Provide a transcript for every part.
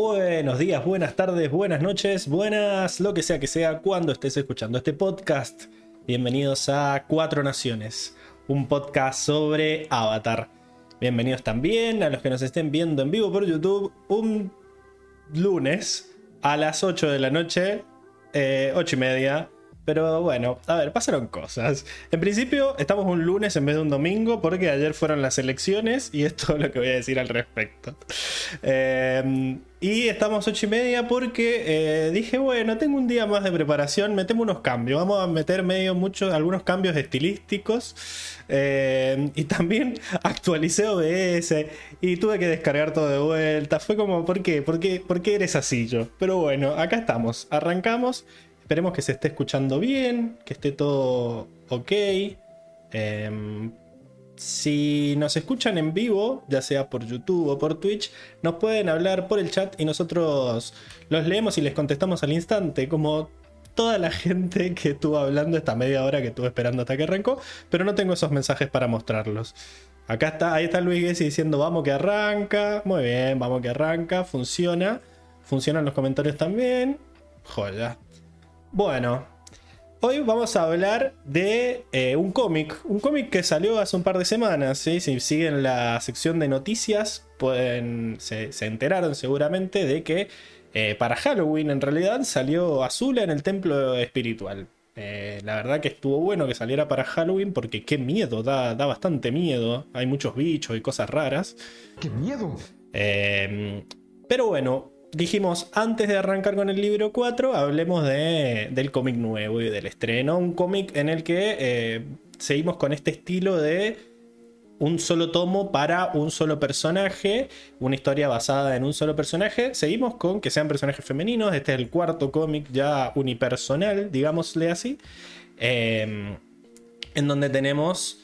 Buenos días, buenas tardes, buenas noches, buenas, lo que sea que sea cuando estés escuchando este podcast. Bienvenidos a Cuatro Naciones, un podcast sobre Avatar. Bienvenidos también a los que nos estén viendo en vivo por YouTube un lunes a las 8 de la noche, eh, 8 y media, pero bueno, a ver, pasaron cosas. En principio, estamos un lunes en vez de un domingo porque ayer fueron las elecciones y es lo que voy a decir al respecto. Eh, y estamos ocho y media porque eh, dije, bueno, tengo un día más de preparación, metemos unos cambios. Vamos a meter medio muchos, algunos cambios estilísticos. Eh, y también actualicé OBS y tuve que descargar todo de vuelta. Fue como, ¿por qué? ¿Por qué, ¿Por qué eres así yo? Pero bueno, acá estamos. Arrancamos. Esperemos que se esté escuchando bien, que esté todo ok. Em, si nos escuchan en vivo, ya sea por YouTube o por Twitch, nos pueden hablar por el chat y nosotros los leemos y les contestamos al instante, como toda la gente que estuvo hablando esta media hora que estuve esperando hasta que arrancó, pero no tengo esos mensajes para mostrarlos. Acá está, ahí está Luis Gessi diciendo vamos que arranca. Muy bien, vamos que arranca, funciona. Funcionan los comentarios también. Joya. Bueno, hoy vamos a hablar de eh, un cómic, un cómic que salió hace un par de semanas. Si siguen la sección de noticias, pueden, se, enteraron seguramente de que eh, para Halloween en realidad salió Azula en el templo espiritual. Eh, la verdad que estuvo bueno que saliera para Halloween porque qué miedo, da, da bastante miedo. Hay muchos bichos y cosas raras. ¡Qué miedo! pero bueno, dijimos, antes de arrancar con el libro 4, hablemos de, del cómic nuevo y del estreno. Un cómic en el que eh, seguimos con este estilo de un solo tomo para un solo personaje, una historia basada en un solo personaje. Seguimos con que sean personajes femeninos. Este es el cuarto cómic ya unipersonal, digámosle así. Em, en donde tenemos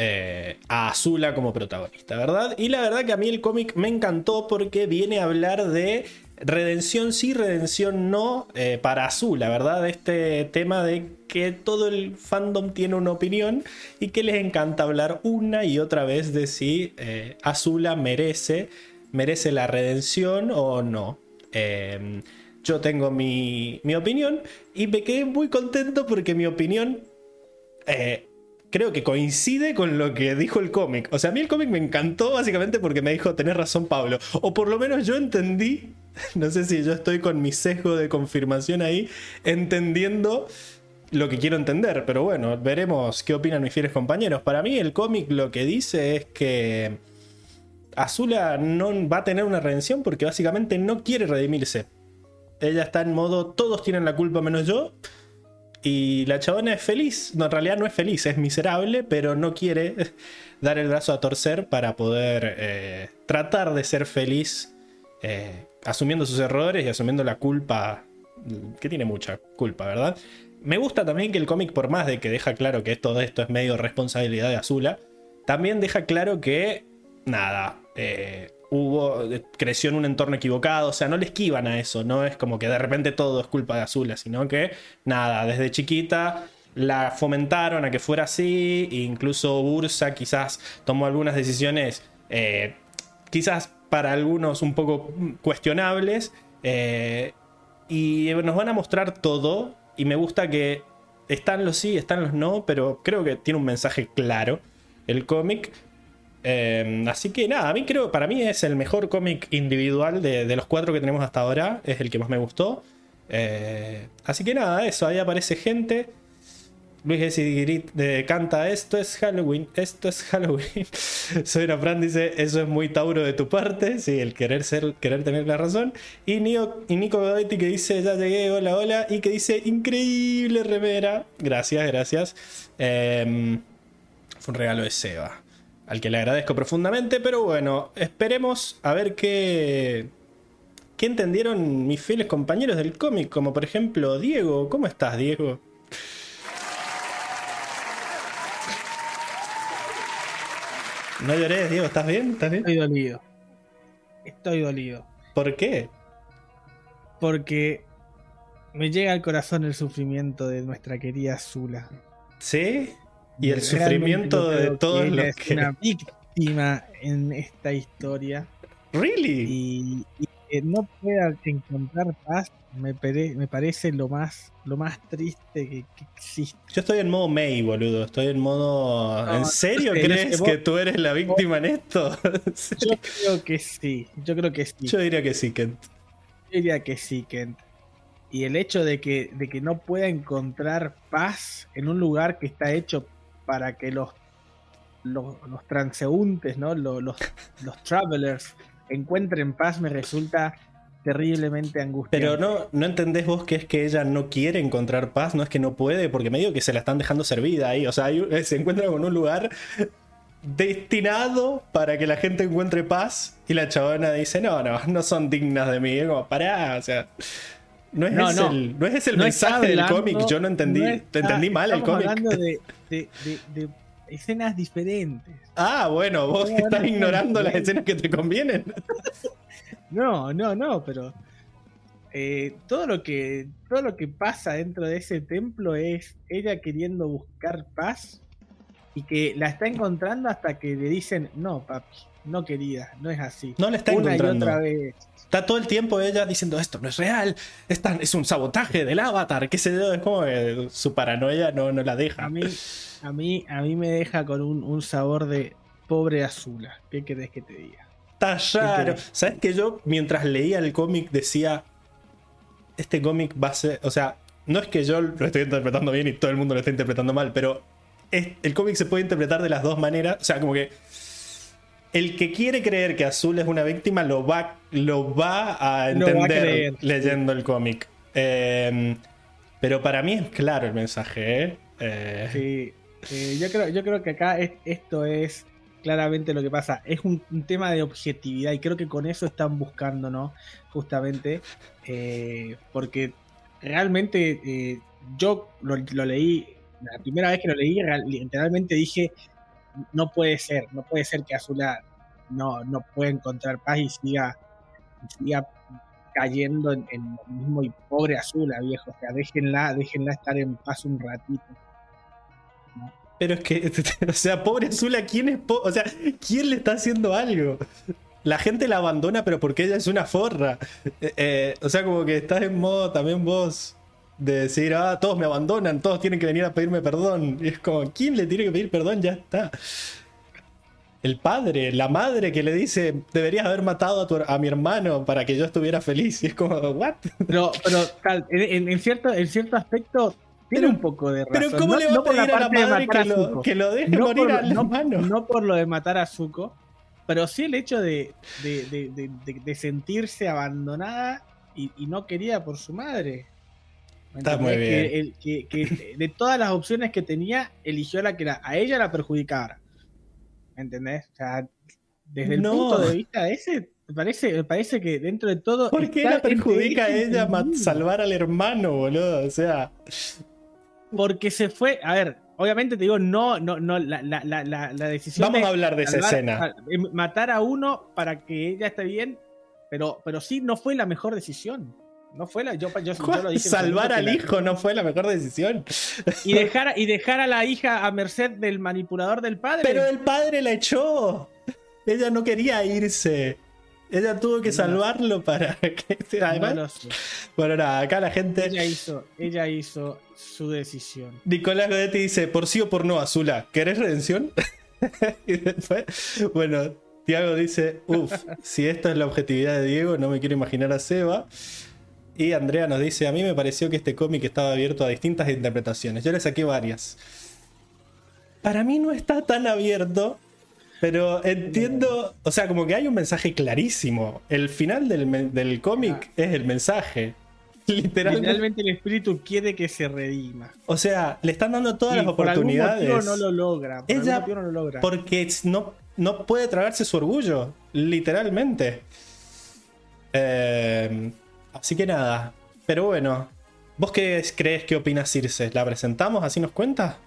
eh, a Azula como protagonista, ¿verdad? Y la verdad que a mí el cómic me encantó porque viene a hablar de redención sí, redención no eh, para Azula, ¿verdad? Este tema de que todo el fandom tiene una opinión y que les encanta hablar una y otra vez de si eh, Azula merece, merece la redención o no. Em, yo tengo mi, mi, opinión y me quedé muy contento porque mi opinión creo que coincide con lo que dijo el cómic. O sea, a mí el cómic me encantó básicamente porque me dijo, tenés razón Pablo. O por lo menos yo entendí, no sé si yo estoy con mi sesgo de confirmación ahí, entendiendo lo que quiero entender. Pero bueno, veremos qué opinan mis fieles compañeros. Para mí el cómic lo que dice es que Azula no va a tener una redención porque básicamente no quiere redimirse. Ella está en modo, todos tienen la culpa menos yo y la chabona es feliz, no, en realidad no es feliz, es miserable, pero no quiere dar el brazo a torcer para poder eh, tratar de ser feliz, eh, asumiendo sus errores y asumiendo la culpa, que tiene mucha culpa, ¿verdad? Me gusta también que el cómic, por más de que deja claro que todo esto es medio responsabilidad de Azula, también deja claro que, nada, eh, hubo, creció en un entorno equivocado, o sea, no le esquivan a eso, no es como que de repente todo es culpa de Azula, sino que nada, desde chiquita la fomentaron a que fuera así, incluso Bursa quizás tomó algunas decisiones, eh, quizás para algunos un poco cuestionables, eh, y nos van a mostrar todo, y me gusta que están los sí, están los no, pero creo que tiene un mensaje claro el cómic. Em, así que nada, a mí creo, para mí es el mejor cómic individual de, los cuatro que tenemos hasta ahora. Es el que más me gustó. Eh, así que nada, eso, ahí aparece gente. Luis Gessi canta Esto es Halloween, esto es Halloween. Soy una Fran dice Eso es muy Tauro de tu parte. Sí, el querer ser, querer tener la razón. Y, Nico, Godoy que dice Ya llegué, hola, hola. Y que dice Increíble remera. Gracias, gracias. Em, fue un regalo de Seba al que le agradezco profundamente, pero bueno, esperemos a ver qué, qué entendieron mis fieles compañeros del cómic, como por ejemplo Diego. ¿Cómo estás, Diego? No llores, Diego, ¿estás bien? ¿Estás bien? Estoy dolido. Estoy dolido. ¿Por qué? Porque me llega al corazón el sufrimiento de nuestra querida Zula. ¿Sí? Y el sufrimiento de todos los que. Es una víctima en esta historia. ¿Really? Y, que no pueda encontrar paz me, me parece lo más, lo más triste que, que existe. Yo estoy en modo May, boludo. Estoy en modo. No, ¿En serio no sé, no sé, crees vos- que tú eres la víctima en esto? Yo creo que sí, yo creo que sí. Yo diría que sí, Kent. Yo diría que sí, Kent. Y el hecho de que, de que no pueda encontrar paz en un lugar que está hecho para que los, los, transeúntes, ¿no? Los, los, los travelers encuentren paz me resulta terriblemente angustiante. Pero no, no entendés vos que es que ella no quiere encontrar paz, no es que no puede, porque medio que se la están dejando servida ahí. O sea, hay un- se encuentra con un lugar destinado para que la gente encuentre paz y la chabona dice, no, no, no son dignas de mí. Como, pará, o sea... No es No, ese no. el, no es ese el No mensaje del cómic, yo no entendí, te entendí mal el estamos cómic. hablando de, de- de- de escenas diferentes. Ah, bueno, vos estás no, no, ignorando no. las escenas que te convienen. No, no, no, pero eh, todo lo que todo lo que pasa dentro de ese templo es ella queriendo buscar paz y que la está encontrando hasta que le dicen no, papi, no querida, no es así. No la está Una encontrando. y otra vez. Está todo el tiempo ella diciendo esto no es real, es, tan- es un sabotaje del avatar, qué sé yo, es como que su paranoia no, no la deja. A mí, a mí, a mí me deja con un, un sabor de pobre azula. ¿Qué querés que te diga? Está raro. ¿Sabes que yo mientras leía el cómic decía, este cómic va a ser, o sea, no es que yo lo estoy interpretando bien y todo el mundo lo está interpretando mal, pero es- el cómic se puede interpretar de las dos maneras, o sea, como que el que quiere creer que Azul es una víctima lo va, lo va a Lo va a entender leyendo el cómic. Eh, pero para mí es claro el mensaje, ¿eh? Eh, Sí, eh, yo, creo, yo creo que acá es- esto es claramente lo que pasa. Es un, un tema de objetividad y creo que con eso están buscando, ¿no? Justamente. porque realmente yo lo, lo leí, la primera vez que lo leí, literalmente dije, no puede ser, no puede ser que Azula no, no pueda encontrar paz y siga, siga cayendo en, en lo mismo y pobre Azula, viejo. O sea, déjenla, déjenla estar en paz un ratito. Pero es que, o sea, pobre Azula, ¿quién es? o sea, ¿quién le está haciendo algo? La gente la abandona, pero porque ella es una forra. Eh, eh, o sea, como que estás en modo también vos de decir, ah, todos me abandonan, todos tienen que venir a pedirme perdón. Y es como, ¿quién le tiene que pedir perdón? Ya está. El padre, la madre que le dice, deberías haber matado a, tu- a mi hermano para que yo estuviera feliz. Y es como, ¿what? Pero, pero tal, en, cierto, en cierto aspecto tiene Pero- un poco de razón. Pero ¿cómo No- le va no a pedir a la de madre que a lo, que lo deje no morir por, al no- hermano? no por lo de matar a Zuko, pero sí el hecho de, de, de- de- de- de sentirse abandonada y, y no querida por su madre. ¿Me Está muy entendés? bien. Que, el- que- que de todas las opciones que tenía, eligió la que la- a ella la perjudicara. ¿Me entendés? O sea, desde el No. punto de vista ese, me parece, me parece que dentro de todo. ¿Por qué la perjudica a ella salvar al hermano, boludo? O sea, Porque se fue, a ver, obviamente te digo, no, no, no, la, la, la, decisión vamos de a hablar de esa escena. eh, matar a uno para que ella esté bien, pero, pero sí no fue la mejor decisión. No fue la, yo, yo, yo lo dije Salvar al la- hijo no fue la mejor decisión. y dejar, y dejar a la hija a merced del manipulador del padre. Pero el padre la echó. Ella no quería irse. Ella tuvo que No. salvarlo para que. No Además, sé. bueno, nada, acá la gente. Ella hizo, ella hizo su decisión. Nicolás Godetti dice: por sí o por no, Azula, ¿querés redención? y después, bueno, Tiago dice: uff, si esto es la objetividad de Diego, no me quiero imaginar a Seba. Y Andrea nos dice: A mí me pareció que este cómic estaba abierto a distintas interpretaciones. Yo le saqué varias. Para mí no está tan abierto, pero entiendo. O sea, como que hay un mensaje clarísimo. El final del, del cómic es el mensaje. Literalmente. Literalmente el espíritu quiere que se redima. O sea, le están dando todas Y las por algún oportunidades. motivo no lo logra. Por Ella- algún no lo logra. Porque no, no puede tragarse su orgullo, literalmente. Eh, así que nada. Pero bueno, ¿vos qué crees que opinas Circe? ¿La presentamos? ¿Así nos cuenta?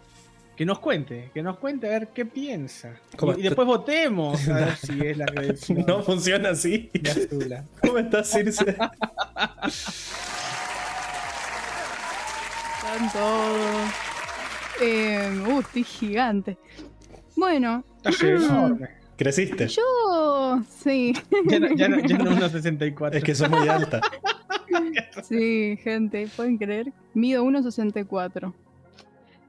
Que nos cuente, que nos cuente a ver qué piensa. ¿Cómo Y, después votemos a ver si es la redención No funciona así. ¿Cómo estás, Circe? Están todos. Eh, uh, estoy gigante. Bueno, Está enorme. ¿Creciste? yo sí. Ya no, ya no, ya no 1,64. Es que son muy alta. Sí, gente, ¿pueden creer? Mido 1,64.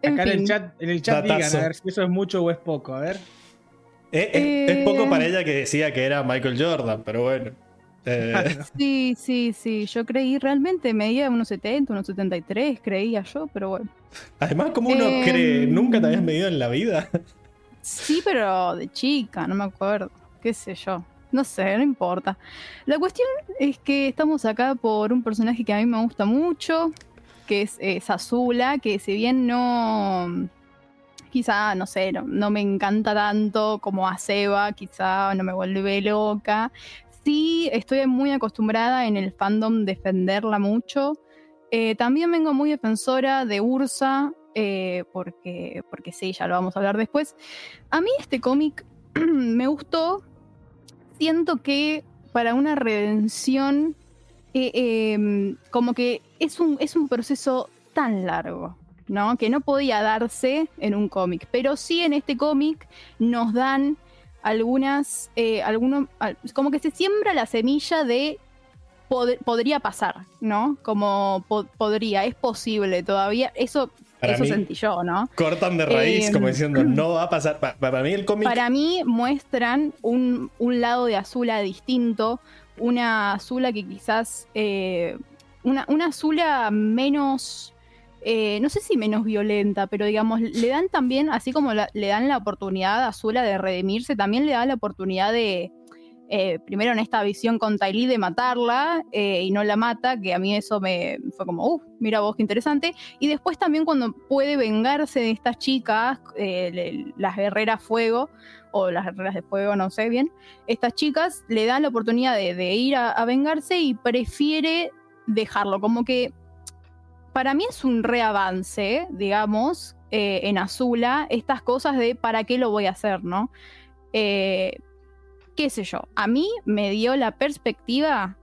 En Acá en el chat, en el chat digan, a ver si eso es mucho o es poco, a ver. Es, es- es poco Eh. para ella que decía que era Michael Jordan, pero bueno. Eh, Sí, sí, sí. Yo creí realmente, medía unos 70, unos 73, creía yo, pero bueno. además, como uno cree, nunca te habías medido en la vida. Sí, pero de chica, no me acuerdo. Qué sé yo. No sé, no importa. La cuestión es que estamos acá por un personaje que a mí me gusta mucho, que es, Azula, que si bien no. Quizá, no sé, no, no me encanta tanto como a Seba, quizá no me vuelve loca. Sí, estoy muy acostumbrada en el fandom defenderla mucho. Eh, también vengo muy defensora de Ursa, eh, porque, porque sí, ya lo vamos a hablar después. A mí este cómic me gustó. Siento que para una redención, eh, eh, como que es un, es un proceso tan largo, ¿no? Que no podía darse en un cómic. Pero sí en este cómic nos dan algunas, eh, como que se siembra la semilla de pod- podría pasar, ¿no? Como po- podría, es posible todavía. Eso, Para eso mí- sentí yo, ¿no? Cortan de raíz, Em. como diciendo, no va a pasar. Pa- para mí, el cómic. Para mí muestran un, un lado de Azula distinto, una Azula que quizás, eh, una, una Azula menos, eh, no sé si menos violenta, pero digamos, le dan también, así como la- le dan la oportunidad a Azula de redimirse, también le dan la oportunidad de, eh, primero en esta visión con Ty Lee de matarla eh, y no la mata, que a mí eso me fue como, uh, mira vos qué interesante. Y después también cuando puede vengarse de estas chicas, eh, le- las guerreras fuego, o las guerreras de fuego, no sé bien, estas chicas le dan la oportunidad de, ir a, vengarse y prefiere dejarlo. Como que para mí es un reavance, digamos, eh, en Azula, estas cosas de para qué lo voy a hacer, ¿no? Qué sé yo, a mí me dio la perspectiva,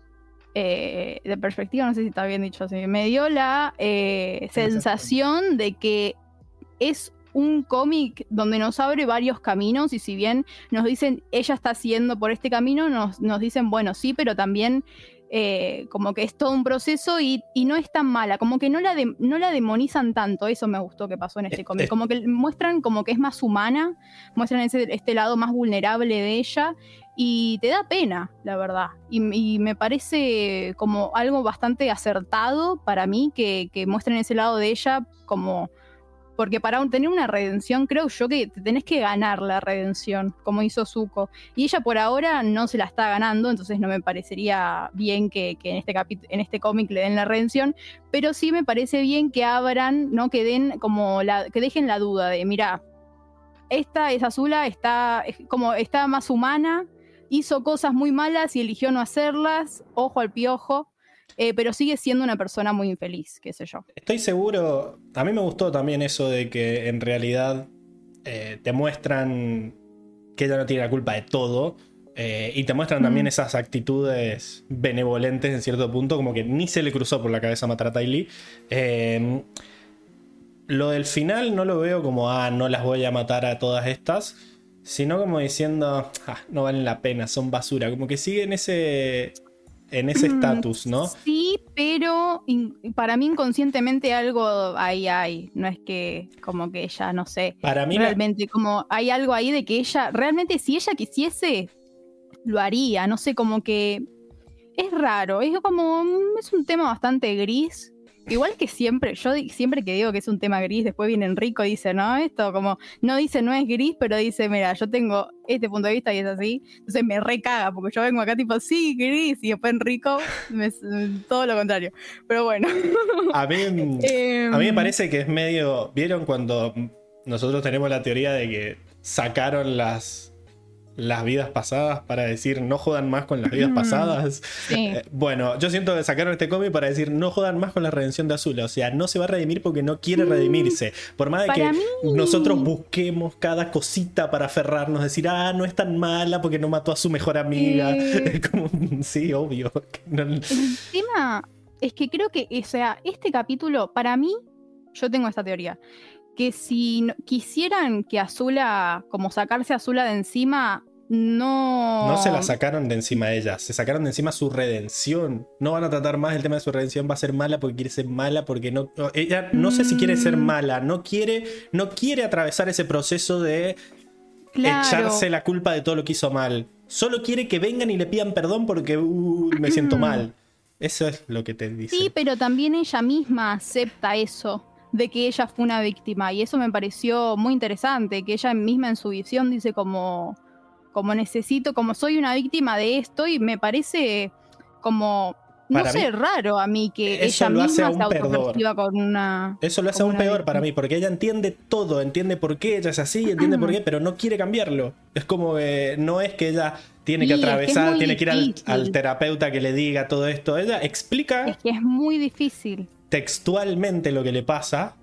eh, de perspectiva, no sé si está bien dicho así, me dio la eh, sensación. de que es un cómic donde nos abre varios caminos y si bien nos dicen ella está haciendo por este camino, nos, nos dicen, bueno, sí, pero también eh, como que es todo un proceso y, y no es tan mala, como que no la, de- no la demonizan tanto, eso me gustó que pasó en este Es- cómic, como que muestran como que es más humana, muestran ese, este lado más vulnerable de ella y te da pena, la verdad. Y, me parece como algo bastante acertado para mí que, que muestren ese lado de ella como... Porque para un- tener una redención, creo yo que te tenés que ganar la redención, como hizo Zuko. Y ella por ahora no se la está ganando, entonces no me parecería bien que, que en este en este cómic le den la redención. Pero sí me parece bien que abran, ¿no? Que den como la, que dejen la duda de, mira, esta es Azula, está es como está más humana, hizo cosas muy malas y eligió no hacerlas, ojo al piojo, eh, pero sigue siendo una persona muy infeliz, qué sé yo. Estoy seguro, a mí me gustó también eso de que en realidad eh, te muestran que ella no tiene la culpa de todo eh, y te muestran también Mm. esas actitudes benevolentes en cierto punto, como que ni se le cruzó por la cabeza matar a Ty. Eh, lo del final no lo veo como, ah, no las voy a matar a todas estas, sino como diciendo, ah, no valen la pena, son basura, como que sigue en ese en ese Mm, estatus, ¿no? Sí, pero para mí inconscientemente algo ahí hay. No es que como que ella, no sé, Para mí la- realmente como hay algo ahí de que ella, realmente si ella quisiese, lo haría. No sé, como que es raro. Es como, es un tema bastante gris. Igual que siempre, yo siempre que digo que es un tema gris, después viene Enrico y dice, no, esto como, no dice no es gris, pero dice, mira, yo tengo este punto de vista y es así. Entonces me recaga, porque yo vengo acá tipo, sí, gris, y después Enrico, me- todo lo contrario. Pero bueno. a mí, Em, A mí me parece que es medio. ¿Vieron cuando nosotros tenemos la teoría de que sacaron las, las vidas pasadas para decir no jodan más con las vidas Mm, pasadas? Sí. Eh, Bueno, yo siento que sacaron este cómic para decir no jodan más con la redención de Azula. O sea, no se va a redimir porque no quiere redimirse. Por más de que Mm, mí- nosotros busquemos cada cosita para aferrarnos, decir, ah, no es tan mala porque no mató a su mejor amiga. Eh. Es como, sí, obvio. No- El tema es que creo que, o sea, este capítulo, para mí, yo tengo esta teoría, que si quisieran que Azula, como sacarse a Azula de encima, no. No se la sacaron de encima de ella, se sacaron de encima su redención. No van a tratar más el tema de su redención, va a ser mala porque quiere ser mala, porque no. Ella no sé si quiere ser Mm. mala, no quiere, no quiere atravesar ese proceso de Claro. echarse la culpa de todo lo que hizo mal. Solo quiere que vengan y le pidan perdón porque uh, me siento mal. Eso es lo que te dice. Sí, pero también ella misma acepta eso, de que ella fue una víctima. Y eso me pareció muy interesante, que ella misma en su visión dice como, como necesito, como soy una víctima de esto, y me parece como, no Para sé, mí, raro a mí que eso ella lo hace misma se aún peor. con una... Eso lo hace aún peor para mí, porque ella entiende todo, entiende por qué ella es así, entiende por qué, pero no quiere cambiarlo. Es como que no es que ella tiene que Sí, es que es atravesar, tiene que ir al, al terapeuta que le diga todo esto. Ella explica Es que es muy difícil. textualmente lo que le pasa,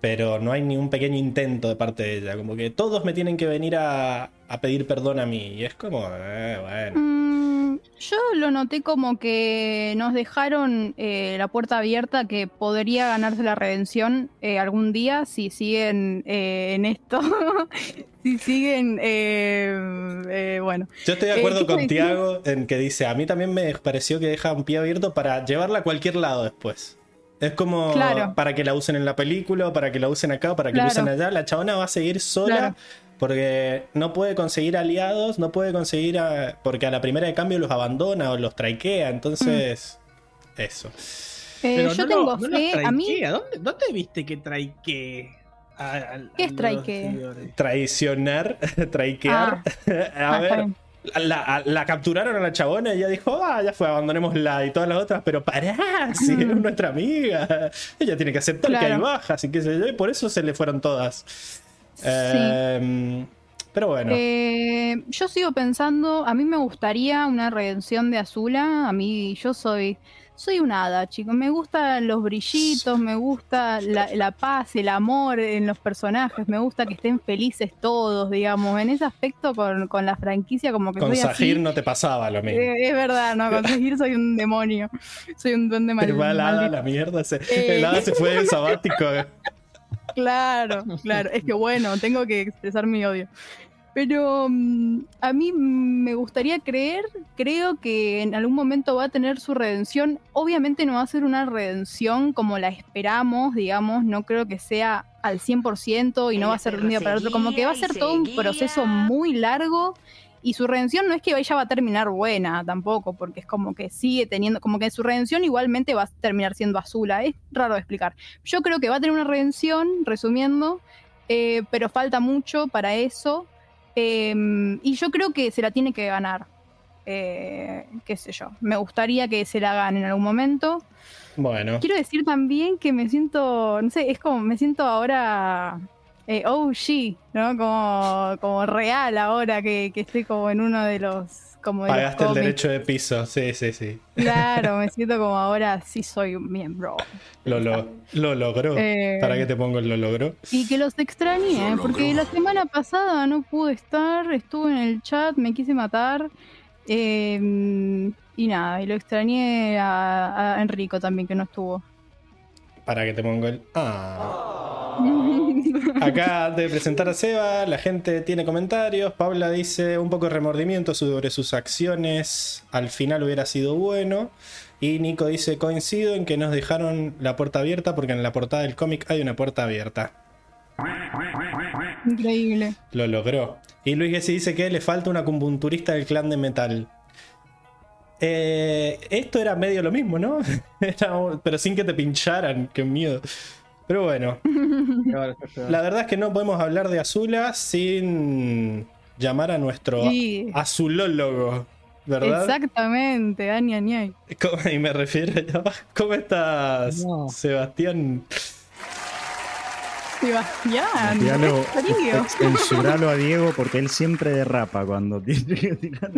pero no hay ni un pequeño intento de parte de ella. Como que todos me tienen que venir a, a pedir perdón a mí. Y es como, eh, bueno. Mm, yo lo noté como que nos dejaron eh, la puerta abierta que podría ganarse la redención eh, algún día si siguen en esto. si siguen, bueno. Yo estoy de acuerdo ¿qué con Tiago en que dice, a mí también me pareció que deja un pie abierto para llevarla a cualquier lado después. Es como Claro. para que la usen en la película, para que la usen acá, para que la usen allá. La chabona va a seguir sola Claro. Porque no puede conseguir aliados, no puede conseguir... a- porque a la primera de cambio los abandona o los traikea. Entonces, eso. Eh, Pero yo no tengo lo- no los fe, a mí... ¿Dónde, ¿Dónde viste que traique? a- a- ¿Qué es traiquee? Traicionar, traikear. a Ah, ver. La, capturaron a la chabona y ella dijo, ah, ya fue, abandonémosla y todas las otras, pero pará, si es nuestra amiga. Ella tiene que aceptar que hay Claro. bajas y qué sé yo, y por eso se le fueron todas. Eh, pero bueno, Eh, yo sigo pensando, a mí me gustaría una redención de Azula. A mí, yo soy, soy una hada, chicos. Me gustan los brillitos, me gusta la, la paz, el amor en los personajes. Me gusta que estén felices todos, digamos. En ese aspecto, con, con la franquicia, como que con Sahir no te pasaba lo mismo. Eh, es verdad, no, con Sahir soy un demonio. Soy un duende mal, Te va el hada maldito. la mierda. se- Eh. El hada se fue del sabático. Claro, claro. Es que bueno, tengo que expresar mi odio. Pero mm, a mí me gustaría creer, creo que en algún momento va a tener su redención. Obviamente no va a ser una redención como la esperamos, digamos. No creo que sea al 100% y no va a ser de un día para otro. Como que va a ser todo un proceso muy largo. Y su redención no es que ella va a terminar buena tampoco, porque es como que sigue teniendo, como que su redención igualmente va a terminar siendo Azula. Es raro de explicar. Yo creo que va a tener una redención, resumiendo, eh, pero falta mucho para eso. eh, y yo creo que se la tiene que ganar. Eh, qué sé yo. Me gustaría que se la gane en algún momento. Bueno, Quiero decir también que me siento, no sé, es como me siento ahora eh, OG, ¿no? Como, como real ahora que, que estoy como en uno de los. Como de los pagaste el derecho de piso. Sí, sí, sí. Claro, me siento como ahora sí soy un miembro. Lo, lo, lo logró. Eh, ¿Para qué te pongo el lo logró? Y que los extrañé, porque la semana pasada no pude estar, estuve en el chat, me quise matar. eh, y nada, y lo extrañé a, a Enrico también, que no estuvo. Para que te pongo el. Ah. Acá de presentar a Seba, la gente tiene comentarios. Paula dice un poco de remordimiento sobre sus acciones. Al final hubiera sido bueno. Y Nico dice: coincido en que nos dejaron la puerta abierta porque en la portada del cómic hay una puerta abierta. Increíble. Lo logró. Y Luis Gessi dice que le falta una acupunturista del clan de metal. Eh, esto era medio lo mismo, ¿no? Era- pero sin que te pincharan, qué miedo. Pero bueno, la verdad es que no podemos hablar de Azula sin llamar a nuestro Sí. azulólogo, ¿verdad? Exactamente. ¿Cómo- Y me refiero. ¿Cómo estás, No. Sebastián? Ex- censuralo a Diego porque él siempre derrapa cuando tiene que tirar.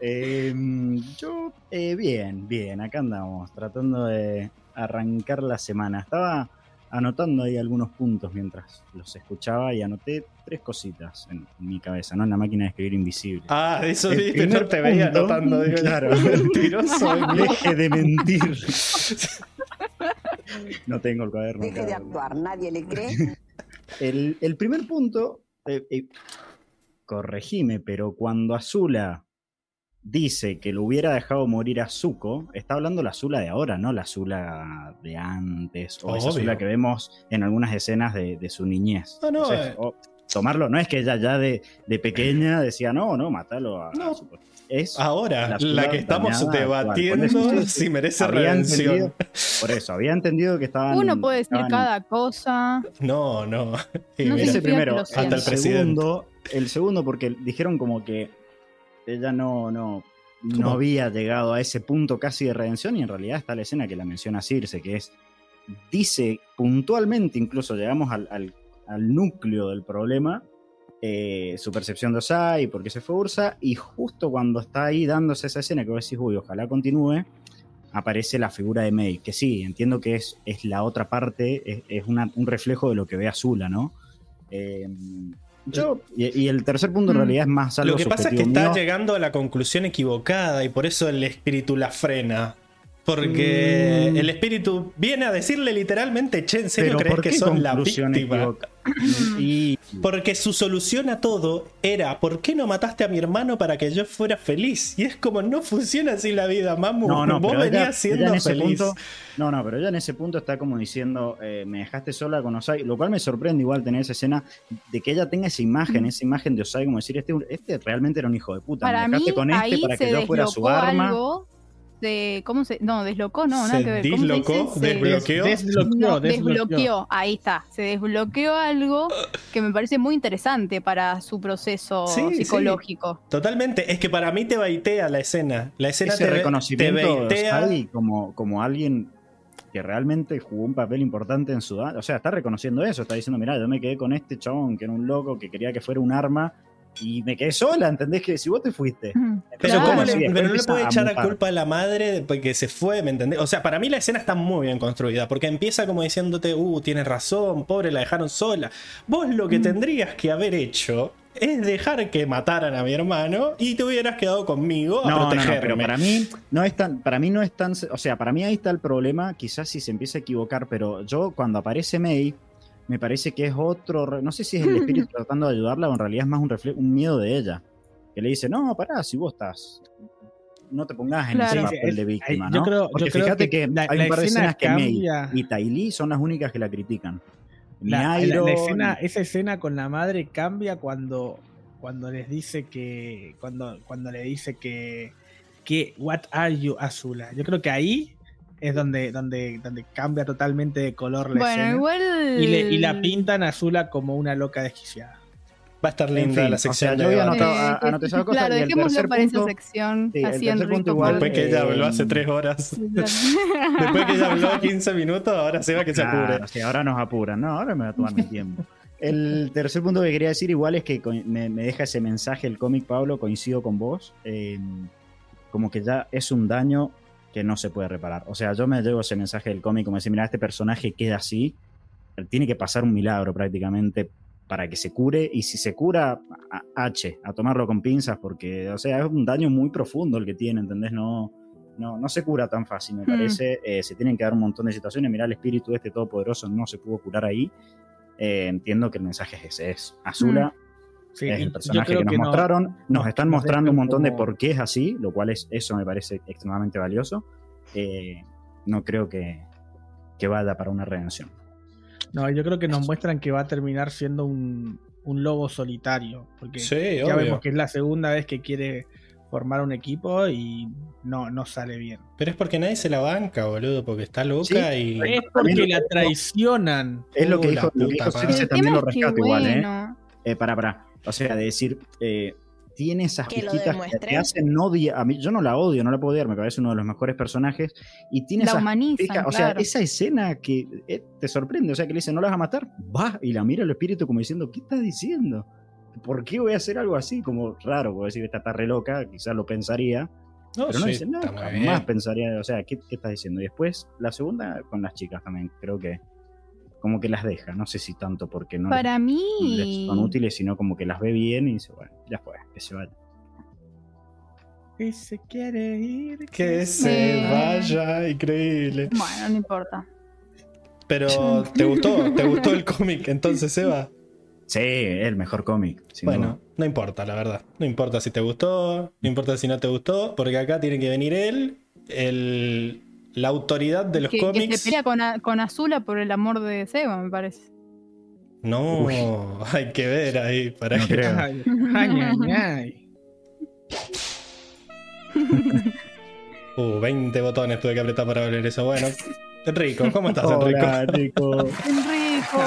Eh, yo, eh, bien, bien, acá andamos, tratando de arrancar la semana. Estaba anotando ahí algunos puntos mientras los escuchaba y anoté tres cositas en, en mi cabeza, ¿no? En la máquina de escribir invisible. Ah, eso El viste, no te veía punto, anotando. Digo, claro. Mentiroso. Deje de mentir. No tengo el cuaderno. Deje de actuar, nadie le cree. El, el primer punto, eh, eh, corregime, pero cuando Azula dice que lo hubiera dejado morir a Zuko, está hablando la Azula de ahora, no la Azula de antes, o esa Obvio. Azula que vemos en algunas escenas de, de su niñez. Ah, no, Entonces, eh. o- tomarlo, no es que ella ya de, de pequeña decía, no, no, matalo a, a No. Zuko. Es Ahora, La que estamos debatiendo si merece redención. por eso, había entendido que estaban. Uno puede decir estaban- cada cosa. No, no. No Ese primero, lo el, segundo, el segundo porque dijeron como que ella no, no, no ¿Cómo? había llegado a ese punto casi de redención y en realidad está la escena que la menciona Circe, que es, dice puntualmente, incluso llegamos al, al- al núcleo del problema, eh, su percepción de Osai, por qué se fue Ursa, y justo cuando está ahí dándose esa escena que vos decís, uy, ojalá continúe, aparece la figura de May, que sí, entiendo que es, es la otra parte, es, es una- un reflejo de lo que ve Azula, ¿no? Eh, yo, y, y el tercer punto en Mm. realidad es más algo Lo que pasa es que está mío. llegando a la conclusión equivocada y por eso el espíritu la frena. Porque Mm. el espíritu viene a decirle literalmente, che, ¿en serio Pero crees ¿por que sos la víctima? Y Porque su solución a todo era, ¿por qué no mataste a mi hermano para que yo fuera feliz? Y es como, no funciona así la vida, mamu. no, no, Vos venías ella siendo feliz. punto, no, no, pero ella en ese punto está como diciendo, eh, me dejaste sola con Osai, lo cual me sorprende igual tener esa escena de que ella tenga esa imagen, Mm. esa imagen de Osai, como decir, este, este realmente era un hijo de puta, Para me mí, dejaste con este ahí para se que yo fuera su arma. algo. De, ¿Cómo se.? No, deslocó, no, nada Se que ver. ¿Cómo se dislocó, dice? Se- desbloqueó. Desbloqueó, No, desbloqueó. desbloqueó, ahí está. Se desbloqueó algo que me parece muy interesante para su proceso Sí, sí. psicológico. Totalmente, es que para mí te baitea la escena. La escena ese te, te reconocimiento de baitea. Como, como alguien que realmente jugó un papel importante en su O sea, está reconociendo eso, está diciendo, mira, yo me quedé con este chabón que era un loco que quería que fuera un arma y me quedé sola, ¿entendés? Que si vos te fuiste. Pero, Claro. ¿cómo le- pero no le puede echar la culpa a la madre porque se fue, ¿me entendés? O sea, para mí la escena está muy bien construida, porque empieza como diciéndote, uh, tienes razón, pobre, la dejaron sola. Vos lo que Mm. tendrías que haber hecho es dejar que mataran a mi hermano y te hubieras quedado conmigo a No, no, no, protegerme. pero para mí no es tan, para mí no es tan, o sea, para mí ahí está el problema, quizás si se empieza a equivocar, pero yo cuando aparece May, me parece que es otro, no sé si es el espíritu tratando de ayudarla o en realidad es más un refle- un miedo de ella, que le dice, no, pará, si vos estás, no te pongas en Claro. ese papel de es- víctima, yo ¿no? creo- yo Porque creo fíjate que que, la- hay un par de escena escenas que May y Tylee son las únicas que la critican. Ni La, la- Iroh, la escena, esa escena con la madre cambia cuando, cuando les dice que. Cuando, cuando le dice que. que What are you, Azula? Yo creo que ahí es donde, donde, donde cambia totalmente de color la Bueno, escena. igual. Y, le- y la pintan a Azula como una loca desquiciada. Va a estar En linda fin, la o sección sea, yo anotado- Eh, a- anoté esa cosa claro, dejémoslo tercer para punto- esa sección. sí, así en punto igual, Después que ella habló hace tres horas. Después que ella habló 15 minutos, ahora se va que se apure. sí, ahora nos apuran. No, ahora me va a tomar mi tiempo. El tercer punto que quería decir igual es que me, me deja ese mensaje el cómic, Pablo, coincido con vos. eh, como que ya es un daño que no se puede reparar. O sea, yo me llevo ese mensaje del cómic como decir, mira, este personaje queda así, tiene que pasar un milagro prácticamente para que se cure y si se cura, a- H, a tomarlo con pinzas porque, o sea, es un daño muy profundo el que tiene, ¿entendés? No, no, no se cura tan fácil, me Mm. parece. Eh, se tienen que dar un montón de situaciones. Mirá, el espíritu este todopoderoso no se pudo curar ahí. Eh, entiendo que el mensaje es ese, es Azula, Sí, es el personaje que nos no- mostraron. Nos no- están nos mostrando un montón de por qué es así, lo cual es, eso me parece extremadamente valioso. Eh, no creo que, que vaya para una redención. No, yo creo que nos muestran que va a terminar siendo un, un lobo solitario. Porque Sí, ya obvio. vemos que es la segunda vez que quiere formar un equipo y no, no sale bien. Pero es porque nadie se la banca, boludo, porque está loca y. Es porque la traicionan. Es lo que dijo, lo que dijo también lo rescato igual, bueno, Eh, para, para. O sea, de decir, eh, tiene esas Que piquitas que te hacen odiar. A mí, yo no la odio, no la puedo odiar, me parece uno de los mejores personajes. Y tiene la esas humanizan, pica- O sea, claro. esa escena que eh, te sorprende, o sea, que le dice, ¿no la vas a matar? Va, y la mira el espíritu como diciendo, ¿qué estás diciendo? ¿Por qué voy a hacer algo así? Como raro, puedo decir, esta está re loca, quizás lo pensaría, No, pero no sí, dice, muy jamás bien. pensaría, o sea, ¿qué, ¿qué estás diciendo? Y después, la segunda con las chicas también, creo que como que las deja, no sé si tanto porque no les- Para les mí. son útiles, sino como que las ve bien y dice, bueno, ya fue, que se vaya. Que se quiere ir. Que se Eh. vaya, increíble. Bueno, no importa. Pero, ¿te gustó? ¿Te gustó el cómic entonces, Eva? Sí, el mejor cómic. Bueno, duda. no importa, la verdad. No importa si te gustó, no importa si no te gustó, porque acá tiene que venir él, el, la autoridad de los que, que cómics. se pelea con, A- con Azula por el amor de Seba, me parece. No, Uy. hay que ver ahí. Para No que- creo. Ay, ay, ay, ay. Uh, 20 botones tuve que apretar para ver eso. Bueno, Enrico, ¿cómo estás, Enrico? Hola, Enrico. Enrico.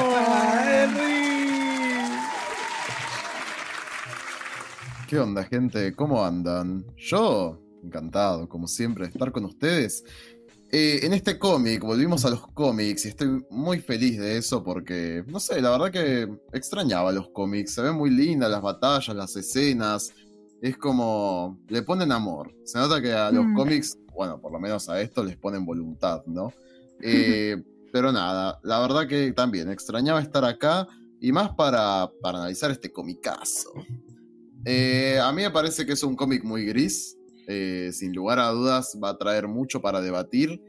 ¿Qué onda, gente? ¿Cómo andan? Yo, encantado, como siempre, de estar con ustedes. Eh, en este cómic, volvimos a los cómics y estoy muy feliz de eso porque, no sé, la verdad que extrañaba los cómics. Se ven muy lindas las batallas, las escenas. Es como, le ponen amor. Se nota que a los Mm. cómics, bueno, por lo menos a esto les ponen voluntad, ¿no? Eh, pero nada, la verdad que también extrañaba estar acá y más para, para analizar este comicazo. Eh, a mí me parece que es un cómic muy gris. Eh, sin lugar a dudas va a traer mucho para debatir.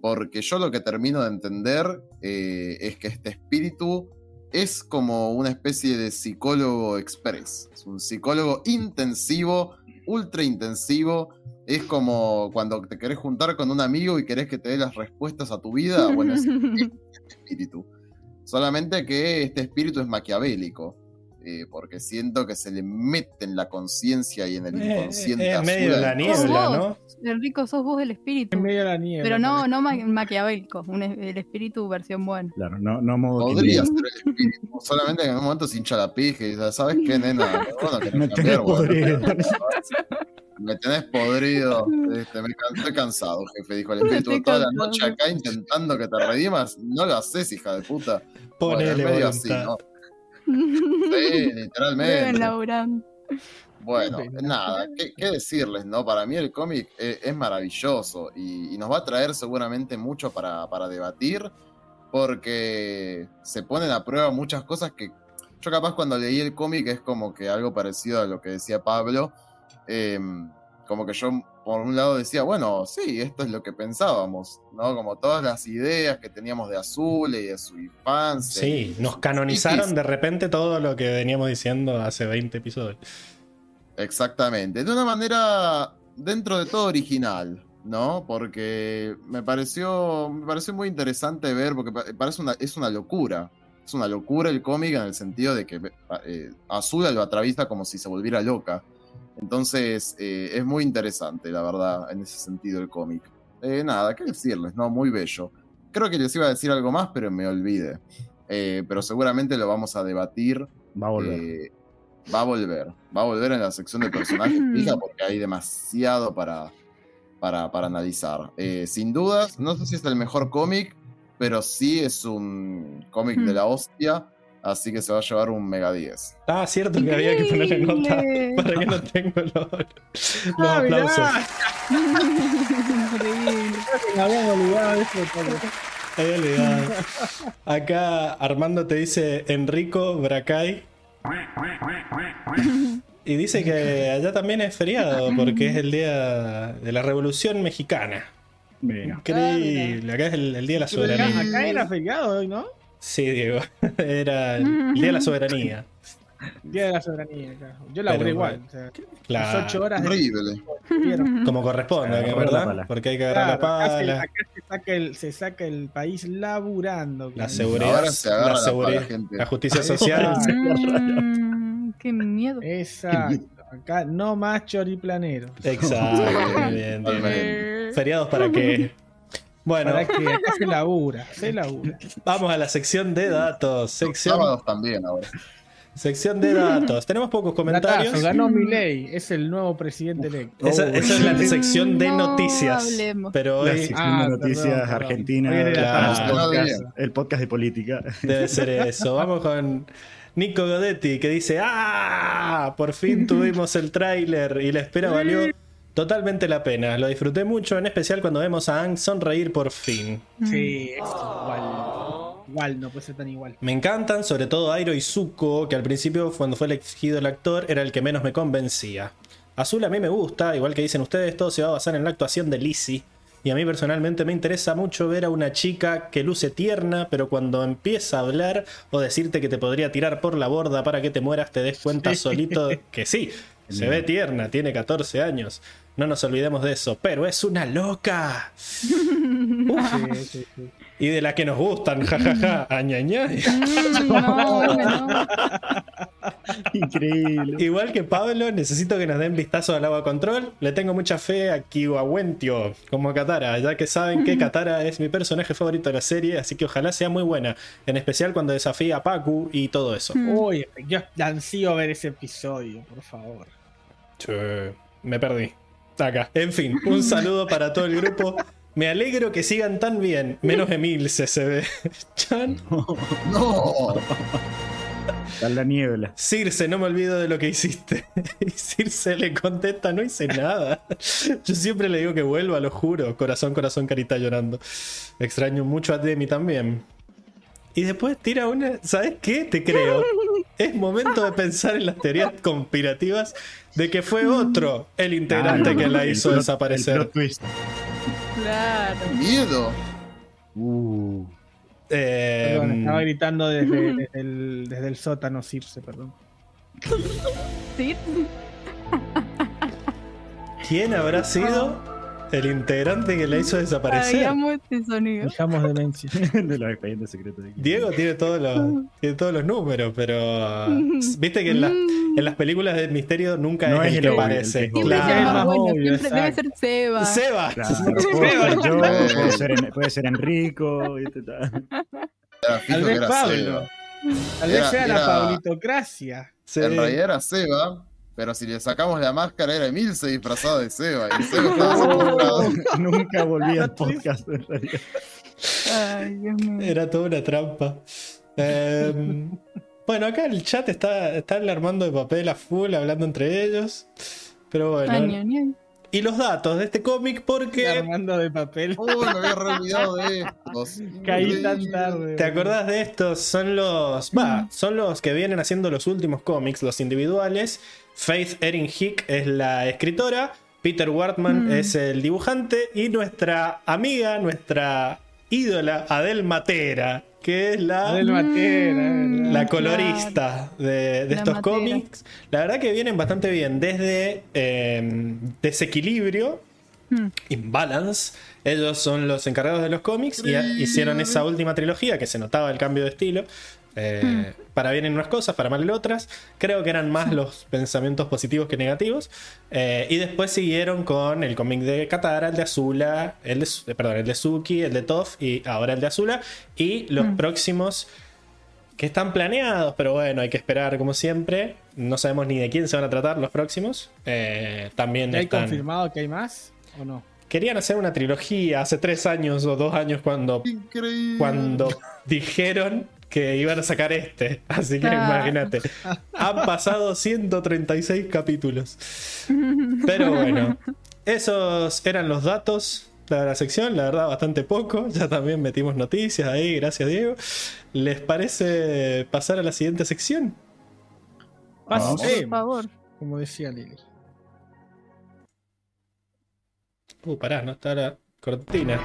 Porque yo lo que termino de entender eh, es que este espíritu es como una especie de psicólogo express. Es un psicólogo intensivo, ultra intensivo. Es como cuando te querés juntar con un amigo y querés que te dé las respuestas a tu vida. Bueno, es este espíritu. Solamente que este espíritu es maquiavélico. Eh, porque siento que se le mete en la conciencia y en el Eh, inconsciente. es a medio Azula la de niebla. ¿no? Enrico, sos vos el espíritu. En medio de la nieve. Pero no, no ma- maquiavélico, un es- el espíritu versión buena. Claro, no, no modo Podría ser el espíritu. Solamente que en un momento se hincha la pija y dice, ¿sabes qué, nena? Bueno, Me cambiar, tenés bueno, podrido. Me tenés podrido. Este, me can- estoy cansado, jefe. Dijo el espíritu Estoy toda la noche acá intentando que te redimas. No lo haces, hija de puta. Bueno, Ponele medio así. ¿no? Sí, Bien, literalmente. Bueno, nada, ¿qué, qué decirles, no? Para mí el cómic es, es maravilloso y, y nos va a traer seguramente mucho para, para debatir porque se ponen a prueba muchas cosas que yo capaz cuando leí el cómic es como que algo parecido a lo que decía Pablo, eh, como que yo por un lado decía, bueno, sí, esto es lo que pensábamos, ¿no? Como todas las ideas que teníamos de Azul y de su infancia. Sí, nos canonizaron de repente todo lo que veníamos diciendo hace 20 episodios. Exactamente. De una manera dentro de todo original, ¿no? Porque me pareció, me pareció muy interesante ver, porque pa- parece una, es una locura. Es una locura el cómic en el sentido de que eh, Azula lo atraviesa como si se volviera loca. Entonces, eh, es muy interesante, la verdad, en ese sentido el cómic. Eh, nada, qué decirles, ¿no? Muy bello. Creo que les iba a decir algo más, pero me olvidé. Eh, pero seguramente lo vamos a debatir Va a volver. eh, va a volver. Va a volver en la sección de personajes fija porque hay demasiado para, para, para analizar. Eh, sin dudas, no sé si es el mejor cómic, pero sí es un cómic de la hostia. Así que se va a llevar un Mega 10. Ah, cierto que había que ponerle nota para que no tengo los, los Ah, aplausos. Increíble. Acá Armando te dice Enrico Bracay. Y dice que allá también es feriado porque es el día de la Revolución Mexicana. Mira. Increíble. Acá es el, el día de la soberanía. acá era feriado hoy, ¿no? Sí, Diego. Era el día de la soberanía. Día de la soberanía, claro. Yo laburé Pero igual. O sea, las Claro. ocho horas de Horrible. Como corresponde, ¿verdad? Porque hay que agarrar Claro, la acá, se, pala. acá se saca el, se saca el país laburando. La seguridad, Ahora se agarra la, la seguridad, pala, gente. la justicia social. Mm, qué miedo. Exacto. Acá no más choriplanero. Exacto, muy bien, bien. Feriados para qué. Bueno, Para que acá se labura, se labura. vamos a la sección de datos. Sección, Sábados también ahora. sección de datos. Tenemos pocos comentarios. Datazo, ganó Milei, es el nuevo presidente electo. Esa, Oh, esa es la sección de No noticias. hablemos. Pero La hoy sección Ah, de perdón, noticias perdón. argentina. Hoy la. Ah, podcast- el podcast de política. debe ser eso. Vamos con Nico Godetti que dice: ¡Ah! Por fin tuvimos el tráiler y la espera valió totalmente la pena. Lo disfruté mucho, en especial cuando vemos a Ang sonreír por fin. Sí, es igual. Igual, no puede ser tan igual. Me encantan, sobre todo Airo y Zuko, que al principio, cuando fue elegido el actor, era el que menos me convencía. Azul a mí me gusta, igual que dicen ustedes, todo se va a basar en la actuación de Lizzie. Y a mí personalmente me interesa mucho ver a una chica que luce tierna, pero cuando empieza a hablar o decirte que te podría tirar por la borda para que te mueras, te des cuenta solito que sí, se ve tierna, tiene 14 años. No nos olvidemos de eso, pero es una loca. Sí, sí, sí. Y de la que nos gustan, jajaja, añañay. Mm, no, no. Increíble. Igual que Pablo, necesito que nos den vistazo al agua control. Le tengo mucha fe a Kiwawentio como Katara, ya que saben que Katara es mi personaje favorito de la serie, así que ojalá sea muy buena. En especial cuando desafía a Paku y todo eso. Uy, yo ansío ver ese episodio, por favor. Che, me perdí. Acá. En fin, un saludo para todo el grupo. Me alegro que sigan tan bien, menos Emil CCB. Chan. No. Está la niebla. Circe, no me olvido de lo que hiciste. Y Circe le contesta, no hice nada. Yo siempre le digo que vuelva, lo juro. Corazón, corazón, carita llorando. Extraño mucho a Demi también. Y después tira una... ¿Sabes qué? Te creo. Es momento de pensar en las teorías conspirativas de que fue otro el integrante Claro, que la el hizo el desaparecer. twist. Claro. Miedo. Uh, Eh, Perdón, estaba gritando desde, desde el, desde el sótano Circe, perdón. Sí. ¿Quién habrá sido el integrante que la hizo desaparecer? amo este sonido. Dejamos demencia. de los expedientes secretos. de Diego tiene todos los, tiene todos los números, pero viste que en, las- en las películas de misterio nunca No es es el el que aparece. Claro. bueno, debe ser Seba. Seba. Claro, puede ser yo, puede ser, puede ser Enrico. ¿viste? Tal. Vez Pablo. Seba. Tal vez Era- sea la Pablitocracia. En realidad era Seba, pero si le sacamos la máscara era Emilce disfrazado de Seba. Y Seba estaba secuestrado. Nunca volví al podcast. en realidad. Ay, Dios mío. Era toda una trampa. Em, bueno, acá el chat está, está armando de papel a full, hablando entre ellos. Pero bueno. Ay. Y los datos de este cómic, porque. Armando de papel. Uy, me había olvidado de estos. Caí tan tarde. ¿Te acordás de estos? Son los. Va, son los que vienen haciendo los últimos cómics, los individuales. Faith Erin Hick es la escritora. Peter Wartman Mm. es el dibujante. Y nuestra amiga, nuestra ídola, Adel Matera, que es la. Adel Matera, Mm, la claro. colorista de, de La estos cómics. La verdad que vienen bastante bien. Desde eh, Desequilibrio, Mm. Imbalance. Ellos son los encargados de los cómics y hicieron esa última trilogía que se notaba el cambio de estilo. Eh, Para bien en unas cosas, para mal en otras. Creo que eran más los pensamientos positivos que negativos. Eh, y después siguieron con el cómic de Katara, el de Azula, el de, eh, perdón, el de Suki, el de Toph y ahora el de Azula. Y los próximos que están planeados, pero bueno, hay que esperar como siempre. No sabemos ni de quién se van a tratar los próximos. Eh, también ¿Ya hay están... confirmado que hay más o no? Querían hacer una trilogía hace tres años o dos años cuando, Increíble. cuando dijeron que iban a sacar este. Así que Ah. imagínate. Han pasado 136 capítulos. Pero bueno, esos eran los datos de la sección. La verdad, bastante poco. Ya también metimos noticias ahí. Gracias, Diego. ¿Les parece pasar a la siguiente sección? Vamos. Pase, Por favor. como decía Lili. Uh, pará, no está la cortina.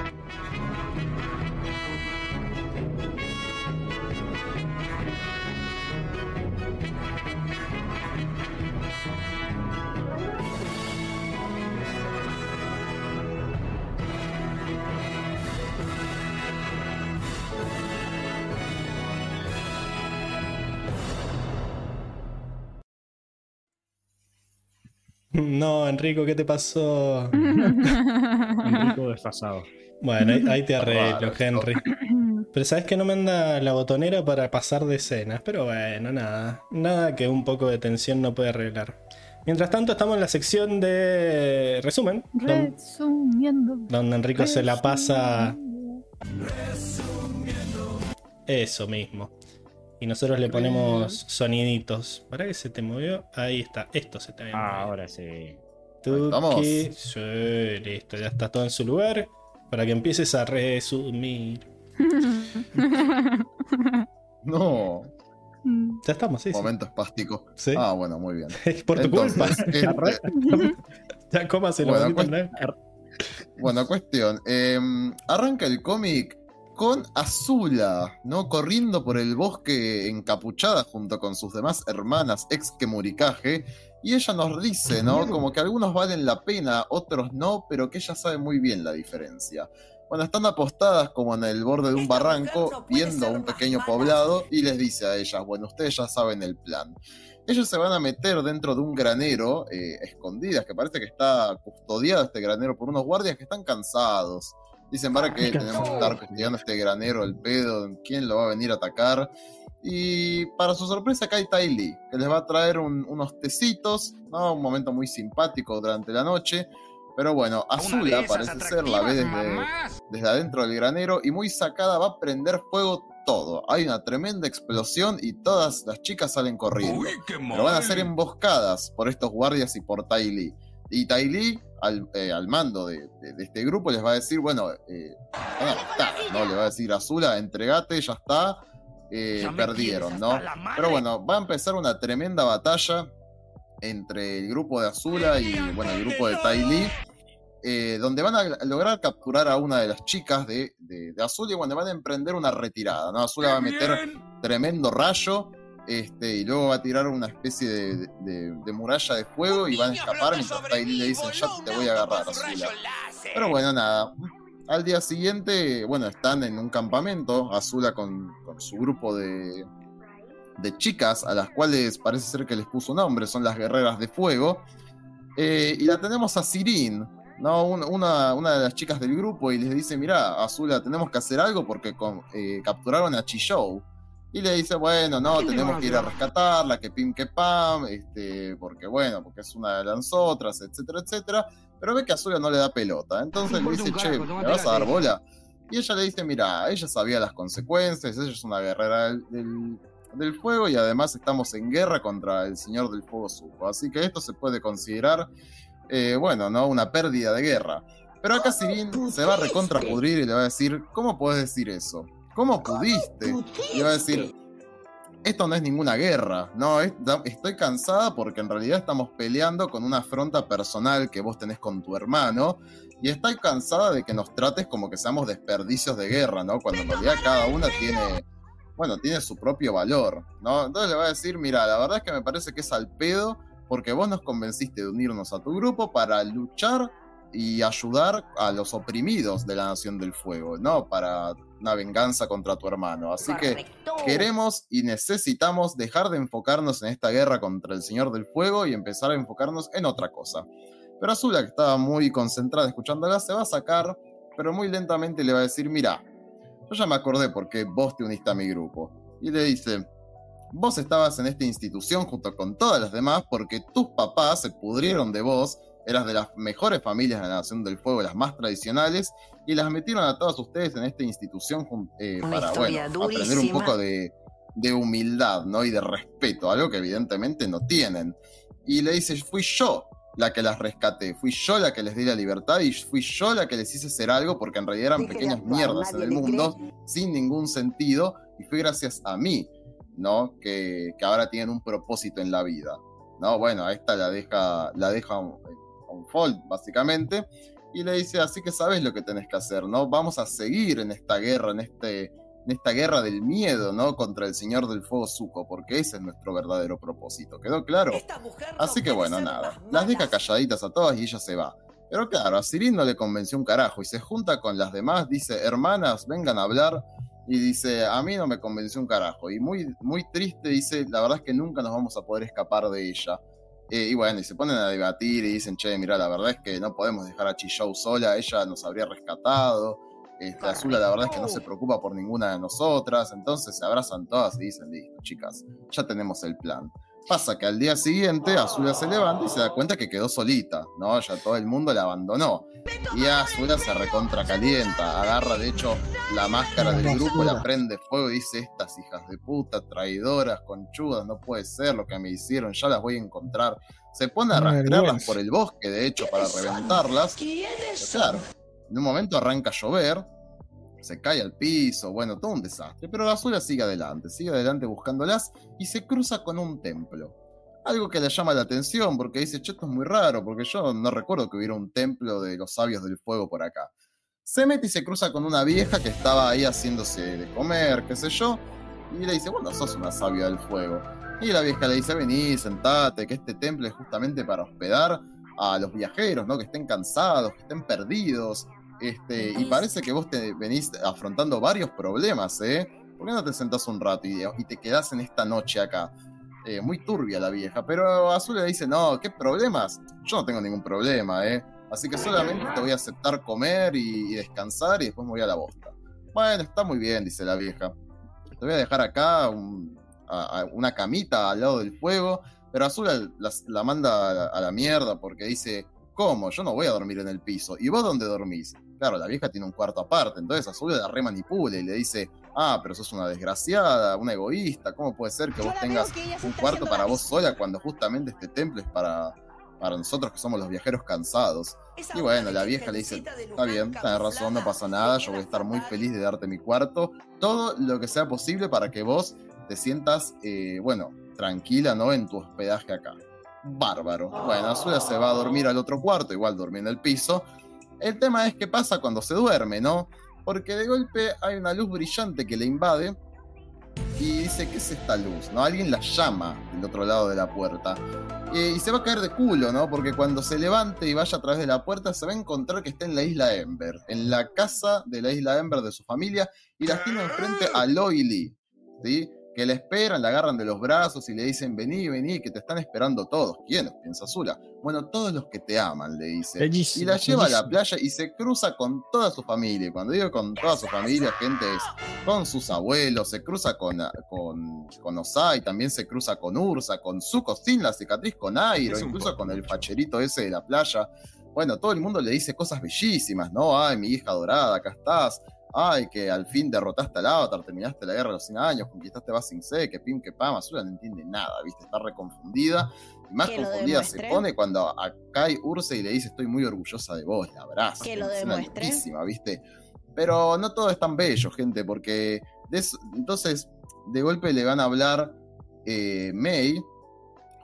No, Enrico, ¿qué te pasó? Enrico desfasado. Bueno, ahí, ahí te arreglo. Henry. Pero sabes que no me anda la botonera para pasar de escenas. Pero bueno, nada. Nada que un poco de tensión no puede arreglar. Mientras tanto, estamos en la sección de resumen. don- Resumiendo. donde Enrico se la pasa eso mismo. Y nosotros le ponemos soniditos. ¿Para que se te movió? Ahí está. Esto se te había Ah, ahora sí. Tuki. Sí, listo. Ya está todo en su lugar. Para que empieces a resumir. No. Ya estamos, sí. sí. Momento espástico. Sí. Ah, bueno, muy bien. Es por tu Entonces, culpa. este, Ya cómaselo. Bueno. Bueno, cuestión. em, arranca el cómic con Azula, ¿no? Corriendo por el bosque encapuchada junto con sus demás hermanas ex Kemurikage. Y ella nos dice, ¿no? Como que algunos valen la pena, otros no, pero que ella sabe muy bien la diferencia. Bueno, están apostadas como en el borde de un barranco, viendo un pequeño poblado, y les dice a ellas, bueno, ustedes ya saben el plan. Ellos se van a meter dentro de un granero, eh, escondidas, que parece que está custodiado este granero por unos guardias que están cansados. Dicen, para que tenemos que estar este granero, el pedo, quién lo va a venir a atacar. Y para su sorpresa, acá hay Tai Lee, que les va a traer un- unos tecitos, ¿no? Un momento muy simpático durante la noche. Pero bueno, Azula parece ser, la ve desde, desde adentro del granero y muy sacada va a prender fuego todo. Hay una tremenda explosión y todas las chicas salen corriendo. Pero van a ser emboscadas por estos guardias y por Tai Lee. Y Lee, al, eh, al mando de, de- de este grupo, les va a decir, bueno, eh, arrestar, ¿no? Le va a decir, Azula, entregate, ya está. eh, perdieron, ¿no? Pero bueno, va a empezar una tremenda batalla entre el grupo de Azula y bueno, el grupo de Tai Lee, eh, donde van a lograr capturar a una de las chicas de, de, de Azula y bueno, van a emprender una retirada, ¿no? Azula va a meter tremendo rayo este, y luego va a tirar una especie de, de- de muralla de fuego y van a escapar mientras Lee le dicen, ya te voy a agarrar, Azula. Pero bueno, nada. Al día siguiente, bueno, están en un campamento, Azula con, con su grupo de, de chicas, a las cuales parece ser que les puso nombre, son las guerreras de fuego. Eh, y la tenemos a Sirin, ¿no? Un- una, una de las chicas del grupo, y les dice, mira, Azula, tenemos que hacer algo porque con- eh, capturaron a Chishou. Y le dice, bueno, no, tenemos que ir a rescatarla, que pim que pam, este, porque bueno, porque es una de las otras, etcétera, etcétera. Pero ve que Azula no le da pelota. Entonces le dice, che, ¿me vas a dar bola? Y ella le dice, mira, ella sabía las consecuencias, ella es una guerrera del, del- del fuego y además estamos en guerra contra el señor del fuego suco. Así que esto se puede considerar, eh, bueno, ¿no? Una pérdida de guerra. Pero acá Sirin se va a recontrapudrir y le va a decir, ¿cómo puedes decir eso? ¿Cómo pudiste? Va a decir, esto no es ninguna guerra, no, es- estoy cansada porque en realidad estamos peleando con una afronta personal que vos tenés con tu hermano y estoy cansada de que nos trates como que seamos desperdicios de guerra, ¿no? Cuando en realidad cada una tiene, bueno, tiene su propio valor, ¿no? Entonces le va a decir, mira, la verdad es que me parece que es al pedo porque vos nos convenciste de unirnos a tu grupo para luchar y ayudar a los oprimidos de la Nación del Fuego, ¿no? Para una venganza contra tu hermano. Así que queremos y necesitamos dejar de enfocarnos en esta guerra contra el Señor del Fuego y empezar a enfocarnos en otra cosa. Pero Azula, que estaba muy concentrada escuchándola, se va a sacar, pero muy lentamente le va a decir, mira, yo ya me acordé por qué vos te uniste a mi grupo. Y le dice, vos estabas en esta institución junto con todas las demás porque tus papás se pudrieron de vos, eras de las mejores familias de la Nación del Fuego, las más tradicionales, y las metieron a todas ustedes en esta institución eh, para, bueno, aprender un poco de, de humildad, ¿no? Y de respeto, algo que evidentemente no tienen. Y le dice, fui yo la que las rescaté, fui yo la que les di la libertad y fui yo la que les hice hacer algo porque en realidad eran Deje pequeñas mierdas en el mundo sin ningún sentido y fue gracias a mí, ¿no? Que, que ahora tienen un propósito en la vida, ¿no? Bueno, a esta la deja, la deja un fold, básicamente, y le dice, así que sabes lo que tenés que hacer, ¿no? Vamos a seguir en esta guerra, en este, en esta guerra del miedo, ¿no? Contra el Señor del Fuego Suco, porque ese es nuestro verdadero propósito. ¿Quedó claro? Así que bueno, nada. Las deja calladitas a todas y ella se va. Pero claro, a Sirin no le convenció un carajo y se junta con las demás, dice, hermanas, vengan a hablar. Y dice, a mí no me convenció un carajo. Y muy, muy triste, dice, la verdad es que nunca nos vamos a poder escapar de ella. Eh, y bueno, y se ponen a debatir y dicen, che, mira, la verdad es que no podemos dejar a Chishou sola, ella nos habría rescatado. Este, Azula, la verdad es que no se preocupa por ninguna de nosotras. Entonces se abrazan todas y dicen, listo, chicas, ya tenemos el plan. Pasa que al día siguiente Azula se levanta y se da cuenta que quedó solita, ¿no? Ya todo el mundo la abandonó. Y Azula se recontra calienta, agarra de hecho la máscara del grupo, la prende fuego y dice, estas hijas de puta, traidoras, conchudas, no puede ser lo que me hicieron, ya las voy a encontrar. Se pone a rastrearlas por el bosque, de hecho, para reventarlas. Pero claro, en un momento arranca a llover, se cae al piso, bueno, todo un desastre. Pero Azula sigue adelante, sigue adelante buscándolas y se cruza con un templo. algo que le llama la atención, porque dice, che, esto es muy raro, porque yo no recuerdo que hubiera un templo de los sabios del fuego por acá. Se mete y se cruza con una vieja que estaba ahí haciéndose de comer, qué sé yo, y le dice, bueno, sos una sabia del fuego. Y la vieja le dice, vení, sentate, que este templo es justamente para hospedar a los viajeros, ¿no? Que estén cansados, que estén perdidos. Este, y parece que vos te venís afrontando varios problemas, ¿eh? ¿Por qué no te sentás un rato y, y te quedás en esta noche acá? Eh, muy turbia la vieja, pero Azul le dice, no, ¿qué problemas? Yo no tengo ningún problema, ¿eh? Así que solamente te voy a aceptar comer y, descansar y después me voy a la bosta. Bueno, está muy bien, dice la vieja. Te voy a dejar acá una camita al lado del fuego, pero Azul la, manda a la, mierda porque dice, ¿cómo? Yo no voy a dormir en el piso. ¿Y vos dónde dormís? Claro, la vieja tiene un cuarto aparte, entonces Azul la remanipula y le dice, ah, pero sos una desgraciada, una egoísta, ¿cómo puede ser que vos tengas un cuarto para vos sola cuando justamente este templo es para, para nosotros que somos los viajeros cansados? y bueno, la vieja le dice, está bien, tenés razón, no pasa nada, yo voy a estar muy feliz de darte mi cuarto, todo lo que sea posible para que vos te sientas, eh, bueno, tranquila, ¿no? En tu hospedaje acá. Bárbaro. Bueno, Azula se va a dormir al otro cuarto, igual dormir en el piso. El tema es qué pasa cuando se duerme, ¿no? porque de golpe hay una luz brillante que le invade y dice, ¿qué es esta luz? ¿No? Alguien la llama del otro lado de la puerta. y se va a caer de culo, ¿no? Porque cuando se levante y vaya a través de la puerta, se va a encontrar que está en la isla Ember, en la casa de la isla Ember de su familia, y las tiene enfrente a Loy Lee, ¿sí? Que le esperan, la agarran de los brazos y le dicen, vení, vení, que te están esperando todos. ¿Quiénes? Piensa Zula. Bueno, todos los que te aman, le dice. y la lleva a la playa y se cruza con toda su familia. cuando digo con toda su familia, gente es con sus abuelos, se cruza con, con, con Osai, también se cruza con Ursa, con Zuko sin la cicatriz, con Airo, incluso con el facherito ese de la playa. Bueno, todo el mundo le dice cosas bellísimas, ¿no? Ay, mi hija dorada, acá estás ay, que al fin derrotaste al Avatar, terminaste la guerra de los 100 años, conquistaste Basing C, que pim, que pam, Azula no entiende nada, ¿viste? Está reconfundida. Y más confundida se pone cuando a Kai Urse y le dice, estoy muy orgullosa de vos, la abraza. Que lo demuestre. ¿viste? Pero no todo es tan bello, gente, porque entonces de golpe le van a hablar eh, May,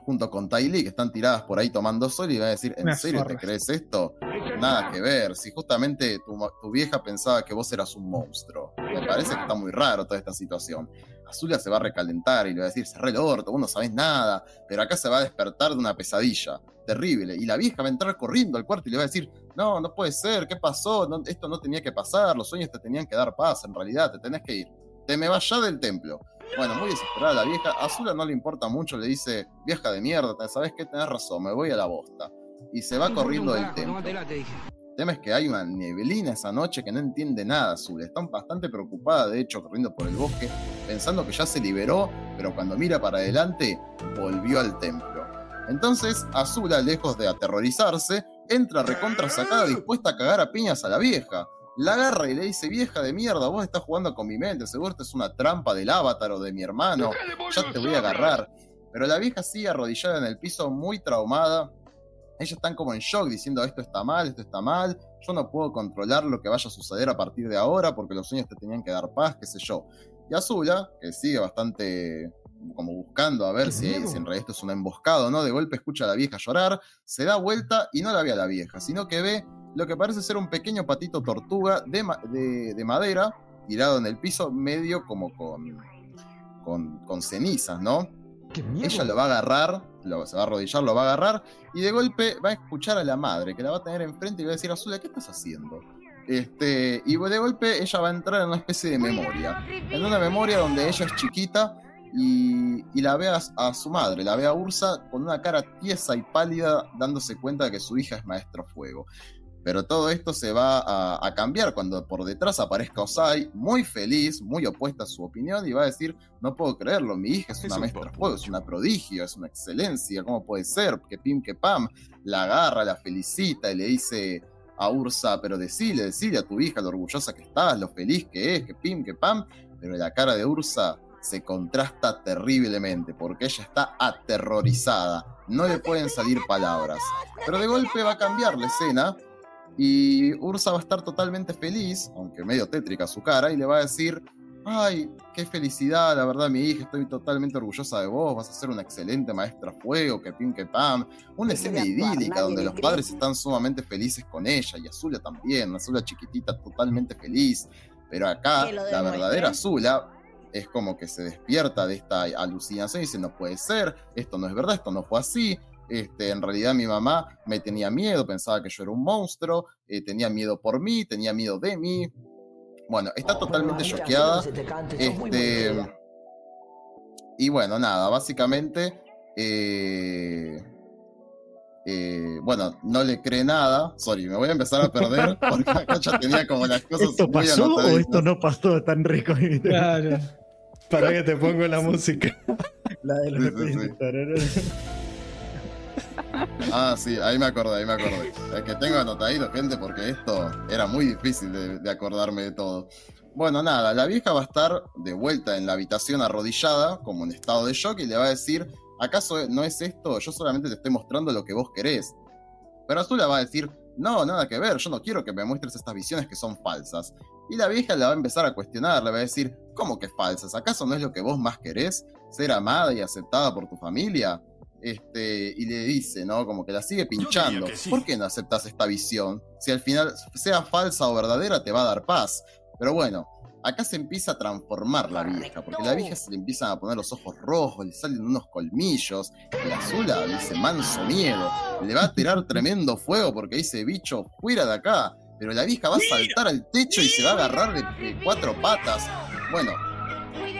junto con Ty Lee, que están tiradas por ahí tomando sol, y va a decir, ¿en serio te crees esto? Nada que ver, si justamente tu, vieja pensaba que vos eras un monstruo. Me parece que está muy raro toda esta situación. Azulia se va a recalentar y le va a decir, cerré el orto, vos no sabés nada, pero acá se va a despertar de una pesadilla terrible. Y la vieja va a entrar corriendo al cuarto y le va a decir, no, no puede ser, ¿qué pasó? esto no tenía que pasar, los sueños te tenían que dar paz, en realidad, te tenés que ir. Te me vas ya del templo. Bueno, muy desesperada la vieja. A Azula no le importa mucho, le dice, vieja de mierda, ¿sabes qué? Tenés razón, me voy a la bosta. Y se va corriendo del templo. El tema es que hay una neblina esa noche que no entiende nada Azula. Está bastante preocupada, de hecho, corriendo por el bosque, pensando que ya se liberó, pero cuando mira para adelante, volvió al templo. Entonces, Azula, lejos de aterrorizarse, entra recontra sacada dispuesta a cagar a piñas a la vieja la agarra y le dice, vieja de mierda, vos estás jugando con mi mente, seguro esto es una trampa del avatar o de mi hermano, ya te voy a agarrar. Pero la vieja sigue arrodillada en el piso, muy traumada. Ellos están como en shock, diciendo, esto está mal, esto está mal, yo no puedo controlar lo que vaya a suceder a partir de ahora, porque los sueños te tenían que dar paz, qué sé yo. Y Azula, que sigue bastante como buscando a ver si, si, en realidad esto es una emboscada no, de golpe escucha a la vieja llorar, se da vuelta y no la ve a la vieja, sino que ve lo que parece ser un pequeño patito tortuga de, madera tirado en el piso, medio como con, con, cenizas, ¿no? Ella lo va a agarrar, lo, se va a arrodillar, lo va a agarrar y de golpe va a escuchar a la madre que la va a tener enfrente y va a decir, Azula, ¿qué estás haciendo? Este, y de golpe ella va a entrar en una especie de memoria. En una memoria donde ella es chiquita y, la ve a, su madre, la ve a Ursa con una cara tiesa y pálida dándose cuenta de que su hija es maestro fuego. Pero todo esto se va a, cambiar cuando por detrás aparezca Osai, muy feliz, muy opuesta a su opinión, y va a decir, no puedo creerlo, mi hija es una maestra fuego, es una prodigio, es una excelencia, ¿cómo puede ser? Que pim, que pam, la agarra, la felicita y le dice a Ursa, pero decile, decile a tu hija lo orgullosa que estás, lo feliz que es, que pim, que pam, pero la cara de Ursa se contrasta terriblemente porque ella está aterrorizada, no le pueden salir palabras. Pero de golpe va a cambiar la escena y Ursa va a estar totalmente feliz, aunque medio tétrica su cara, y le va a decir, ay, qué felicidad, la verdad, mi hija, estoy totalmente orgullosa de vos, vas a ser una excelente maestra fuego, que pin, que pam. Una escena idílica donde los padres están sumamente felices con ella y Azula también, Azula chiquitita totalmente feliz. Pero acá, la verdadera Azula es como que se despierta de esta alucinación y dice, no puede ser, esto no es verdad, esto no fue así. Este, en realidad mi mamá me tenía miedo, pensaba que yo era un monstruo, eh, tenía miedo por mí, tenía miedo de mí, bueno, está totalmente choqueada. Este, y bueno, nada, básicamente. Eh, eh, bueno, no le cree nada. Sorry, me voy a empezar a perder porque acá ya tenía como las cosas. ¿Esto pasó o esto no pasó tan rico? Claro. Para que te pongo la música. La de los Ah, sí, ahí me acordé, ahí me acordé. Es que tengo anotadito, gente, porque esto era muy difícil de, acordarme de todo. Bueno, nada, la vieja va a estar de vuelta en la habitación arrodillada, como en estado de shock, y le va a decir, ¿acaso no es esto? Yo solamente te estoy mostrando lo que vos querés. Pero Azula va a decir, no, nada que ver, yo no quiero que me muestres estas visiones que son falsas. Y la vieja la va a empezar a cuestionar, le va a decir, ¿cómo que falsas? ¿Acaso no es lo que vos más querés? ¿Ser amada y aceptada por tu familia? Este, y le dice, ¿no? Como que la sigue pinchando. ¿Por qué no aceptas esta visión? Si al final, sea falsa o verdadera, te va a dar paz. Pero bueno, acá se empieza a transformar la vieja, porque la vieja se le empiezan a poner los ojos rojos, le salen unos colmillos, y Azula dice manso miedo, le va a tirar tremendo fuego porque dice bicho, fuera de acá. Pero la vieja va a saltar al techo y se va a agarrar de cuatro patas. Bueno,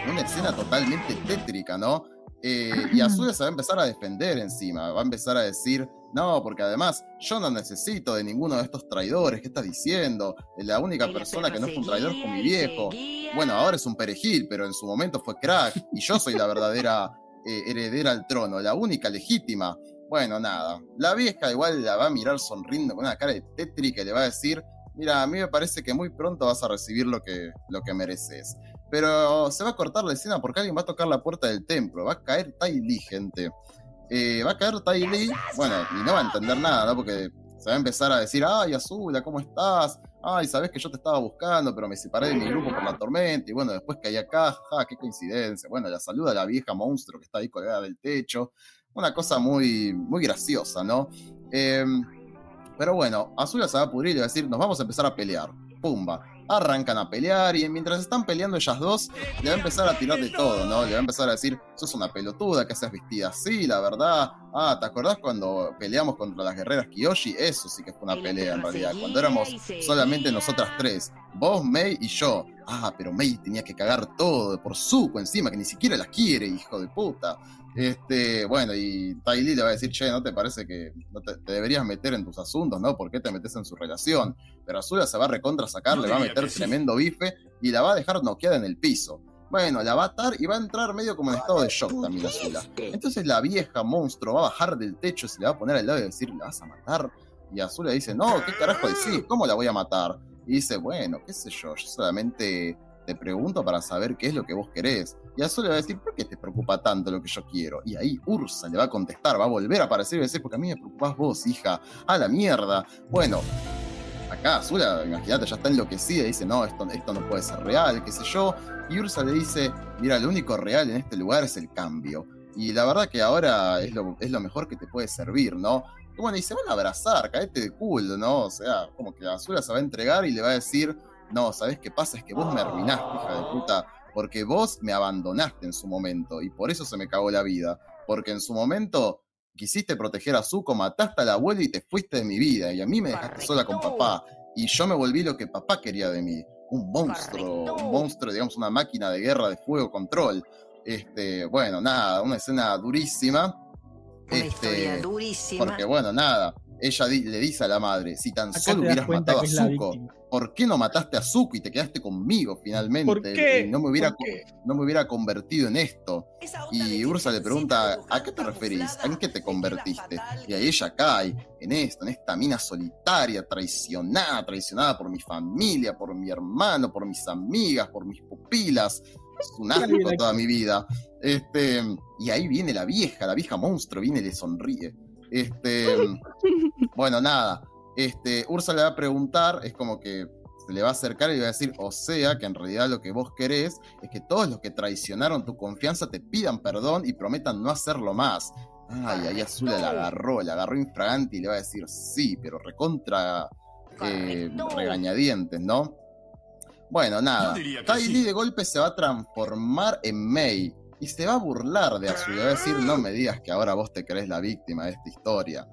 una escena totalmente tétrica, ¿no? Eh, y Azula se va a empezar a defender encima, va a empezar a decir, no, porque además yo no necesito de ninguno de estos traidores, ¿qué estás diciendo? La única persona que no es un traidor es mi viejo. Bueno, ahora es un perejil, pero en su momento fue crack, y yo soy la verdadera eh, heredera al trono, la única legítima. Bueno, nada, la vieja igual la va a mirar sonriendo con una cara de tétrica y le va a decir, mira, a mí me parece que muy pronto vas a recibir lo que, lo que mereces. Pero se va a cortar la escena porque alguien va a tocar la puerta del templo. Va a caer Tai Li, gente. Eh, va a caer Tai bueno, y no va a entender nada, ¿no? Porque se va a empezar a decir, ay, Azula, ¿cómo estás? Ay, sabes que yo te estaba buscando, pero me separé de mi grupo por la tormenta. Y bueno, después caí acá, ja, qué coincidencia. Bueno, la saluda a la vieja monstruo que está ahí colgada del techo. Una cosa muy, muy graciosa, ¿no? Em, pero bueno, Azula se va a pudrir y va a decir, nos vamos a empezar a pelear. Pumba arrancan a pelear y mientras están peleando ellas dos, le va a empezar a tirar de todo, ¿no? Le va a empezar a decir, sos una pelotuda, que seas vestida así, la verdad. Ah, ¿te acordás cuando peleamos contra las guerreras Kiyoshi? Eso sí que fue una pelea en realidad, cuando éramos solamente nosotras tres, vos, Mei y yo. Ah, pero Mei tenía que cagar todo por suco encima, que ni siquiera la quiere, hijo de puta. Este, bueno, y Tai le va a decir, che, ¿no te parece que no te, deberías meter en tus asuntos, ¿no? ¿Por qué te metes en su relación? Pero Azula se va a recontra sacar, le va a meter tremendo bife y la va a dejar noqueada en el piso. Bueno, la va a atar y va a entrar medio como en estado de shock también Azula. Entonces la vieja monstruo va a bajar del techo, se le va a poner al lado y decir, ¿la vas a matar? Y Azula dice, no, ¿qué carajo decís? ¿Cómo la voy a matar? Y dice, bueno, qué sé yo, yo solamente te pregunto para saber qué es lo que vos querés. Y Azul le va a decir, ¿por qué te preocupa tanto lo que yo quiero? Y ahí Ursa le va a contestar, va a volver a aparecer y va a decir, porque a mí me preocupás vos, hija. A la mierda. Bueno, acá Azul, imagínate, ya está enloquecida y dice, no, esto, esto no puede ser real, qué sé yo. Y Ursa le dice, mira, lo único real en este lugar es el cambio. Y la verdad que ahora es lo, es lo mejor que te puede servir, ¿no? Y bueno, y se van a abrazar, caete de culo, ¿no? O sea, como que Azula se va a entregar y le va a decir, no, ¿sabes qué pasa? Es que vos me arruinaste, hija de puta, porque vos me abandonaste en su momento y por eso se me cagó la vida, porque en su momento quisiste proteger a Zuko, mataste a la abuela y te fuiste de mi vida y a mí me dejaste sola con papá y yo me volví lo que papá quería de mí, un monstruo, un monstruo, digamos, una máquina de guerra de fuego control. Este, bueno, nada, una escena durísima. este, durísima. Porque bueno, nada, ella le dice a la madre, si tan solo hubieras matado a Zuko, ¿por qué no mataste a Zuko y te quedaste conmigo finalmente? ¿Por qué? No, me hubiera, no me hubiera convertido en esto. Y Ursa le pregunta, ¿a qué te referís? ¿En qué te convertiste? Y ahí ella cae en esto, en esta mina solitaria, traicionada, traicionada por mi familia, por mi hermano, por mis amigas, por mis pupilas. Es un asco toda mi vida. Este, y ahí viene la vieja, la vieja monstruo, viene y le sonríe. Este, bueno, nada. Este, Ursa le va a preguntar, es como que se le va a acercar y le va a decir, o sea, que en realidad lo que vos querés es que todos los que traicionaron tu confianza te pidan perdón y prometan no hacerlo más. Ay, ahí Azula la agarró, la agarró infragante y le va a decir, sí, pero recontra eh, regañadientes, ¿no? Bueno, nada. Tai Lee de golpe se va a transformar en Mei y se va a burlar de Azula. Va a decir, no me digas que ahora vos te crees la víctima de esta historia.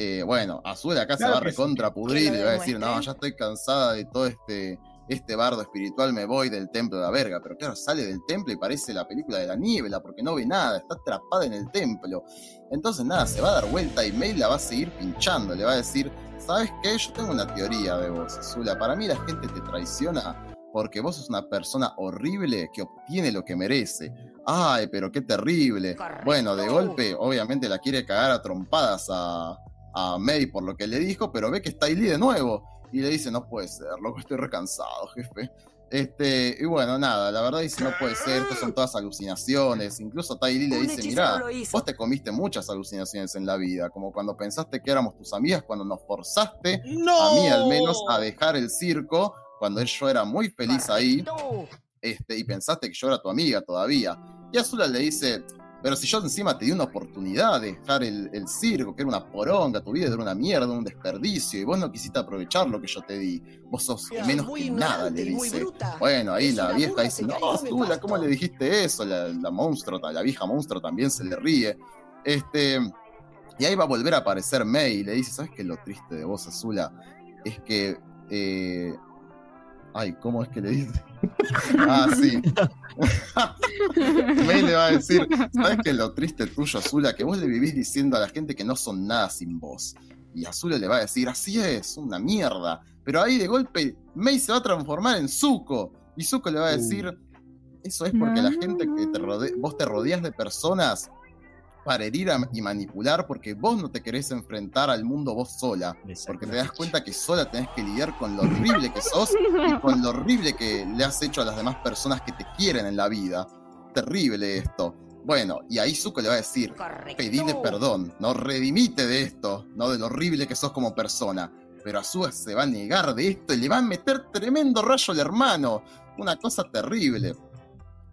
Eh, bueno, Azula acá se va a recontrapudrir y va a decir, no, ya estoy cansada de todo este, este bardo espiritual, me voy del templo de la verga. Pero claro, sale del templo y parece la película de la niebla porque no ve nada, está atrapada en el templo. Entonces nada, se va a dar vuelta y Mei la va a seguir pinchando, le va a decir, ¿sabes qué? Yo tengo una teoría de vos, Azula. Para mí la gente te traiciona porque vos sos una persona horrible que obtiene lo que merece. Ay, pero qué terrible. Bueno, de golpe, obviamente la quiere cagar a trompadas a, a May por lo que le dijo, pero ve que está Lee de nuevo. Y le dice, no puede ser, loco, estoy recansado, jefe. Este, y bueno, nada, la verdad dice, no puede ser, esto son todas alucinaciones. Incluso Tai Lee le dice, mirá, vos te comiste muchas alucinaciones en la vida, como cuando pensaste que éramos tus amigas, cuando nos forzaste, a mí al menos, a dejar el circo, cuando yo era muy feliz ahí, este, y pensaste que yo era tu amiga todavía. Y Azula le dice, pero si yo encima te di una oportunidad de dejar el, circo, que era una poronga, tu vida era una mierda, un desperdicio, y vos no quisiste aprovechar lo que yo te di. Vos sos menos que nada, le dice. Bueno, ahí la vieja dice, no, Azula, ¿cómo le dijiste eso? La, la monstruo, la vieja monstruo también se le ríe. Este, y ahí va a volver a aparecer May y le dice, ¿sabes qué es lo triste de vos, Azula? Es que eh, Ay, ¿cómo es que le dice? ah, sí. May le va a decir, ¿sabes qué es lo triste tuyo, Azula? Que vos le vivís diciendo a la gente que no son nada sin vos. Y Azula le va a decir, así es, una mierda. Pero ahí de golpe, May se va a transformar en Zuko. Y Zuko le va a decir, uh. eso es porque la gente que te rodea, vos te rodeas de personas para herir y manipular porque vos no te querés enfrentar al mundo vos sola, porque te das cuenta que sola tenés que lidiar con lo horrible que sos y con lo horrible que le has hecho a las demás personas que te quieren en la vida. Terrible esto. Bueno, y ahí Zuko le va a decir, pedile perdón, no redimite de esto, no de lo horrible que sos como persona. Pero Azúa se va a negar de esto y le va a meter tremendo rayo al hermano. Una cosa terrible.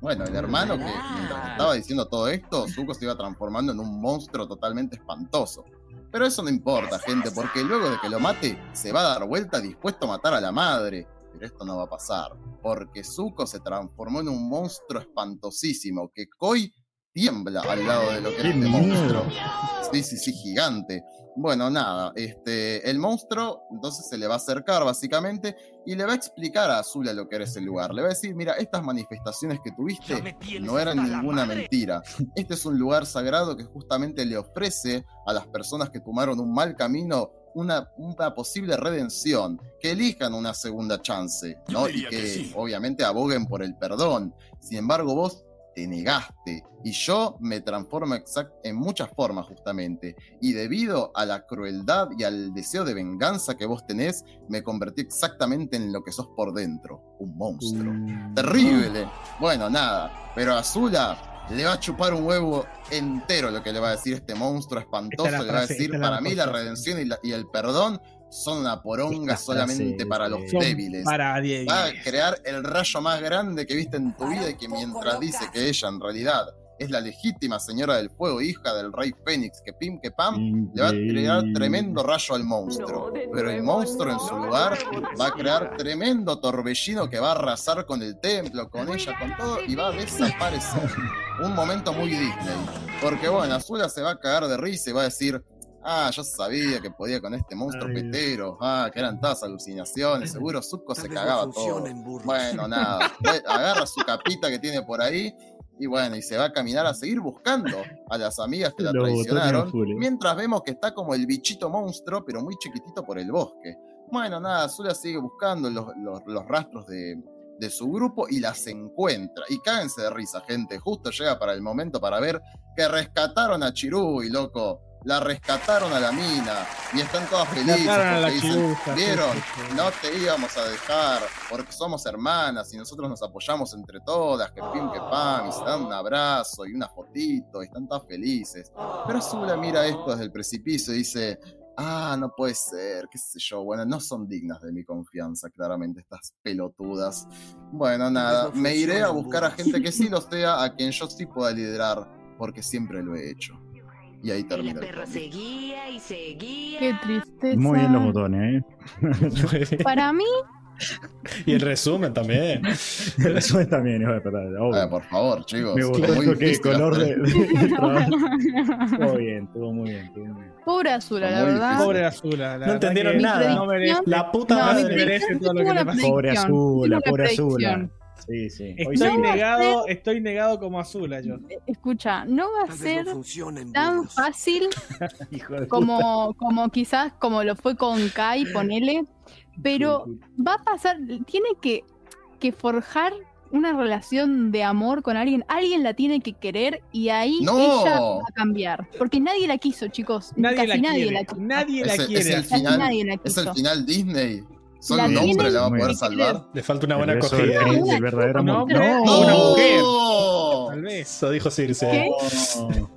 Bueno, el hermano que mientras estaba diciendo todo esto, Zuko se iba transformando en un monstruo totalmente espantoso. Pero eso no importa, gente, porque luego de que lo mate, se va a dar vuelta dispuesto a matar a la madre. Pero esto no va a pasar, porque Zuko se transformó en un monstruo espantosísimo, que Koi tiembla al lado de lo que es este monstruo. Sí, sí, sí, gigante. Bueno, nada, este, el monstruo entonces se le va a acercar básicamente y le va a explicar a Azula lo que era ese lugar. Le va a decir, mira, estas manifestaciones que tuviste no eran ninguna mentira. Este es un lugar sagrado que justamente le ofrece a las personas que tomaron un mal camino una, una, posible redención, que elijan una segunda chance, ¿no? Y que, obviamente aboguen por el perdón. Sin embargo, vos te negaste. Y yo me transformo en muchas formas justamente. Y debido a la crueldad y al deseo de venganza que vos tenés, me convertí exactamente en lo que sos por dentro. Un monstruo. Mm. Terrible. Bueno, nada. Pero a Azula le va a chupar un huevo entero lo que le va a decir este monstruo espantoso. Le va a decir, para mí la redención y el perdón son una poronga solamente para los débiles. Para Va a crear el rayo más grande que viste en tu vida y que mientras dice que ella en realidad es la legítima señora del fuego, hija del rey Fénix, que pim que pam, le va a crear tremendo rayo al monstruo. Pero el monstruo en su lugar va a crear tremendo torbellino que va a arrasar con el templo, con ella, con todo, y va a desaparecer. Un momento muy Disney. Porque bueno, Azula se va a cagar de risa y va a decir, Ah, yo sabía que podía con este monstruo petero. Ah, que eran todas alucinaciones. Seguro Zuko se cagaba todo. Bueno, nada. Agarra su capita que tiene por ahí. Y bueno, y se va a caminar a seguir buscando a las amigas que la traicionaron. Mientras vemos que está como el bichito monstruo, pero muy chiquitito por el bosque. Bueno, nada, Zula sigue buscando los, los, rastros de, de su grupo y las encuentra. Y cáguense de risa, gente. Justo llega para el momento para ver que rescataron a Chirú y loco la rescataron a la mina y están todas felices porque dicen, vieron, no te íbamos a dejar porque somos hermanas y nosotros nos apoyamos entre todas, que pim, que pam, y se dan un abrazo y una fotito y están todas felices. Pero Azula mira esto desde el precipicio y dice, ah, no puede ser, qué sé yo, bueno, no son dignas de mi confianza, claramente, estas pelotudas. Bueno, nada, no me iré a buscar a gente que sí lo sea, a quien yo sí pueda liderar, porque siempre lo he hecho. Y ahí Y la termina el perra seguía y seguía. Qué tristeza. Muy bien los botones, ¿eh? Para mí, y el resumen también. Eso también, hijo de. Ah, por favor, chicos. Me gustó muy esto que color de, de trabajo. Estuvo bien, estuvo muy bien, estuvo muy bien. pobre Azula, la verdad. difícil. Pobre Azula. la No entendieron nada. No merece. La puta No, madre. merece todo lo que le pasa. Pobre Azula, pobre Azula. Sí, sí. Hoy Estoy. No negado, estoy negado como Azula yo. Escucha, no va a Tal ser no tan burros. fácil como, como quizás como lo fue con Kai, ponele, pero va a pasar, tiene que, que forjar una relación de amor con alguien, alguien la tiene que querer y ahí ¡No! ella va a cambiar, porque nadie la quiso, chicos, Nadie casi la nadie quiere. la quiso, Nadie Es la el- es quiere. el casi final. nadie la Es quiso. el final Disney. Solo La un hombre la va a poder salvar. Le falta una buena príncipe, el verdadero No, o una mujer. ¡No! Tal vez. Eso dijo Circe. ¿Qué? no.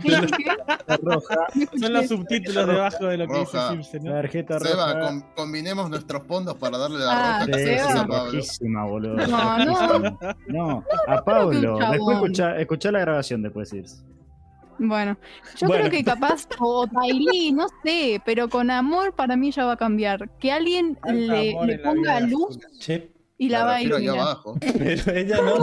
¿Qué? ¿Qué? roja, No. Son los subtítulos debajo de lo que dice Roja. Simpson, ¿no? tarjeta Seba, roja. com- combinemos nuestros fondos para darle la Ah, roja que Sí, se Seba. sí, a Pablo. rojísima, boludo. No, no. No, a Pablo. Después escuchá, escuchá la grabación después, Circe. Bueno, yo Bueno. creo que capaz, o Tylee, no sé, pero con amor para mí ya va a cambiar. Que alguien le, la ponga luz. Che, y la Me va a iluminar. pero ella no.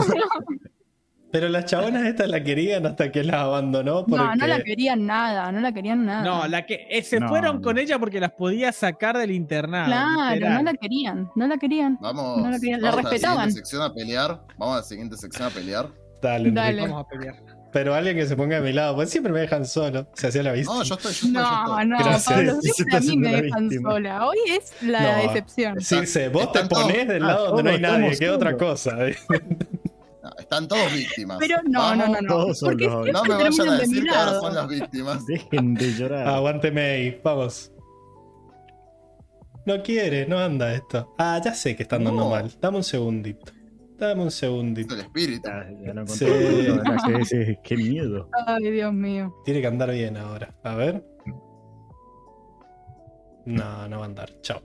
Pero las chabonas estas la querían hasta que las abandonó. Porque... No, no la querían nada, no la querían nada. No, la que eh, se No, fueron no. con ella porque las podía sacar del internado. claro, literal. no la querían, no la querían. Vamos, No la querían, la vamos a la respetaban. siguiente sección a pelear. Vamos a la siguiente sección a pelear. Dale. Dale. Vamos a pelear. Pero alguien que se ponga a mi lado, pues siempre me dejan solo. Se hacía la vista. No, yo estoy, yo estoy, yo No, estoy. no, Gracias. Pablo, siempre a mí me dejan víctima. sola. Hoy es la No. decepción. Circe, vos te ponés del Ah, lado donde no hay nadie, que otra cosa. No, están todos víctimas. Pero no, Vamos, no, no, no. todos Porque No me vayan a terminan de decir que ahora son las víctimas. Dejen de llorar. Aguante May, vamos. No quiere, no anda esto. Ah, ya sé que está andando No. mal. Dame un segundito. Dame un segundito. el espíritu. Ya, ya Sí. Sí, sí, Qué miedo. Ay, Dios mío. Tiene que andar bien ahora. A ver. No, no va a andar. Chao.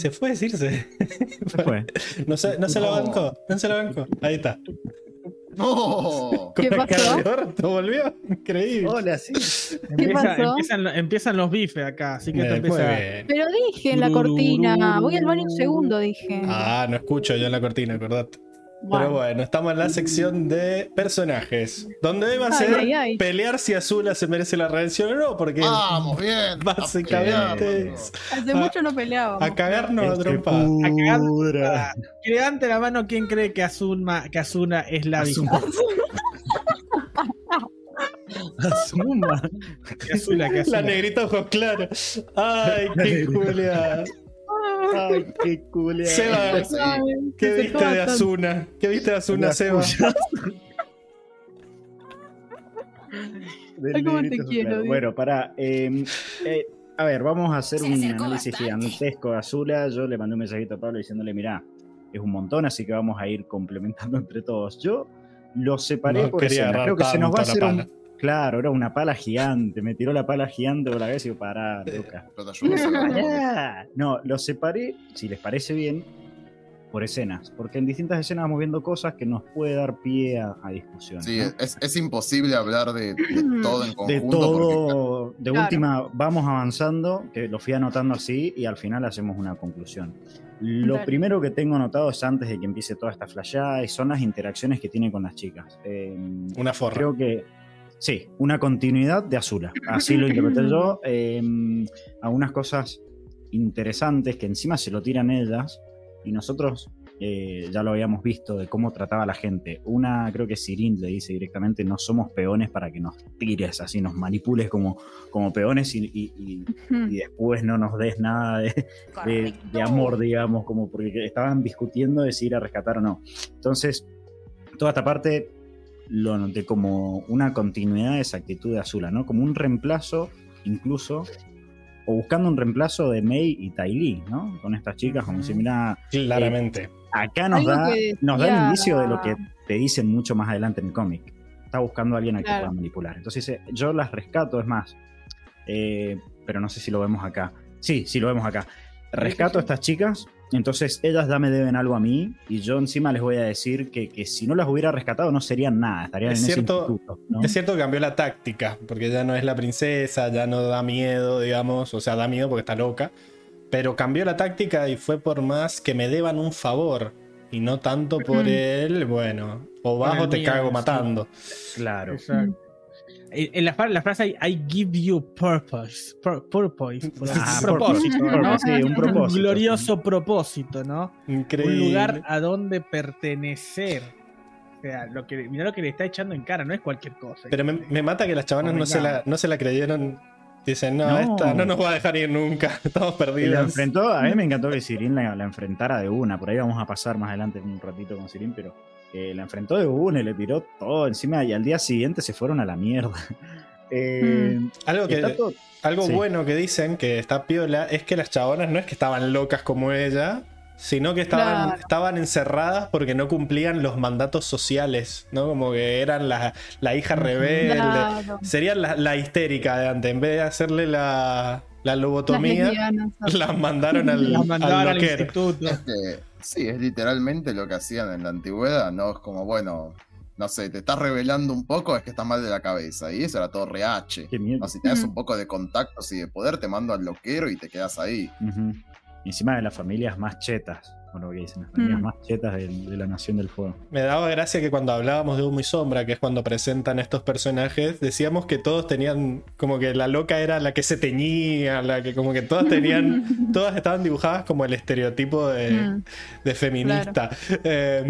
Se fue a decirse. Se fue. No se, no se la No. bancó. No se la bancó. Ahí está. ¡No! Con ¿Qué pasó? de orto, volvió. Increíble. Hola, sí. Empieza- pasó? empiezan, empiezan los bifes acá, así que esto Eh, empieza. Pero dije en la cortina, voy al baño un segundo, dije. Ah, no escucho yo en la cortina, acordate. Pero Bueno. estamos en la sección de personajes. Donde hoy va a ser ay, ay. pelear si Azula se merece la redención o no, porque Vamos, bien. básicamente A es Hace a- mucho no peleábamos. a cagarnos a pudra. Que levante la mano quien cree que Asuna, que Asuna es la víctima. Asuma. Que Azula, que La Azula. negrita ojos claros. Ay, La qué. Julia. Ay, qué culia. Seba, ¿qué viste de pasan. Azuna? ¿Qué viste de Azuna, Las Seba? Ay, cómo te quiero. Bueno, para. a ver, vamos a hacer un análisis bastante. gigantesco de Azula. Yo le mandé un mensajito a Pablo diciéndole: Mirá, es un montón, así que vamos a ir complementando entre todos. Yo lo separé No por Creo que se nos va a hacer un. Claro, era una pala gigante. Me tiró la pala gigante por la cabeza y digo, pará, loca. No, lo separé, si les parece bien, por escenas. Porque en distintas escenas vamos viendo cosas que nos puede dar pie a, a discusión. Sí, ¿no? es, es imposible hablar de, de todo en conjunto. de porque- todo, de Claro. última, vamos avanzando, que lo fui anotando así y al final hacemos una conclusión. Lo Dale. primero que tengo anotado es antes de que empiece toda esta flasheada y son las interacciones que tiene con las chicas. Eh, Una forra. Creo que sí, una continuidad de Azula. Así lo interpreté yo. Eh, algunas cosas interesantes que encima se lo tiran ellas y nosotros eh, ya lo habíamos visto, de cómo trataba a la gente. Una, creo que Sirin le dice directamente, no somos peones para que nos tires así, nos manipules como, como peones y, y- y- y después no nos des nada de, de- de amor, digamos, como porque estaban discutiendo de si ir a rescatar o no. Entonces, toda esta parte lo noté como una continuidad de esa actitud de Azula, ¿no? Como un reemplazo, incluso, o buscando un reemplazo de Mei y Tai Li, ¿no? Con estas chicas, como si, mira, Claramente. acá nos Algo da, que nos da el decía- indicio de lo que te dicen mucho más adelante en el cómic. Está buscando a alguien a que Claro. pueda manipular. Entonces dice, yo las rescato, es más. eh, pero no sé si lo vemos acá. Sí, sí lo vemos acá. Rescato a estas chicas, entonces ellas ya me deben algo a mí y yo encima les voy a decir que, que si no las hubiera rescatado no serían nada, estarían Es en cierto- ese instituto. ¿no? Es cierto que cambió la táctica, porque ya no es la princesa, ya no da miedo, digamos, o sea, da miedo porque está loca, pero cambió la táctica y fue por más que me deban un favor y no tanto por Mm. él, bueno, o bajo te mío, cago sí. matando. Claro. Exacto. En en la, la frase hay I give you purpose. pur- purpose. Ah, un propósito, purpose, ¿no? sí, un propósito. Un glorioso propósito, ¿no? Increíble. Un lugar a donde pertenecer. O sea, lo que, mirá lo que le está echando en cara, no es cualquier cosa. Pero me, me mata que las chavanas no se, la, no se la creyeron. Dicen, no, No. esta no nos va a dejar ir nunca, estamos la perdidos. enfrentó, a mí me encantó que Sirin la, la enfrentara de una, por ahí vamos a pasar más adelante un ratito con Sirin, pero eh, la enfrentó de una y le tiró todo encima y al día siguiente se fueron a la mierda. Eh, Algo que, todo- Algo Sí. bueno que dicen que está piola es que las chabonas no es que estaban locas como ella, sino que estaban, Claro. estaban encerradas porque no cumplían los mandatos sociales, ¿no? Como que eran la, la hija rebelde. Claro. Serían la, la histérica de antes. En vez de hacerle la, la lobotomía, las mandaron al, Las al al instituto. Sí, es literalmente lo que hacían en la antigüedad, ¿no? Es como, bueno, no sé, te estás revelando un poco, es que estás mal de la cabeza. Y eso era todo RH. Qué miedo. No, si tenés Ujú. un poco de contactos y de poder, te mando al loquero y te quedas ahí. Y Encima de las familias más chetas, lo que dicen, las familias Mm. más chetas de, de la Nación del Fuego. Me daba gracia que cuando hablábamos de Humo y Sombra, que es cuando presentan estos personajes, decíamos que todos tenían, como que la loca era la que se teñía, la que como que todas tenían, todas estaban dibujadas como el estereotipo de, Mm. de feminista. Eh,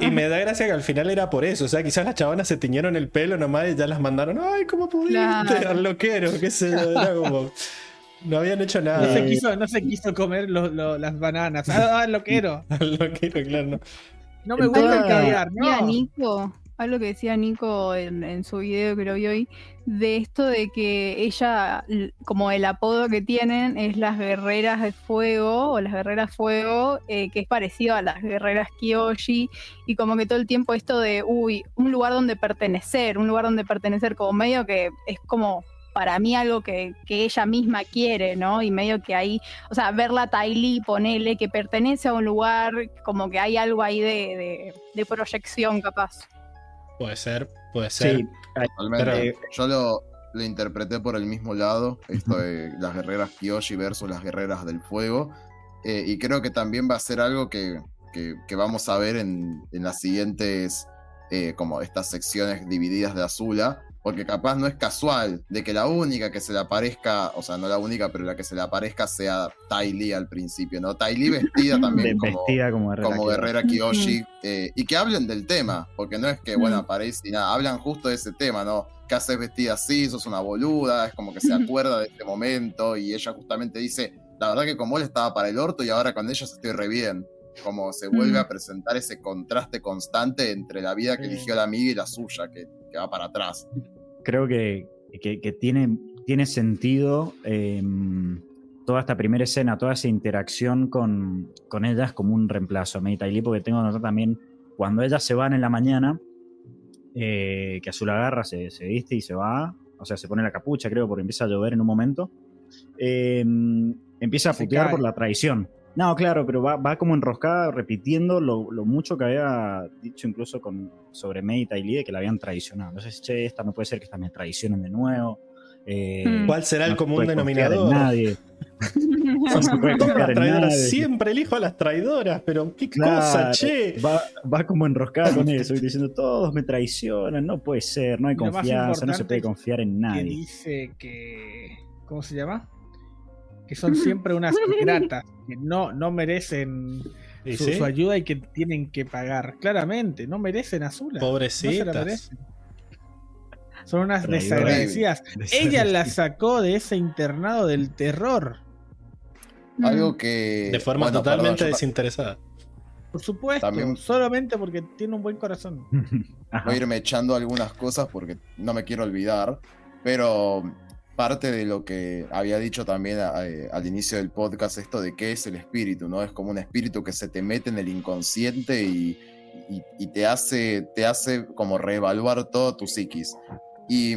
y me da gracia que al final era por eso, o sea, quizás las chavanas se teñieron el pelo nomás y ya las mandaron, ay, ¿cómo pudiste? Claro. Al loquero, qué sé yo, era como... No habían hecho No nada. se quiso, no se quiso comer lo- lo- las bananas. Ah, lo quiero. Al loquero, claro. no. No me gusta el caviar, no. Nico, algo que decía Nico en, en su video que lo vi hoy, de esto de que ella, como el apodo que tienen, es las guerreras de fuego o las guerreras fuego, eh, que es parecido a las guerreras Kyoshi, y como que todo el tiempo esto de, uy, un lugar donde pertenecer, un lugar donde pertenecer, como medio que es como para mí algo que, que ella misma quiere, ¿no? Y medio que ahí, o sea, verla Tylee, ponele que pertenece a un lugar, como que hay algo ahí de, de- de proyección capaz. Puede ser, puede ser. Sí, Totalmente. Yo lo, lo interpreté por el mismo lado, esto de las guerreras Kyoshi versus las guerreras del fuego. Eh, y creo que también va a ser algo que, que- que vamos a ver en, en las siguientes, eh, como estas secciones divididas de Azula. Porque capaz no es casual de que la única que se le aparezca, o sea, no la única, pero la que se le aparezca sea Ty Lee al principio, ¿no? Ty Lee vestida también como, vestida como guerrera. como Guerrera Kiyoshi, eh, y que hablen del tema, porque no es que, bueno, aparece y nada, hablan justo de ese tema, ¿no? ¿Qué haces vestida así? Sos una boluda, es como que se acuerda de este momento, y ella justamente dice, la verdad que con vos estaba para el orto y ahora con ellos estoy re bien. Como se vuelve Mm. a presentar ese contraste constante entre la vida que eligió la amiga y la suya, que, que va para atrás. creo que, que- que tiene, tiene sentido eh, toda esta primera escena, toda esa interacción con, con ellas como un reemplazo Tai Li, porque tengo notado también cuando ellas se van en la mañana, eh, que Azul agarra, se, se viste y se va, o sea, se pone la capucha, creo, porque empieza a llover en un momento, eh, empieza a putear por la traición. No, claro, pero va, va como enroscada repitiendo lo, lo mucho que había dicho incluso con, sobre Mei y de que la habían traicionado. Entonces, che, esta no puede ser que esta me traicionen de nuevo. Eh, Mm. ¿Cuál será el no común denominador? nadie. No siempre elijo a las traidoras, pero qué Claro, cosa, che. Va, va como enroscada con eso y diciendo todos me traicionan, no puede ser, no hay lo confianza, no se puede confiar en que nadie. dice que. ¿Cómo se llama? Que son siempre unas ingratas, que no, no merecen ¿Y su, sí? su ayuda y que tienen que pagar. Claramente, no merecen a Azula. No se la Pobrecitas. merecen. Son unas desagradecidas. Ella la sacó de ese internado del terror. Mm. Algo que. de forma bueno, totalmente perdón, desinteresada. Por supuesto, También- solamente porque tiene un buen corazón. Voy a irme echando algunas cosas porque no me quiero olvidar. Pero parte de lo que había dicho también eh, al inicio del podcast, esto de qué es el espíritu, ¿no? Es como un espíritu que se te mete en el inconsciente y, te, hace, te hace como reevaluar todo tu psiquis. Y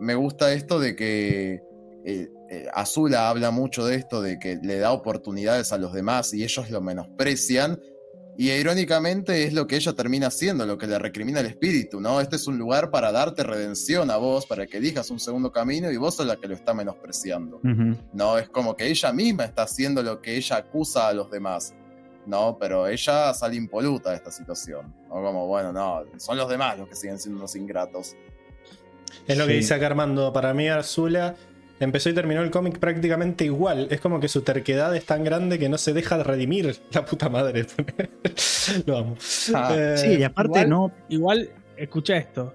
me gusta esto de que eh, eh, Azula habla mucho de esto, de que le da oportunidades a los demás y ellos lo menosprecian. Y irónicamente es lo que ella termina haciendo, lo que le recrimina el espíritu, ¿no? Este es un lugar para darte redención a vos, para que elijas un segundo camino y vos sos la que lo está menospreciando. No, es como que ella misma está haciendo lo que ella acusa a los demás. No, pero ella sale impoluta de esta situación. No, como, bueno, no, son los demás los que siguen siendo unos ingratos. Es lo que dice acá Armando. Para mí, Arzula empezó y terminó el cómic prácticamente igual. Es como que su terquedad es tan grande que no se deja de redimir. La puta madre. lo amo. Ah, Eh, Sí, y aparte igual- no. Igual, escucha esto.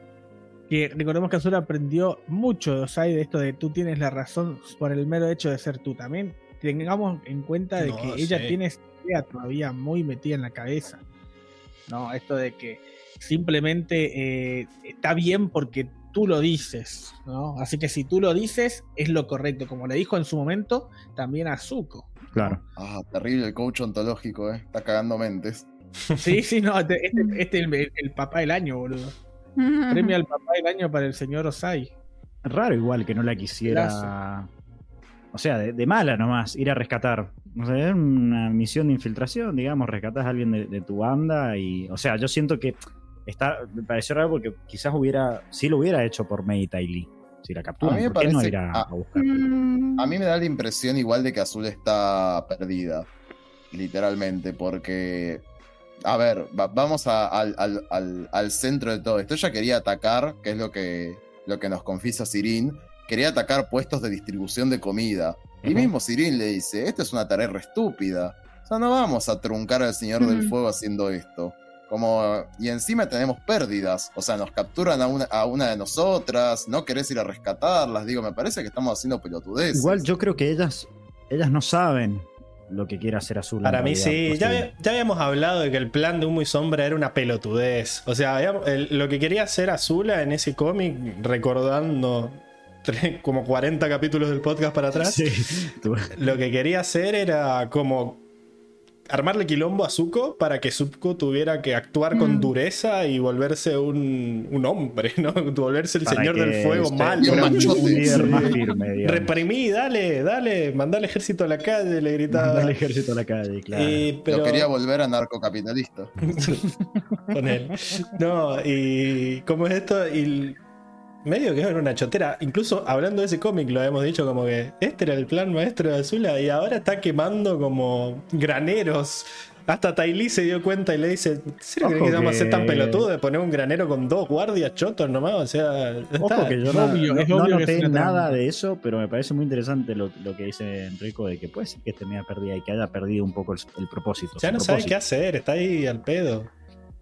Que recordemos que Azula aprendió mucho de Osai de esto de tú tienes la razón por el mero hecho de ser tú. También tengamos en cuenta de No, que ella tiene esta idea todavía muy metida en la cabeza. No, esto de que simplemente eh, está bien porque tú lo dices, ¿no? Así que si tú lo dices, es lo correcto. Como le dijo en su momento también a Zuko. Claro. ah, terrible el coach ontológico, ¿eh? Está cagando mentes. Sí, sí, no, este, este- este es el, el papá del año, boludo. Premio al papá del año para el señor Osai. Raro igual que no la quisiera. O sea, de, de mala nomás, ir a rescatar. O sea, es una misión de infiltración, digamos, rescatas a alguien de, de tu banda y. O sea, yo siento que está. Me pareció raro porque quizás hubiera. Sí lo hubiera hecho por Mei Tai Lee. Si la capturan, A mí me ¿por qué no parece- ir a, ah, a mí me da la impresión igual de que Azul está perdida, literalmente, porque, a ver, va- vamos a- al, al- al- al centro de todo esto. Ella quería atacar, que es lo que, lo que nos confiesa Sirin, quería atacar puestos de distribución de comida. Y mismo Sirin le dice, esto es una tarea re estúpida. O sea, no vamos a truncar al Señor del. Fuego haciendo esto. Como, y encima tenemos pérdidas, o sea, nos capturan a una, a una de nosotras, no querés ir a rescatarlas, digo, me parece que estamos haciendo pelotudeces. Igual yo creo que ellas. Ellas no saben lo que quiere hacer Azul. Para mí realidad, sí, ya, habíamos hablado de que el plan de Humo y Sombra era una pelotudez. O sea, habíamos- el- lo que quería hacer Azula en ese cómic, recordando tre- como 40 capítulos del podcast para atrás, Sí, tú- lo que quería hacer era como armarle quilombo a Zuko para que Zuko tuviera que actuar con Mm. dureza y volverse un, un hombre, ¿no? Volverse el para señor del fuego malo. fuera un líder más firme, digamos. Reprimí, dale, dale, mandá al ejército a la calle, le gritaba. Mandar al ejército a la calle, claro. Y- pero Lo quería volver a narcocapitalista. con él. No, y como es esto, y medio que era una chotera. Incluso hablando de ese cómic, lo habíamos dicho como que este era el plan maestro de Azula y ahora está quemando como graneros. Hasta Tai Lee se dio cuenta y le dice: ¿Serio Ojo crees que vamos a ser tan pelotudo de poner un granero con dos guardias chotos nomás? O sea, Ojo está- que yo no, obvio, no- es no obvio noté nada de eso, pero me parece muy interesante lo, lo que dice Enrico de que puede ser que esté media perdida y que haya perdido un poco el, el propósito. ya no sabe qué propósito. hacer, está ahí al pedo.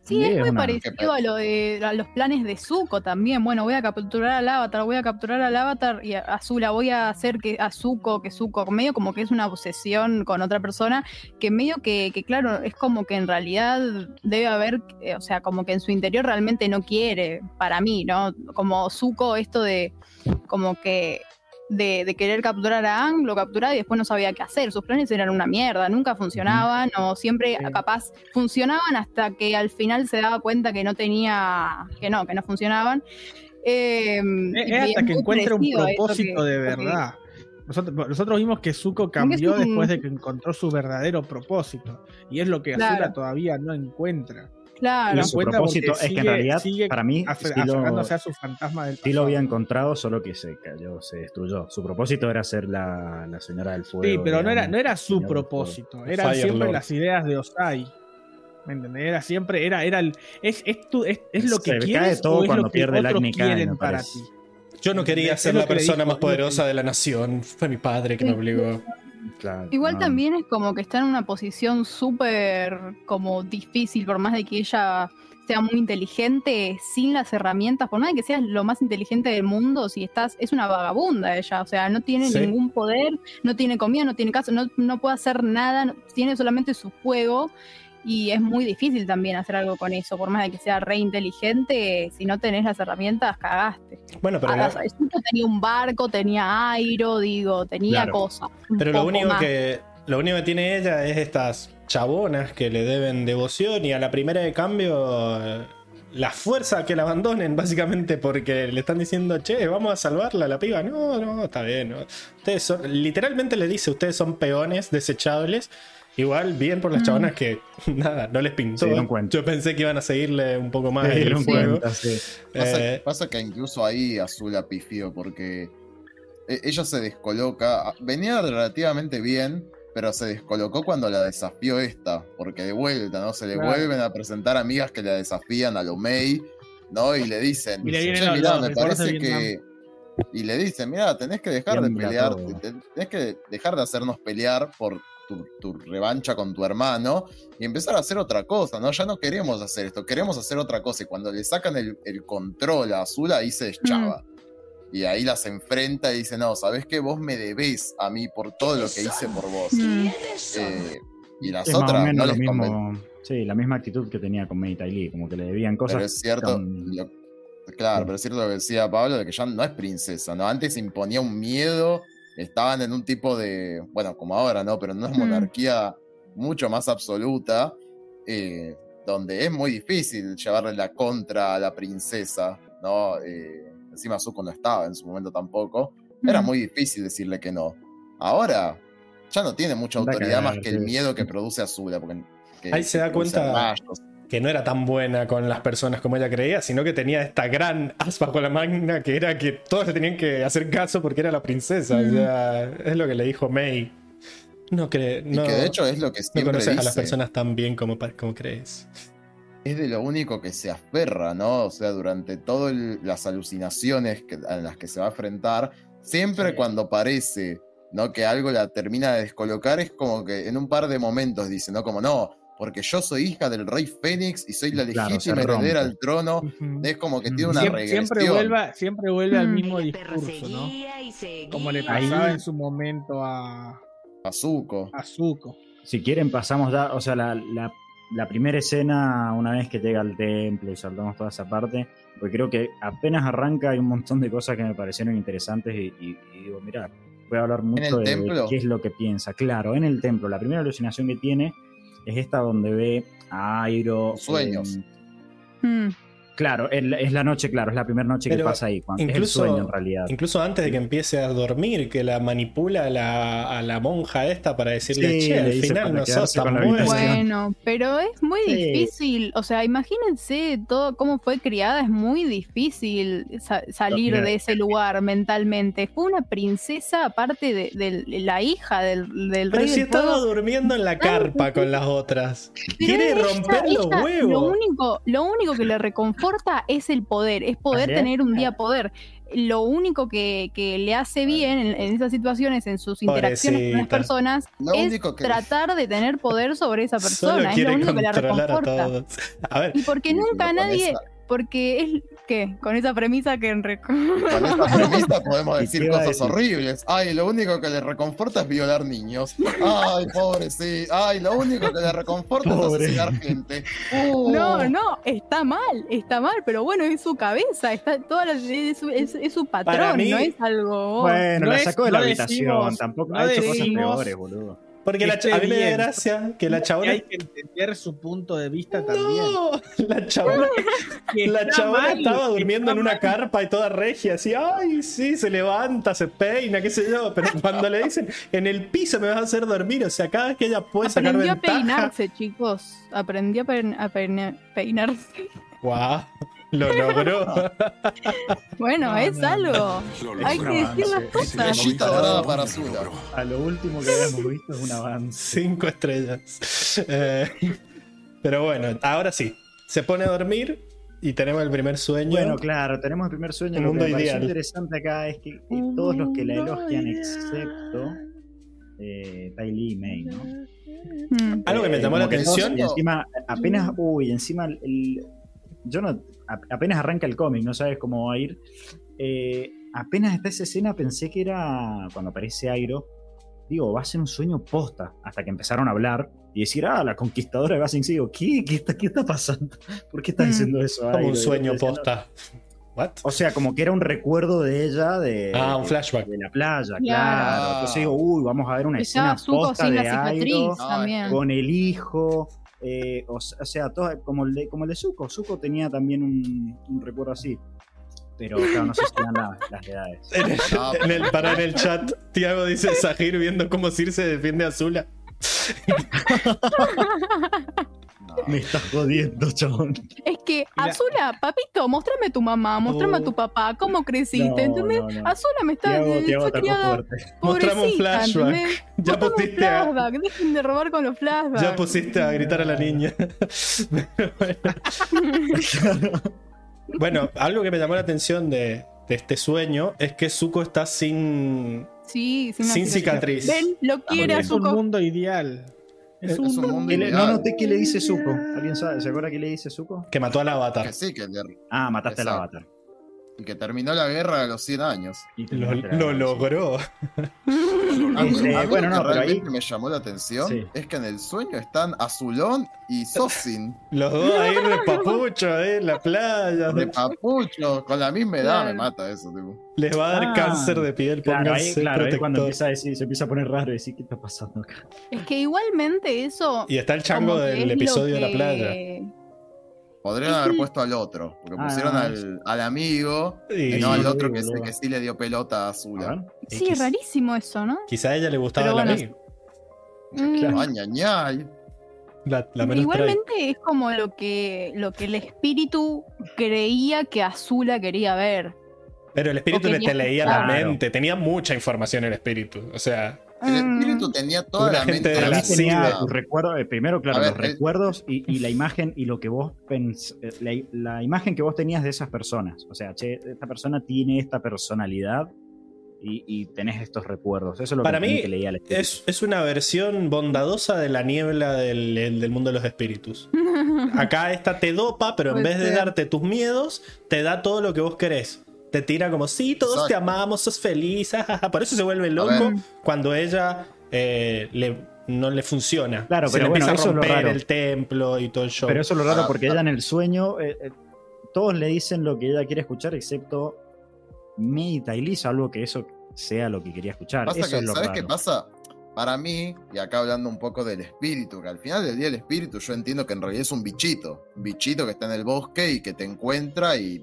Sí, es es muy parecido a lo de a los planes de Zuko también. Bueno, voy a capturar al avatar, voy a capturar al avatar y a Azula voy a hacer que a Zuko, que Zuko, medio como que es una obsesión con otra persona, que medio que, que claro, es como que en realidad debe haber, eh, o sea, como que en su interior realmente no quiere, para mí, ¿no? Como Zuko, esto de como que de, de querer capturar a Aang, lo capturaba y después no sabía qué hacer. Sus planes eran una mierda, nunca funcionaban o siempre Sí. capaz funcionaban hasta que al final se daba cuenta que no tenía, que no, que no funcionaban. Eh, Es, hasta que encuentre un propósito que- de verdad. Nosotros, nosotros vimos que Zuko cambió un- después de que encontró su verdadero propósito. Y es lo que Claro. Azula todavía no encuentra. Claro. Y su propósito es que en realidad, para mí, sí lo- a su fantasma del Sí lo había encontrado, solo que se cayó, se destruyó. Su propósito era ser la, la señora del fuego. Sí, pero no era, no era su propósito. Eran Fire siempre Lord. las ideas de Osai. ¿Me entendés? Era siempre, era, era el, es, es, tu- es, es lo que Se cae quieres todo o es cuando lo que pierde el otros Agni Kai, quieren para ti. Yo no quería ser la que persona dijo, más que poderosa de la nación. Fue mi padre que me obligó. Claro, Igual no. también es como que está en una posición súper como difícil, por más de que ella sea muy inteligente, sin las herramientas, por más de que seas lo más inteligente del mundo, si estás, es una vagabunda ella, o sea, no tiene Sí. ningún poder, no tiene comida, no tiene casa, no, no puede hacer nada, no- tiene solamente su juego y es muy difícil también hacer algo con eso, por más de que sea re inteligente, si no tenés las herramientas, cagaste. Bueno, pero, Ah, lo- Zuko tenía un barco, tenía airo, digo, tenía Claro. cosas. pero lo único más. que lo único que tiene ella es estas chabonas que le deben devoción y a la primera de cambio la fuerza que la abandonen básicamente porque le están diciendo, che, vamos a salvarla la piba. No, no, está bien. no. Ustedes son, literalmente le dice, ustedes son peones desechables. Igual, bien por las Mm. chabonas que nada, no les pintó. Se dieron cuenta. Yo pensé que iban a seguirle un poco más Se el dieron juego. cuenta, sí. Pasa, Eh, pasa que incluso ahí Azul la pifió porque e- ella se descoloca. Venía relativamente bien, pero se descolocó cuando la desafió esta. Porque de vuelta, ¿no? Se le Claro. vuelven a presentar amigas que la desafían a lo May, ¿no? Y le dicen, Y le vienen "Che, los- mirá, los me parece que. Y le dicen, mira, tenés que dejar de pelear, tenés que dejar de hacernos pelear por tu, tu revancha con tu hermano y empezar a hacer otra cosa, ¿no? Ya no queremos hacer esto, queremos hacer otra cosa. Y cuando le sacan el, el control a Azul, ahí se deschaba. Y ahí las enfrenta y dice, no, ¿sabés qué? Vos me debés a mí por todo lo que hice por vos. Mm. Eh, y las Es más o otras no menos lo les mismo. Sí, la misma actitud que tenía con May Tai Lee, como que le debían cosas. Pero es cierto, con- lo- claro, Sí. pero es cierto lo que decía Pablo, de que ya no es princesa, ¿no? Antes imponía un miedo, estaban en un tipo de, bueno, como ahora, ¿no? Pero en una Mm. monarquía mucho más absoluta, eh, donde es muy difícil llevarle la contra a la princesa, ¿no? Eh, encima Zuko no estaba en su momento tampoco. Era muy difícil decirle que no. Ahora ya no tiene mucha autoridad más que el miedo que produce Azula. Porque, que- Ahí se da cuenta- rayos. Que no era tan buena con las personas como ella creía, sino que tenía esta gran as bajo la magna que era que todos le tenían que hacer caso porque era la princesa. O Mm. sea, es lo que le dijo May. No cree, Y no, que de hecho es lo que no siempre conoces a las personas tan bien como, como crees. es de lo único que se aferra, ¿no? O sea, durante todas las alucinaciones que, a las que se va a enfrentar, siempre Sí. cuando parece, ¿no? Que algo la termina de descolocar, es como que en un par de momentos dice, ¿no? Como no, porque yo soy hija del rey Fénix y soy la Claro, legítima rompe. heredera al trono. Es como que tiene una Siempre, regresión. siempre vuelve, siempre vuelve al Mm. mismo discurso, ¿no? Como le Ahí- pasaba en su momento a, A Zuko. a Zuko. Si quieren, pasamos, da- o sea, la, la- la primera escena, una vez que llega al templo y saltamos toda esa parte, porque creo que apenas arranca hay un montón de cosas que me parecieron interesantes y, y- y digo, mira, voy a hablar mucho el de, de qué es lo que piensa. Claro, en el templo, la primera alucinación que tiene es esta donde ve a Airo. Sueños. en- Mm. Claro, es la- noche, claro, es la primera noche que pasa ahí, cuando, incluso- es el sueño en realidad. Incluso antes de que empiece a dormir, que la manipula a la, a la monja esta para decirle, Sí, che, al final no sos tan. Bueno, pero es muy Sí. difícil, o sea, imagínense todo cómo fue criada, es muy difícil sa- salir de ese lugar mentalmente. Fue una princesa aparte de, de la hija del, del Pero rey si del estaba durmiendo en la carpa con las otras. Quiere ella- romper los ella Lo huevos. único, lo único que le reconforta es el poder, es poder tener un día poder. Lo único que, que le hace bien en, en esas situaciones, en sus interacciones con las personas, Lo es único que- tratar de tener poder sobre esa Solo persona. Es lo único que la a reconforta. todos. A ver, Y porque nunca nadie, esa- porque es ¿qué? Con esa premisa que en rec- Con esta premisa podemos ¿Y decir cosas decir? horribles. Ay, lo único que le reconforta es violar niños. Ay, pobre, sí. Ay, lo único que le reconforta Pobre. es asesinar gente. Uh. No, no, está mal, está mal, pero bueno, es su cabeza, está toda la- es, su- es- es su patrón, mí- no es algo. Bueno, No la sacó de no la habitación, decimos- tampoco no ha hecho cosas peores, boludo. Porque la, a mí me da gracia que la chabona. hay que entender su punto de vista también. No, la chabona, la chabona mal, estaba durmiendo en una mal. carpa y toda regia, así, ay, sí, se levanta, se peina, qué sé yo. Pero cuando le dicen, en el piso me vas a hacer dormir, o sea, cada vez que ella puede sacar Aprendió a peinarse, chicos. Aprendió a, pein- a peine- peinarse. Guau, lo logró. Bueno, No, es no, algo. Hay que decir las cosas. Dorada para. A lo último que habíamos visto es un avance. Cinco estrellas. Eh, pero bueno, ahora sí. Se pone a dormir y tenemos el primer sueño. Bueno, claro, tenemos el primer sueño. Lo que mundo me pareció ideal. interesante acá es que todos los que la elogian, excepto eh, Ty Lee y May, ¿no? Mm. Algo que me Eh, llamó la que atención. Y encima, apenas, uy, encima, el, yo no, apenas arranca el cómic, no sabes cómo va a ir. Eh, apenas está esa escena, pensé que era cuando aparece Airo. Digo, va a ser un sueño posta. Hasta que empezaron a hablar y decir, ah, la conquistadora de Basing Digo, ¿qué? ¿Qué está, ¿Qué está pasando? ¿Por qué está Mm. diciendo eso? Como Airo? un sueño posta. ¿What? o sea, como que era un recuerdo de ella de, Ah, un flashback. de la playa, claro. Claro. Entonces digo, uy, vamos a ver una Estaba escena posta de Airo con el hijo. Eh, o, sea, todo, como, el de, como el de Zuko. Zuko tenía también un, un recuerdo así. Pero claro, no sé si eran la- las edades. En el, en el- para en el chat, Tiago dice Sahir viendo cómo Circe defiende a Zula. Me estás jodiendo, chabón. Es que, Mira. Azula, papito, mostrame a tu mamá, mostrame a tu papá, cómo creciste, No, ¿entendés? no, no. Azula me está Tiago, Tiago fue atacó criada fuerte. Mostrame un pobrecita, flashback. ¿entendés? Ya Mostrame un pusiste a, flashback, dejen de robar con los flashbacks. ya pusiste a gritar a la niña. Pero bueno. Bueno, algo que me llamó la atención de, de este sueño es que Zuko está sin. Sí, sin, cicatriz. Ven, lo quiere a Es un mundo ideal. Es, Es un mundo ¿Qué le- ideal. no noté qué le dice Zuko. ¿Alguien sabe? ¿Se acuerda qué le dice Zuko? que mató al avatar. Que sí, que le- Ah, mataste al avatar. Y que terminó la guerra a los 100 años. Y Lo, logró. Bueno, lo no, que pero ahí- realmente me llamó la atención Sí. es que en el sueño están Azulón y Sosin Los dos ahí de papucho, ahí en la playa. de papucho, con la misma edad, Claro. me mata eso, tipo. Les va a dar Ah, cáncer de piel. Claro, ahí, claro, ahí cuando empieza a decir, se empieza a poner raro y decir, ¿qué está pasando acá? Es que igualmente eso. Y está el chango del episodio de la playa. Podrían haber puesto al otro, porque Ah, pusieron al, al amigo Y y no al otro que, sí le dio pelota a A Azula. Sí, es rarísimo eso, ¿no? quizá a ella le gustaba Pero el bueno. amigo. Mm, Claro. Ay, ña, ñay. La, la menos Igualmente es como lo que, lo que el espíritu creía que Azula quería ver. Pero el espíritu le te leía la mente, tenía mucha información el espíritu. O sea, El Mm, espíritu tenía toda la gente mente de la tenía recuerdos, eh, primero, claro, A ver, los el- recuerdos y, y la imagen y lo que vos pens eh, la, la imagen que vos tenías de esas personas. O sea, che, esta persona tiene esta personalidad y, y tenés estos recuerdos. Eso es lo Para que, mí que leía el es, es una versión bondadosa de la niebla del, del mundo de los espíritus. Acá esta te dopa, pero en Puede vez de darte tus miedos, te da todo lo que vos querés. Te tira como, sí, todos te amamos, sos feliz. ajaja". Por eso se vuelve loco cuando ella eh, le- no le funciona. Claro, se pero le bueno, empieza a eso es lo romper raro. el templo y todo el show. Pero eso es lo raro Ah, porque ah. ella en el sueño, eh, eh, todos le dicen lo que ella quiere escuchar, excepto May y Lee, salvo que eso sea lo que quería escuchar. Pasa eso que, es lo ¿sabes raro. qué pasa? Para mí, y acá hablando un poco del espíritu, que al final del día el espíritu yo entiendo que en realidad es un bichito, un bichito que está en el bosque y que te encuentra y,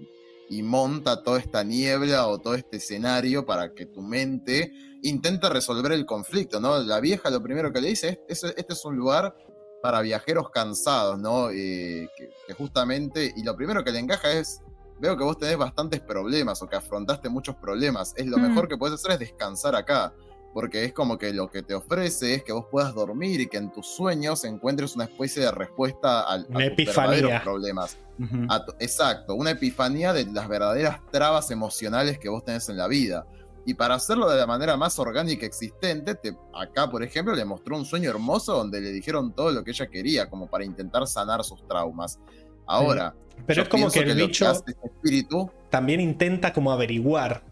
y monta toda esta niebla o todo este escenario para que tu mente intente resolver el conflicto, ¿no? La vieja lo primero que le dice es, es- este es un lugar para viajeros cansados, ¿no? Eh, que, que justamente, y lo primero que le encaja es, veo que vos tenés bastantes problemas o que afrontaste muchos problemas, es lo Mm. mejor que puedes hacer es descansar acá porque es como que lo que te ofrece es que vos puedas dormir y que en tus sueños encuentres una especie de respuesta al, Una a epifanía. problemas. Ujú. A tu- exacto, una epifanía de las verdaderas trabas emocionales que vos tenés en la vida. Y para hacerlo de la manera más orgánica existente, te- acá, por ejemplo, le mostró un sueño hermoso donde le dijeron todo lo que ella quería, como para intentar sanar sus traumas. Ahora, Pero es como que el lo bicho hace este espíritu también intenta como averiguar.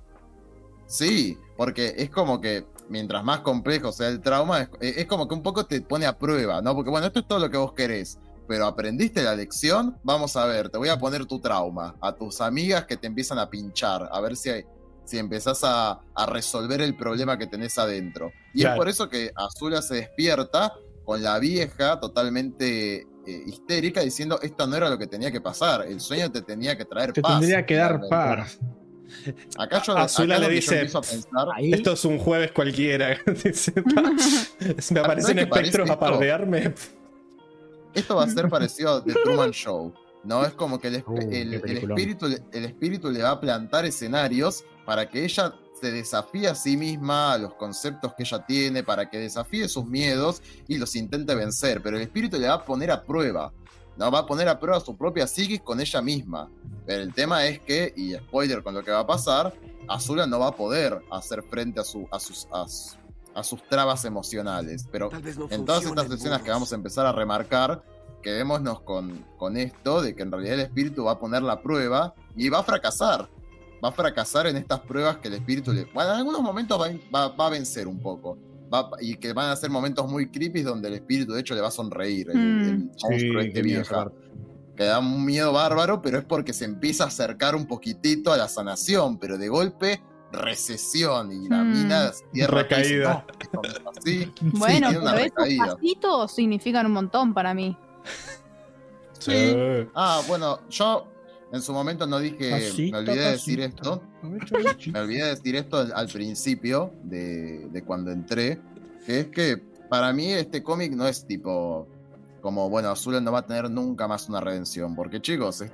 Sí, porque es como que mientras más complejo sea el trauma, es, es como que un poco te pone a prueba, ¿no? Porque bueno, esto es todo lo que vos querés, pero aprendiste la lección, vamos a ver, te voy a poner tu trauma, a tus amigas que te empiezan a pinchar, a ver si, hay- si empezás a, a resolver el problema que tenés adentro. Y Claro. es por eso que Azula se despierta con la vieja totalmente eh, histérica diciendo esto no era lo que tenía que pasar, el sueño te tenía que traer Te paz. tendría que dar paz. Acá yo, Azula acá le dice, empiezo a pensar, Esto es un jueves cualquiera. Me aparecen espectros a pardearme. Esto va a ser parecido a The Truman Show. No es como que el, esp- Uh, el- espíritu, le- el espíritu le va a plantar escenarios para que ella se desafíe a sí misma, a los conceptos que ella tiene, para que desafíe sus miedos y los intente vencer. Pero el espíritu le va a poner a prueba. No va a poner a prueba su propia psiquis con ella misma. Pero el tema es que, y spoiler con lo que va a pasar, Azula no va a poder hacer frente a, su, a, sus, a, a sus trabas emocionales. Pero no en todas estas escenas que vamos a empezar a remarcar, quedémonos con, con esto de que en realidad el espíritu va a poner la prueba y va a fracasar. Va a fracasar en estas pruebas que el espíritu le. Bueno, en algunos momentos va, va- va a vencer un poco. Va- y que van a ser momentos muy creepy donde el espíritu, de hecho, le va a sonreír. El, Mm. el monstruo este miedo esa vieja. Que da un miedo bárbaro, pero es porque se empieza a acercar un poquitito a la sanación, pero de golpe recesión y la Mm. mina tierra Recaída. Bueno, una pero esos pasitos significan un montón para mí. Sí. Ah, bueno, yo en su momento no dije, Pasito, me olvidé de decir esto, me olvidé de decir esto al, principio de, de cuando entré, que es que para mí este cómic no es tipo como, bueno, Azul no va a tener nunca más una redención, porque chicos,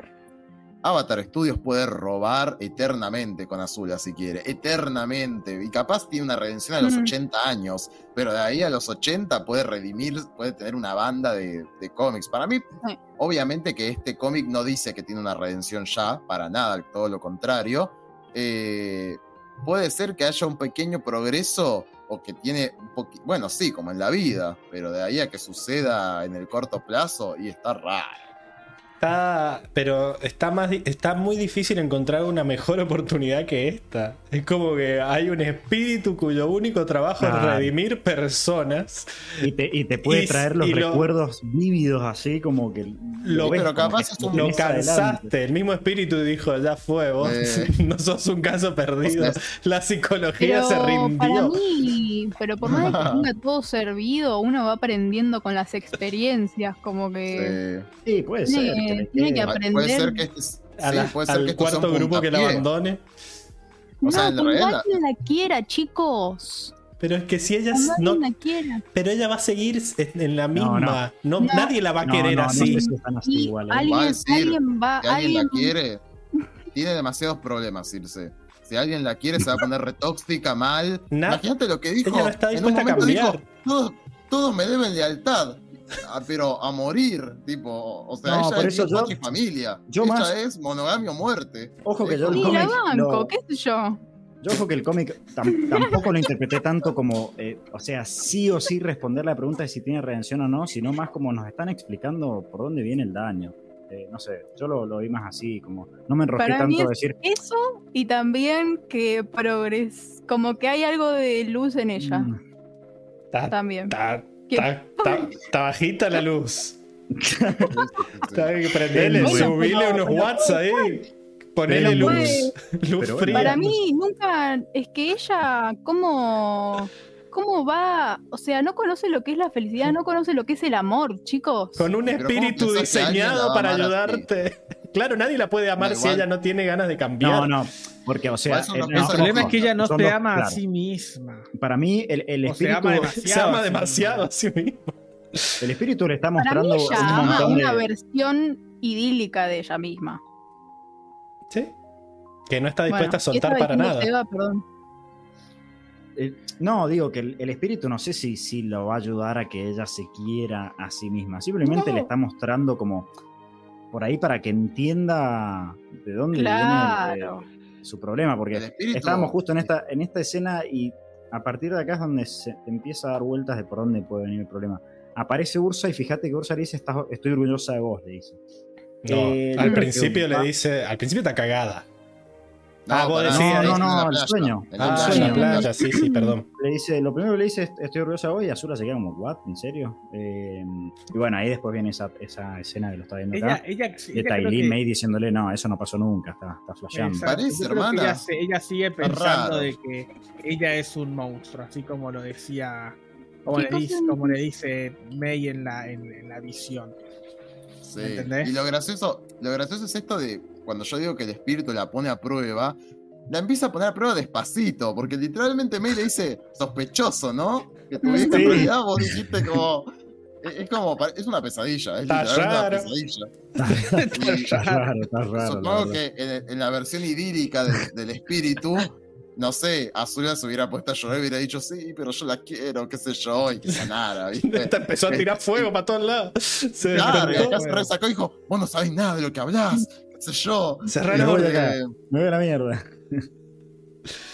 Avatar Studios puede robar eternamente con Azula si quiere, eternamente, y capaz tiene una redención a los Mm. 80 años, pero de ahí a los 80 puede redimir, puede tener una banda de, de cómics. Para mí, Sí. obviamente que este cómic no dice que tiene una redención ya, para nada, todo lo contrario. Eh, puede ser que haya un pequeño progreso o que tiene un bueno, sí, como en la vida, pero de ahí a que suceda en el corto plazo y está raro. Está, pero está más está muy difícil encontrar una mejor oportunidad que esta. Es como que hay un espíritu cuyo único trabajo es redimir personas. Y te, y te puede Y- traer los lo- recuerdos vívidos así como que Lo- ves pero como capaz que es un- Lo adelante. cansaste. El mismo espíritu dijo, ya fue, vos Eh. no sos un caso perdido. O sea, La psicología Pero se para rindió. mí, pero por más de que tenga todo servido, uno va aprendiendo con las experiencias, como que Sí, puede ser. que- que tiene quede. que aprender. puede ser que este, sí, la- puede ser al que un cuarto grupo que la abandone. O no, sea, en realidad- alguien la quiera, chicos. Pero es que si ella no, alguien la quiera. pero ella va a seguir en la No, misma. No, No. nadie la va a No, querer no, no así. sé si así igual, ¿eh? Va a alguien, decir alguien va, Si alguien la alguien- quiere, tiene demasiados problemas, Circe. Si alguien la quiere, se va a poner retóxica, mal. Na- Imagínate lo que dijo. Ella no está en un dispuesta a momento dijo, cambiar. todos, todos me deben lealtad. Ah, pero a morir, tipo, o sea, No, ella por es eso yo- familia. yo ella más- es monogamia o muerte. Ojo que Es yo el cómic banco, lo- qué sé yo. Yo ojo que el cómic tam- tampoco lo interpreté tanto como, eh, o sea, sí o sí responder la pregunta de si tiene redención o no, sino más como nos están explicando por dónde viene el daño. Eh, no sé, yo lo, lo vi más así, como no me enrosqué Para mí tanto a es- decir, Eso y también que progres, como que hay algo de luz en ella mm, también. Está- está- está bajita la luz. Está Bueno, pero- unos pero watts ahí. Ponerle pero luz. Luz fría. Para mí nunca es que ella cómo cómo va, o sea, no conoce lo que es la felicidad, no conoce lo que es el amor, chicos. Con un Pero ¿cómo espíritu diseñado para ayudarte. Claro, nadie la puede amar si ella no tiene ganas de cambiar. no, no, porque o sea, El problema es que ella no se ama a sí misma. para mí el, el O se espíritu, ama demasiado. Se ama sí. demasiado a sí mismo. el espíritu le está Para mí mostrando ella un ama montón una de, versión idílica de ella misma. Sí. Que no está dispuesta Bueno, a soltar ¿qué estaba para nada. Eh, no, digo que el, el espíritu no sé si, si lo va a ayudar a que ella se quiera a sí misma. Simplemente No. le está mostrando como por ahí para que entienda de dónde Claro. viene eh, su problema. Porque estábamos justo en esta, en esta escena y a partir de acá es donde se empieza a dar vueltas de por dónde puede venir el problema. Aparece Ursa y fíjate que Ursa le dice, "Estás- estoy orgullosa de vos, le dice. No, Eh, al principio le va- dice. Al principio está cagada. No, Ah, vos decís, no, no, la el sueño. en la Ah, la playa. sí, sí, perdón. Le dice, lo primero que le dice es, estoy orgullosa vos y Azula se queda como, ¿what? ¿En serio? Eh, y bueno, ahí después viene esa, esa escena que lo está viendo Ella, acá. ella, De Tailin que- May diciéndole, no, eso no pasó nunca, está, está flasheando. Exacto, Parece, hermana. Ella, sigue pensando de que ella es un monstruo, así como lo decía, como, ¿Qué le dice, como le dice May en la, en, en la visión. Sí. ¿Entendés? Y lo gracioso, lo gracioso es esto de cuando yo digo que el espíritu la pone a prueba, la empieza a poner a prueba despacito, porque literalmente May le dice sospechoso, ¿no? Que tu vieja Sí. en realidad vos dijiste como. Es como, es una pesadilla, es Está literalmente una raro. pesadilla. Está raro, está raro. supongo que en, en la versión idílica del espíritu, no sé, Azula se hubiera puesto a llorar y hubiera dicho, sí, pero yo la quiero, qué sé yo, y que sanara, ¿viste? Empezó a tirar fuego para todos lados. Se Claro, y acá se resacó y dijo, vos no sabés nada de lo que hablás, qué sé yo. Cerrá la boca. de acá. Me voy a la mierda.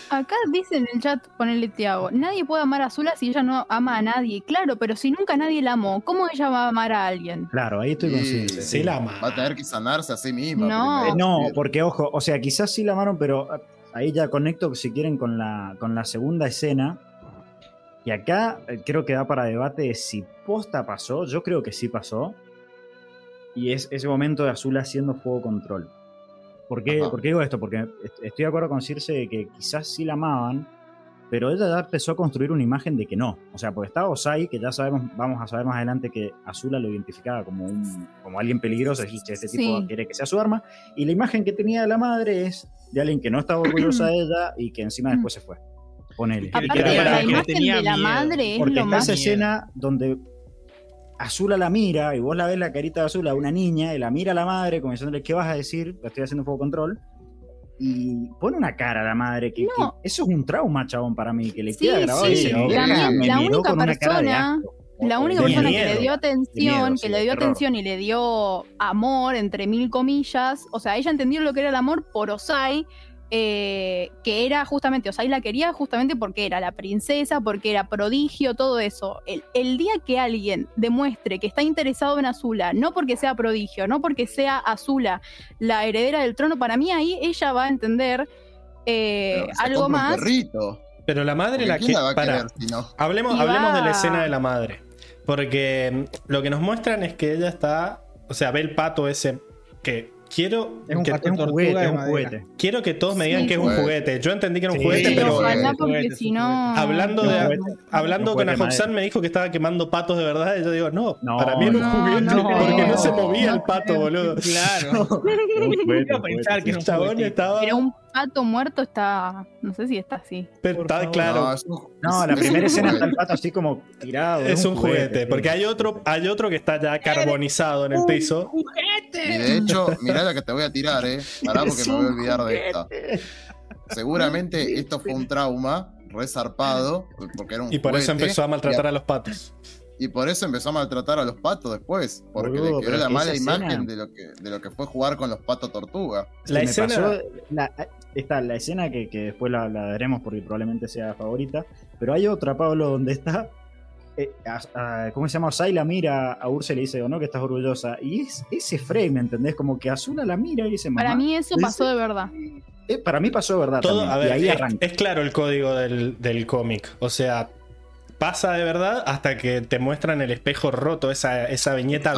Acá dice en el chat, ponele Tiago, nadie puede amar a Azula si ella no ama a nadie. Claro, pero si nunca nadie la amó, ¿cómo ella va a amar a alguien? Claro, ahí estoy Sí, consciente. Sí, la ama. Va a tener que sanarse a sí misma. No. Eh, no, porque ojo, o sea, quizás sí la amaron, pero ahí ya conecto si quieren con la, con la segunda escena. Y acá eh, creo que da para debate de si posta pasó. Yo creo que sí pasó. Y es ese momento de Azul haciendo fuego control. ¿Por qué, por qué digo esto? Porque est- estoy de acuerdo con Circe de que quizás sí la amaban, pero ella ya empezó a construir una imagen de que no. O sea, porque estaba Osai, que ya sabemos, vamos a saber más adelante que Azula lo identificaba como, un, como alguien peligroso, y este tipo Sí. quiere que sea su arma. Y la imagen que tenía de la madre es de alguien que no estaba orgullosa de ella y que encima después se fue. Ponele. Aparte, que era- la que imagen tenía de la miedo. madre es Porque lo está más... esa escena donde Azula la mira y vos la ves la carita de Azula, una niña, y la mira a la madre como diciéndole, ¿qué vas a decir? La estoy haciendo fuego control. Y pone una cara a la madre que, No. que eso es un trauma, chabón, para mí, que le Sí, queda grabado. sí, y dice, "Mi vieja también me la miró única con una cara de persona- asco". La única persona que le dio atención, miedo, que sí, le dio terror. atención y le dio amor, entre mil comillas, o sea, ella entendió lo que era el amor por Osai, eh, que era justamente, Osai la quería justamente porque era la princesa, porque era prodigio, todo eso. El, el día que alguien demuestre que está interesado en Azula, no porque sea prodigio, no porque sea Azula la heredera del trono, para mí ahí ella va a entender eh, algo más. Pero la madre Porque la ¿Quién que. la va a para, querer si no? hablemos, hablemos de la escena de la madre. Porque lo que nos muestran es que ella está. O sea, ve el pato ese. Que quiero. Es un que, pato un juguete, es un juguete. quiero que todos me digan Sí. que es un Juguete. juguete. Yo entendí que era un Sí, juguete, pero. ojalá porque si no... Hablando de- juguete. Hablando con Ajoxan me dijo que estaba quemando patos de verdad. Y yo digo, no, No, para mí era un juguete. no porque no se movía el pato, boludo. Claro. Pensar que El un chabón estaba. Pero un pato muerto está. No sé si está así. pero está favor. claro. No, es un- No, es- la es primera un escena está juguete. el pato así como tirado. Es un juguete, sí. porque hay otro, hay otro que está ya carbonizado en el piso. Y de hecho, mirá la que te voy a tirar, eh. Pará porque me voy a un olvidar de esta. juguete. Seguramente esto fue un trauma resarpado, porque era un Y por eso juguete, empezó a maltratar a los patos. Y por eso empezó a maltratar a los patos después, porque Boludo, le quedó la mala imagen de lo, que, de lo que fue jugar con los patos tortuga. La escena. pasó la, está la escena que, que después la, la daremos porque probablemente sea favorita, pero hay otra, Pablo, donde está. eh, a- a- ¿Cómo se llama? Osai la mira a Ursa y le dice, "¿O no, que estás orgullosa. Y es ese frame, ¿entendés? Como que Azula la mira y dice, Para "Mamá". mí eso Dice- pasó de verdad. Eh, para mí pasó de verdad. Todo, también, a ver, y ahí es, arranca. es claro el código del, del cómic. O sea, pasa de verdad hasta que te muestran el espejo roto, esa, esa viñeta.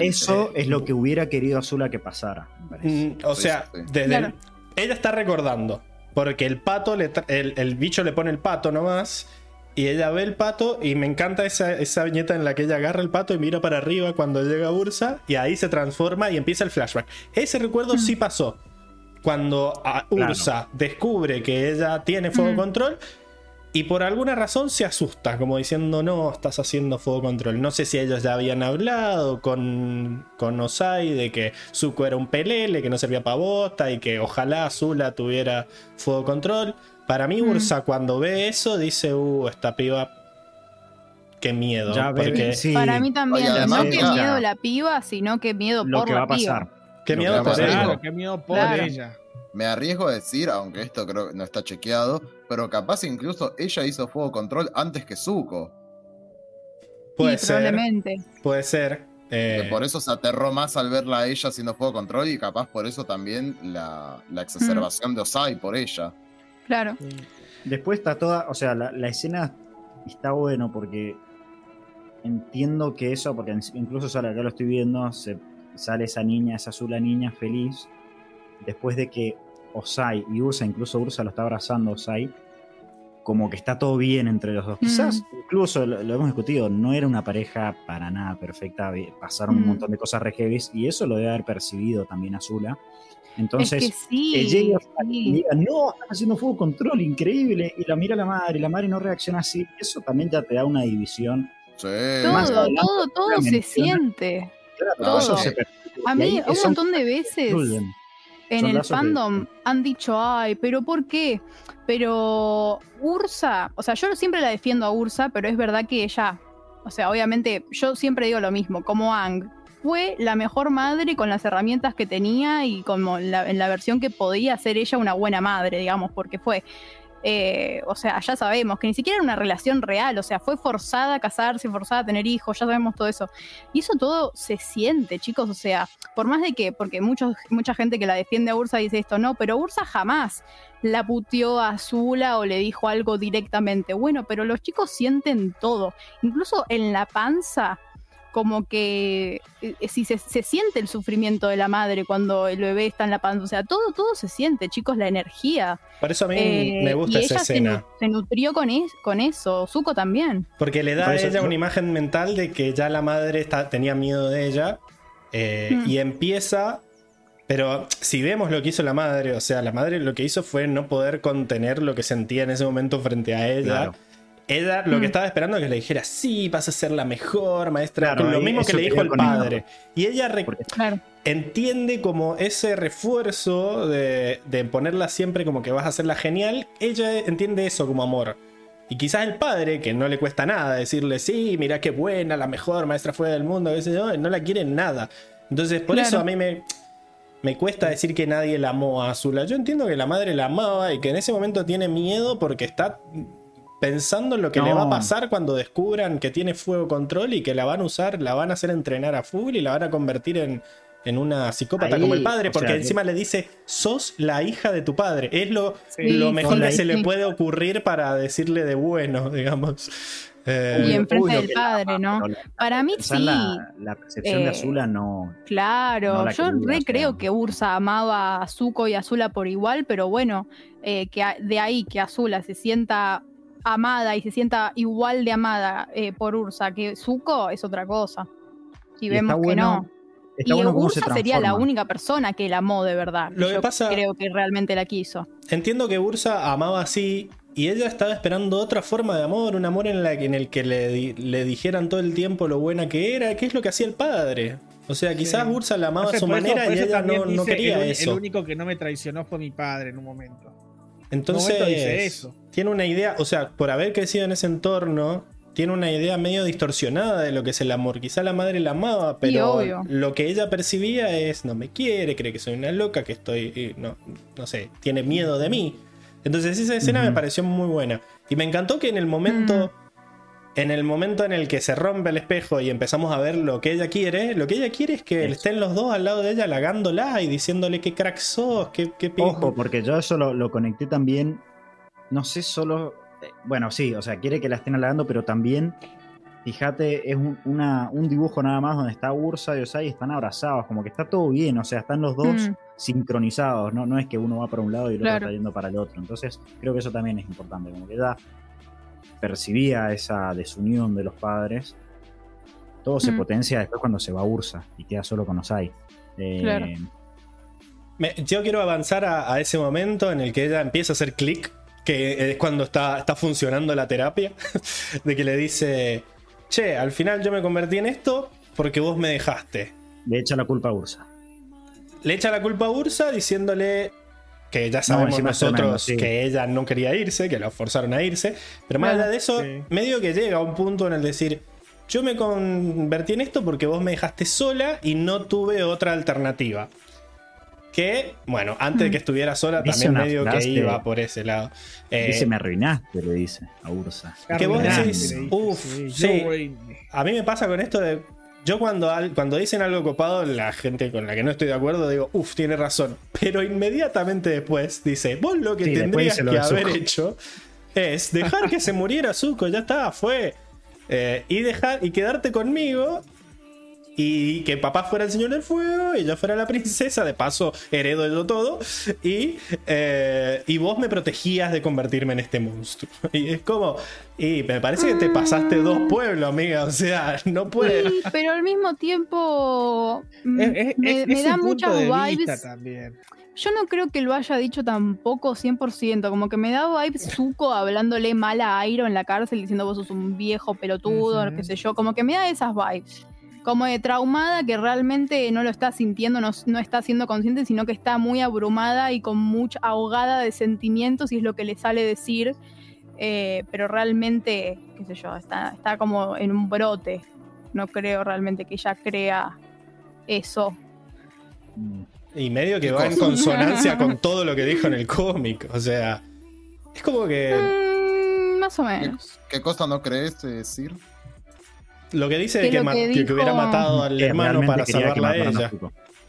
Eso es lo que hubiera querido Azula que pasara. Mm, o Sí, sea, desde Claro. El- ella está recordando. Porque el pato, le el, el bicho le pone el pato nomás. Y ella ve el pato y me encanta esa, esa viñeta en la que ella agarra el pato y mira para arriba cuando llega Ursa y ahí se transforma y empieza el flashback. Ese recuerdo sí pasó. Cuando a Claro. Ursa descubre que ella tiene fuego Mm. control y por alguna razón se asusta, como diciendo, no, estás haciendo fuego control. No sé si ellos ya habían hablado con, con Osai de que Zuko era un pelele, que no servía para bosta y que ojalá Azula tuviera fuego control. Para mí, Mm. Ursa cuando ve eso dice, uh, esta piba, qué miedo. Ya porque, sí, Para mí también. Oye, no que ya- miedo la piba, sino que miedo lo por que va a pasar. piba. qué Lo miedo que va a por pasar. ella. Claro, qué miedo por Claro. ella. Me arriesgo a decir, aunque esto creo que no está chequeado, pero capaz incluso ella hizo fuego control antes que Zuko. Puede sí, ser, probablemente. puede ser. eh, Que por eso se aterró más al verla a ella haciendo fuego control y capaz por eso también la, la exacerbación de Osai por ella. Claro. Después está toda, o sea, la, la escena está bueno porque entiendo que eso, porque incluso sale acá lo estoy viendo, se, sale esa niña, esa azul niña feliz, después de que Osai y Ursa, incluso Ursa lo está abrazando Osai, como que está todo bien entre los dos. Mm. Quizás, incluso lo, lo hemos discutido, no era una pareja para nada perfecta, pasaron un Mm. montón de cosas re heavies, y eso lo debe haber percibido también Azula. Entonces, es que sí. que llegue a- y diga, no, están haciendo fuego control, increíble, y la mira la madre, y la madre no reacciona así, eso también ya te da una división. Sí. más Todo, adelante, todo, todo se menciona- siente. Claro, Todo. eso se percibe. A mí, un montón de veces. En el que- fandom han dicho, ay, pero ¿por qué? Pero Ursa, o sea, yo siempre la defiendo a Ursa, pero es verdad que ella, o sea, obviamente, yo siempre digo lo mismo, como Ang, fue la mejor madre con las herramientas que tenía y como la, en la versión que podía ser ella una buena madre, digamos, porque fue. Eh, o sea, ya sabemos que ni siquiera era una relación real, o sea, fue forzada a casarse, forzada a tener hijos, ya sabemos todo eso. Y eso todo se siente, chicos, o sea, por más de que, porque mucha gente que la defiende a Ursa dice esto, no, pero Ursa jamás la puteó a Zula o le dijo algo directamente. Bueno, pero los chicos sienten todo, incluso en la panza como que eh, si se, se siente el sufrimiento de la madre cuando el bebé está en la panza, o sea, todo, todo se siente, chicos, la energía. Por eso a mí Eh, me gusta y esa ella escena. Se, nutrió con, es- con eso, Zuko también. Porque le da Por a eso ella yo- una imagen mental de que ya la madre está, tenía miedo de ella. eh, Mm. Y empieza. Pero si vemos lo que hizo la madre, o sea, la madre lo que hizo fue no poder contener lo que sentía en ese momento frente a ella. Claro. Ella lo Mm. que estaba esperando es que le dijera, sí, vas a ser la mejor maestra. Claro, con lo mismo que le dijo el padre. Y ella Claro. entiende como ese refuerzo de, de ponerla siempre como que vas a hacerla genial, ella entiende eso como amor. Y quizás el padre, que no le cuesta nada decirle, sí, mira qué buena, la mejor maestra fuera del mundo, a veces no, no la quiere nada. Entonces, por Claro. eso a mí me, me cuesta decir que nadie la amó a Azula. Yo entiendo que la madre la amaba y que en ese momento tiene miedo porque está pensando en lo que le va a pasar cuando descubran que tiene fuego control y que la van a usar, la van a hacer entrenar a full y la van a convertir en, en una psicópata Ahí, como el padre, o porque sea, encima le dice, sos la hija de tu padre. Es lo, Sí, lo mejor que se le puede ocurrir para decirle de bueno, digamos. Eh, Y enfrente del la padre, ¿no? la- Para mí sí. La, la percepción Eh, de Azula no. Claro, No yo re creo que Ursa amaba a Zuko y a Azula por igual, pero bueno, eh, que de ahí que Azula se sienta amada y se sienta igual de amada eh, por Ursa que Zuko es otra cosa. Y, Y vemos que bueno- no. Y bueno cómo se Ursa sería la única persona que la amó de verdad. Lo que Yo pasa- creo que realmente la quiso. Entiendo que Ursa amaba así y ella estaba esperando otra forma de amor, un amor en, la, en el que le, di- le dijeran todo el tiempo lo buena que era, que es lo que hacía el padre. O sea, quizás Sí. Ursa la amaba a su eso- manera y ella no, quería el, eso. El único que no me traicionó fue mi padre en un momento. Entonces, dice eso. tiene una idea, o sea, por haber crecido en ese entorno, tiene una idea medio distorsionada de lo que es el amor. Quizá la madre la amaba, pero lo que ella percibía es no me quiere, cree que soy una loca, que estoy, eh, no, no sé, tiene miedo de mí. Entonces esa escena me pareció muy buena. Y me encantó que en el momento, en el momento en el que se rompe el espejo y empezamos a ver lo que ella quiere, lo que ella quiere es que estén los dos al lado de ella halagándola y diciéndole qué crack sos, qué, qué Ojo, porque yo eso lo, lo conecté también. No sé solo. eh, Bueno, sí, o sea, quiere que la estén halagando, pero también. Fíjate, es un, una- un dibujo nada más donde está Ursa y Osai y están abrazados, como que está todo bien, o sea, están los dos Mm. sincronizados, ¿no? no es que uno va para un lado y el Claro. otro está yendo para el otro. Entonces, creo que eso también es importante, como que ella percibía esa desunión de los padres. Todo se Mm. potencia después cuando se va Ursa y queda solo con Osai. Eh, Claro. Me- yo quiero avanzar a, a ese momento en el que ella empieza a hacer clic, que es cuando está, está funcionando la terapia, de que le dice, che, al final yo me convertí en esto porque vos me dejaste. Le echa la culpa a Ursa. Le echa la culpa a Ursa diciéndole que ya sabemos nosotros tremendo, sí. que ella no quería irse, que la forzaron a irse, pero más allá de eso, sí. medio que llega a un punto en el decir, yo me convertí en esto porque vos me dejaste sola y no tuve otra alternativa. Que, bueno, antes de que estuviera sola, también medio que iba por ese lado. Eh, Dice, me arruinaste, le dice a Ursa. Que vos decís, le dice, uf, sí, a mí me pasa con esto de. Yo cuando, cuando dicen algo copado, la gente con la que no estoy de acuerdo, digo, uff, tiene razón. Pero inmediatamente después dice, vos lo que Sí, tendrías que haber Zuko. hecho es dejar que se muriera Zuko, ya está, fue. Eh, y dejar y quedarte conmigo y que papá fuera el señor del fuego y yo fuera la princesa, de paso heredo yo todo, y, eh, y vos me protegías de convertirme en este monstruo. Y es como, y me parece que te pasaste dos pueblos, amiga, o sea, no puedes... Sí, pero al mismo tiempo mm, Es, es- me, es- me es da muchas vibes. también. Yo no creo que lo haya dicho tampoco 100%, como que me da vibes Zuko hablándole mal a Airo en la cárcel diciendo vos sos un viejo pelotudo, Ujú. qué sé yo, como que me da esas vibes. Como de traumada que realmente no lo está sintiendo, no, no está siendo consciente, sino que está muy abrumada y con mucha ahogada de sentimientos y es lo que le sale decir. eh, pero realmente, qué sé yo, está, está como en un brote. No creo realmente que ella crea eso. Y medio que Qué va en consonancia con todo lo que dijo en el cómic, o sea... Es como que Mm, más o menos. ¿Qué cosa no crees eh, decir? Lo que dice Que de que, que hubiera matado al Que hermano para salvarla a ella.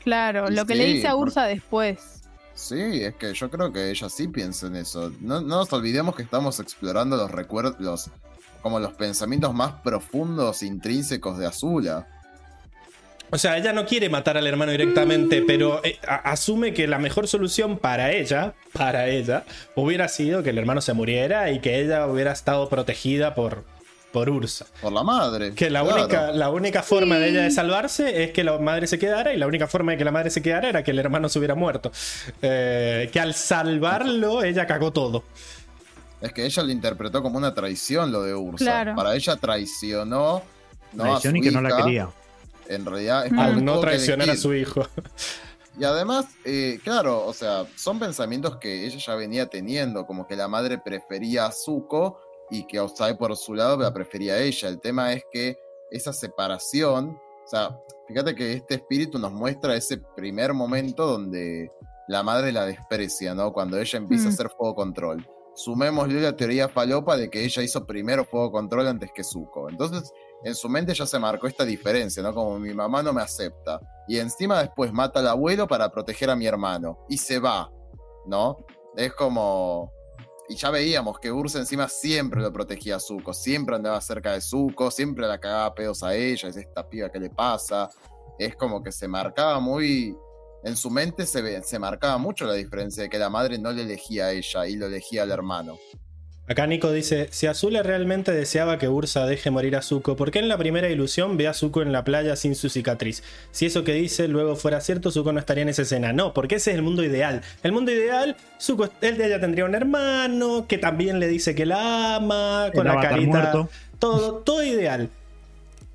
Claro, lo que le dice a por- Ursa después. Sí, es que yo creo que ella sí piensa en eso. No, no nos olvidemos que estamos explorando los recuerdos, los, como los pensamientos más profundos, intrínsecos de Azula. O sea, ella no quiere matar al hermano directamente, pero eh, a- asume que la mejor solución para ella, para ella, hubiera sido que el hermano se muriera y que ella hubiera estado protegida por, por Ursa. Por la madre. Que la claro. única, la única forma de ella de salvarse es que la madre se quedara y la única forma de que la madre se quedara era que el hermano se hubiera muerto. Eh, que al salvarlo ella cagó todo. Es que ella lo interpretó como una traición lo de Ursa. Claro. Para ella traicionó. No a Traición su y que no la quería. En realidad es Mm. Al no traicionar a su hijo. Y además, eh, claro, o sea, son pensamientos que ella ya venía teniendo, como que la madre prefería a Zuko y que Osai por su lado la prefería a ella. El tema es que esa separación, o sea, fíjate que este espíritu nos muestra ese primer momento donde la madre la desprecia, ¿no? Cuando ella empieza a Mm. hacer fuego control. Sumémosle la teoría falopa de que ella hizo primero fuego control antes que Zuko. Entonces, en su mente ya se marcó esta diferencia, ¿no? Como mi mamá no me acepta. Y encima después mata al abuelo para proteger a mi hermano. Y se va, ¿no? Es como... Y ya veíamos que Ursa encima siempre lo protegía a Zuko, siempre andaba cerca de Zuko, siempre la cagaba pedos a ella, es esta piba que le pasa. Es como que se marcaba muy... En su mente se, ve, se marcaba mucho la diferencia de que la madre no le elegía a ella y lo elegía al hermano. Acá Nico dice, si Azula realmente deseaba que Ursa deje morir a Zuko, ¿por qué en la primera ilusión ve a Zuko en la playa sin su cicatriz? Si eso que dice luego fuera cierto, Zuko no estaría en esa escena. No, porque ese es el mundo ideal. El mundo ideal, Zuko, él de ella tendría un hermano que también le dice que la ama, con El la carita... muerto. Todo, todo ideal.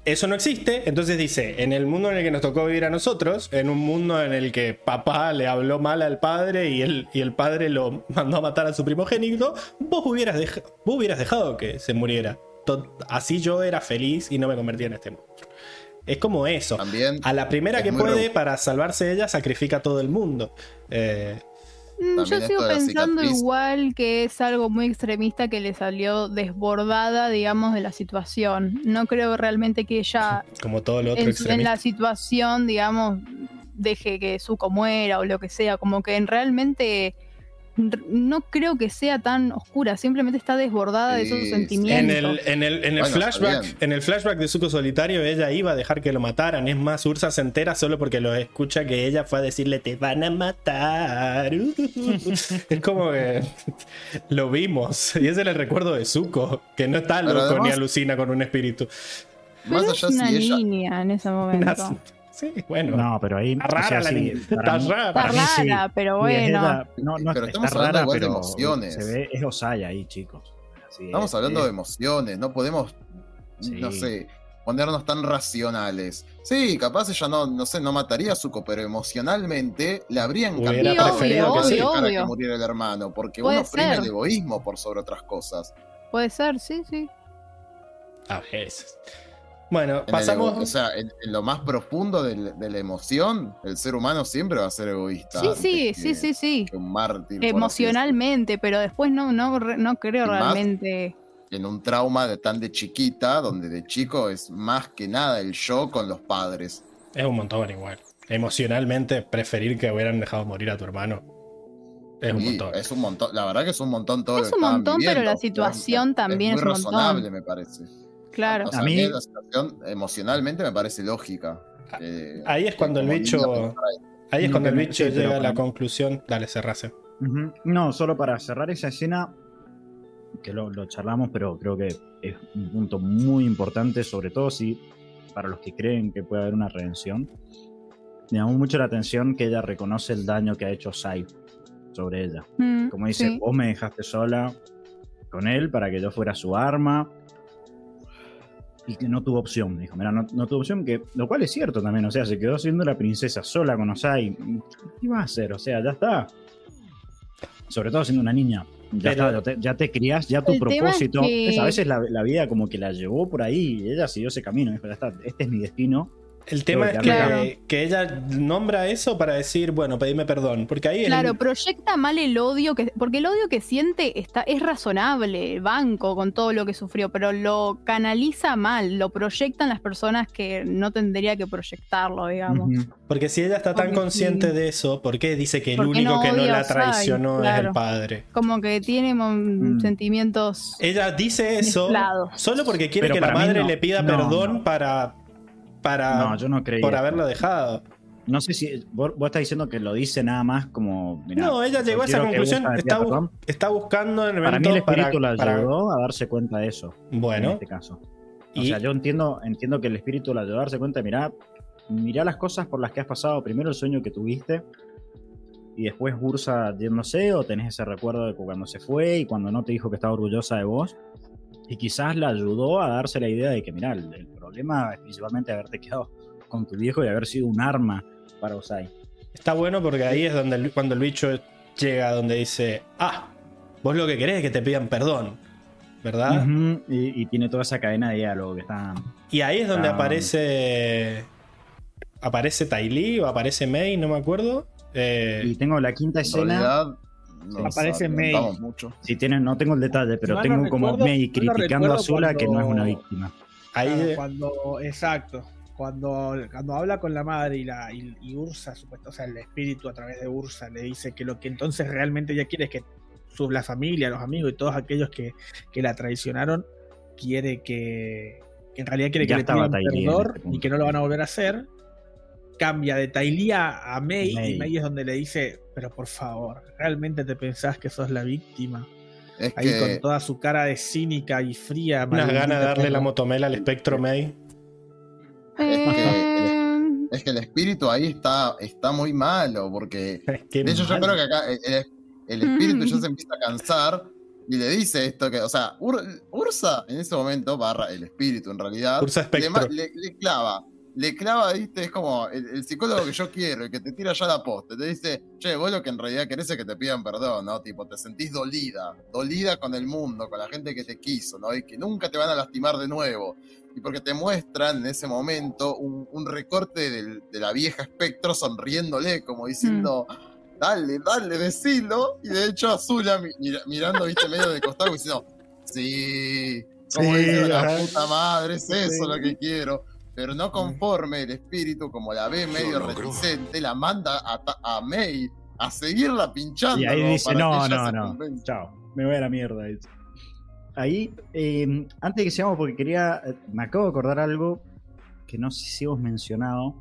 Eso no existe, entonces dice, en el mundo en el que nos tocó vivir a nosotros, en un mundo en el que papá le habló mal al padre y el, y el padre lo mandó a matar a su primogénito, vos hubieras, deja- vos hubieras dejado que se muriera. Así yo era feliz y no me convertía en este monstruo. Es como eso. También A la primera es que puede, para salvarse ella, sacrifica a todo el mundo. Eh, También Yo sigo pensando cicatriz. igual que es algo muy extremista que le salió desbordada, digamos, de la situación. No creo realmente que ella como todo lo otro en, su- en la situación, digamos, deje que Zuko muera o lo que sea. Como que en realmente no creo que sea tan oscura, simplemente está desbordada de esos sí. En sentimientos. el, en el, en el Bueno, flashback, en el flashback de Zuko solitario, ella iba a dejar que lo mataran. Es más, Ursa se entera solo porque lo escucha que ella fue a decirle te van a matar. es como que lo vimos. Y ese es el recuerdo de Zuko, que no está loco ni alucina con un espíritu. Pero Más es allá una si ella... niña en ese momento. Sí, bueno. No, pero ahí. Está rara la sí, niña, para está mí- rara. mí sí. rara, pero Sí, es bueno. no, no, Pero está estamos hablando rara, igual de pero emociones. Se ve, es Osaya ahí, chicos. Así Estamos es, hablando es- de emociones, no podemos, Sí. no sé, ponernos tan racionales. Sí, capaz ella no, no sé, no mataría a Zuko, pero emocionalmente le habrían Hubiera cambiado preferido que que sí. obvio. muriera el hermano, porque Puede uno prime ser. el egoísmo por sobre otras cosas. Puede ser, sí, sí. A veces. Bueno, En pasamos. ego- o sea, en, en lo más profundo del- de, la emoción, el ser humano siempre va a ser egoísta. Sí, sí, que- sí, sí, sí. un mártir. Emocionalmente, pero después no, no, no creo realmente. En un trauma de tan de chiquita, donde de chico es más que nada el yo con los padres. Es un montón igual. Emocionalmente, preferir que hubieran dejado morir a tu hermano. Es un montón. Es un montón. La verdad que es un montón todo Es lo que un montón, pero la situación también muy es un montón. razonable, me parece. Claro. O sea, A mí la situación emocionalmente me parece lógica. Eh, Ahí es cuando el bicho. ahí. Es cuando el bicho pero llega a la conclusión. Dale, cerrase. Ujú. No, solo para cerrar esa escena, que lo, lo charlamos, pero creo que es un punto muy importante, sobre todo si para los que creen que puede haber una redención. Me llamó mucho la atención que ella reconoce el daño que ha hecho Sai sobre ella. Mm, Como dice, sí. vos me dejaste sola con él para que yo fuera su arma. Y que no tuvo opción. Dijo, mira, no, no tuvo opción, que, lo cual es cierto también. O sea, se quedó siendo la princesa sola con Osai. ¿Qué iba a hacer? O sea, ya está. Sobre todo siendo una niña. Ya Pero- está, ya te, ya te criás, ya tu es propósito. que- es, a veces la, la vida como que la llevó por ahí y ella siguió ese camino. Dijo, ya está, este es mi destino. El tema es que, que Claro. que ella nombra eso para decir, bueno, pedime perdón. Porque ahí Claro, el- proyecta mal el odio, que, porque el odio que siente está, es razonable, banco con todo lo que sufrió, pero lo canaliza mal, lo proyectan las personas que no tendría que proyectarlo, digamos. Porque si ella está tan Porque consciente sí. de eso, ¿por qué dice que el ¿Por qué único no que no la traicionó es el padre? Como que tiene mm, sentimientos. Ella dice eso Mezclados. solo porque quiere Pero que la madre no. le pida No, perdón no. para, para No, yo no creía. por haberlo dejado. No sé si vos, vos estás diciendo que lo dice nada más como. mirá, no, ella llegó a esa conclusión. Está, bu- está buscando elementos Para mí el espíritu para, la para- ayudó a darse cuenta de eso. En Bueno, este caso. O y sea, yo entiendo, entiendo que el espíritu la ayudó a darse cuenta, mirá, mirá las cosas por las que has pasado. Primero el sueño que tuviste. Y después Ursa yéndose, o tenés ese recuerdo de cuando se fue y cuando no te dijo que estaba orgullosa de vos. Y quizás la ayudó a darse la idea de que, mirá, el, el problema es principalmente haberte quedado con tu viejo y haber sido un arma para Osai. está bueno porque ahí es donde el- cuando el bicho llega donde dice, ah, vos lo que querés es que te pidan perdón, ¿verdad? Y, y tiene toda esa cadena de diálogo que está. Y ahí es donde aparece. Aparece Ty Lee o aparece May, no me acuerdo. Eh, Y tengo la quinta En escena. realidad, no Aparece May. mucho. Si tienen, no tengo el detalle, pero No, no tengo como recuerdo- May criticando a Zula que no es una víctima. ahí Claro, de- cuando, exacto. Cuando, cuando habla con la madre y, la, y, y Ursa, supuesto, o sea, el espíritu a través de Ursa le dice que lo que entonces realmente ella quiere es que su, la familia, los amigos y todos aquellos que, que la traicionaron, quiere que, que en realidad quiere que Ya le pidan perdón este y que no lo van a volver a hacer. Cambia de Tailia a May, May. y May es donde le dice, pero por favor, ¿realmente te pensás que sos la víctima? Es Ahí que con toda su cara de cínica y fría. unas ganas de darle la motomela al espectro May. Eh, es que el espíritu ahí está, está muy malo, porque Qué de hecho yo creo que acá el, espíritu ya se empieza a cansar y le dice esto que, o sea, Ur- Ursa en ese momento, barra el espíritu en realidad, Ursa le, le- le clava, le clava, viste, es como el, el psicólogo que yo quiero, el que te tira ya la posta, te dice, che, vos lo que en realidad querés es que te pidan perdón, ¿no? Tipo, te sentís dolida, dolida con el mundo, con la gente que te quiso, ¿no? Y que nunca te van a lastimar de nuevo. Y porque te muestran en ese momento un, un recorte del- de la vieja espectro sonriéndole, como diciendo, dale, dale, decilo. Y de hecho Azula mi- mira- mirando, viste, medio de costado, diciendo, sí, como Sí, dice la puta madre, es eso lo que quiero. Pero no conforme el espíritu, como la ve medio reticente, la manda a, a May a seguirla pinchando. Y ahí dice, no, no, no. convenza". Chao, me voy a la mierda. Ahí, eh, antes de que sigamos, porque quería, me acabo de acordar algo que no sé si hemos mencionado,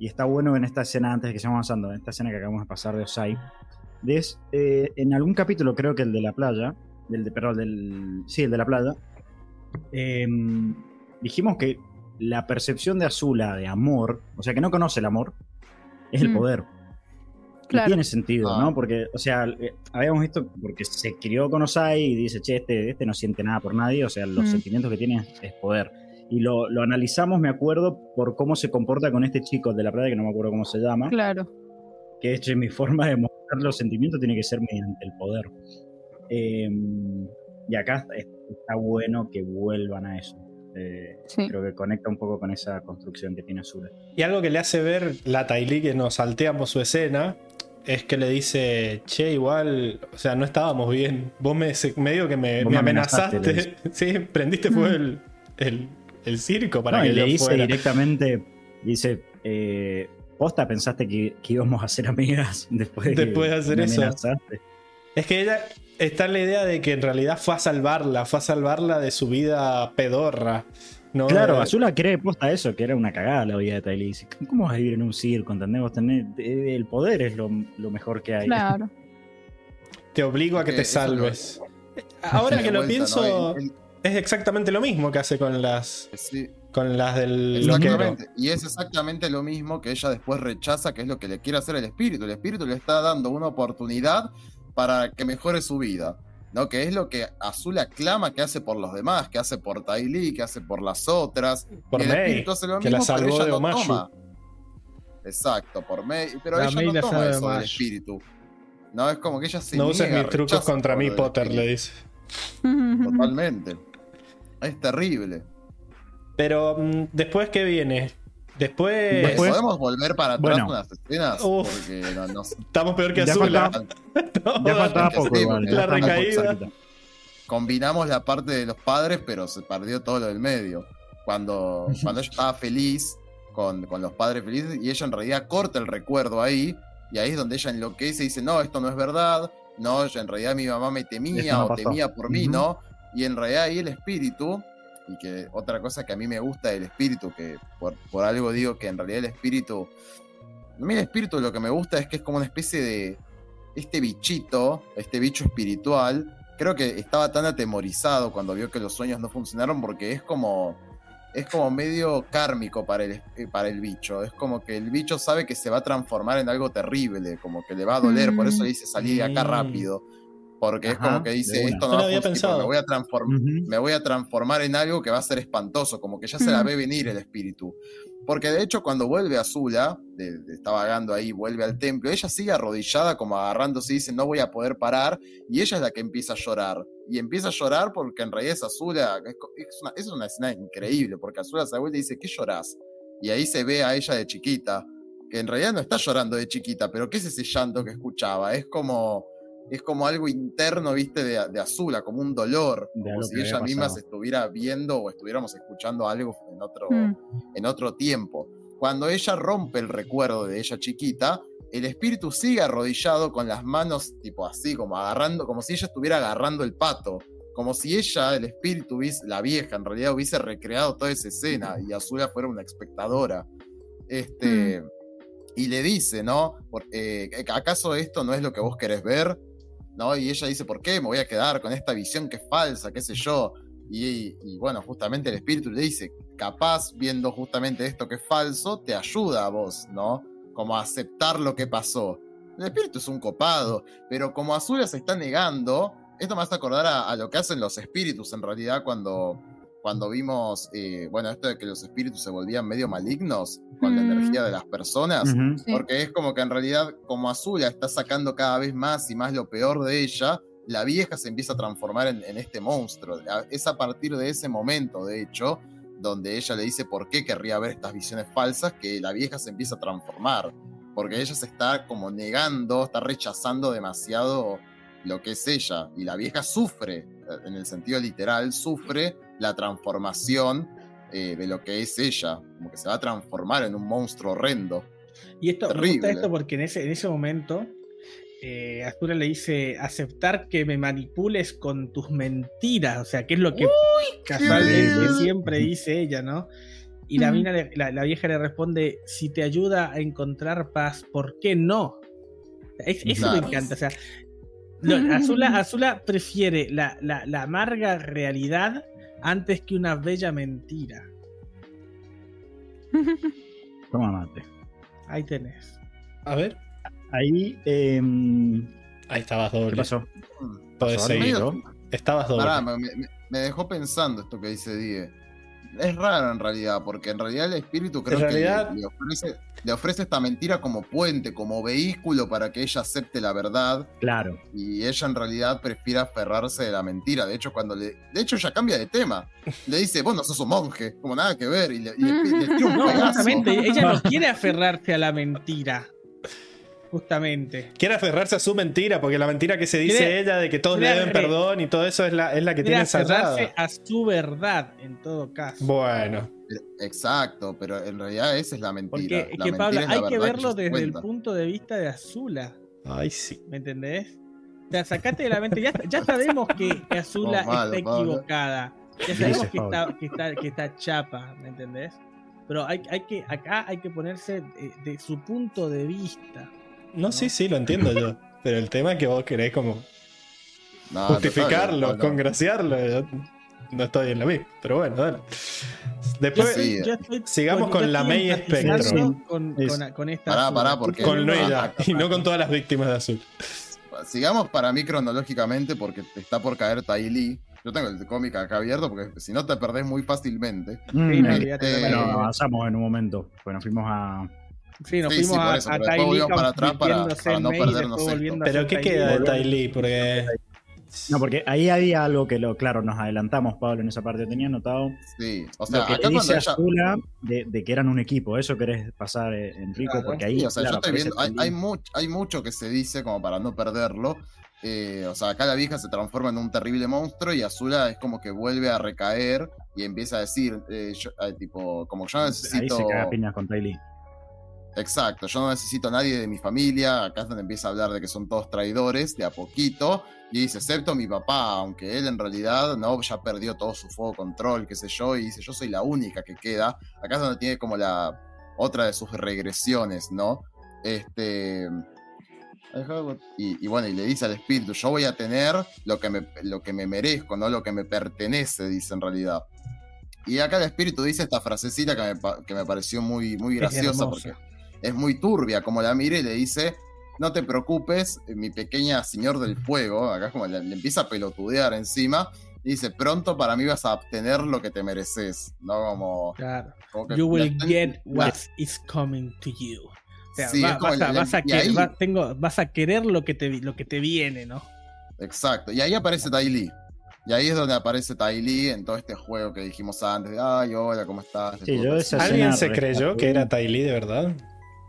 y está bueno en esta escena, antes de que sigamos avanzando, en esta escena que acabamos de pasar de Osai, es, eh, en algún capítulo, creo que el de la playa, del de, perdón, del, sí, el de la playa, eh, dijimos que la percepción de Azula de amor, o sea, que no conoce el amor, es el Mm. poder. Y Claro. tiene sentido, Ah. ¿no? Porque, o sea, eh, habíamos visto, porque se crió con Osai y dice, che, este, este no siente nada por nadie, o sea, los Mm. sentimientos que tiene es poder. Y lo, lo analizamos, me acuerdo, por cómo se comporta con este chico de la playa, que no me acuerdo cómo se llama, claro. que es che, mi forma de mostrar los sentimientos tiene que ser mediante el poder. Eh, y acá está bueno que vuelvan a eso. Eh, Sí. Creo que conecta un poco con esa construcción que tiene Azula. Y algo que le hace ver la Tylee que nos salteamos su escena es que le dice, che, igual, o sea, no estábamos bien. Vos me, medio que me, amenazaste, amenazaste. sí, prendiste fuego el, el, el circo para No, que y le yo dice fuera. directamente, dice, eh, posta pensaste que, que íbamos a ser amigas después de, Después de hacer me eso. amenazaste?". Es que ella está en la idea de que en realidad fue a salvarla, fue a salvarla de su vida pedorra. ¿no? Claro, Eh, Azula cree posta eso, que era una cagada la vida de Tylee. Dice, ¿cómo vas a vivir en un circo? ¿Entendés? Vos tenés- eh, el poder es lo, lo mejor que hay. Claro. Te obligo a que Eh, te lo- salves. Ahora que lo vuelta, pienso, ¿no? El- es exactamente lo mismo que hace con las, sí, con las del loquero. Y es exactamente lo mismo que ella después rechaza, que es lo que le quiere hacer el espíritu. El espíritu le está dando una oportunidad para que mejore su vida. ¿no? Que es lo que Azul aclama que hace por los demás, que hace por Tai Lee, que hace por las otras. Por el May, espíritu hace lo que mismo, la pero salvó de no toma. Exacto, por May. Pero La ella May no la toma eso del espíritu. No, es como que ella se No uses mis trucos contra mí, Potter, le dice. Totalmente. Es terrible. Pero mm, después, ¿qué viene? Después, Eh, Después- ¿Podemos volver para atrás Bueno. unas escenas? Uf. Porque no, no sé. estamos peor que faltaba- No, Ya faltaba poco sí, igual. la recaída. combinamos la parte de los padres, pero se perdió todo lo del medio. Cuando, cuando ella estaba feliz, con, con los padres felices, y ella en realidad corta el recuerdo ahí, y ahí es donde ella enloquece y dice, no, esto no es verdad, no, yo en realidad mi mamá me temía no o pasó. temía por mí. ¿no? Y en realidad ahí el espíritu, y que otra cosa que a mí me gusta del espíritu, que por, por algo digo que en realidad el espíritu, a mí el espíritu lo que me gusta es que es como una especie de, este bichito, este bicho espiritual, creo que estaba tan atemorizado cuando vio que los sueños no funcionaron porque es como es como medio kármico para el, eh, para el bicho. Es como que el bicho sabe que se va a transformar en algo terrible, como que le va a doler, por eso le dice salí de acá rápido. Porque es como que dice, esto No no lo va a había pensado. me voy a transformar Ujú. me voy a transformar en algo que va a ser espantoso, como que ya se la ve venir el espíritu. Porque de hecho cuando vuelve a Zula, de, de- está vagando ahí, vuelve al templo, ella sigue arrodillada como agarrándose y dice no voy a poder parar, y ella es la que empieza a llorar. Y empieza a llorar porque en realidad es Azula, es, una, es una escena increíble, porque Azula se da vuelta y dice, ¿qué llorás? Y ahí se ve a ella de chiquita, que en realidad no está llorando de chiquita, pero ¿qué es ese llanto que escuchaba? Es como... Es como algo interno, viste, de, de Azula, como un dolor, De como si ella misma se estuviera viendo o estuviéramos escuchando algo en otro, Mm. en otro tiempo. Cuando ella rompe el recuerdo de ella chiquita, el espíritu sigue arrodillado con las manos tipo así, como agarrando, como si ella estuviera agarrando el pato. Como si ella, el espíritu, la vieja, en realidad hubiese recreado toda esa escena y Azula fuera una espectadora. Este, Y le dice, ¿no? Eh, ¿Acaso esto no es lo que vos querés ver? ¿No? Y ella dice, ¿por qué me voy a quedar con esta visión que es falsa, qué sé yo? Y, bueno, justamente el espíritu le dice, capaz viendo justamente esto que es falso, te ayuda a vos, ¿no? Como a aceptar lo que pasó. El espíritu es un copado, pero como Azula se está negando, esto me hace acordar a, a lo que hacen los espíritus en realidad cuando, cuando vimos, eh, bueno, esto de que los espíritus se volvían medio malignos con la Mm. energía de las personas. Ujú. Sí. Porque es como que en realidad, como Azula está sacando cada vez más y más lo peor de ella, la vieja se empieza a transformar en, en este monstruo. A- Es a partir de ese momento, de hecho, donde ella le dice por qué querría ver estas visiones falsas, que la vieja se empieza a transformar. Porque ella se está como negando, está rechazando demasiado lo que es ella. Y la vieja sufre, en el sentido literal, sufre la transformación eh, de lo que es ella. Como que se va a transformar en un monstruo horrendo. Y esto, me Terrible. gusta esto porque en ese, en ese momento eh, Azura le dice aceptar que me manipules con tus mentiras, o sea, que es lo que casualmente siempre dice ella, ¿no? Y la, mina le- la, la vieja le responde, si te ayuda a encontrar paz, ¿por qué no? Es- eso Claro. me encanta, o sea, Azula, Azula prefiere la, la- la amarga realidad antes que una bella mentira. Toma mate. Ahí tenés. A ver. Ahí, em, Ahí estabas ¿qué doble. pasó? Podés ¿Pasó seguir. algo? Estabas doble. Pará, me, me- me dejó pensando esto que dice Die. Es raro en realidad, porque en realidad el espíritu creo que le, le ofrece, le ofrece esta mentira como puente, como vehículo para que ella acepte la verdad Claro. y ella en realidad prefiere aferrarse de la mentira. De hecho, cuando le. De hecho, ella cambia de tema. Le dice, vos no sos un monje, como nada que ver, y le, y le- le tira un No, pedazo. justamente, ella no quiere aferrarse a la mentira. Justamente. Quiere aferrarse a su mentira, porque la mentira que se dice Quiere- ella de que todos le deben perdón y todo eso es la, es la que Quiere tiene ensayada. aferrarse a su verdad, en todo caso. Bueno, Exacto, pero en realidad esa es la mentira. Porque La que mentira Pablo, es la hay que verlo desde el punto de vista de Azula. ay sí. ¿Me entendés? O sea, sacate de la mente. Ya, ya sabemos que, que Azula Oh, malo, está Pablo. equivocada. Ya sabemos que Pablo. está, que, está, que está chapa, ¿me entendés? Pero hay, hay que, acá hay que ponerse de, de su punto de vista. No, sí, sí, lo entiendo yo. Pero el tema es que vos querés como No, justificarlo, total, no, no. congraciarlo. yo no estoy en la misma. Pero bueno, dale. Después, Sí, estoy- sigamos con la May Spectrum. Con, con, con esta Pará, pará, porque- con ella y no con todas las víctimas de azul. Sigamos para mí cronológicamente porque está por caer Tai Lee. Yo tengo el cómic acá abierto porque si no te perdés muy fácilmente. Mm, Eh, eh, bueno, no, avanzamos en un momento. Nos fuimos a. Sí, nos Sí, sí, fuimos a, eso, a pero Ty después Lee volvimos para atrás para- para no perdernos a Pero ¿qué queda de Lee. Ty Lee? Porque No, porque ahí había algo que lo, claro, nos adelantamos, Pablo, en esa parte. Tenía notado Sí, o sea, lo que acá te dice ella. Azula de, de que eran un equipo. Eso querés pasar, eh, Enrico, Claro, porque ahí. Sí, o sea, yo claro, estoy aparece viendo, hay, hay, much- hay mucho que se dice como para no perderlo. Eh, o sea, acá la vieja se transforma en un terrible monstruo y Azula es como que vuelve a recaer y empieza a decir, eh, yo- eh, tipo, como yo Ahí necesito... se caga piñas con Ty Lee. Exacto, yo no necesito a nadie de mi familia. Acá es donde empieza a hablar de que son todos traidores de a poquito. Y dice, excepto mi papá, aunque él en realidad no, ya perdió todo su fuego control, qué sé yo. Y dice, yo soy la única que queda. Acá es donde tiene como la otra de sus regresiones, ¿no? Este. Y, y bueno, y le dice al espíritu, yo voy a tener lo que, me, lo que me merezco, no lo que me pertenece, dice en realidad. Y acá el espíritu dice esta frasecita que me, que me pareció muy, muy graciosa porque es muy turbia, como la mire y le dice, no te preocupes, eh, mi pequeña señor del fuego, acá es como le, le empieza a pelotudear encima, y dice, pronto para mí vas a obtener lo que te mereces, ¿no? Como... Claro. como que You will get la- what is coming to you. O sea, Sí, va- vas, a, la- vas a y que- ahí- va- tengo, vas a querer lo que te, lo que te viene, ¿no? Exacto, y ahí aparece Tai Lee. Y ahí es donde aparece Tai Lee en todo este juego que dijimos antes, de, ay, hola, ¿cómo estás? Sí, yo esa ¿Alguien se creyó que era Ty Lee de verdad?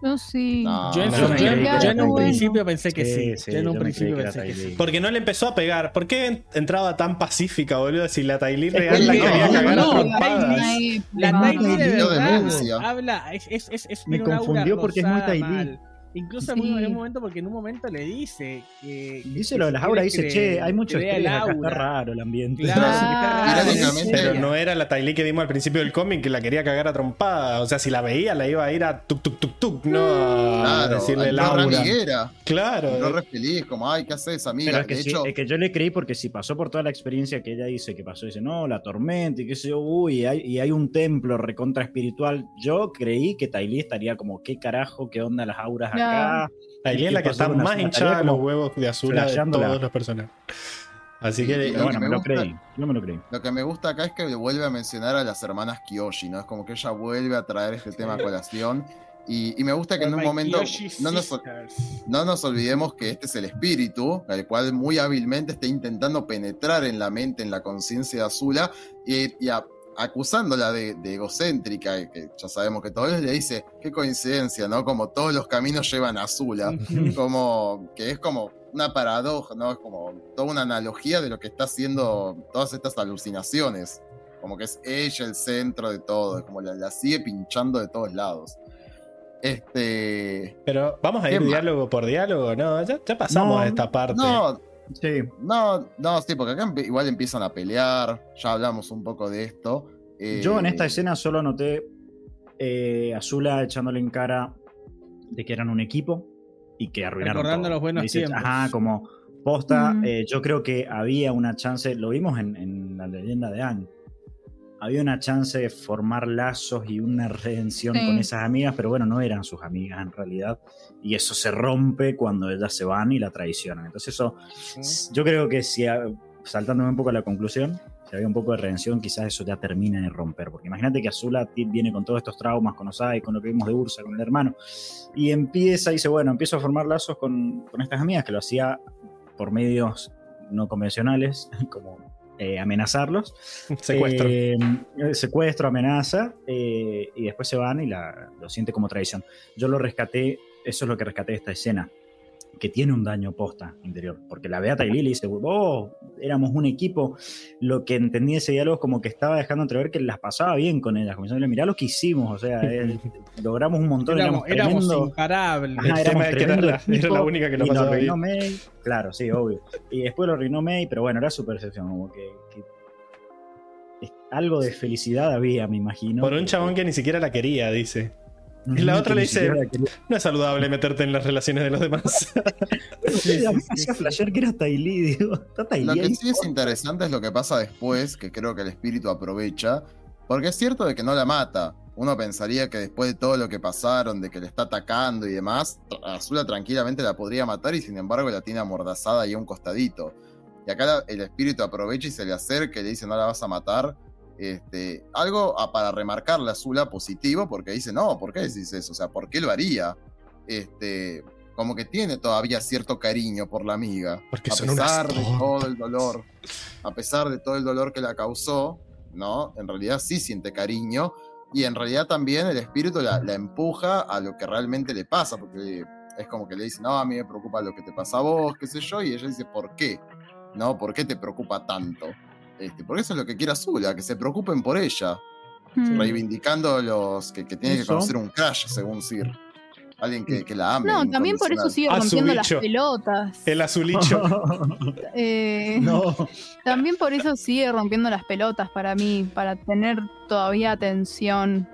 No, sí. No, Yo en, no, su- no, yo- no, yo en no, un principio pensé que sí. Sí, sí, yo en un principio pensé que sí. Porque no le empezó a pegar. ¿Por qué entraba tan pacífica, boludo? Si la que real la no, quería cagar no, a trompadas. Ty La Lee de verdad habla, es, es, es, es Me confundió porque es muy mal. Incluso en un- Sí. en un momento, porque en un momento le dice que. que- Dice lo de las auras, dice, che, hay mucho acá, está raro el ambiente. Claro, Ah, raro. Pero no era la Lee que vimos al principio del cómic que la quería cagar a trompada. O sea, si la veía, la iba a ir a tuk tuk tuk tuk, no a Claro, decirle el aura. amiguera, Claro. entró re feliz, como, ay, ¿qué haces, amiga? Pero es que, de sí, hecho, es que yo le creí porque si pasó por toda la experiencia que ella dice que pasó, dice, no, la tormenta y qué sé yo, uy, hay- y hay un templo recontra espiritual. Yo creí que Tylee estaría como, ¿qué carajo? ¿Qué onda las auras acá? Es la que está más hinchada los huevos de azul de todos los personajes. Así que lo bueno, que me me lo creí. Yo me lo creí. Lo que me gusta acá es que vuelve a mencionar a las hermanas Kiyoshi, ¿no? Es como que ella vuelve a traer este tema a colación. Y, y me gusta que en un momento no nos, no nos olvidemos que este es el espíritu, el cual muy hábilmente está intentando penetrar en la mente, en la conciencia de Azula, y, y a- acusándola de, de egocéntrica, que ya sabemos que todo le dice, qué coincidencia, ¿no? Como todos los caminos llevan a Azula. como que es como una paradoja, ¿no? Es como toda una analogía de lo que está haciendo todas estas alucinaciones. Como que es ella el centro de todo, es como la, la sigue pinchando de todos lados. Este. Pero vamos a ¿Qué ir diálogo por diálogo, ¿no? Ya, ya pasamos No, a esta parte. No, Sí, no, no, sí, porque acá igual empiezan a pelear. Ya hablamos un poco de esto. Eh, Yo en esta escena solo noté eh, a Zula echándole en cara de que eran un equipo y que arruinaron Recordando todo. los buenos Dice, tiempos. Ajá, como posta, Mm. eh, yo creo que había una chance, lo vimos en, en la leyenda de Anne, había una chance de formar lazos y una redención Sí. con esas amigas, pero bueno, no eran sus amigas en realidad. Y eso se rompe cuando ellas se van y la traicionan. Entonces eso, yo creo que si, saltándome un poco a la conclusión, si había un poco de redención, quizás eso ya termine de romper. Porque imagínate que Azula viene con todos estos traumas, con Osai, con lo que vimos de Ursa, con el hermano, y empieza, y dice, bueno, empiezo a formar lazos con, con estas amigas, que lo hacía por medios no convencionales, como eh, amenazarlos. Secuestro. Eh, secuestro, amenaza, eh, y después se van y la, lo siente como traición. Yo lo rescaté, eso es lo que rescaté de esta escena, que tiene un daño posta interior, porque la ve a Ty Lee y le dice, oh, éramos un equipo, lo que entendí ese diálogo es como que estaba dejando entrever que las pasaba bien con ellas, como diciendo, mirá lo que hicimos, o sea, eh, logramos un montón, Éramos, éramos, tremendo- imparables. Ajá, éramos que era tremendo la- era la única que lo pasaba bien. May. Claro, sí, obvio. Y después lo arruinó May, pero bueno, era su percepción, como que, que- algo de felicidad había, me imagino. Por un chabón que ni siquiera la quería, dice. Y la otra le dice- la. No es saludable meterte en las relaciones de los demás. Sí, sí, a mí sí, me hacía sí. flashear que era Ty Lee, digo, está Ty Lo que ahí. sí es interesante es lo que pasa después, que creo que el espíritu aprovecha, porque es cierto de que no la mata. Uno pensaría que después de todo lo que pasaron, de que le está atacando y demás, Azula tranquilamente la podría matar y sin embargo la tiene amordazada ahí a un costadito. Y acá la- el espíritu aprovecha y se le acerca y le dice no la vas a matar. Este, algo a- para remarcarle a Azula positivo, porque dice, no, ¿por qué decís eso? O sea, ¿por qué lo haría? Este, como que tiene todavía cierto cariño por la amiga. Porque a pesar de todo el dolor, a pesar de todo el dolor que la causó, ¿no? En realidad sí siente cariño y en realidad también el espíritu la, la empuja a lo que realmente le pasa, porque es como que le dice, no, a mí me preocupa lo que te pasa a vos, qué sé yo, y ella dice, ¿por qué? ¿No? ¿Por qué te preocupa tanto? Este, porque eso es lo que quiere Azula, que se preocupen por ella, Mm. reivindicando los que, que tiene que conocer un crash, según Sir. Alguien que, que la ame. No, también por eso sigue A su rompiendo las pelotas. El azulicho. Eh, no. También por eso sigue rompiendo las pelotas para mí, para tener todavía atención.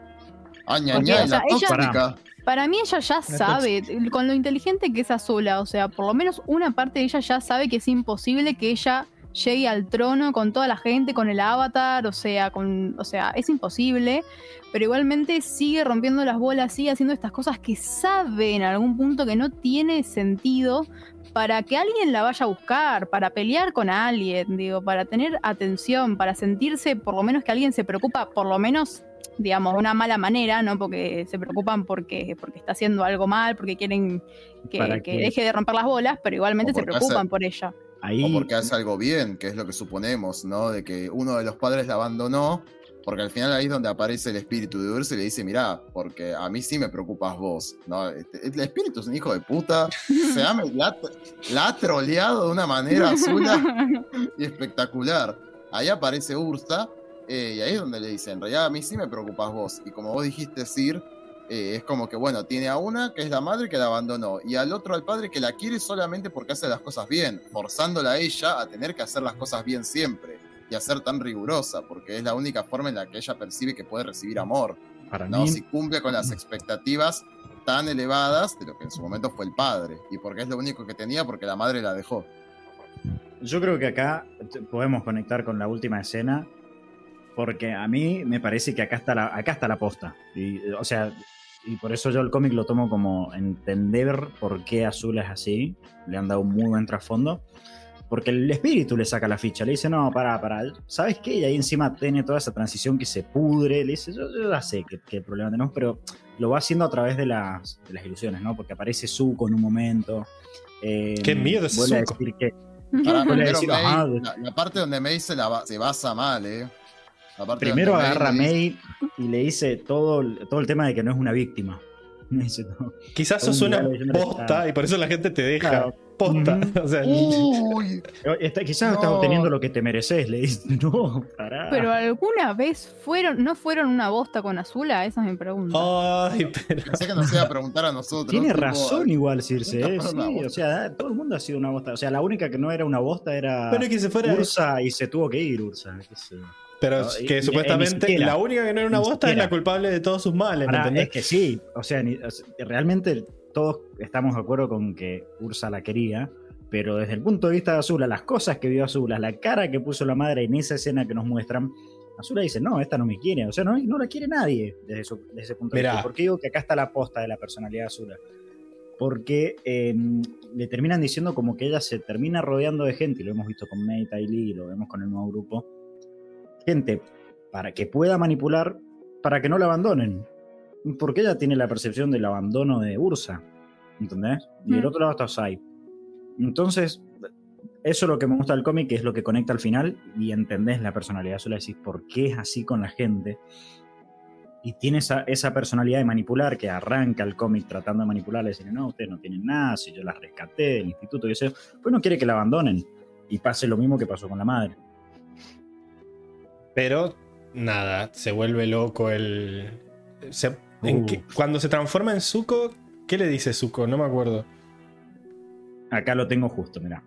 Ah, ña, Porque, ña, o sea, la ella- tóxica. Para mí ella ya sabe, con lo inteligente que es Azula, o sea, por lo menos una parte de ella ya sabe que es imposible que ella llegue al trono con toda la gente, con el avatar, o sea, con, o sea, es imposible, pero igualmente sigue rompiendo las bolas, sigue haciendo estas cosas que sabe en algún punto que no tiene sentido para que alguien la vaya a buscar, para pelear con alguien, digo, para tener atención, para sentirse por lo menos que alguien se preocupa, por lo menos digamos, de una mala manera, ¿no? Porque se preocupan porque, porque está haciendo algo mal, porque quieren que, que deje de romper las bolas, pero igualmente se preocupan por ella. Ahí. O porque hace algo bien, que es lo que suponemos, ¿no? De que uno de los padres la abandonó, porque al final ahí es donde aparece el espíritu de Ursa y le dice, mirá, porque a mí sí me preocupas vos, ¿no? Este, el espíritu es un hijo de puta, se ha, la, ha- la ha troleado de una manera azula y espectacular. Ahí aparece Ursa, eh, y ahí es donde le dice, en realidad a mí sí me preocupas vos, y como vos dijiste, Sir, eh, es como que, bueno, tiene a una que es la madre que la abandonó, y al otro al padre que la quiere solamente porque hace las cosas bien, forzándola a ella a tener que hacer las cosas bien siempre, y a ser tan rigurosa, porque es la única forma en la que ella percibe que puede recibir amor, para ¿no? mí, Si cumple con las expectativas tan elevadas de lo que en su momento fue el padre, y porque es lo único que tenía porque la madre la dejó. Yo creo que acá podemos conectar con la última escena. Porque a mí me parece que acá está la, acá está la posta. Y, o sea, y por eso yo el cómic lo tomo como entender por qué Azul es así. Le han dado un muy buen trasfondo. Porque el espíritu le saca la ficha. Le dice, no, pará, pará. ¿Sabes qué? Y ahí encima tiene toda esa transición que se pudre. Le dice, yo, yo ya sé qué, qué problema tenemos, pero lo va haciendo a través de las, de las ilusiones, ¿no? Porque aparece Zuko en un momento. eh, Qué miedo ese vuelve a Zuko. decir que Ahora, Vuelve a primero decir, May- la, la parte donde May se, la ba- se basa mal, ¿eh? Primero agarra a May y le dice todo, el- todo el tema de que no es una víctima. Todo. Quizás Un sos una posta y por eso la gente te deja. Claro. Posta. O sea, Uy, Está- quizás estás obteniendo lo que te mereces, le dice. No, pará. Pero alguna vez fueron, no fueron una bosta con Azula, esa es mi pregunta. Ay, pero. pensé que nos iba a preguntar a nosotros. Tiene tipo, razón igual, Circe. ¿eh? Sí, o sea, todo el mundo ha sido una bosta. O sea, la única que no era una bosta era Pero que se fuera. Ursa y se tuvo que ir, Ursa. qué sé yo. Pero No, y- que y- supuestamente la única que no era una bosta es la culpable de todos sus males, ¿me Pará, entendés? es que sí, o sea, ni- o sea, realmente todos estamos de acuerdo con que Ursa la quería, pero desde el punto de vista de Azula, las cosas que vio Azula, la cara que puso la madre en esa escena que nos muestran, Azula dice, no, esta no me quiere, o sea, no, no la quiere nadie desde, su- desde ese punto de vista. ¿Por qué digo que acá está la posta de la personalidad de Azula? Porque eh, le terminan diciendo como que ella se termina rodeando de gente, y lo hemos visto con May, Tai Lee, y lo vemos con el nuevo grupo, gente para que pueda manipular, para que no la abandonen. Porque ella tiene la percepción del abandono de Ursa, ¿entendés? Y del Mm. otro lado está Osai. Entonces, eso es lo que me gusta del cómic, que es lo que conecta al final, y entendés la personalidad, solo decís por qué es así con la gente. Y tiene esa, esa personalidad de manipular que arranca el cómic tratando de manipularle, diciendo, no, ustedes no tienen nada, si yo las rescaté del instituto, y eso, pues no quiere que la abandonen. Y pase lo mismo que pasó con la madre. Pero nada, se vuelve loco el. se- en qué- cuando se transforma en Zuko, ¿qué le dice Zuko? No me acuerdo. Acá lo tengo justo, mira.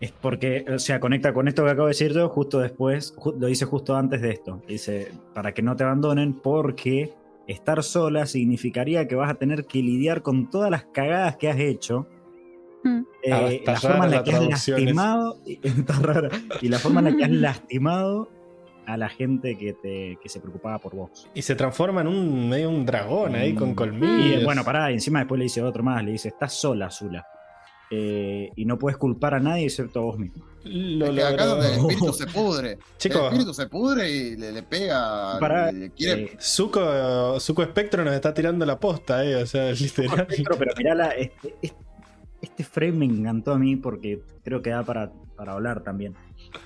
Es porque, o sea, conecta con esto que acabo de decir yo, justo después, ju- lo dice justo antes de esto. Dice, para que no te abandonen, porque estar sola significaría que vas a tener que lidiar con todas las cagadas que has hecho. Mm. Eh, Ah, la forma en la la que has lastimado, y- está rara, y la forma en la que has lastimado a la gente que, te, que se preocupaba por vos. Y se transforma en un medio un dragón ahí con Mm. colmillos. Y bueno, pará, y encima después le dice otro más, le dice, estás sola, Zula. Eh, y no puedes culpar a nadie excepto a vos mismo. Lo Es que acá donde el espíritu se pudre. Chicos. El espíritu se pudre y le, le pega. Pará, le, le quiere. eh, Zuko, Zuko Espectro nos está tirando la posta, eh. O sea, literal. Pero, pero mirá la- es, es este frame me encantó a mí porque creo que da para, para hablar también.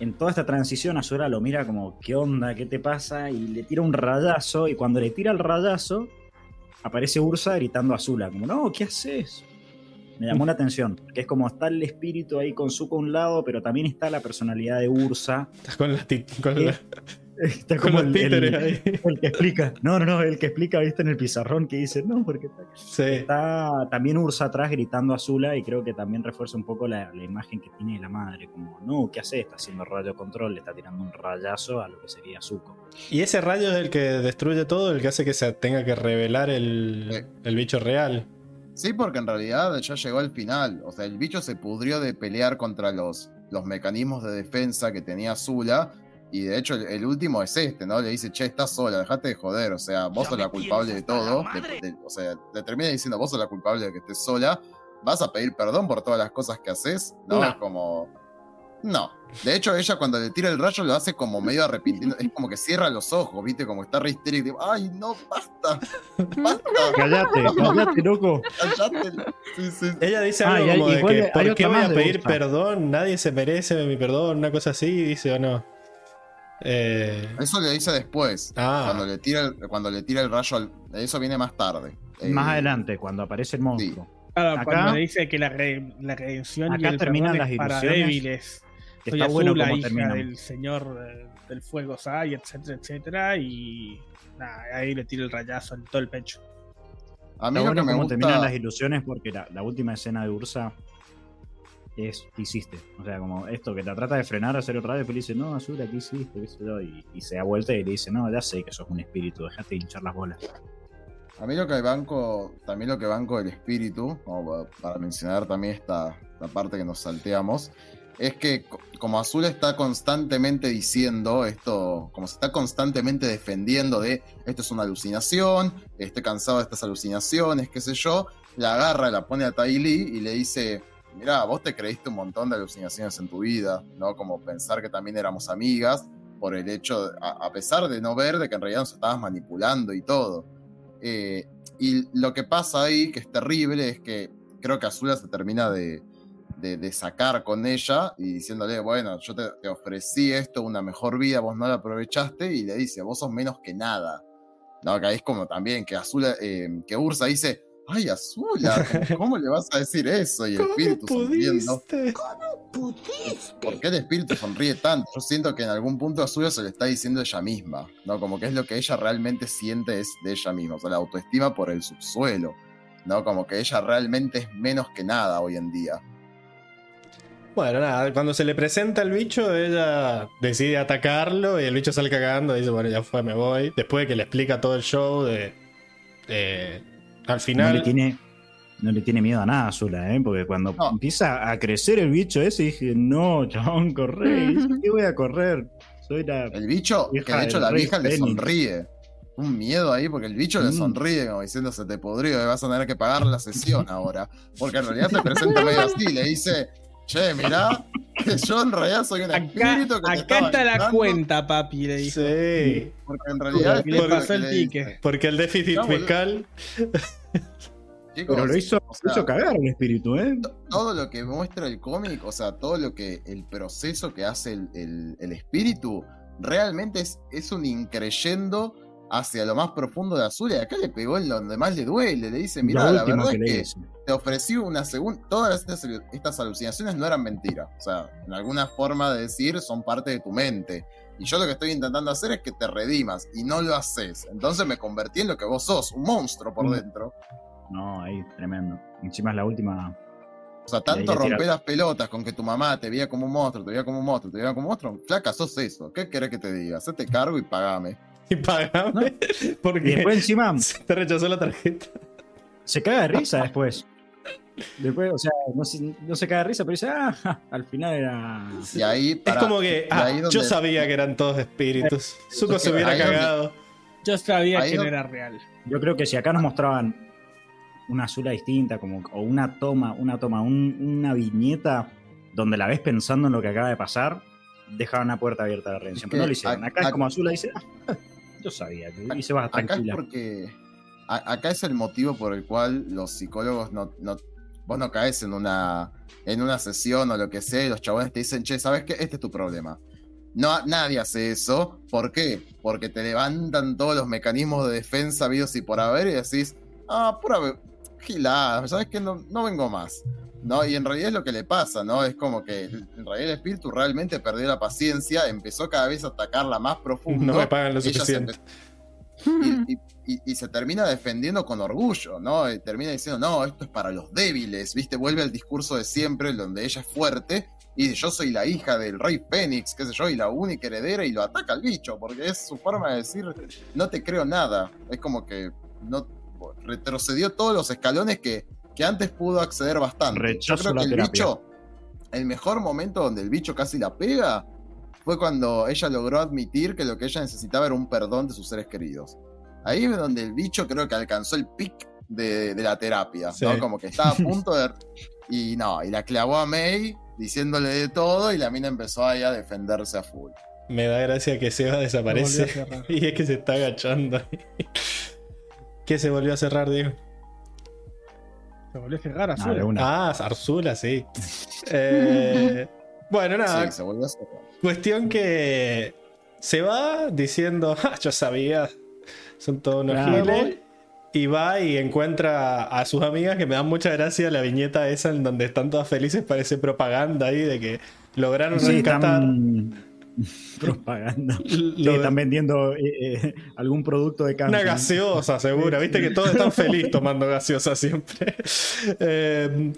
En toda esta transición, Azura lo mira como, ¿qué onda? ¿Qué te pasa? Y le tira un rayazo. Y cuando le tira el rayazo, aparece Ursa gritando a Azula, como, no, ¿qué haces? Me llamó la atención, que es como está el espíritu ahí con Zuko a un lado, pero también está la personalidad de Ursa. Estás con, la con, la- Está con como los el, el- títeres ahí. el que explica. No, no, no, el que explica, viste, en el pizarrón que dice, no, porque está Sí. Está también Ursa atrás gritando a Zula y creo que también refuerza un poco la, la imagen que tiene de la madre, como, no, ¿qué hace? Está haciendo rayo control, le está tirando un rayazo a lo que sería Zuko. Y ese rayo es el que destruye todo, el que hace que se tenga que revelar el, Sí. el bicho real. Sí, porque en realidad ya llegó al final. O sea, el bicho se pudrió de pelear contra los, los mecanismos de defensa que tenía Zula. Y de hecho, el, el último es este, ¿no? Le dice, che, estás sola, dejate de joder. O sea, vos Ya sos la culpable de todo. de- de- o sea, le termina diciendo, vos sos la culpable de que estés sola. ¿Vas a pedir perdón por todas las cosas que haces? No, No. es como. No. De hecho, ella cuando le tira el rayo lo hace como medio arrepintiendo. Es como que cierra los ojos, ¿viste? Como está re histérica. tipo, Ay, no, basta. Basta. Cállate, cállate, loco. Cállate. Sí, sí. Ella dice Ah, algo hay- como de igual que, ¿por qué voy a pedir perdón? Nadie se merece mi perdón, una cosa así, dice o no. Eh, Eso le dice después. ah, Cuando le tira el, cuando le tira el rayo al- Eso viene más tarde. Eh, Más adelante, cuando aparece el monstruo. Claro, Acá- cuando le dice que la, re- la redención y Acá el terminan las es para ilusiones. débiles. Que Soy está bueno Azula, como hija termina. del señor eh, del fuego Sai, etcétera, etcétera. Y nada, ahí le tira el rayazo en todo el pecho. A mí Está lo que bueno me cómo terminan las gusta. ilusiones porque la, la última escena de Ursa es ¿qué hiciste? O sea, como esto que la trata de frenar a hacer otra vez, pero le dice, no, Azula, ¿qué hiciste? ¿Qué? Y, se da vuelta y le dice, no, ya sé que sos un espíritu, dejate de hinchar las bolas. A mí lo que banco. También lo que banco del espíritu. para mencionar también esta, esta parte que nos salteamos. Es que co- como Azul está constantemente diciendo esto, como se está constantemente defendiendo de esto es una alucinación, estoy cansado de estas alucinaciones, qué sé yo, la agarra, la pone a Tai Lee y le dice, mirá, vos te creíste un montón de alucinaciones en tu vida, ¿no? Como pensar que también éramos amigas por el hecho, a, pesar de no ver de que en realidad nos estabas manipulando y todo. Eh, y lo que pasa ahí, que es terrible, es que creo que Azula se termina de, sacar con ella y diciéndole, bueno, yo te, te ofrecí esto, una mejor vida, vos no la aprovechaste, y le dice, vos sos menos que nada. No, que ahí es como también que Azula, eh, que Ursa dice, ay, Azula, ¿cómo, cómo le vas a decir eso? Y el ¿cómo espíritu sonriendo. pudiste? ¿Por qué el espíritu sonríe tanto? Yo siento que en algún punto Azula se le está diciendo ella misma, ¿no? Como que es lo que ella realmente siente es de ella misma, o sea, la autoestima por el subsuelo, ¿no? Como que ella realmente es menos que nada hoy en día. Bueno, nada, cuando se le presenta el bicho, ella decide atacarlo y el bicho sale cagando y dice, bueno, ya fue, me voy. Después de que le explica todo el show de... de- al No final... le tiene, no le tiene miedo a nada Azula, ¿eh? Porque cuando No. empieza a crecer el bicho ese, dije, no, chabón, corre. ¿Qué voy a correr? Soy la... El bicho, que de hecho la vieja le sonríe. Un miedo ahí porque el bicho le Mm. sonríe como diciendo se te podrió, vas a tener que pagar la sesión ahora. Porque en realidad se presenta medio así, le dice, che, mirá, que yo en realidad soy un espíritu que acá está la ayudando", cuenta, papi, le dijo. Sí, Porque en realidad le pasó el porque el déficit No, fiscal... Chicos, Pero lo hizo, o sea, hizo cagar el espíritu, ¿eh? todo lo que muestra el cómic, o sea, todo lo que el proceso que hace el, el- el espíritu, realmente es, es un increyendo hacia lo más profundo de Azul. Y acá le pegó en donde más le duele. Le dice, mira, la verdad que es que te ofrecí una segunda. Todas estas, estas alucinaciones no eran mentiras. O sea, en alguna forma de decir, son parte de tu mente. Y yo lo que estoy intentando hacer es que te redimas. Y no lo haces. Entonces me convertí en lo que vos sos, un monstruo por Mm. dentro. No, ahí, tremendo. Encima es la última. O sea, tanto tira- romper las pelotas con que tu mamá te veía como un monstruo, te veía como un monstruo, te veía como un monstruo. Flaca, sos eso. ¿Qué querés que te diga? Hacete cargo y pagame. Y pagame. Y Porque después encima te rechazó la tarjeta. se caga de risa después. Después, o sea, no se, no se caga de risa, pero dice, ah, al final era. Y ahí. Es pará, como que, y ah, ahí yo sabía que eran todos espíritus. Zuko Es se hubiera donde- cagado. Yo sabía Ahí que no no- era real. Yo creo que si acá nos mostraban una azula distinta, como, o una toma, una toma, un- una viñeta donde la ves pensando en lo que acaba de pasar, dejaban la puerta abierta a la redención. Es Pero no lo hicieron. ac- Acá es como azula dice, "Ah, yo sabía que y se va Acá es tranquila. porque. a- acá es el motivo por el cual los psicólogos no, no vos no caes en una, en una sesión o lo que sea, y los chabones te dicen, che, ¿sabes qué? Este es tu problema. No, nadie hace eso. ¿Por qué? Porque te levantan todos los mecanismos de defensa habidos y por haber y decís, ah, pura gilada, ¿sabes qué? No, no vengo más. ¿No? Y en realidad es lo que le pasa, ¿no? Es como que en realidad el espíritu realmente perdió la paciencia, empezó cada vez a atacarla más profundo. No me pagan lo suficiente. y, y- y- y se termina defendiendo con orgullo, ¿no? Y termina diciendo, no, esto es para los débiles, ¿viste? Vuelve al discurso de siempre, donde ella es fuerte, y dice, yo soy la hija del rey Fénix, qué sé yo, y la única heredera, y lo ataca al bicho, porque es su forma de decir, no te creo nada. Es como que no retrocedió todos los escalones que, que antes pudo acceder bastante. Rechazo yo creo que el terapia. bicho, el mejor momento donde el bicho casi la pega, fue cuando ella logró admitir que lo que ella necesitaba era un perdón de sus seres queridos. Ahí es donde el bicho creo que alcanzó el pic de, de la terapia, Sí. ¿no? Como que estaba a punto de... Y no, y la clavó a May diciéndole de todo y la mina empezó ahí a defenderse a full. Me da gracia que Seba desaparece. Y es que se está agachando. ¿Qué se volvió a cerrar, Diego? Se volvió a cerrar Ah, de una. Ah, Arzula, sí. Eh, bueno, nada. Sí, se volvió a cerrar. Cuestión que se va diciendo, "Ah, yo sabía, son todos unos Claro. giles. Y va y encuentra a sus amigas que me dan mucha gracia la viñeta esa en donde están todas felices, parece propaganda ahí de que lograron Sí, rescatar. están propaganda. Sí, lo- están vendiendo eh, eh, algún producto de cáncer. Una gaseosa, segura. Viste que todos están felices tomando gaseosa siempre. Eh,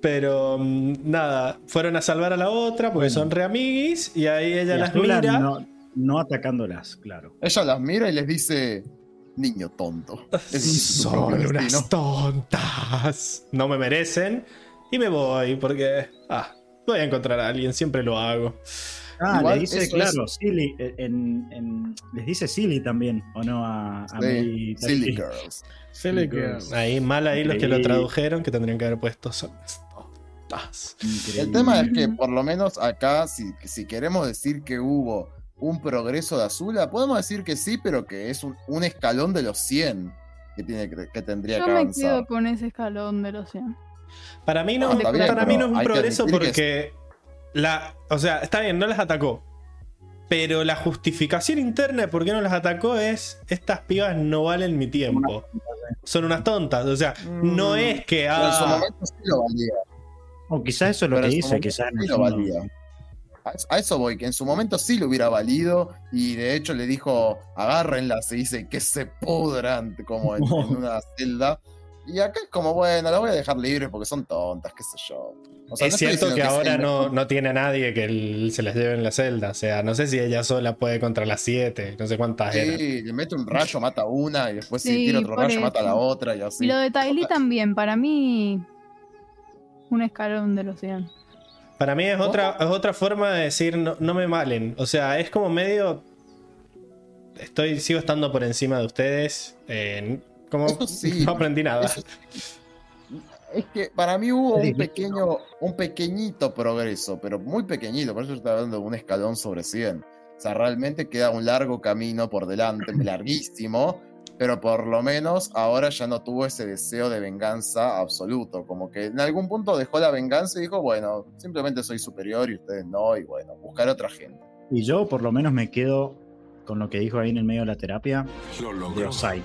pero mm, nada, fueron a salvar a la otra porque son re amiguis y ahí ella Y las mira. No, no atacándolas, claro. Ella las mira y les dice, niño tonto. Son unas destino". tontas. No me merecen. Y me voy porque. Ah, voy a encontrar a alguien, siempre lo hago. Ah, Igual le dice, claro, Silly. eh, En, en- les dice Silly también, ¿o no? A, a Sí, May Silly. Girls. Silly Girl. Ahí mal ahí los que lo tradujeron, que tendrían que haber puesto son. El tema es que por lo menos acá, si, si queremos decir que hubo un progreso de Azula, podemos decir que sí, pero que es un, un escalón de los 100 que, tiene que, que tendría Yo que me avanzar. quedo con ese escalón de los 100. Para mí no, No, está bien, para mí no es un progreso porque la, o sea, está bien, no las atacó. Pero la justificación interna de por qué no las atacó es estas pibas no valen mi tiempo. Son unas tontas. O sea, no Mm, es que Pero en su ah, momento sí lo valía. O quizás eso es lo Pero que dice, quizás sí lo valía. A eso- A eso voy, que en su momento sí lo hubiera valido y de hecho le dijo, agárrenlas y dice que se pudran como en, en una celda. Y acá es como, bueno, las voy a dejar libres porque son tontas, qué sé yo. O sea, es no cierto que ahora no, no tiene a nadie que el- se las lleve en la celda. O sea, no sé si ella sola puede contra las siete. No sé cuántas eran. Sí, le mete un rayo, mata a una, y después si Sí, tira otro rayo, mata a la otra, y así. Y lo de Tylee también, para mí, un escalón de los 100. Para mí es otra, es otra forma de decir no, no me malen. O sea, es como medio. Estoy, sigo estando por encima de ustedes. eh, como sí. no aprendí nada. Eso- Es que para mí hubo un pequeño, un pequeñito progreso, pero muy pequeñito, por eso yo estaba hablando de un escalón sobre 100. O sea, realmente queda un largo camino por delante, larguísimo, pero por lo menos ahora ya no tuvo ese deseo de venganza absoluto, como que en algún punto dejó la venganza y dijo, bueno, simplemente soy superior y ustedes no, y bueno, buscar otra gente. Y yo por lo menos me quedo con lo que dijo ahí en el medio de la terapia Lo de logró. Osai.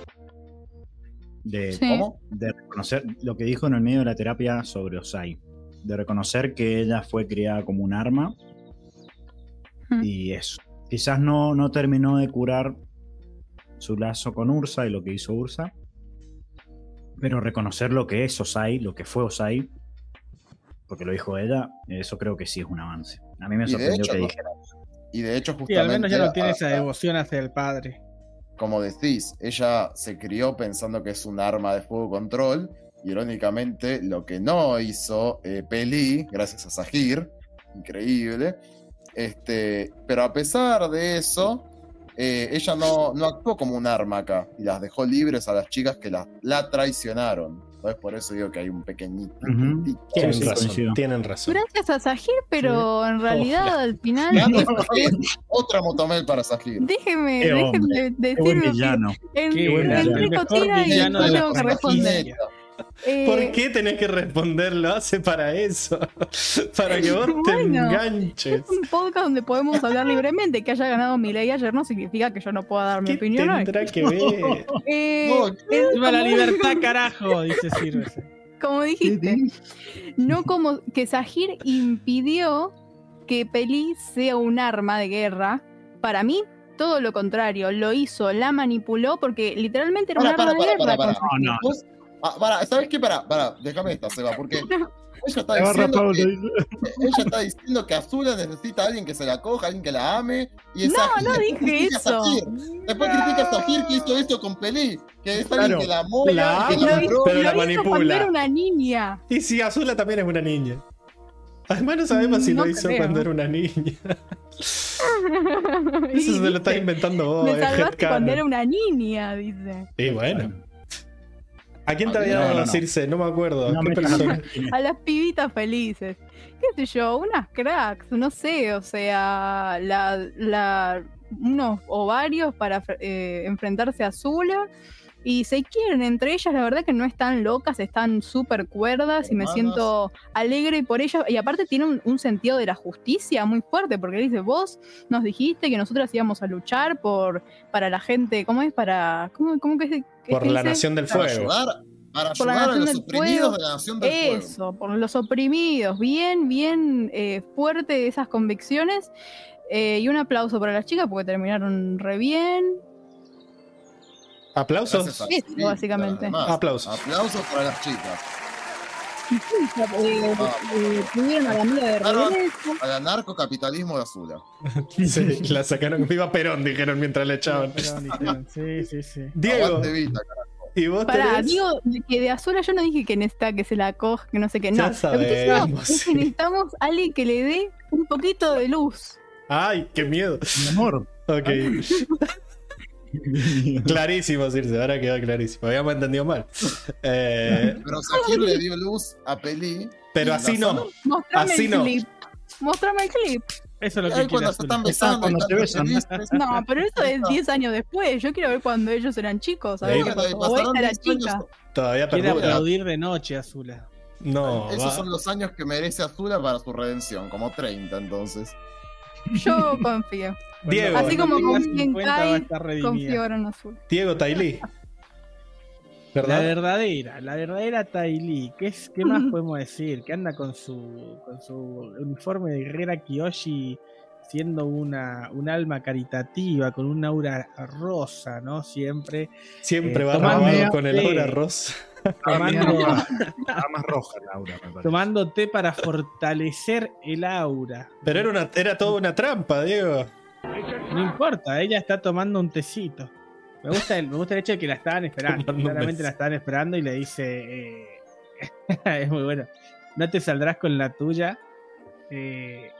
De, Sí. ¿Cómo? de reconocer lo que dijo en el medio de la terapia sobre Osai. De reconocer que ella fue criada como un arma Hmm. y eso. Quizás no, no terminó de curar su lazo con Ursa y lo que hizo Ursa. Pero reconocer lo que es Osai, lo que fue Osai, porque lo dijo ella, eso creo que sí es un avance. A mí me sorprendió hecho, que dijera Y de hecho, al menos ya no tiene esa devoción hacia el padre. Como decís, ella se crió pensando que es un arma de fuego control. Irónicamente, lo que no hizo eh, Peli, gracias a Sahir, increíble. Este, pero a pesar de eso, eh, ella no, no actuó como un arma acá y las dejó libres a las chicas que la traicionaron. Entonces, por eso digo que hay un pequeñito. Tienen Sí, razón. Tienen razón. Gracias a Sahir, pero en realidad al final. Otra motomel para Sahir. Déjeme, Qué déjenme Qué buen villano. Qué en buen villano. El mejor cortinas y villano de la que. Eh, ¿Por qué tenés que responder? Lo hace para eso. Para que vos te Bueno, enganches. Es un podcast donde podemos hablar libremente. Que haya ganado mi ley ayer no significa que yo no pueda dar mi ¿Qué opinión hoy. tendrá que ver? Eh, No, es ¡Viva la como- libertad, carajo! Dice Sirve. Como dijiste, no como que Sahir impidió que Peli sea un arma de guerra. Para mí, todo lo contrario, lo hizo, la manipuló porque literalmente era un Para, arma para, de guerra. para, con para. Sahir. No, Vos- ah, para, ¿sabes qué? Para, para, déjame esta, Seba, porque ella está, diciendo que, ella está diciendo que Azula necesita a alguien que se la coja, alguien que la ame. Y es No, no después dije critica a eso. Sahir. Después critica a Sahir que hizo esto con Pelí, que es alguien Claro. que la amó, La que ama, la hizo- pero lo la hizo cuando manipula. era una niña. Y si Azula también es una niña. Además no sabemos si No lo hizo creo. cuando era una niña. Eso se lo estás inventando vos. Me salvaste cuando era una niña, dice. Y bueno. ¿A quién te había dado no, no. Circe? No me acuerdo. No ¿Qué me persona? A las pibitas felices. ¿Qué sé yo? Unas cracks, no sé, o sea, la, la, unos ovarios para eh, enfrentarse a Zula. Y se quieren entre ellas, la verdad que no están locas, están súper cuerdas y me siento alegre por ellas. Y aparte tiene un, un sentido de la justicia muy fuerte, porque dice, vos nos dijiste que nosotras íbamos a luchar por para la gente, ¿cómo es? Para, ¿cómo, cómo que, es- que Por la nación del Para fuego. ayudar, para Por ayudar a los oprimidos fuego. de la nación del fuego. Eso, por los oprimidos, bien, bien eh, fuerte esas convicciones. Eh, y un aplauso para las chicas porque terminaron re bien. ¿Aplausos? Eso, básicamente. además. Aplausos. Aplausos para las chicas. Eh, eh, tuvieron a la amiga de regreso. Al anarcocapitalismo de Azula. Sí, la sacaron. Viva Perón, dijeron mientras le echaban. Dijeron. Sí, sí, sí. Diego, Vita. ¿y vos Pará, tenés? digo que de Azula yo no dije que necesita que se la coja, que no sé qué. No, Ya lo que sabemos, es que necesitamos a alguien que le dé un poquito de luz. Ay, qué miedo. Mi amor. Ok. Clarísimo, Circe, ahora quedó clarísimo. Habíamos entendido mal. Eh, Pero Sahir le dio luz a Pelí. pero así no. Mostrame Así el no. clip. Mostrame el clip. Eso es lo que Ahí cuando se Azula. están besando, cuando están besan. No, pero eso es 10 años después. Yo quiero ver cuando ellos eran chicos. A ver qué pasó. O esta era 10 años. chica. Todavía Quiere aplaudir de noche, Azula. No, Esos va. son los años que merece Azula para su redención, como 30 entonces. Yo confío. Diego. Así como confío en 50 Kai, va a estar redimida. Confío en azul. Diego Tailí. La ¿Verdad? verdadera, la verdadera Tai Lee. ¿Qué, es, ¿Qué más podemos decir? Que anda con su, con su uniforme de guerrera Kiyoshi siendo una, un alma caritativa, con un aura rosa, ¿no? Siempre Siempre Eh, va tomando- con el aura rosa. tomando, roja Laura, me parece. tomando té para fortalecer el aura. Pero era, una, era toda una trampa, Diego. No importa, ella está tomando un tecito. Me gusta el, me gusta el hecho de que la estaban esperando. Tomando Claramente la estaban esperando y le dice. eh, es muy bueno. No te saldrás con la tuya. Eh,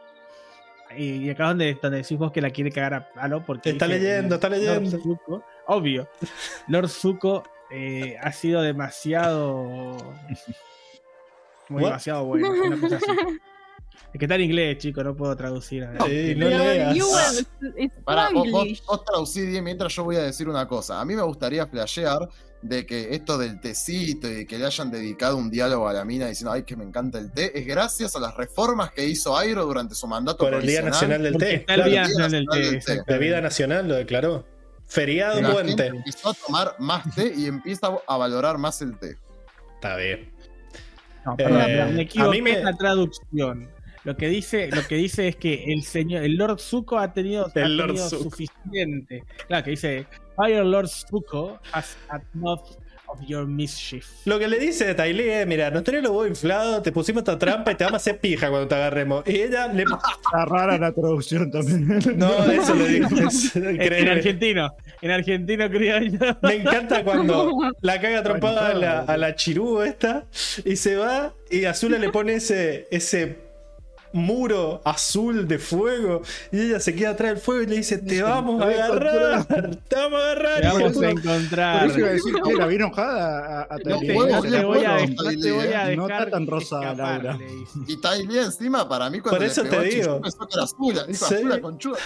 y, acá es donde, donde decís vos que la quiere cagar a palo. Porque Está dice, leyendo, está Lord leyendo. Zuko- obvio. Lord Zuko eh, ha sido demasiado. Muy demasiado bueno. una cosa así. Es que está en inglés, chico, no puedo traducir. Sí, no leas. you were- it's Para, vos, vos, vos traducí bien mientras yo voy a decir una cosa. A mí me gustaría flashear de que esto del tecito y que le hayan dedicado un diálogo a la mina diciendo ay que me encanta el té, es gracias a las reformas que hizo Airo durante su mandato Por el Día. Nacional del Té. está el claro. Día Nacional del Té, del Té. exactamente. De vida nacional lo declaró. Feriado La gente puente. empezó a tomar más té y empieza a valorar más el té. Está bien. No, perdón, Eh, perdón, me a equivoqué mí me- en la traducción. Lo que dice, lo que dice es que el señor, el Lord Zuko ha tenido, ha Lord tenido Zuko. suficiente. Claro, que dice Fire Lord Zuko has had enough of your mischief. Lo que le dice Tailí es, mira, nos tenés los huevos inflados, te pusimos esta trampa y te vamos a hacer pija cuando te agarremos. Y ella le... Está rara la traducción también. No, eso le dijo. Es- En, argentino, en argentino criollo. Me encanta cuando la caga trompada a la, a la chirú esta y se va y Azula le pone ese, ese muro azul de fuego y ella se queda atrás del fuego y le dice, te vamos a agarrar, te vamos a agarrar. Te vamos puta". a Por encontrar. eso iba a decir que la vi enojada a, a No te, Bueno, no bien, te voy a, bueno, no te voy a No dejar está tan rosa, escapar, Laura. le dice. Y Tylee encima, para mí, cuando Por le eso pegó te digo. Azula. Azula conchuda.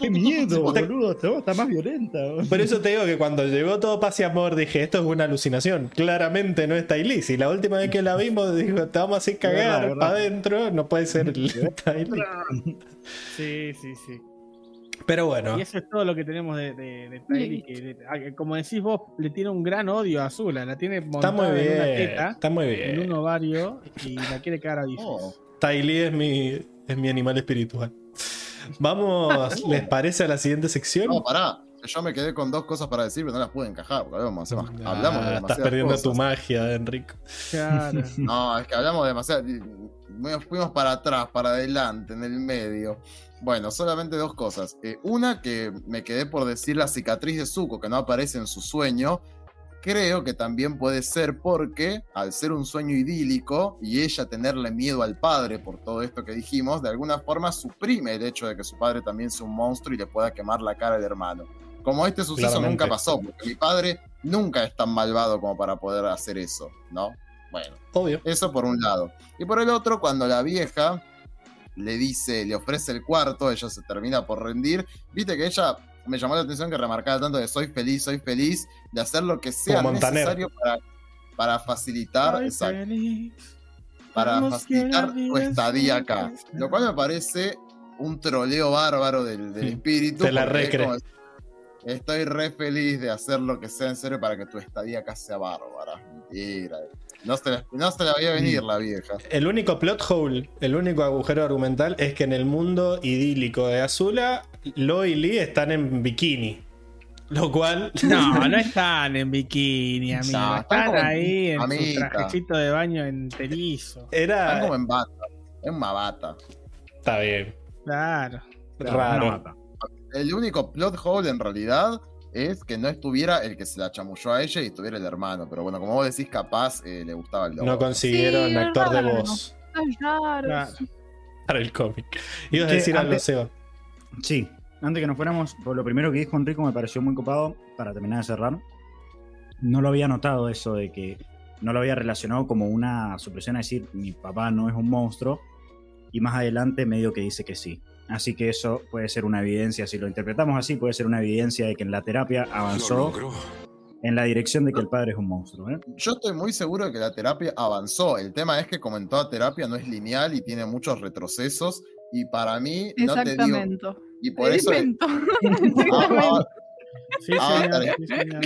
Qué miedo, boludo. Está más violenta. Por eso te digo que cuando llegó todo paz y amor dije, esto es una alucinación. Claramente no está Tylee. Si la última vez que la vimos dijo, te vamos a hacer cagar para adentro, no puede ser el. Sí, sí, sí. Pero bueno, Y eso es todo lo que tenemos de, de, de Tylee, que de- ah, que como decís vos, le tiene un gran odio a Azula. La tiene está montada muy en una bien. teta, Está muy en un bien. ovario, y la quiere cagar a. Oh. Tylee es mi, es mi animal espiritual. Vamos, ¿les parece a la siguiente sección? No, pará. Yo me quedé con dos cosas para decir, pero no las pude encajar. Porque hablamos, Ah, hablamos de estás perdiendo cosas. tu magia, Enrico. Claro. No, es que hablamos demasiado. Fuimos, para atrás, para adelante, en el medio. Bueno, solamente dos cosas. Eh, una que me quedé por decir la cicatriz de Zuko, que no aparece en su sueño. Creo que también puede ser porque, al ser un sueño idílico y ella tenerle miedo al padre por todo esto que dijimos, de alguna forma suprime el hecho de que su padre también sea un monstruo y le pueda quemar la cara al hermano. Como este suceso Claramente. nunca pasó, porque mi padre nunca es tan malvado como para poder hacer eso, ¿no? Bueno. Obvio. Eso por un lado. Y por el otro, cuando la vieja le dice, le ofrece el cuarto, ella se termina por rendir. Viste que ella me llamó la atención que remarcaba tanto de soy feliz, soy feliz, de hacer lo que sea necesario para, para facilitar, exacto, para facilitar tu estadía acá. Lo cual me parece un troleo bárbaro del, del espíritu. Te la es recre. Estoy re feliz de hacer lo que sea en serio para que tu estadía acá sea bárbara. Mentira. No se la, no se la veía venir la vieja. El único plot hole, el único agujero argumental es que en el mundo idílico de Azula, Lo y Lee están en bikini. Lo cual. No, no están en bikini, amigo. No, están están como en ahí en mamita. su trajecito de baño enterizo. Están como Era. en bata. Es una bata. Está bien. Claro. Raro. El único plot hole en realidad es que no estuviera el que se la chamulló a ella y estuviera el hermano. Pero bueno, como vos decís, capaz eh, le gustaba el lobo. No consiguieron Sí, actor de voz raro. Para el cómic. Ibas a decir algo, antes- Seba. Sí, antes que nos fuéramos, por lo primero que dijo Enrico me pareció muy copado para terminar de cerrar. No lo había notado eso de que no lo había relacionado como una supresión a decir mi papá no es un monstruo y más adelante medio que dice que sí. Así que eso puede ser una evidencia, si lo interpretamos así, puede ser una evidencia de que en la terapia avanzó en la dirección de que el padre es un monstruo. ¿eh? Yo estoy muy seguro de que la terapia avanzó. El tema es que, como en toda terapia, no es lineal y tiene muchos retrocesos. Y para mí, no te digo. Exactamente. Y por eso. Ah, ah, Sí, Ah, señor, sí, señor.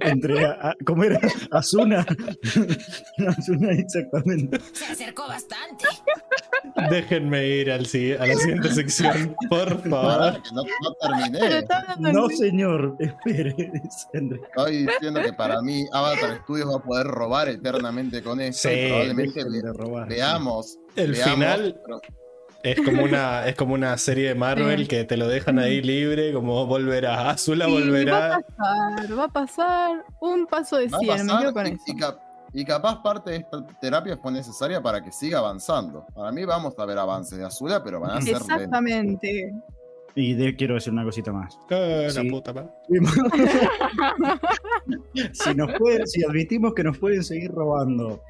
Entre, a- a- ¿cómo era? Asuna. Asuna, exactamente. Se acercó bastante. Déjenme ir al, a la siguiente sección, por favor. no, no terminé. No, señor, espere. Estoy diciendo que para mí Avatar Studios va a poder robar eternamente con esto. Sí, y probablemente robar. veamos. El veamos, final pero- es como una, es como una serie de Marvel Sí. que te lo dejan ahí libre, como volverá. Azula va volverá. a pasar, va a pasar un paso de va a 100, me pasar quedo con y, eso. y cap- y capaz parte de esta terapia fue necesaria para que siga avanzando. Para mí vamos a ver avances de Azula, pero van a ser lentos. Exactamente. Y de- quiero decir una cosita más. Ah, la Sí. puta si, nos pueden, si admitimos que nos pueden seguir robando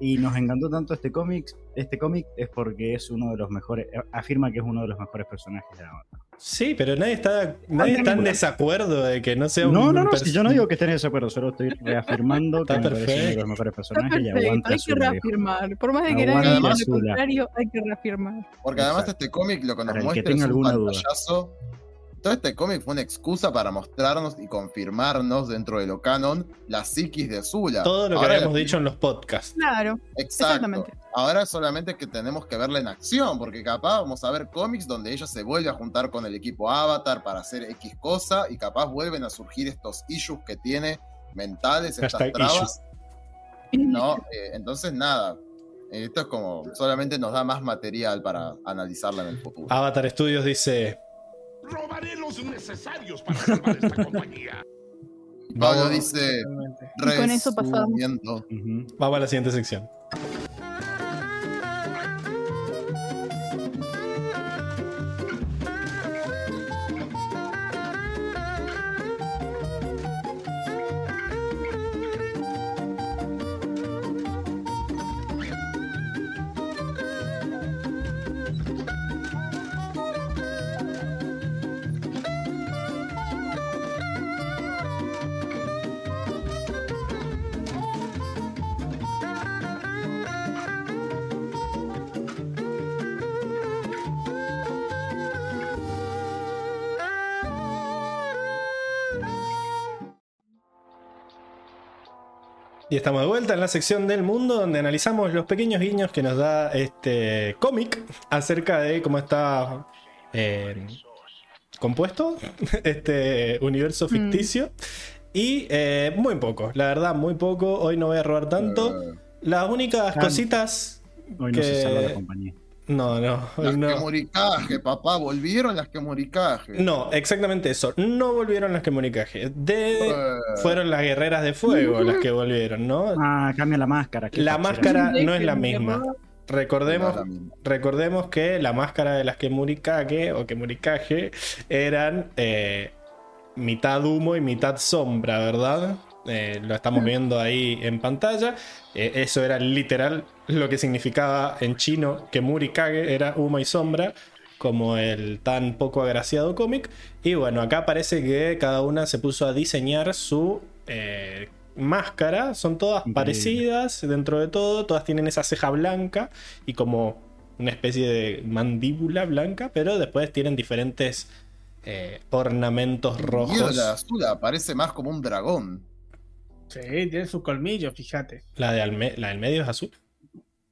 y nos encantó tanto este cómic, este cómic es porque es uno de los mejores, afirma que es uno de los mejores personajes de Avatar. Sí, pero nadie está, nadie está en desacuerdo de que no sea un. No, no, no, si yo no digo que estén en desacuerdo, solo estoy reafirmando que Está me parece uno de perfecto. los mejores Está personajes y perfecto, aguante hay que viejo. reafirmar. Por más de que nadie diga lo contrario, hay que reafirmar. Porque además Exacto. este cómic lo que nos que muestra es un duda. pantallazo. Todo este cómic fue una excusa para mostrarnos y confirmarnos dentro de lo canon la psiquis de Azula. Todo lo que Ahora habíamos la- dicho en los podcasts. Claro, Exacto. exactamente. Ahora solamente que tenemos que verla en acción, porque capaz vamos a ver cómics donde ella se vuelve a juntar con el equipo Avatar para hacer X cosa y capaz vuelven a surgir estos issues que tiene mentales, estas trabas. ¿no? Eh, entonces, nada. Esto es como, solamente nos da más material para analizarla en el futuro. Avatar Studios dice. Robaré los necesarios para salvar esta compañía. Pablo Vamos, dice, con eso pasamos. resumiendo. Ujú. vamos a la siguiente sección. Estamos de vuelta en la sección del mundo donde analizamos los pequeños guiños que nos da este cómic acerca de cómo está eh, compuesto este universo ficticio. Y eh, muy poco, la verdad, muy poco. Hoy no voy a robar tanto. Eh, Las únicas Ah. cositas. Hoy no se que- salva la compañía. No, no, las no. que moricaje, papá, volvieron las que moricaje. No, exactamente eso. No volvieron las que moricaje. De... Eh, Fueron las guerreras de fuego las que volvieron, ¿no? Ah, cambia la máscara. La máscara no es la misma. Recordemos, recordemos que la máscara de las que Murikage o que Murikage eran eh, mitad humo y mitad sombra, ¿verdad? Eh, lo estamos viendo ahí en pantalla. Eh, eso era literal lo que significaba en chino que Murikage era humo y sombra, como el tan poco agraciado cómic. Y bueno, acá parece que cada una se puso a diseñar su eh, máscara. Son todas parecidas dentro de todo. Todas tienen esa ceja blanca y como una especie de mandíbula blanca, pero después tienen diferentes eh, ornamentos rojos. la azul parece más como un dragón. Sí, tiene sus colmillos, fíjate. La, de alme- la del medio es azul.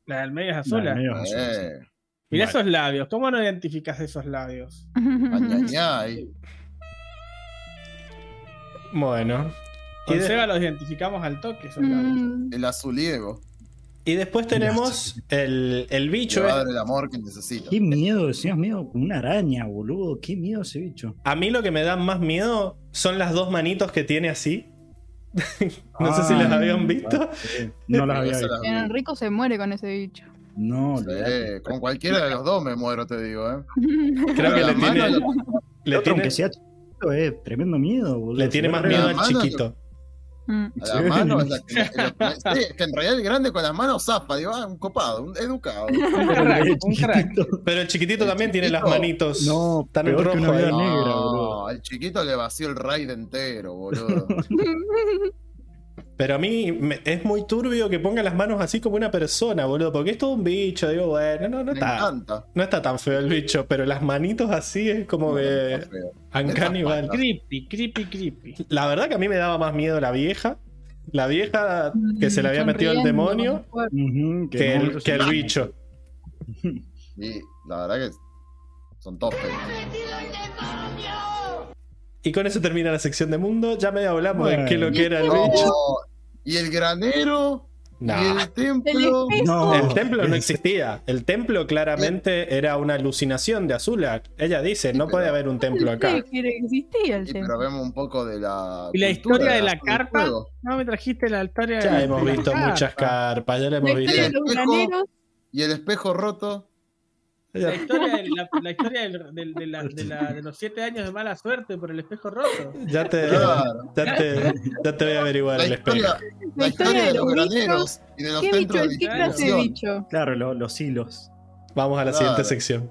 La del medio es La azul. del medio es azul, sí. Eh, Mira Vale. esos labios. ¿Cómo no identificas esos labios? añañay. Bueno. Y, Con de- Seba los identificamos al toque esos labios. Mm, El azuliego. y después tenemos el, el bicho. va a dar el amor que necesita. Qué miedo, decías miedo como una araña, boludo. Qué miedo ese bicho. A mí lo que me da más miedo son las dos manitos que tiene así. no sé si Ah, las habían visto. sí. No las había visto. Enrico se muere con ese bicho. No, Sí, con cualquiera de los dos me muero, te digo, ¿eh? Creo que le tiene, le Otro, tiene, aunque sea chiquito, es tremendo miedo, boludo. le tiene más miedo al chiquito. Mm. A la Sí. mano es la que, la- sí, que en realidad el grande con las manos zapa, digo, ah, un copado, un educado. Un Pero crack, Pero el chiquitito El también tiene las manitos No, tan peor que rojo una vida negra, No, boludo. al chiquito le vació el raid entero, boludo. Pero a mí me- es muy turbio que ponga las manos así como una persona, boludo. Porque es todo un bicho. Digo, bueno, no, no Me está, encanta. no está tan feo el bicho. Pero las manitos así es como No, que. está feo. Uncanny Valley. Creepy, creepy, creepy. La verdad que a mí me daba más miedo la vieja. La vieja que se le había metido el demonio que no, el bicho. Y la verdad que son todos feos. Y con eso termina la sección de mundo. Ya medio hablamos de qué lo que era el No, bicho. y el granero, No. y el templo. El No, El templo no existía. El templo claramente era una alucinación de Azula. Ella dice, no puede haber un templo acá. Que existía el templo. pero vemos un poco de la. ¿Y la historia de la carpa? No me trajiste la historia Ya de hemos la visto carpa. muchas carpas, ya la hemos visto. Y el espejo roto. La historia, de, la, la historia del- del- de, la- de la- de los siete años de mala suerte por el espejo roto. Ya te, Claro. ya te, ya te voy a averiguar La el espejo. historia, la historia de los graneros y de los ¿Qué centros bicho? de ¿Qué clase de bicho? Claro, lo- los hilos. Vamos a la Claro. siguiente sección.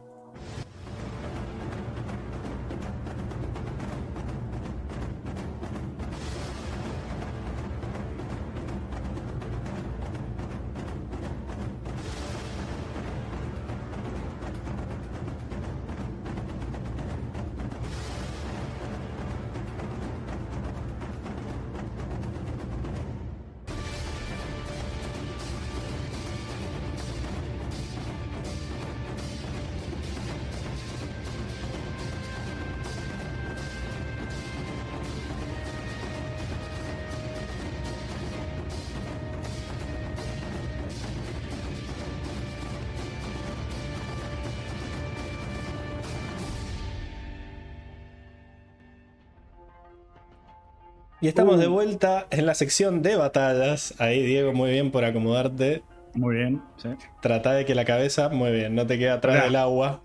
Y estamos de vuelta en la sección de batallas. Ahí, Diego, muy bien por acomodarte. Muy bien, sí. Trata de que la cabeza, muy bien, no te quede atrás del agua.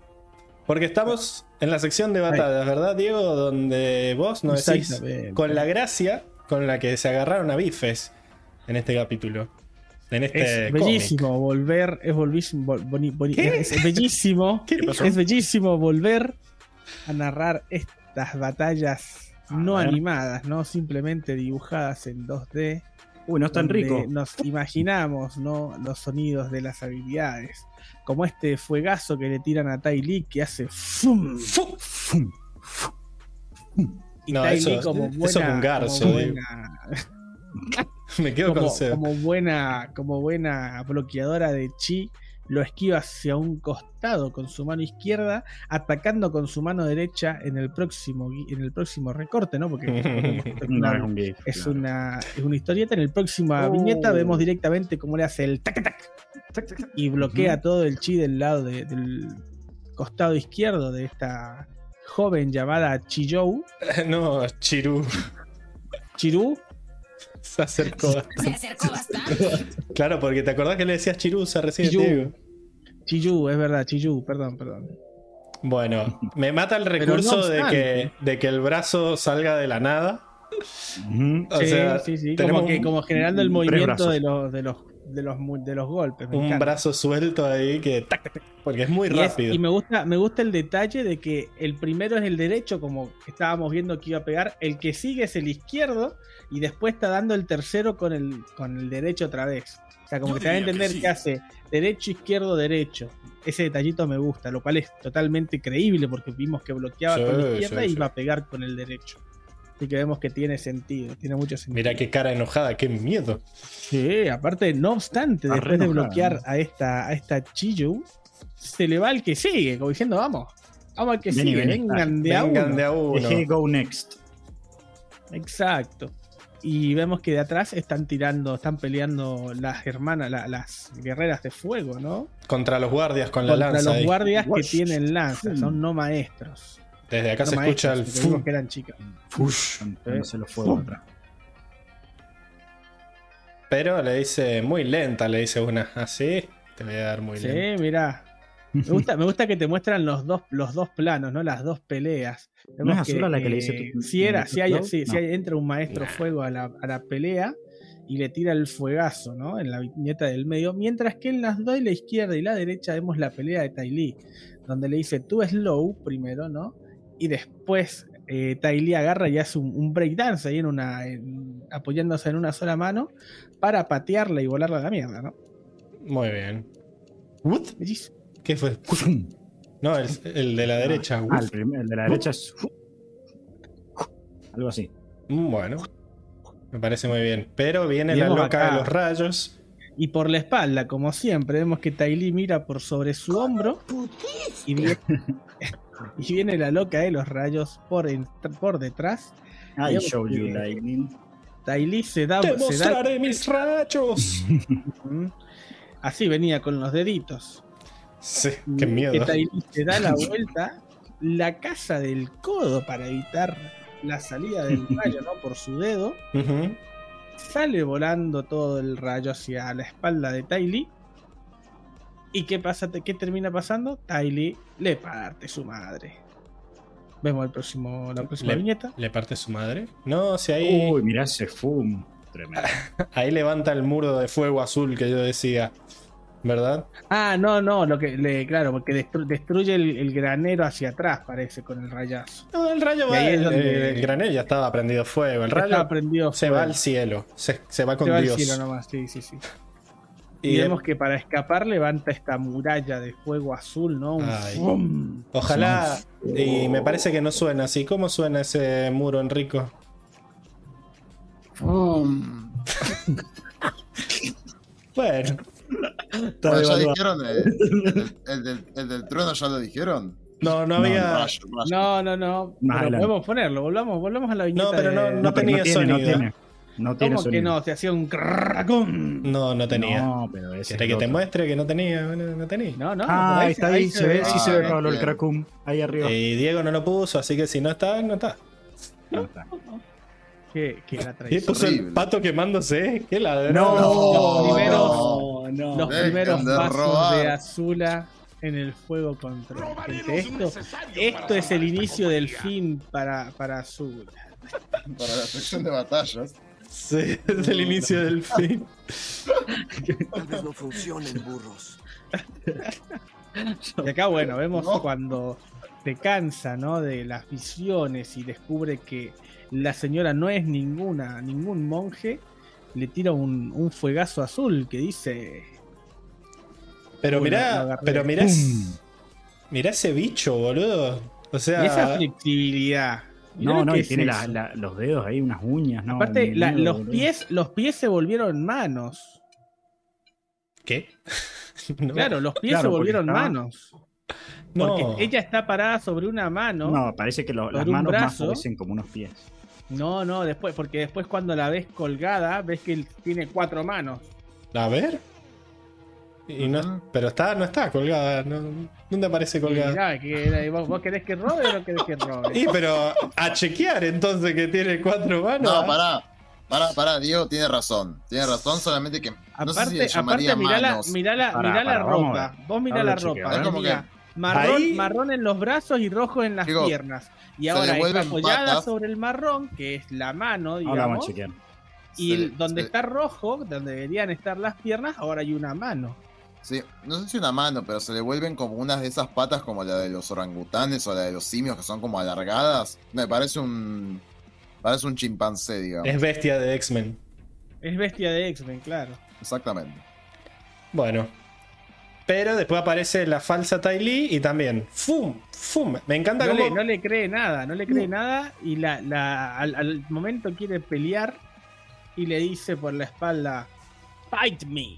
Porque estamos en la sección de batallas, ¿verdad, Diego? Donde vos nos decís con la gracia con la que se agarraron a bifes en este capítulo. En este Es cómic. bellísimo volver, es volvísimo, bol- boni- es bellísimo, es bellísimo volver a narrar estas batallas no animadas, no simplemente dibujadas en 2D. Uy, no es tan rico. Nos imaginamos, ¿no? Los sonidos de las habilidades. Como este fuegazo que le tiran a Tai Lee que hace ¡fum! Fum. Y No, Tai eso- Lee como eso buena, es un garzo, como digo. buena- Me quedo como, con como buena, como buena bloqueadora de chi, lo esquiva hacia un costado con su mano izquierda, atacando con su mano derecha en el próximo, gui- en el próximo recorte, ¿no? Porque es No una- es un GIF. es claro. una, es una historieta. En el próxima Oh. viñeta vemos directamente cómo le hace el tac tac y bloquea todo el chi del lado de- del costado izquierdo de esta joven llamada Chiyou. No, Chiru Chiru, se acercó Se bastante. acercó bastante. Claro, porque te acordás que le decías Chirusa recién, Chiru. Diego. Chiyu, es verdad, Chiyu, perdón, perdón. Bueno, me mata el no recurso de, que, de que el brazo salga de la nada. Ujú. O sí, sea, sí, sí, tenemos como, que, como generando el movimiento de los, de los de los mu- de los golpes. me un encanta. brazo suelto ahí que tac, tac, tac, porque es muy Y, es- rápido. y me gusta, me gusta el detalle de que el primero es el derecho, como estábamos viendo que iba a pegar, el que sigue es el izquierdo, y después está dando el tercero con el, con el derecho otra vez. O sea, como Yo que te da a que entender sí. que hace derecho, izquierdo, derecho. Ese detallito me gusta, lo cual es totalmente creíble porque vimos que bloqueaba Sí, con la izquierda sí, y sí. iba a pegar con el derecho. Así que vemos que tiene sentido, tiene mucho sentido. Mira qué cara enojada, qué miedo. Sí, aparte, no obstante, Está después de bloquear ¿no? a esta, a esta Chiyu, se le va al que sigue, como diciendo, vamos, vamos al que Vení, sigue, vení. vengan de a Vengan uno. de a uno. Dejé go next. Exacto. Y vemos que de atrás están tirando, están peleando las hermanas, la- las guerreras de fuego, ¿no? Contra los guardias con la Contra lanza. los ahí. guardias que Wash. tienen lanzas, son no maestros. Desde acá No se escucha el maestros, porque vimos fu. que eran chicas. fush. Dándose los fuegos atrás. Pero le dice muy lenta, le dice una. Así te voy a dar muy Sí, lenta. mira. Me gusta, me gusta que te muestran los dos, los dos planos, ¿no? Las dos peleas. ¿No es Azula la que le dice eh, tu- si era, si hay, si, si no. hay- entra un maestro fuego a la, a la pelea y le tira el fuegazo, ¿no? En la viñeta del medio. Mientras que en las dos, la izquierda y la derecha, vemos la pelea de Tai Lee, donde le dice tú slow primero, ¿no? Y después eh, agarra y hace un, un breakdance ahí en una, en- apoyándose en una sola mano para patearla y volarla a la mierda, ¿no? Muy bien. What? ¿Qué fue? No, el, el de la derecha. Ah, el, el de la derecha es. Algo así. Mm, Bueno. Me parece muy bien. Pero viene la loca acá- de los rayos. Y por la espalda, como siempre, vemos que Tai Lee mira por sobre su hombro y viene, y viene la loca de los rayos por, en- por detrás. I show you que- lightning. Tai Lee se da, ¡Te se da- mostraré mis rayos! Así venía con los deditos. sí, qué Que miedo. Lee se da la vuelta, la casa del codo para evitar la salida del rayo, ¿no? Por su dedo. Sale volando todo el rayo hacia la espalda de Tai Lee. ¿Y qué pasa? ¿Qué termina pasando? Tai Lee le parte su madre. Vemos el próximo, la próxima Le- viñeta. ¿Le parte su madre? No, si ahí, Uy, mirá ese fum. Tremendo. ahí levanta el muro de fuego azul que yo decía. ¿Verdad? Ah, no, no, lo que le, claro, porque destru- destruye el, el granero hacia atrás, parece, con el rayazo. No, el rayo Y va. ahí es El, donde- el granero ya estaba prendido fuego. El rayo Estaba prendido se fuego. va al cielo. Se, se va con Se va al Dios. cielo nomás, sí, sí, sí. Y, vemos que para escapar levanta esta muralla de fuego azul, ¿no? Un Ay. ¡fum! Ojalá. Y me parece que no suena así. ¿Cómo suena ese muro, Enrico? Bueno, Bueno, ya dijeron, el, el del, el del trueno ya lo dijeron. no, no No, había. No, no, no. Más Pero podemos ponerlo, volvamos, volvamos a la viñeta. No, pero no- no tenía tiene, No sonido. tiene, no tiene ¿Cómo que no? Se hacía un crrracum. No, no tenía. No, pero ese ¿Querés es que te muestre que no tenía? Bueno, no tenía. No, no. Ah, ahí está, ahí se ve, sí se ve Ah, Pablo el. Cracum. Ahí arriba. Y Diego no lo puso, así que si no está, no está. No está. Que, que la Y traición. puso el pato quemándose. ¿Qué ladrón? No, Los primeros- no, no. Los primeros de pasos robar. de Azula en el fuego contra Esto, esto es el inicio del fin para, para Azula. Para la sección de batallas. Sí, es el inicio del fin. Tal vez no funcionen, burros. Y acá, bueno, vemos No. cuando se cansa, ¿no? De las visiones y descubre que la señora no es ninguna, ningún monje, le tira un, un fuegazo azul que dice. Pero mirá, pero mirá, mirá ese bicho, boludo. O Y esa sea, flexibilidad. No, no, y es tiene la- eso. la- los dedos ahí, unas uñas, ¿no? Aparte, la- miedo, los, boludo. pies, los pies se volvieron manos. ¿Qué? No. Claro, los pies Claro, se volvieron estaba- manos. No. Porque ella está parada sobre una mano. No, parece que lo- las manos más parecen como unos pies. No, no, después, porque después cuando la ves colgada, ves que él tiene cuatro manos. A ver. Y no, pero está, no está colgada. No, ¿Dónde aparece colgada? mirá, que, ¿vos, vos querés que robe o no querés que robe? Y pero a chequear entonces que tiene cuatro manos. No, pará. Pará, pará, Diego tiene razón. Tiene razón, solamente que. No sé si le Aparte, llamaría aparte mirá, la, mirá la, Pará, mirá la pará, ropa. Vos mirá la chequeo, ropa. Como Mirá, que- marrón, Ahí- marrón en los brazos y rojo en las Digo, piernas. Y ahora está apoyada patas. sobre el marrón, que es la mano, Ahora vamos digamos. a chequear. Y donde está rojo, donde deberían estar las piernas, ahora hay una mano. Sí, no sé si una mano, pero se le vuelven como unas de esas patas como la de los orangutanes o la de los simios que son como alargadas. Me parece un. Parece un chimpancé, digamos. Es bestia de X-Men. Es bestia de X-Men, claro. Exactamente. Bueno. Pero después aparece la falsa Ty Lee y también. ¡Fum! ¡Fum! Me encanta No cómo. le, no le cree nada, no le cree nada y la, la- al, al momento quiere pelear y le dice por la espalda, Fight me.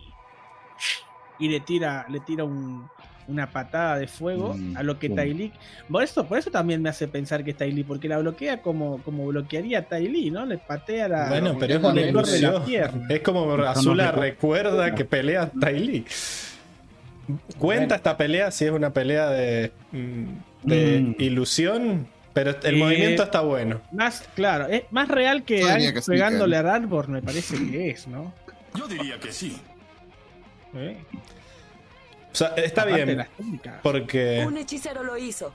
Y le tira, le tira un- una patada de fuego Mm, a lo que Lee- Por eso, por eso también me hace pensar que es Ty Lee, porque la bloquea como, como bloquearía a Ty Lee, ¿no? Le patea la. Bueno, pero es le una corre la ilusión. pierna. Es como no Azula recu- recuerda que pelea Ty Lee. Cuenta Bueno. esta pelea si es una pelea de, mm, de Mm. ilusión, pero el Eh, movimiento está bueno. Más, claro, es más real que Aang pegándole a Arbor, me parece que es, ¿no? Yo diría que sí. ¿Eh? O sea, está Aparte bien, porque... Un hechicero lo hizo.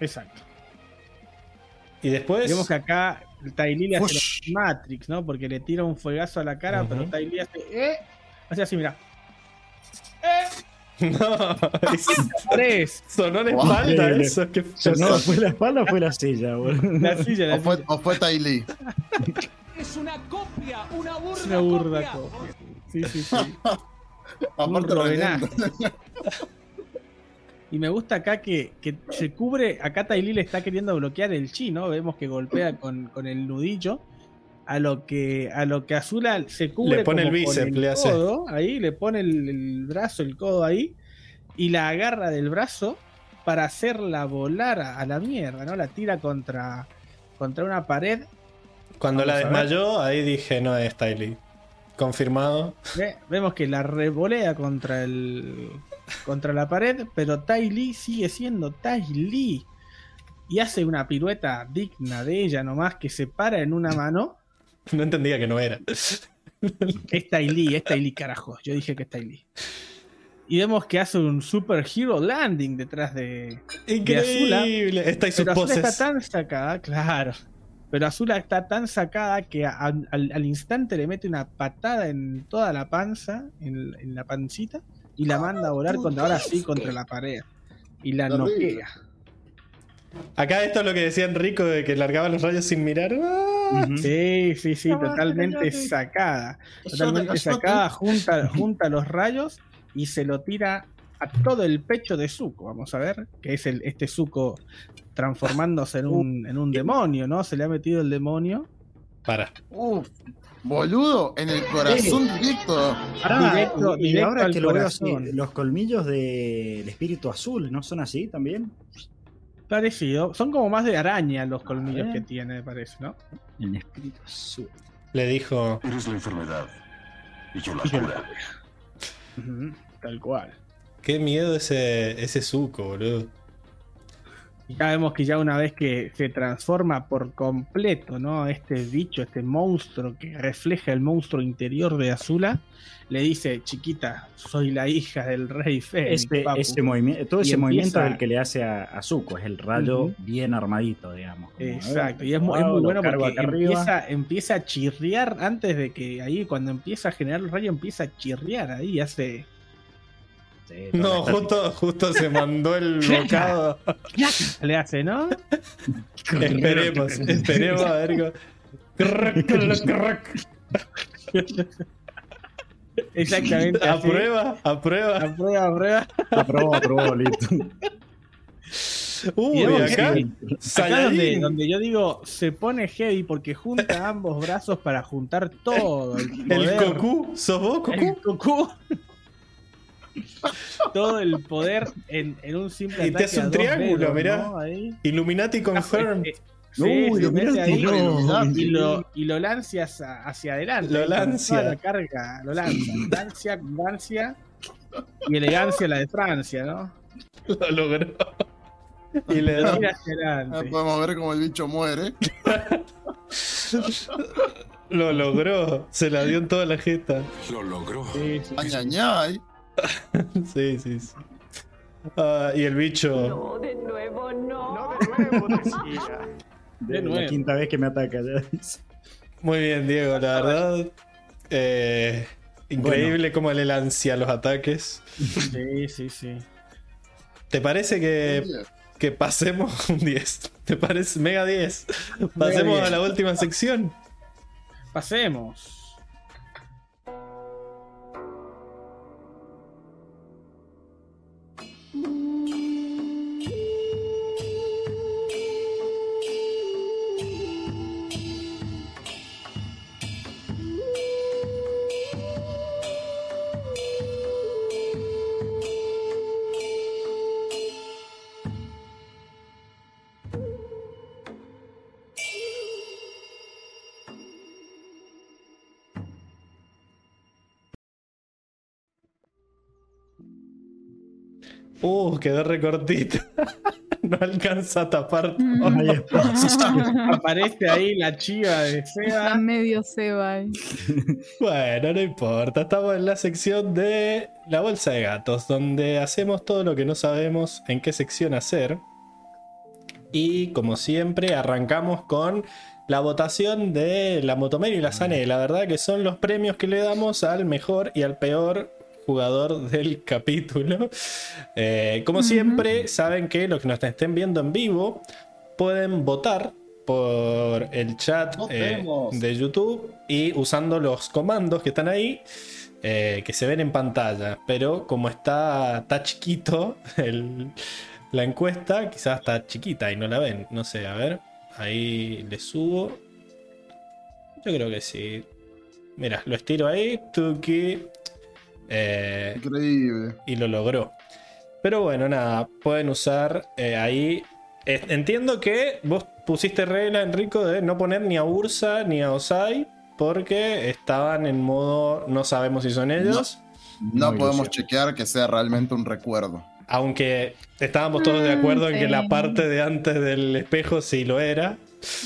Exacto. Y después... Vemos que acá le hace la Matrix, ¿no? Porque le tira un fuegazo a la cara, Ujú. pero Ty Lee hace. ¡Eh! Hace así, mira. ¡Eh! No, es- Tres. sonó la Wow. espalda Increíble. eso. qué No, pesado. ¿fue la espalda o fue la silla, boludo? La silla, la O fue, silla. o fue. Es una copia, una burda, Es una burda copia. copia. Sí, sí, sí. Aparte Un. Y me gusta acá que, que se cubre. Acá Lee le está queriendo bloquear el chi, ¿no? Vemos que golpea con, con el nudillo. A lo que a lo que Azula se cubre Le pone como el bíceps, le hace. codo, ahí le pone el, el brazo, el codo ahí y la agarra del brazo para hacerla volar a, a la mierda, ¿no? La tira contra contra una pared. Cuando la Vamos desmayó, ahí dije, no es Ty Lee. Confirmado. Ve- Vemos que la revolea contra el contra la pared, pero Tai Lee sigue siendo Tai Lee y hace una pirueta digna de ella nomás que se para en una mano. No entendía que no era. Es Tai Lee, es Tai Lee, carajo. Yo dije que es Tai Lee. Y vemos que hace un super hero landing detrás de. Increíble. Y sus Pero Azula está poses. tan sacada, claro. Pero Azula está tan sacada que a- al, al instante le mete una patada en toda la panza, en, en la pancita, y la manda a volar contra ahora sí contra la pared. Y la noquea. Acá esto es lo que decía Enrico de que largaba los rayos sin mirar. ¡Ah! Sí, sí, sí, totalmente sacada. Totalmente sacada, junta, junta los rayos y se lo tira a todo el pecho de Zuko. Vamos a ver, que es el, este Zuko transformándose en un, en un demonio, ¿no? Se le ha metido el demonio. Para. Uf, boludo, en el corazón directo. Pará, Directo- y, y directo ahora al que lo veo así, los colmillos del espíritu azul, ¿no son así también? Parecido. Son como más de araña los colmillos que tiene, me parece, ¿no? El espíritu azul. Le dijo. Eres la enfermedad. Y yo la cura. Tal cual. Qué miedo ese, ese suco, boludo. Y ya vemos que ya una vez que se transforma por completo, ¿no? Este bicho, este monstruo que refleja el monstruo interior de Azula, le dice, chiquita, soy la hija del rey Fénix. Ese, papu". ese movimiento, todo Y ese movimiento es el que le hace a, a Zuko, es el rayo bien armadito, digamos. como, Exacto, eh, y es muy, es bueno porque empieza, empieza a chirriar antes de que ahí, cuando empieza a generar el rayo, empieza a chirriar ahí, hace. Sí, No, justo, justo se mandó el bocado. Le hace, ¿no? esperemos, esperemos a ver. Exactamente. Aprueba, aprueba. Aprueba, aprueba. Aprobó, aprobó, listo. Uy, Y acá. Acá donde, donde yo digo se pone heavy porque junta ambos brazos para juntar todo. El, El poder, Goku. ¿Sos vos, Goku? el Goku. todo el poder en, en un simple Y te hace un triángulo, dedos, mirá. ¿no? Illuminati confirmed. Eh, Sí, Uy, se lo mete ahí no. y, lo, y lo lancia hacia, adelante. Lo lancia. La carga, lo lanza. Lancia, Francia y elegancia la de Francia, ¿no? Lo logró. Y le da. Ah, podemos ver cómo el bicho muere. Lo logró. Se la dio en toda la jeta. Lo logró. Sí, sí, Ay, sí. ay, ay. Sí, sí, sí. Ah, y el bicho. No, de nuevo no. De La nuevo. quinta vez que me ataca. ya. Muy bien, Diego, la verdad. eh, increíble cómo le lancia los ataques. Sí, sí, sí. ¿Te parece que, que pasemos un 10? ¿Te parece? Mega 10. Pasemos a 10. la última sección. Pasemos. Uh, quedó recortito. no alcanza a tapar todo. Ahí está. Aparece ahí la chiva de Está Seba. medio Seba ahí. Bueno, no importa. Estamos en la sección de la bolsa de gatos, donde hacemos todo lo que no sabemos en qué sección hacer. Y como siempre, arrancamos con la votación de la Motomera y la Sane. La verdad que son los premios que le damos al mejor y al peor jugador del capítulo. Eh, como siempre, saben que los que nos estén viendo en vivo pueden votar por el chat eh, de YouTube y usando los comandos que están ahí. eh, que se ven en pantalla, pero como está, está chiquito el, la encuesta, quizás está chiquita y no la ven. No sé, a ver. Ahí le subo. Yo creo que sí. Mira, lo estiro ahí. Tuki. Eh, Increíble. y lo logró. Pero bueno, nada, pueden usar eh, ahí. Eh, entiendo que vos pusiste regla, Enrico, de no poner ni a Ursa ni a Osai porque estaban en modo no sabemos si son ellos. No No podemos ilusión. chequear que sea realmente un recuerdo. Aunque estábamos todos de Mm, acuerdo en que la parte de antes del espejo sí lo era.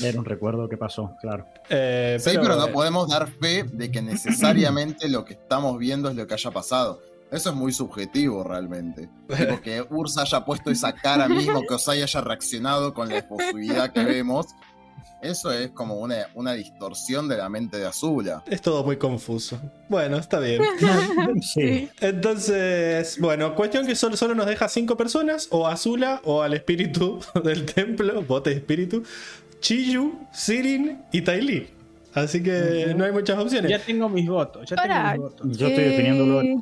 Era un recuerdo que pasó, claro. Eh, Sí, pero, no eh, podemos dar fe de que necesariamente lo que estamos viendo es lo que haya pasado. Eso es muy subjetivo realmente. Tipo, que Ursa haya puesto esa cara mismo, que Osai haya reaccionado con la efusividad que vemos. Eso es como una, una distorsión de la mente de Azula. Es todo muy confuso. Bueno, está bien. Sí. Entonces, bueno, cuestión que solo, solo nos deja cinco personas, o Azula, o al espíritu del templo, bote de espíritu, Chiyu, Sirin y Tailin. Así que no hay muchas opciones. Ya tengo mis votos. Ya tengo mis votos. Yo estoy definiéndolo. Eh,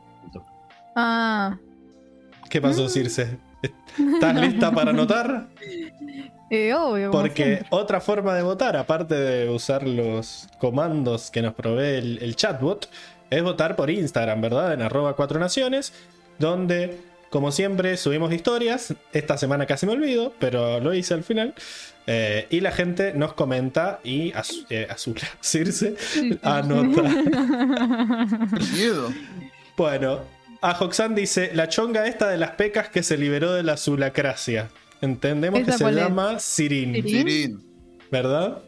Ah, ¿Qué pasó, Circe? ¿Estás lista para anotar? eh, obvio. Porque otra forma de votar, aparte de usar los comandos que nos provee el, el chatbot, es votar por Instagram, ¿verdad? En arroba cuatro naciones, donde, como siempre, subimos historias. Esta semana casi me olvido, pero lo hice al final. Eh, y la gente nos comenta y az- eh, Azula, Circe, anota. Miedo. Bueno, a Hoxan dice, la chonga esta de las pecas que se liberó de la zulacracia. Entendemos que ¿Esa se es? llama Sirin. Sirin. Sirin. ¿verdad?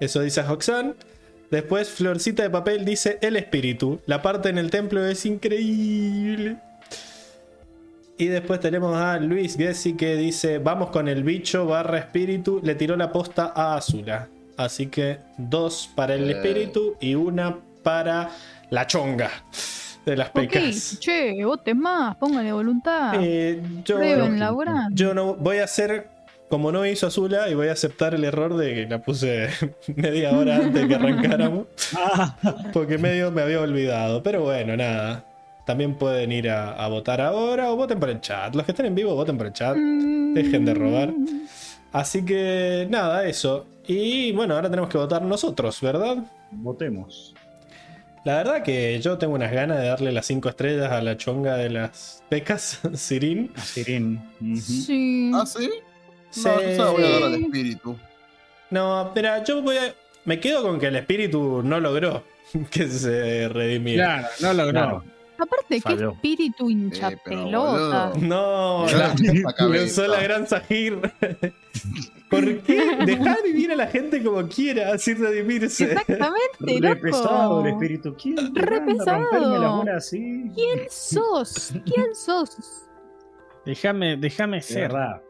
Eso dice Hoxan. Después, Florcita de Papel dice el espíritu. La parte en el templo es increíble. Y después tenemos a Luis Gessi que dice: Vamos con el bicho barra espíritu. Le tiró la posta a Azula. Así que dos para el Eh. espíritu y una para la chonga de las pecas. che, voten más, pónganle voluntad. Eh, yo, Prueben, yo no voy a hacer como no hizo Azula y voy a aceptar el error de que la puse media hora antes de que arrancáramos. Ah, Porque medio me había olvidado. Pero bueno, nada. También pueden ir a, a votar ahora o voten por el chat. Los que estén en vivo, voten por el chat. Dejen de robar. Así que nada, eso. Y bueno, ahora tenemos que votar nosotros, ¿verdad? Votemos. La verdad que yo tengo unas ganas de darle las 5 estrellas a la chonga de las pecas, Sirin. A Sirin. Sí. ¿Ah, sí? Sí. No, yo se la voy a dar al espíritu. No, mira, yo voy a... Me quedo con que el espíritu no logró que se redimiera. Claro, no logró. No, Aparte, qué Falló. espíritu hincha Eh, pelota. No, la- lanzó la gran Sahir. ¿Por qué? Dejar vivir a la gente como quiera, sin redimirse. Exactamente, Re pesado el loco. espíritu. ¿Quién Re pesado. así? ¿Quién sos? ¿Quién sos? Déjame, déjame ser. verdad.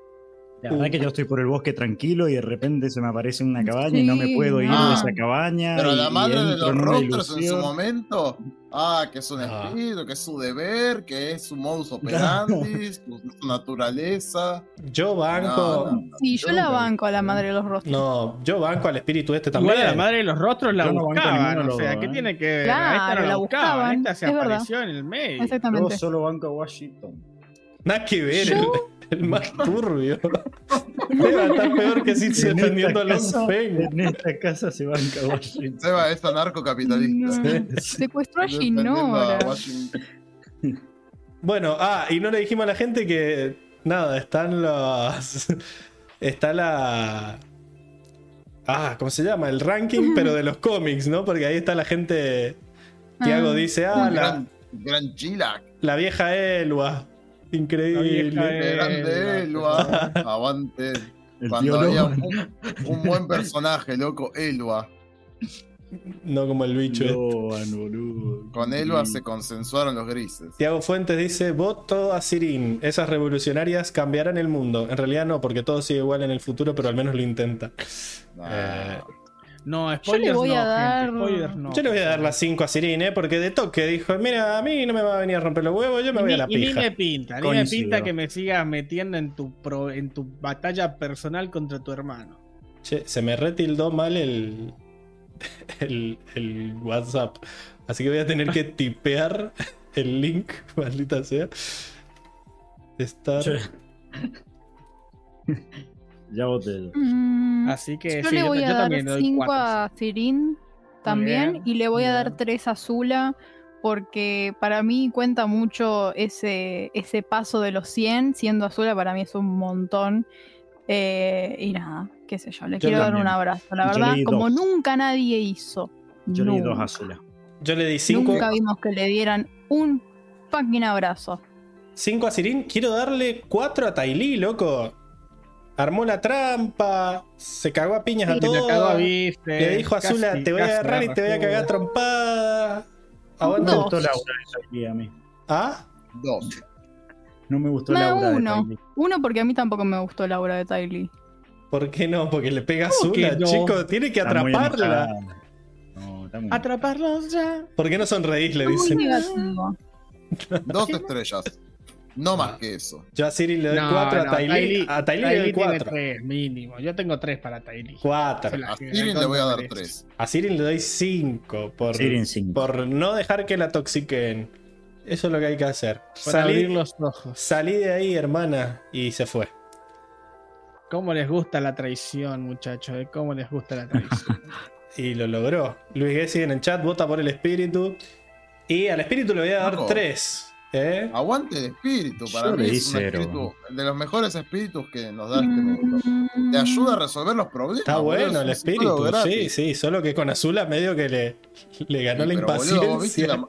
La verdad que yo estoy por el bosque tranquilo y de repente se me aparece una cabaña y no me Sí, puedo ir de esa cabaña. Pero y- la madre de los rostros en su momento. Ah, que es un Ah. espíritu, que es su deber, que es su modus operandi, su, su naturaleza. Yo banco. No, no. Sí, yo Yo la banco a la madre de los rostros. No, yo banco al espíritu este también. Igual a la madre de los rostros la Yo buscaban, o sea, ¿qué dos, tiene que ver? Claro, a esta no la, la buscaban, buscaban, esta se es verdad. apareció en el medio. Yo Exactamente. solo banco a Washington. Nada que ver, Yo- el, el más turbio. Debe estar peor que si se En defendiendo a Feng. En esta casa se banca a Washington. Seba es anarcocapitalista. No. Secuestró a Ginora. Bueno, ah, y no le dijimos a la gente que. Nada, están los. Está la. Ah, ¿cómo se llama? El ranking, pero de los cómics, ¿no? Porque ahí está la gente. Tiago Ah. dice, ah, la, Gran, gran la vieja Elua. Increíble. Grande Elua. El Cuando tío había un, un buen personaje, loco, Elua. No como el bicho. este. Boludo. Con Elua se consensuaron los grises. Tiago Fuentes dice: Voto a Sirin. Esas revolucionarias cambiarán el mundo. En realidad no, porque todo sigue igual en el futuro, pero al menos lo intentan. Nah. Eh, No, Yo spoilers le voy no, a dar- gente, spoilers no. yo le voy a dar las 5 a Sirin, ¿eh? Porque de toque dijo: Mira, a mí no me va a venir a romper los huevos, yo me voy ni, a la y ni pija. me pinta, ni me Coincido. pinta que me sigas metiendo en tu pro- en tu batalla personal contra tu hermano. Che, se me retildó mal el, el, el WhatsApp. Así que voy a tener que tipear el link, maldita sea. Estar. Ya voté. Mm, Así que yo sí, le voy yo a dar le doy 5 cuatro. a Sirin también bien, y le voy a muy dar bien. 3 a Zula porque para mí cuenta mucho ese, ese paso de los 100, siendo Azula para mí es un montón. Eh, y nada, qué sé yo, le Yo quiero dar también. un abrazo. La Yo verdad, como dos. nunca nadie hizo. Yo le di dos Nunca. azules. Yo le di 5 Nunca vimos que le dieran un fucking abrazo. a Sirin. Quiero darle 4 a Tylee, loco. Armó la trampa, se cagó a piñas a Sí, todos. a Bife, Le dijo a casi- Azula: Te voy a casi agarrar y te voy a cagar a trompada. No me gustó la aura de a mí. ¿Ah? Dos. No me gustó la aura de uno. Tylee. Uno porque a mí tampoco me gustó la obra de Tylee. ¿Por qué no? Porque le pega a ¿Cómo que Azula, no? chico. Tiene que Está atraparla. No, está muy Atraparlos ya. ¿Por qué no sonreís? Le dicen. Dos estrellas. No más que eso. Yo a Cyril le doy No, 4, no, a Tylee. A Tylee le doy Tylee tiene 4. tres mínimo. Yo tengo tres para Tylee. 4. Se la- A la le voy a dar merece. tres. A Cyril le doy 5 por, Sirin cinco. por no dejar que la toxiquen. Eso es lo que hay que hacer. Abrir Salí, los ojos. salí de ahí, hermana, y se fue. ¿Cómo les gusta la traición, muchachos? eh? ¿Cómo les gusta la traición? Y lo logró. Luis Gessi en el chat vota por el espíritu. Y al espíritu le voy a dar Loco. 3. ¿Eh? Aguante el espíritu. Para Yo mí le es un cero. espíritu de los mejores espíritus que nos da este mundo. Te ayuda a resolver los problemas. Está boludo, bueno el espíritu, sí, sí. Solo que con Azula medio que le, le ganó Sí, la pero, boludo, vos viste impaciencia.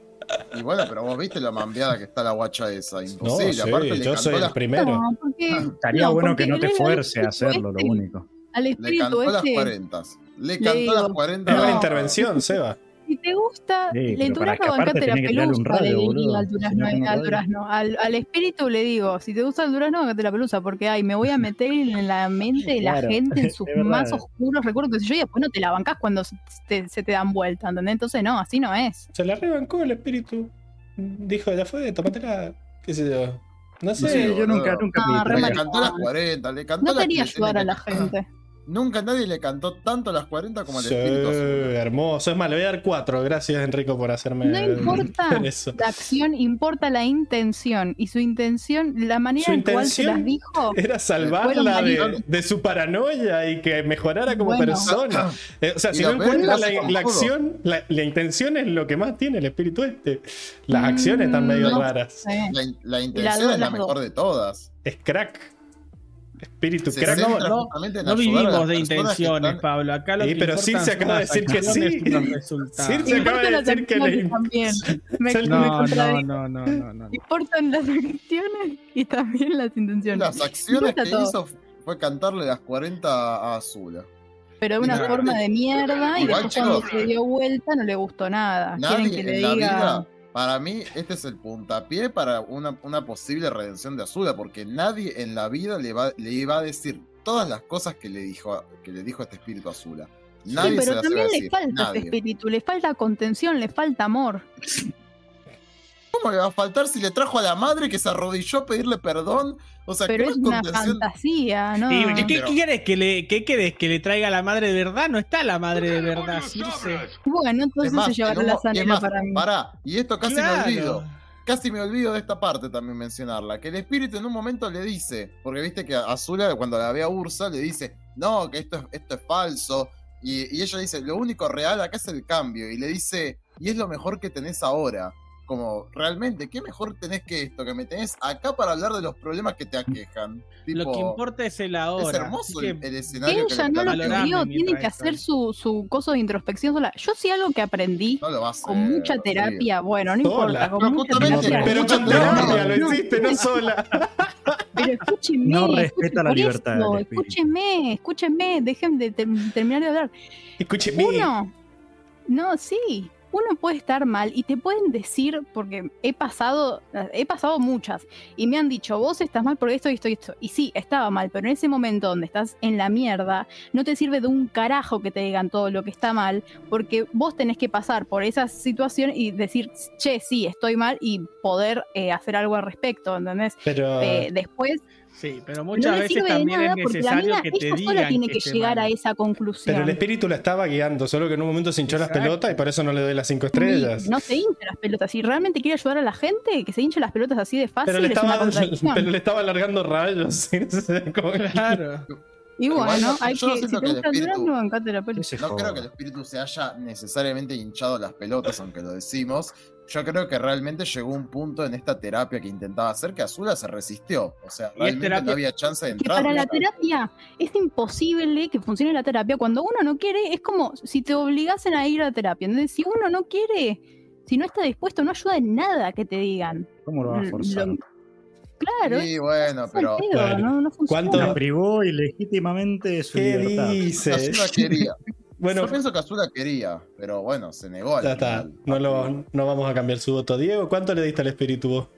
la- Y bueno, pero vos viste la mambeada que está la guacha esa. No, Imposible. sí, Aparte le yo soy el las, primero. No, porque, Estaría no, bueno que no te fuerce a hacerlo, lo este- único. Al le espíritu cantó las este, 40. Le le cantó digo, las 40. Es una No. intervención, Seba. Si te gusta, Sí, le durazno bancate la pelusa, le radio, al Si durazno. no, ¿cómo al, radio? durazno. Al- al espíritu le digo, si te gusta el durazno, bancate la pelusa, porque ay, me voy a meter en la mente de la Claro, gente en sus más oscuros recuerdos que yo y después no te la bancás cuando se te, se te dan vuelta, ¿entendés? Entonces no, así no es. Se la rebancó el espíritu. Dijo, ya fue, tómatela. ¿Qué sé yo? No sé. yo nunca, nunca pedí re Le cantó las 40. Le cantó No quería que ayudar a la gente. Nunca nadie le cantó tanto a las 40 como al Sí, espíritu hermoso. Es más, le voy a dar cuatro. Gracias, Enrico, por hacerme. No importa eso. la acción, importa la intención. Y su intención, la manera Su en cual se las dijo. Era salvarla Fueron de, su paranoia y que mejorara como Bueno. persona. Eh, o sea, Y si no peor encuentra es la, la acción, la, la intención es lo que más tiene el espíritu este. Las Mm, acciones están medio no raras. La, intención es la mejor de todas. Es crack. Espíritu Se crack. no- No las vivimos de que intenciones, están- Pablo. Acá lo Sí, que pero Circe acaba de decir que sí. Circe acaba de decir que le- también. Me, No, no, no, no, no, no. Importan las acciones y también las intenciones. Las acciones que todo. hizo fue cantarle las 40 a Azula. Pero de una forma de mierda y después cuando se dio vuelta no le gustó nada. Quieren Nadie que en le diga. vida, para mí, este es el puntapié para una, una posible redención de Azula, porque nadie en la vida le, va, le iba a decir todas las cosas que le dijo, que le dijo este espíritu Azula. Nadie sí, se pero las iba a también le decir. falta nadie. este espíritu, le falta contención, le falta amor. ¿Cómo le va a faltar si le trajo a la madre que se arrodilló a pedirle perdón? O sea, Pero es una fantasía, ¿no? Sí, ¿qué, qué pero- quieres que le, qué querés que le traiga la madre de verdad? No está la madre de verdad, Circe. Bueno, entonces más, se llevaron en la más, para mí. Pará, y esto casi Claro. me olvido. Casi me olvido de esta parte también mencionarla. Que el espíritu en un momento le dice, porque viste que Azula cuando la ve a Ursa le dice, no, que esto es, esto es falso. Y, y ella dice, lo único real acá es el cambio. Y le dice, y es lo mejor que tenés ahora. Como, realmente, ¿qué mejor tenés que esto? Que me tenés acá para hablar de los problemas que te aquejan. Lo que importa es el ahora. es hermoso el, que- el Que escenario que, ella le no lo pidió, tiene que hacer su, su coso de introspección sola. Yo sí algo que aprendí No lo va a hacer, con mucha sí. terapia, bueno, no Sola. importa, con Pero mucha terapia. Pero con terapia. lo No, hiciste, no sola. Pero escúchenme. No respeta la libertad eso. Escúchenme, escúchenme, dejen de ter- terminar de hablar. Escúcheme. Uno, no, sí, uno puede estar mal y te pueden decir, porque he pasado, he pasado muchas, y me han dicho, vos estás mal por esto y esto y esto. Y sí, estaba mal, pero en ese momento donde estás en la mierda, no te sirve de un carajo que te digan todo lo que está mal, porque vos tenés que pasar por esa situación y decir, che, sí, estoy mal y poder eh, hacer algo al respecto, ¿entendés? Pero. Eh, después Sí, pero muchas veces también nada es necesario mina, que te digan sola tiene que, esté llegar mal. a esa conclusión. pero el espíritu la estaba guiando, solo que en un momento se hinchó las pelotas y por eso no le doy las cinco Y estrellas. No se hincha las pelotas. Si realmente quiere ayudar a la gente, que se hinche las pelotas así de fácil pero, le estaba, pero le estaba alargando rayos. Claro. Y Igual bueno, no- hay yo no que, si te gusta espíritu- No creo que el espíritu se haya necesariamente hinchado las pelotas, aunque lo decimos. Yo creo que realmente llegó un punto en esta terapia que intentaba hacer que Azula se resistió. O sea, realmente terapia- no había chance de Que entrar. para la terapia es imposible que funcione la terapia. Cuando uno no quiere, es como si te obligasen a ir a terapia. Entonces, si uno no quiere, si no está dispuesto, no ayuda en nada que te digan. ¿Cómo lo va a Lo- forzar? Claro, Sí, bueno, pero pedo, Claro. no, no funciona. ¿Cuánto- La privó ilegítimamente de su ¿Qué libertad. dice? Azula quería. Bueno, Yo pienso que Azula quería, pero bueno, se negó al ya está. final. No, lo, no vamos a cambiar su voto. Diego, ¿cuánto le diste al espíritu vos?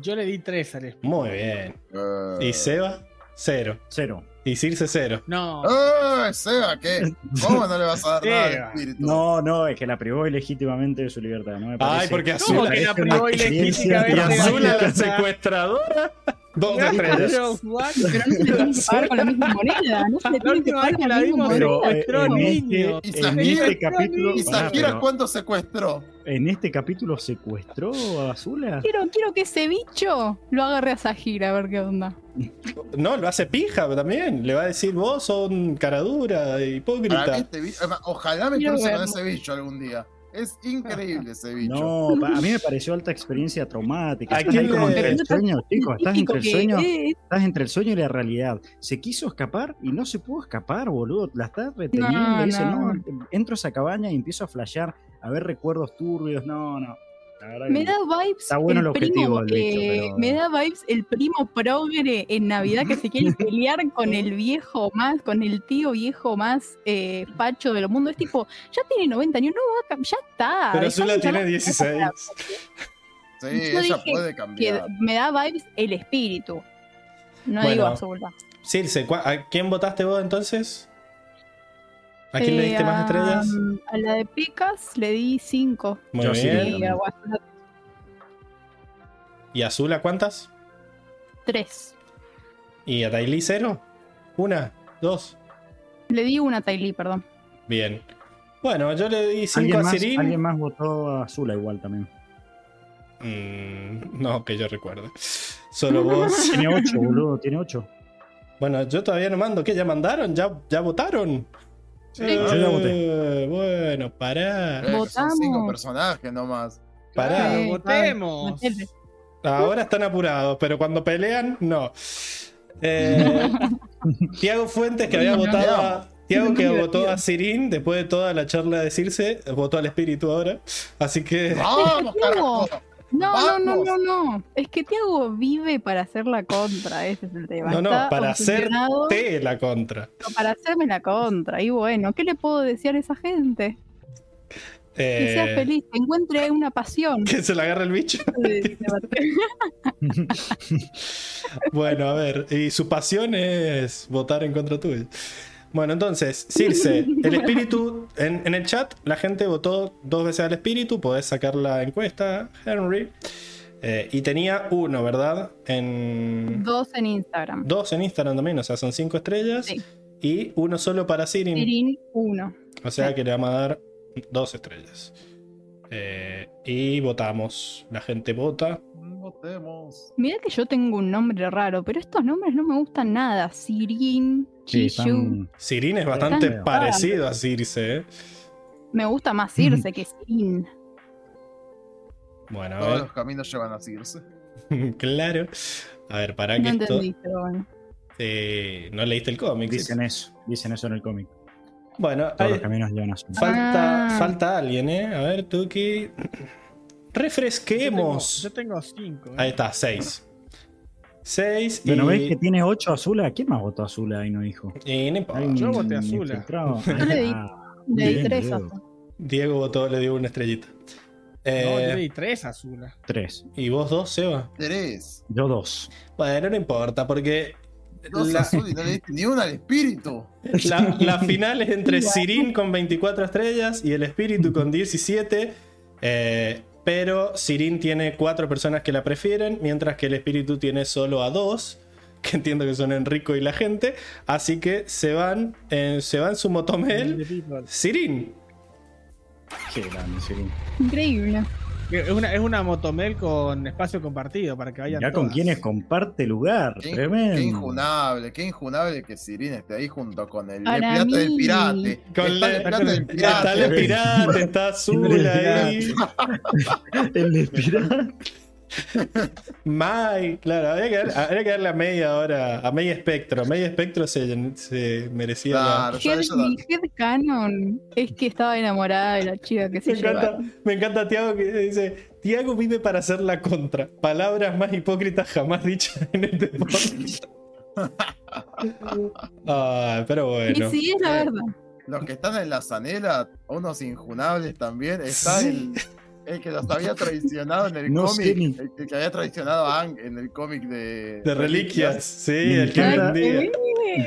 Yo le di tres al espíritu. Muy bien. Eh, ¿Y Seba? Cero. Cero. Y Circe, cero. No, ¡Eh, Seba! ¿Qué? ¿Cómo no le vas a dar nada al espíritu? No, no, es que la privó ilegítimamente de su libertad. No me parece. Ay, porque ¿Cómo Azula. que la privó secuestradora. Dos estrellas. what? Pero no se le tiene que pagar con la misma moneda. No se le La tiene que pagar con la misma moneda. En este, en Zahira- este capítulo. ¿Y Zahira pero cuánto secuestró? ¿En este capítulo secuestró a Azula? Quiero, quiero que ese bicho lo agarre a Sajira a ver qué onda. No, lo hace pija también. Le va a decir, vos son caradura, hipócrita. este Ojalá me cruce con ese bicho algún día. Es increíble ese bicho. No, a mí me pareció alta experiencia traumática. ¿A Estás ahí como entre el sueño, chicos, estás entre el sueño, estás entre el sueño y la realidad. Se quiso escapar y no se pudo escapar, boludo. La está reteniendo. No, dice, no. no, entro a esa cabaña y empiezo a flashear, a ver recuerdos turbios. No, no. Me da vibes. Está bueno el objetivo primo, del bicho, eh, pero- Me da vibes el primo progre en Navidad que se quiere pelear con el viejo más, con el tío viejo más eh, facho del mundo. Es tipo, ya tiene 90 años, no va ya está. Pero de tiene charlar. 16. Sí, Yo ella puede Que cambiar. me da vibes el espíritu. No Bueno. digo Azula. Circe, ¿cu- ¿a quién votaste vos entonces? ¿A quién le Eh, diste más estrellas? A la de Pecas le di 5. Muy yo bien. Y a ¿Y a Azula cuántas? 3. ¿Y a Daily cero? ¿Una? ¿Dos? Le di una a Lee, perdón. Bien. Bueno, yo le di 5 ¿Alguien a más, Sirin. alguien más votó a Azula igual también. Mm, no, que yo recuerde. Solo vos. Tiene 8, boludo, tiene 8. Bueno, yo todavía no mando. ¿Qué? ¿Ya mandaron? ¿Ya, ya votaron? Sí, Eh, yo ya voté. Bueno, pará. Eh, son cinco personajes nomás. Pará. Votemos. Ahora están apurados, pero cuando pelean, no. Eh, Tiago Fuentes, que había No, votado a. Tiago que votó a Sirin después de toda la charla de Circe, votó al espíritu ahora. Así que. ¡Vamos, carajo! No, no, no, no, no. Es que Tiago vive para hacer la contra, ese es el tema. No, no, Está para hacerte la contra. Para hacerme la contra. Y bueno, ¿qué le puedo desear a esa gente? Que sea Eh, feliz, que encuentre una pasión. que se le agarre el bicho. Bueno, a ver, y su pasión es votar en contra tuyo. Bueno, entonces, Circe, el espíritu, en, en el chat la gente votó dos veces al espíritu, podés sacar la encuesta, Henry. Eh, y tenía uno, ¿verdad? En Dos en Instagram. dos en Instagram también, o sea, son cinco estrellas. Sí. Y uno solo para Sirin. Sirin, uno. O sea Sí. que le vamos a dar dos estrellas. Eh, y votamos. La gente vota. Votemos. Mira que yo tengo un nombre raro, pero estos nombres no me gustan nada. Sirin, Sí, Chishu. Sirin es bastante Están- parecido a Circe, ¿eh? Me gusta más Circe que Sirin. Bueno, a Todos ver. los caminos llevan a Circe. claro. A ver, para No que esto. pero bueno. eh, no leíste el cómic. ¿sí? Dicen eso, dicen eso en el cómic. Bueno, Todos hay- los caminos llevan a su. falta, Ah. falta alguien, ¿eh? A ver, Tuki. Refresquemos. Yo tengo cinco. ¿eh? Ahí está, seis. Seis y. Bueno, ves que tiene 8 Azula. ¿Quién más votó Azula y no dijo? y no importa. ¿Alguien Yo voté Azula. infiltrado? Yo le di- Ah, Le di bien, tres Diego. votó, le dio una estrellita. No, Eh, yo le di tres Azula. Tres. ¿Y vos dos, Seba? Tres. Yo dos. Bueno, no importa, porque Dos la, azul y no le diste ni una al espíritu. la- la final es entre Sirin con 24 estrellas y el espíritu con 17. eh, pero Sirin tiene cuatro personas que la prefieren, mientras que el espíritu tiene solo a dos, que entiendo que son Enrico y la gente. Así que se van, eh, se va en su motomel. Sirin. Qué grande, sí. Increíble. Es una, es una motomel con espacio compartido para que vayan Ya con quienes comparte lugar. Qué, Tremendo. qué injunable, qué injunable que Sirin esté ahí junto con el, el Para pirata del mí. pirate. Con Está la- el pirata del Está el pirate. pirata, está azul El ahí. El de pirata. Mai, claro, habría que, dar- habría que darle a media hora, a media espectro. A media espectro se, se merecía la- Claro, Head, ella mi headcanon es que estaba enamorada de la chica que se Me encanta, me encanta Tiago que dice: Tiago vive para hacer la contra. Palabras más hipócritas jamás dichas en este podcast. Ay, pero bueno. Y sí, es la verdad. Los que están en la zanela, unos injunables también, está el, el que los había traicionado en el No cómic, el, el que había traicionado a Ang en el cómic de, De reliquias, sí, Me el que vendía.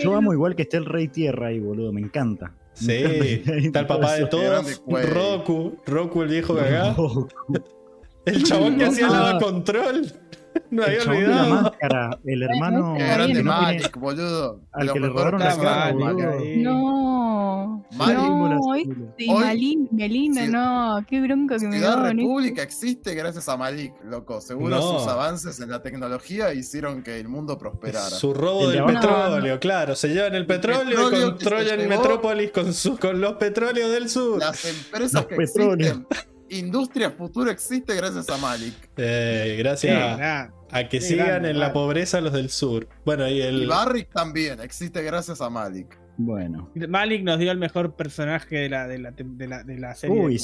Yo amo igual que esté el Rey Tierra ahí, boludo. Me encanta. Sí, Me encanta. está el papá de todos. Roku, Roku el viejo cagá. Oh, El chabón que hacía la control. No el había chabón de la olvidado. máscara. El hermano. No tiene- Malik, boludo. al Lo que le mejor robaron la cara, Malik boludo. Malik. No, Malik. no, Hoy- este, hoy- Malin, Melina, Sí. no, qué bronca que me Ciudad da. República existe gracias a Malik, loco. Seguro No. sus avances en la tecnología hicieron que el mundo prosperara. Su robo El de del petróleo, claro. Se llevan el petróleo, petróleo y controlan Metrópolis con, su- con los petróleos del sur. Las empresas Los que petróleos. existen. Industria Futuro existe gracias a Malik. Eh, gracias a que sigan grande, en la pobreza los del sur. Bueno, y Y el. Barrick también existe gracias a Malik. Bueno. Malik nos dio el mejor personaje de la, de la, de la, de la serie. Uy.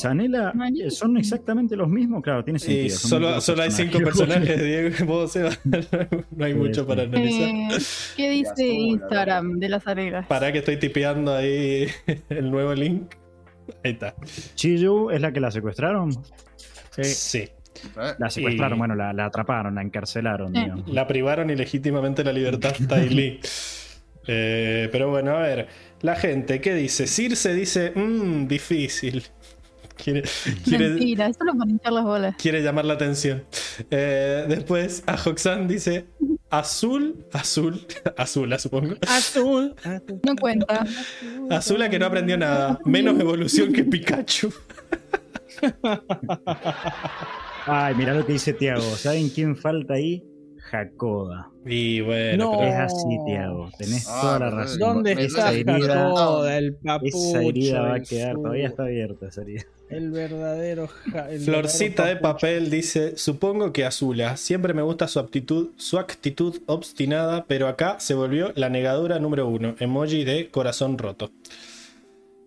Malísimo. ¿Son exactamente los mismos? Claro, tiene sentido. solo, solo hay cinco personajes, Diego. Vos, Seba. no hay mucho para analizar. Eh, ¿Qué dice Instagram de las arenas? Para que estoy tipeando ahí el nuevo link. Ahí está. Chiyu es la que la secuestraron. Sí. Sí. La secuestraron, Y- bueno, la, la atraparon, la encarcelaron, Eh. digamos. La privaron ilegítimamente la libertad Ty Lee. Eh, pero bueno, a ver. La gente, ¿qué dice? Circe dice, mmm, difícil. Quiere, quiere, Mentira, solo para hinchar las bolas. quiere llamar la atención. Eh, después, a Hoxan dice, Azul, azul, azula supongo. Azul. No cuenta. Azula que no aprendió nada. Menos evolución que Pikachu. Ay, mirá lo que dice Tiago. ¿Saben quién falta ahí? Jacoda. Y bueno, No. pero- Es así, Tiago. Tenés Ah, toda la razón. ¿Dónde Me está duele herida. Jacoda, el papucho? Esa herida va a quedar, todavía está abierta esa herida. El verdadero. ja- el Florcita de verdadero papel dice, supongo que Azula. Siempre me gusta su aptitud, su actitud obstinada, pero acá se volvió la negadura número uno. Emoji de corazón roto.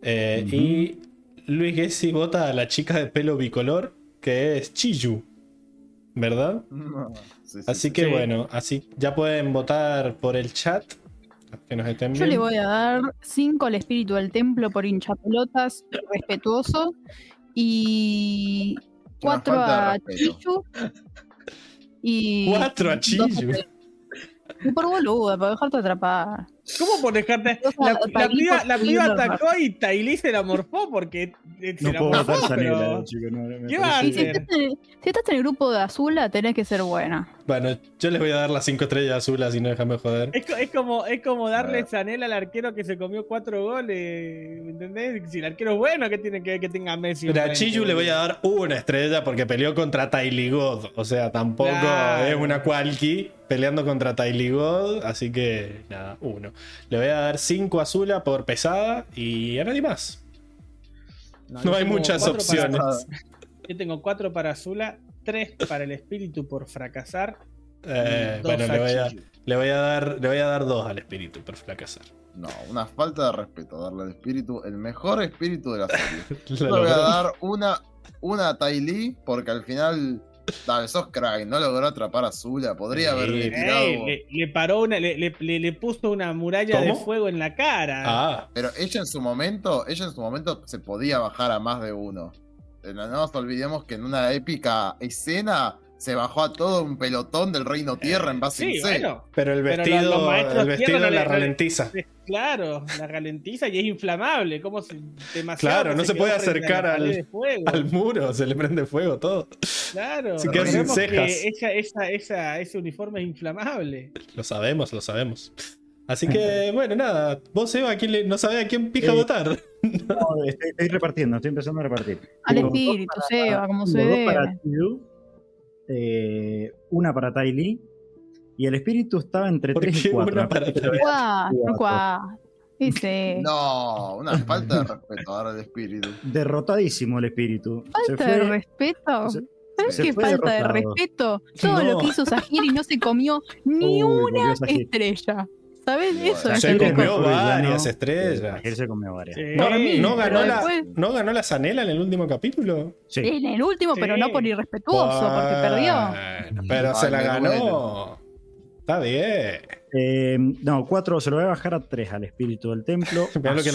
Eh. Y Luis Gessi vota a la chica de pelo bicolor, que es Chiyu. ¿Verdad? No. Sí, sí, Así sí. que sí. bueno, así ya pueden votar por el chat. Que nos estén Yo le voy a dar 5 al espíritu del templo por hinchapelotas, respetuoso. Y 4 falta a. Chichu. Y. Cuatro a Chiyu. Y por boluda, para dejarte atrapar. ¿Cómo por dejarte? La, la piba, la piba atacó y Tailí se la morfó porque eh, se No la puedo morfó, votar Sanela, pero... No, me ¿Qué va a Y si hacer? estás, en, si estás en el grupo de Azula, tenés que ser buena. Bueno, yo les voy a dar las cinco estrellas a Azula si no déjame joder. Es, co- es como, es como darle. Sanela al arquero que se comió cuatro goles, ¿me entendés? Si el arquero es bueno, ¿qué tiene que ver que tenga Messi? Mira, a Chiyu le voy a dar una estrella porque peleó contra Tylee God. O sea, tampoco Claro. es una Qualky peleando contra Tylee God. Así que nada, uno. Le voy a dar cinco a Azula por pesada y a nadie más. No hay muchas para- opciones. yo tengo cuatro para Azula, tres para el espíritu por fracasar. Eh, bueno, le voy, a, Chiyu. le, voy a dar, le voy a dar dos al espíritu por fracasar. No, una falta de respeto darle al espíritu, el mejor espíritu de la serie. Yo le voy a dar una, una a Ty Lee porque al final, dale, sos crack, no logró atrapar a Zula, podría Sí. haberle tirado. Ey, le, le paró una, le, le- le- le puso una muralla de fuego en la cara. Ah, Pero ella en su momento, ella en su momento se podía bajar a más de uno. Eh, No nos olvidemos que en una épica escena se bajó a todo un pelotón del Reino Tierra en base sí, bueno. pero el Pero vestido, los- los maestros el vestido la ralentiza. Claro, la ralentiza y es inflamable. Como se, demasiado Claro, no se puede acercar al-. Al muro se le prende fuego todo. Claro, se queda sin cejas. que esa, esa, esa, ese uniforme es inflamable. Lo sabemos, lo sabemos. Así que, bueno, nada. Vos, Eva, ¿a quién le- no sabés a quién pija Eh, votar. No, estoy, estoy repartiendo, estoy empezando a repartir. Al espíritu, Seba, como se tengo eh, una para Ty Lee, y el espíritu estaba entre ¿Por 3 qué y 4. una para. No, una falta de respeto darle al espíritu. Derrotadísimo el espíritu. Se Falta de respeto. se- ¿Sabes se qué falta de respeto? Todo No. lo que hizo Sahiri no se comió ni Uy, una estrella. ¿Sabes? Eso es Se comió varias estrellas. Él se comió varias. Sí. No, no ganó, la, después- ¿No ganó la Zanela en el último capítulo? Sí. En el último, Sí. pero no por irrespetuoso, porque perdió. Pero se la ganó. Está bien. Eh, no, 4 se lo voy a bajar a 3 al espíritu del templo. Mirá lo que.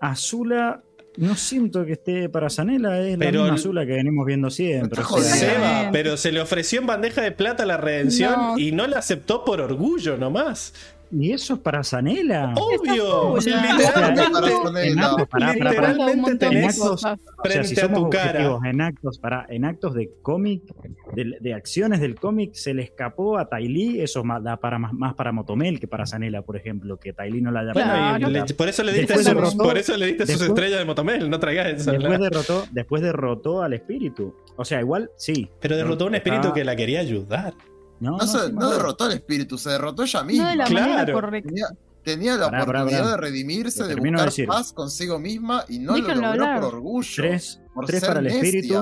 Azula, no siento que esté para Sanela, es Pero la misma Azula que venimos viendo siempre. Está o sea, jodiendo. Seba, pero se le ofreció en bandeja de plata la redención No. y no la aceptó por orgullo nomás. ¿Y eso es para Sanela? Obvio. Literalmente, tenés cosas. O sea, si frente a tu cara. en actos, para, en actos de cómic, de, de acciones del cómic, se le escapó a Tylee, eso más, da para, más, más para Motomel que para Sanela, por ejemplo, que Tylee no la haya Bueno, y Claro. le- por eso le diste, sus, derrotó- por eso le diste sus estrellas de Motomel, no traigas eso. Después derrotó, después derrotó al espíritu. O sea, igual sí. Pero derrotó a un espíritu que la quería ayudar. No, No, no, se- sí, no me derrotó al espíritu, se derrotó ella No misma. de la Claro. manera correcta. Tenía, tenía la Pará, oportunidad pará. de redimirse, de de buscar decir. paz consigo misma y no Déjenlo lo logró hablar. por orgullo. Tres, por tres ser para el espíritu.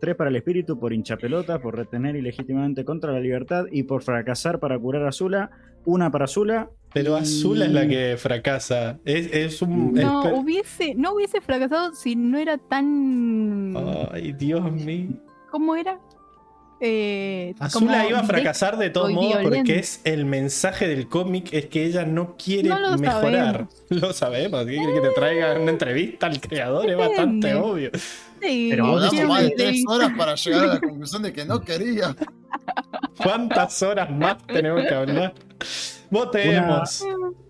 Tres para el espíritu por hinchapelota, por retener ilegítimamente contra la libertad y por fracasar para curar a Zula. Una para Zula. Pero y- Azula es la que fracasa. Es, es un. No, es- hubiese, no hubiese fracasado si no era tan. Ay, Dios mío. ¿Cómo era? Eh, Azula iba a fracasar de todos modos violento. porque es el mensaje del cómic es que ella no quiere No lo mejorar. Lo sabemos. ¿Qué quiere que te traiga una entrevista al creador? Es bastante obvio. Sí, Pero vos más de tres horas para llegar a la conclusión de que no quería. ¿Cuántas horas más tenemos que hablar? Votemos.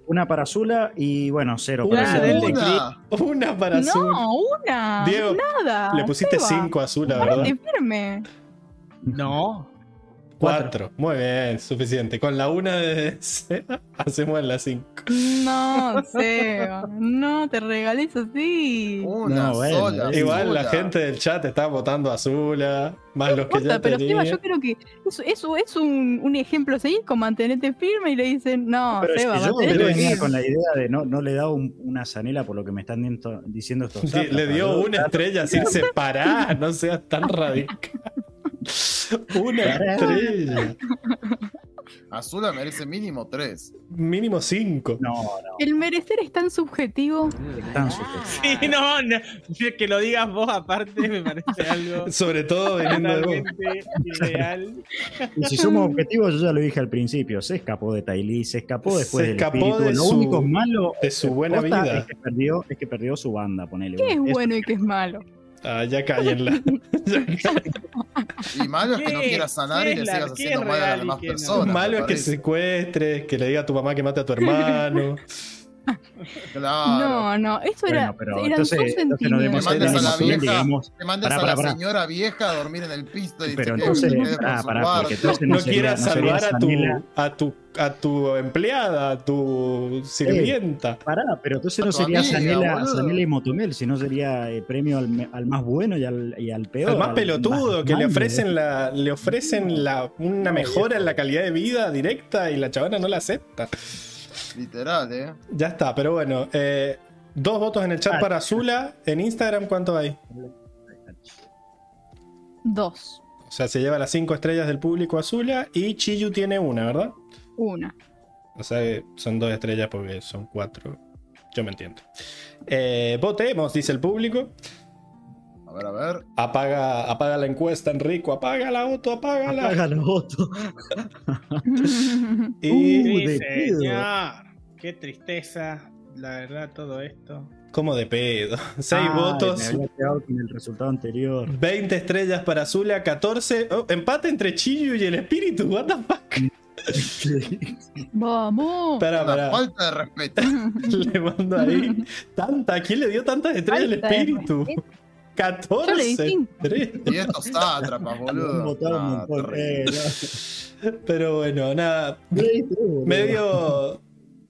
Una para Zula y bueno, cero Una para del Zula. Una. Una para Azul. No, una. Diego, nada. Le pusiste Seba, 5 a Azula, ¿verdad? firme. No. Cuatro. Muy bien, suficiente. Con la una de Seba, hacemos la cinco. No, Seba, no te regales así. Una No, bueno, sola. es- Igual la gente del chat está votando a Azula, más los que ya pero Seba, tenían. yo creo que eso, eso es un, un ejemplo a seguir con mantenerte firme y le dicen, no, Pero es Seba, que yo, venía firme. con la idea de no, no le da un- una zanela por lo que me están diciendo estos Di- zapas, Le dio una estrella sin separar, no seas tan radical. Una estrella. Azula merece mínimo tres. Mínimo cinco. No, no, El merecer es tan subjetivo. tan subjetivo. Sí, no, no. Que lo digas vos aparte me parece algo Sobre todo viniendo de vos. Y si somos objetivos, yo ya lo dije al principio, se escapó de Tylee, se escapó después Se del escapó espíritu. de lo su- único malo de su buena vida. Es que, perdió, es que perdió su banda, ponele. ¿Qué es Eso- bueno y qué es malo? Ah, ya caí en la. ya caí. Y malo es que no quieras sanar ¿Qué y le sigas haciendo mal a las demás personas. Malo es que secuestres, que le diga a tu mamá que mate a tu hermano. Claro. No, no, eso era, Bueno, pero eran entonces, sus entonces nos Te mandas a la vieja, digamos, te mandas Pará, a la señora vieja a dormir en el piso y Pero te entonces, entonces No no sería- quieras no salvar a tu, a tu a tu empleada, a tu sirvienta. Pará, pero entonces no sería amiga, Sanela. Sanela y Motomel, sino sería eh, premio al, más bueno y al, y al peor. Al más al pelotudo, más que le ofrecen la, le ofrecen la, una mejora en la calidad de vida directa y la chavana no la acepta. Literal, eh. Ya está, pero bueno. eh, dos votos en el chat Ah. para Azula. En Instagram, ¿cuánto hay? Dos. O sea, se lleva las cinco estrellas del público Azula y Chiyu tiene una, ¿verdad? Una. O sea, que son dos estrellas porque son cuatro. Yo me entiendo. Eh, votemos, dice el público. A ver, a ver. Apaga, apaga la encuesta, Enrico. Apaga la auto, apágala. Apaga la voto. Y Uh, Sí, señor. Qué tristeza, la verdad, todo esto. como de pedo. Seis votos. Me había quedado con el resultado anterior. 20 estrellas para Azula, 14. oh, empate entre Chiyu y el espíritu. What the fuck. Vamos. Pará. falta de respeto. Le mando ahí. Tanta. ¿Quién le dio tantas estrellas al espíritu? Respeto. 14 Yo le di cinco. estrellas. Y boludo. Votaron un No, montón. terrible. Eh, Pero bueno, nada. Boludo. Medio.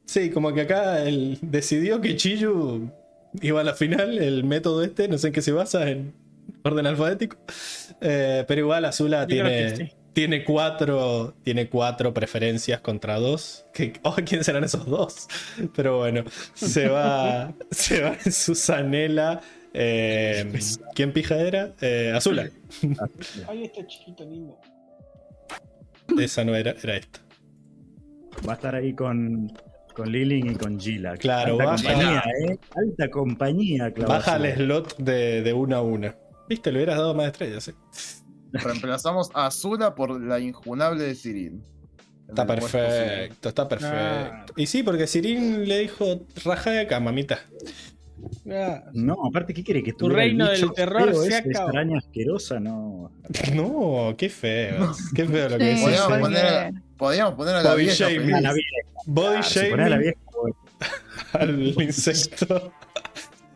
Sí, como que acá él decidió que Chiyu iba a la final. El método este, no sé en qué se basa, en orden alfabético. Eh, pero igual Azula tiene, sí. tiene cuatro. Tiene cuatro preferencias contra dos. Que, oh, ¿Quién serán esos dos? Pero bueno, se va. se va en Susanela. Eh, ¿Quién pija era? Eh, Azula. Ay, este chiquito lindo. Esa no era, era esta. Va a estar ahí con, con Lilin y con Gila. Claro, Alta baja. compañía, ¿eh? Alta compañía, Claudio. Baja el slot de, de una a una. Viste, le hubieras dado más estrellas, eh. Reemplazamos a Azula por la injunable de Sirin. Está perfecto, está perfecto. Ah. Y sí, porque Sirin le dijo, raja de acá, mamita. Ah, No, aparte, ¿qué quiere? Que Tu reino del terror feo se ese, acabó. extraña, asquerosa, no. No, qué feo. Qué feo lo que Sí, dices. Podríamos poner, podríamos poner a la Body vieja shaming. A la vieja, Body ponés a la vieja, al insecto.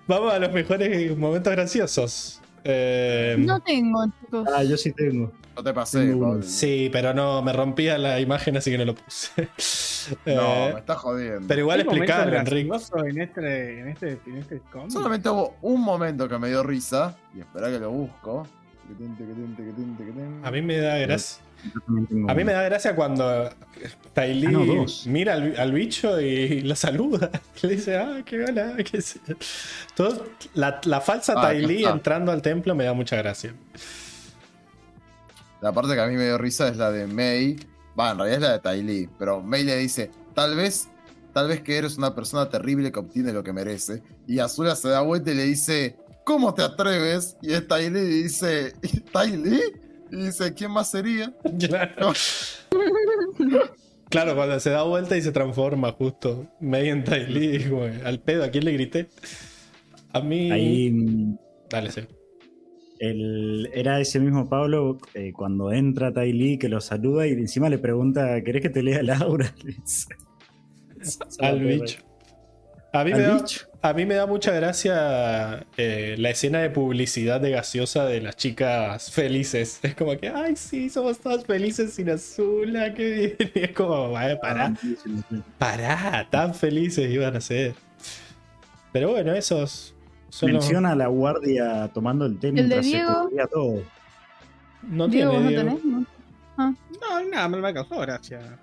Vamos a los mejores momentos graciosos. Eh, No tengo, chicos. Ah, yo sí tengo. No te pasé. Sí, pero no, me rompía la imagen, así que no lo puse. No, Eh, me estás jodiendo. pero igual ¿hay momentos explicarlo, Enrique. En este, en este, en este cómic? Solamente hubo un momento que me dio risa. Y espera que lo busco. A mí me da gracia. A mí me da gracia cuando Tylee Ah, no, mira al, al bicho y lo saluda. Le dice, ah, qué hola, qué sé yo". Todo- la, la falsa Ah, está. entrando al templo me da mucha gracia. La parte que a mí me dio risa es la de May. Va, en realidad es la de Ty Lee. Pero May le dice: Tal vez, tal vez que eres una persona terrible que obtiene lo que merece. Y Azula se da vuelta y le dice: ¿Cómo te atreves? Y es Ty Lee y dice: ¿Ty Lee? Y dice: ¿Quién más sería? Claro. Claro, cuando se da vuelta y se transforma justo medio en Tylee, digo, al pedo, ¿a quién le grité? A mí. Ahí mm, Dale, sí. El- era ese mismo Pablo eh, cuando entra Tai Lee que lo saluda y encima le pregunta, ¿querés que te lea Laura? Al bicho. A mí, me da, bicho. a mí me da mucha gracia eh, la escena de publicidad de gaseosa de las chicas felices. Es como que, ay, sí, somos todas felices sin Azula, qué bien. Y es como, "Vaya, pará, pará, tan felices iban a ser. Pero bueno, esos son los- Menciona a la guardia tomando el té ¿El de mientras se Diego? cubría todo. No Diego, tiene ¿vos no Diego. tenés? No. No, nada, me, me causó gracia.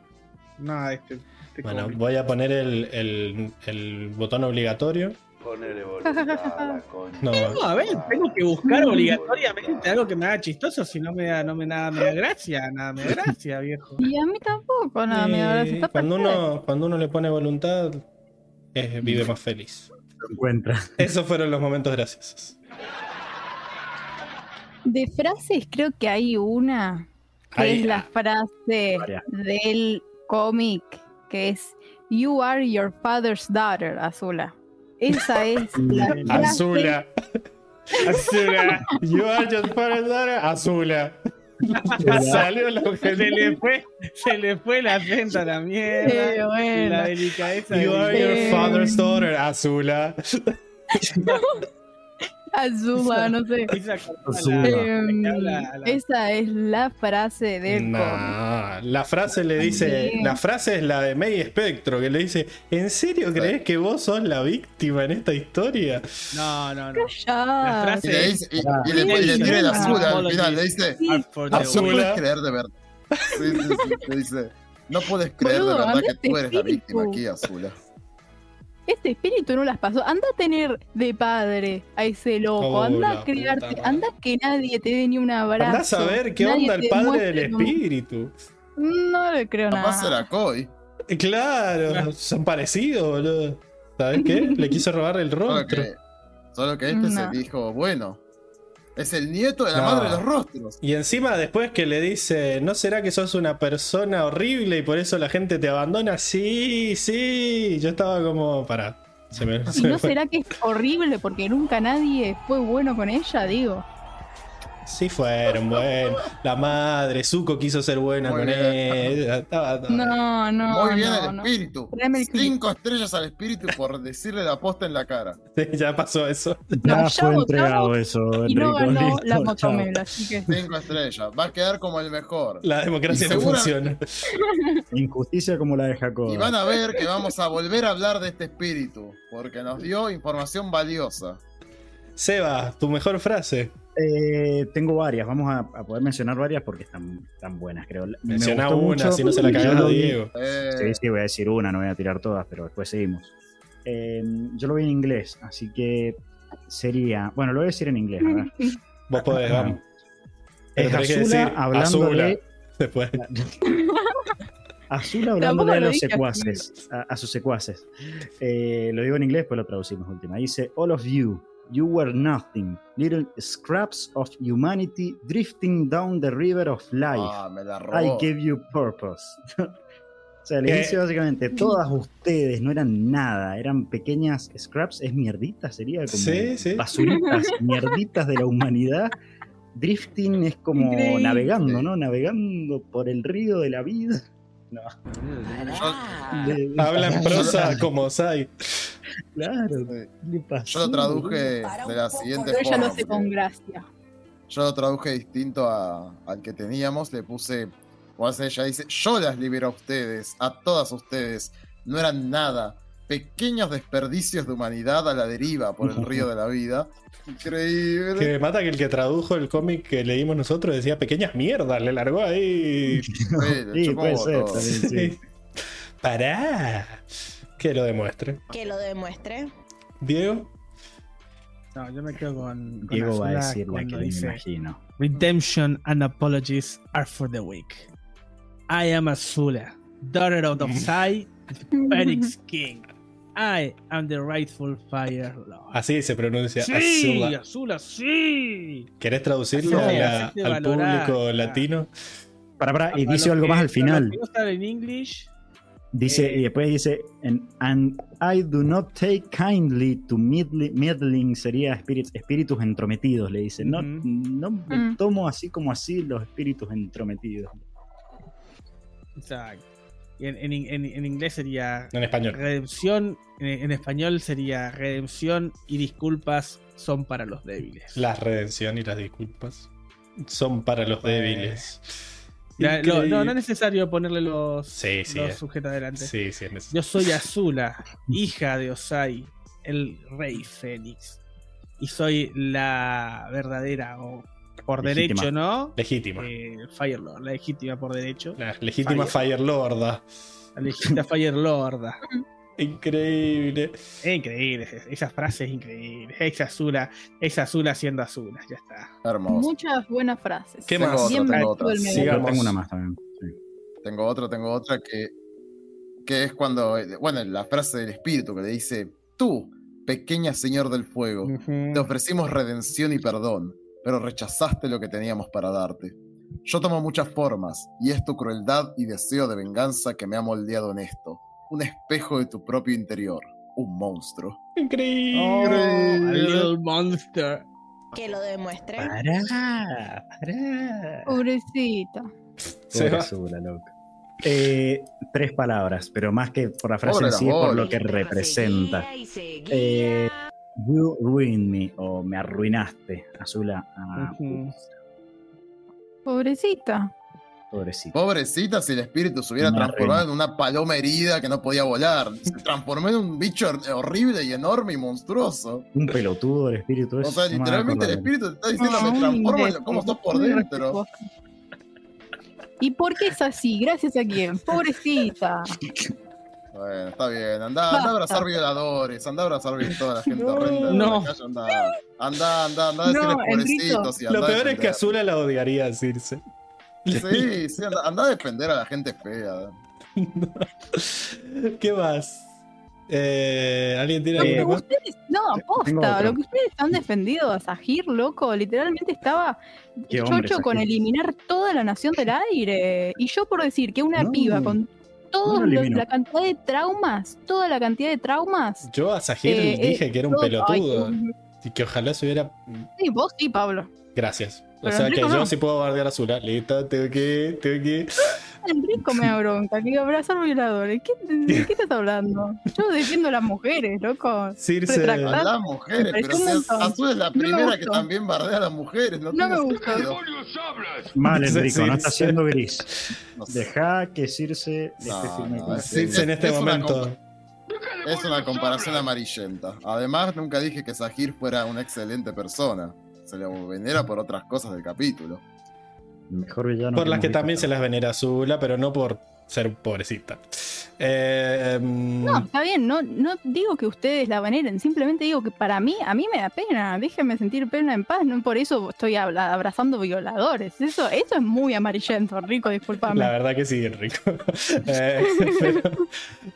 Nada, este. este Bueno, cómic. voy a poner el, el- el botón obligatorio. Ponele voluntad. No, No, a ver, tengo que buscar obligatoriamente algo que me haga chistoso, si no me da, no me, nada me da gracia, nada me da gracia, viejo. Y a mí tampoco, nada, me da gracia. eh, Está cuando, uno, cuando uno le pone voluntad, eh, vive más feliz. Lo encuentra. Esos fueron los momentos graciosos. De frases creo que hay una que es la frase del cómic que es You are your father's daughter, Azula. Esa es la frase. Azula. Azula. You are your father's daughter, Azula. Salió la Se le fue, se le fue el acento a la mierda. Eh, bueno. La delicadeza. You del- are your father's daughter, Azula. Azula, no sé. Azula. la- Em, la- esa es la frase del cómic. Nah, la frase le dice, Bien. la frase es la de May Spectro, que le dice, ¿en serio crees que vos sos la víctima en esta historia? No, no, no. Ya. frase- Y le, dice, y, Ah. y le, y le tira el Ah. azul al final, le dice, Sí. No puedes creer de verdad. Sí, sí, sí, le dice, no puedes creer Boludo, de verdad que tú eres la víctima aquí, Azula. Este espíritu no las pasó. Anda a tener de padre a ese loco. Oh, anda a madre. Anda que nadie te dé ni un abrazo. Andá a saber qué nadie onda el padre del como- espíritu. No le creo Capaz nada. era Koi. Claro, son parecidos, boludo. ¿Sabes qué? Le quiso robar el Solo rostro. que, solo que este No. se dijo, bueno, es el nieto de la No. madre de los rostros. Y encima después que le dice, ¿no será que sos una persona horrible y por eso la gente te abandona? Sí, sí. Yo estaba como, para. Se me, se ¿Y me no fue. será que es horrible porque nunca nadie fue bueno con ella? Digo. Sí fueron, bueno. La madre, Zuko quiso ser buena Muy con bien. ella. Estaba todo- No, no. Muy bien no, el no. espíritu. Cinco estrellas al espíritu por decirle la posta en la cara. ya pasó eso. Ya No, ya fue entregado eso. Y no ganó listo, la chao. motomela, así que. Cinco estrellas. Va a quedar como el mejor. La democracia no funciona. Injusticia como la de Jacob. Y van a ver que vamos a volver a hablar de este espíritu. Porque nos dio información valiosa. Seba, tu mejor frase. Eh, tengo varias, vamos a, a poder mencionar varias porque están, están buenas, creo. Me Menciona una, mucho. si no se la Yo cagás a Diego. Eh, Sí, sí, voy a decir una, no voy a tirar todas, pero después seguimos. Eh, yo lo vi en inglés, así que sería. Bueno, lo voy a decir en inglés, a ver. Vos podés, vamos. Es Azula decir hablando Azula. de. Después. Azul hablándole Tampoco a lo los secuaces, a, a sus secuaces. Eh, lo digo en inglés, pues lo traducimos última. Dice: All of you, you were nothing, little scraps of humanity drifting down the river of life. ah, me la I robó. gave you purpose. o sea, le dice básicamente: todas ustedes no eran nada, eran pequeñas scraps, es mierditas, sería como Sí, sí. basuritas, mierditas de la humanidad. Drifting es como Increíble. navegando, ¿no? Navegando por el río de la vida. No. Habla en prosa como Sai. Claro. Yo lo traduje de la siguiente Pero ella forma. lo hace con porque gracia. Yo lo traduje distinto a- al que teníamos. Le puse. O sea, ella dice: Yo las libero a ustedes, a todas ustedes. No eran nada. Pequeños desperdicios de humanidad a la deriva por el río de la vida. Increíble. Que me mata que el que tradujo el cómic que leímos nosotros decía pequeñas mierdas, le largó ahí. Sí, puede ser todo. también, sí. Pará. Que lo demuestre. Que lo demuestre. Diego. No, yo me quedo con. con Diego va a decir la que me dice, imagino. Redemption and apologies are for the weak. I am Azula, daughter of the Sai, Phoenix King. I am the rightful Fire Lord. Así se pronuncia. Sí, Azula. Azula, sí. ¿Querés traducirlo Sí, a la- al valorar, público latino? Para, para, y dice algo que- más al final. saben English, Dice, Eh, y después dice, and, and I do not take kindly to meddli- meddling, sería espíritus, espíritus entrometidos, le dice. No, Ujú. no me Mm. tomo así como así los espíritus entrometidos. exacto. En, en- en- en inglés sería En español. redención, en, español sería redención y disculpas son para los débiles. La redención y las disculpas son para los débiles. La- lo- Increíble. no, no es necesario ponerle los, Sí, sí, los sujetos adelante. Sí, sí, es necesario. Yo soy Azula, hija de Osai, el rey Fénix. Y soy la verdadera, o por Legítima. derecho, ¿no? Legítima. Eh, Firelord, la legítima por derecho. La legítima Fire. Firelorda. La legítima Firelorda. Increíble. Increíble, es- esa frase es increíble. Es Azula, es Azula siendo Azula, ya está. Hermoso. Muchas buenas frases. ¿Qué Tengo más? otra, tengo otra. Sigamos. tengo una más también. sí. Tengo otra, tengo otra que, que es cuando, bueno, la frase del espíritu que le dice, tú, pequeña señor del fuego, te ofrecimos redención y perdón, pero rechazaste lo que teníamos para darte. Yo tomo muchas formas, y es tu crueldad y deseo de venganza que me ha moldeado en esto. Un espejo de tu propio interior, un monstruo. Increíble. Oh, a little monster. Que lo demuestre. Pará, pará. Pobrecita. Se Pobre va. Loco. Eh, tres palabras, pero más que por la frase Pobre en sí, es por lo que representa. Eh, you ruined me, o me arruinaste, Azula. Ah. Pobrecita. pobrecito. Pobrecita si el espíritu se hubiera Una transformado reina. en una paloma herida que no podía volar. Se transformó en un bicho hor- horrible y enorme y monstruoso. Un pelotudo el espíritu. O ese, sea, literalmente el espíritu te está diciendo, me transformo en cómo sos por dentro. ¿Y por qué es así? ¿Gracias a quién? Pobrecita. Bueno, está bien. Anda, anda a abrazar violadores, anda a abrazar a toda la gente No. horrenda de No. la calle, anda, anda, anda, anda a No, pobrecitos y anda Lo peor es que. Azula la odiaría, Circe. Sí, sí, anda, anda a defender a la gente fea. ¿Qué más? Eh, ¿Alguien tiene alguna ustedes, no, Tengo posta, otra. lo que ustedes han defendido a Sahir, loco, literalmente estaba Qué hombre, chocho con eliminar toda la nación del aire. Y yo por decir que una No, piba con todos no los- la cantidad de traumas, toda la cantidad de traumas. Yo a Sahir Eh, dije que era un todo- pelotudo. ay, y que ojalá se hubiera. sí, vos sí, Pablo. Gracias. O sea que Enrico yo no. sí puedo bardear a Azula. Listo, tengo que. Tengo que. Enrico me da bronca, que abrazar violadores. ¿Qué, ¿De qué estás hablando? Yo defiendo a las mujeres, loco. Circe. Retractar. A las mujeres, pero. Azul es la No primera que también bardea a las mujeres. No, No me hablas? Mal, Enrico, no está siendo gris. No sé. Deja que Circe esté firme con. Circe en este es momento. Es una comparación amarillenta. Además, nunca dije que Sahir fuera una excelente persona. Se le venera por otras cosas del capítulo. Mejor villano. Por las que visto también se las venera a Azula, pero no por ser pobrecita. Eh, mm, No, está bien, no, no digo que ustedes la veneren, simplemente digo que para mí, a mí me da pena, déjenme sentir pena en paz, no por eso estoy abrazando violadores, eso, eso es muy amarillento, Rico, discúlpame. La verdad que sí, Enrico. Eh, pero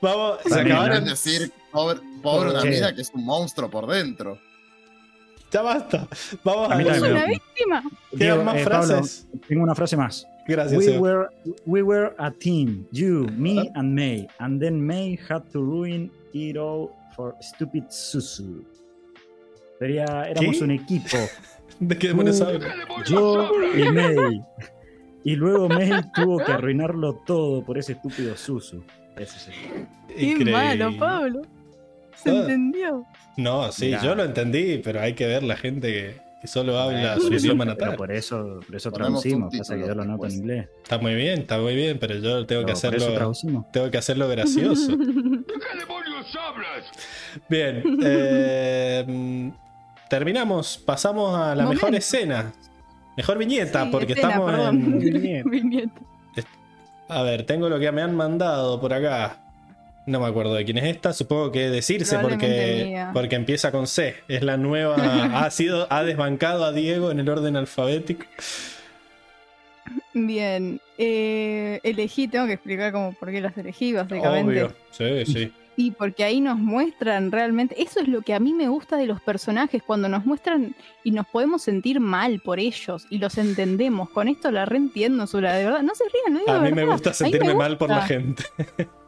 vamos, se acabaron. Es decir, pobre, pobre mina que es un monstruo por dentro. Ya basta. Vamos a, A es también una me- víctima. ¿Quedan Digo, más eh, Pablo, frases? tengo una frase más. Gracias, We were, we were a team, you, me, and May, and then May had to ruin it all for stupid Susu. Sería, éramos ¿Qué? un equipo, ¿De qué demonios hablan? yo y May. Y luego May tuvo que arruinarlo todo por ese estúpido Susu. Ese es el- Qué Increíble. malo, Pablo. Se Ah. entendió. No, sí, Mirá. yo lo entendí, pero hay que ver la gente que, que solo habla su idioma natal. por eso, por eso Ponemos traducimos, pasa que yo lo noto en inglés. Está muy bien, está muy bien, pero yo tengo que Pero hacerlo. Tengo que hacerlo gracioso. ¿De qué demonios hablas? Bien. eh, terminamos. Pasamos a la Momento. mejor escena. Mejor viñeta, Sí, porque escena, estamos perdón. en. Viñeta. A ver, tengo lo que me han mandado por acá. No me acuerdo de quién es esta, supongo que decirse porque, mía. porque empieza con C. Es la nueva. ha sido, ha desbancado a Diego en el orden alfabético. Bien, eh, elegí, tengo que explicar como por qué las elegí, básicamente. Obvio. Sí, sí. Sí, porque ahí nos muestran realmente, eso es lo que a mí me gusta de los personajes, cuando nos muestran y nos podemos sentir mal por ellos y los entendemos. Con esto la reentiendo, Zula, de verdad. No se rían, no digo A mí me verdad. gusta sentirme mal por la gente.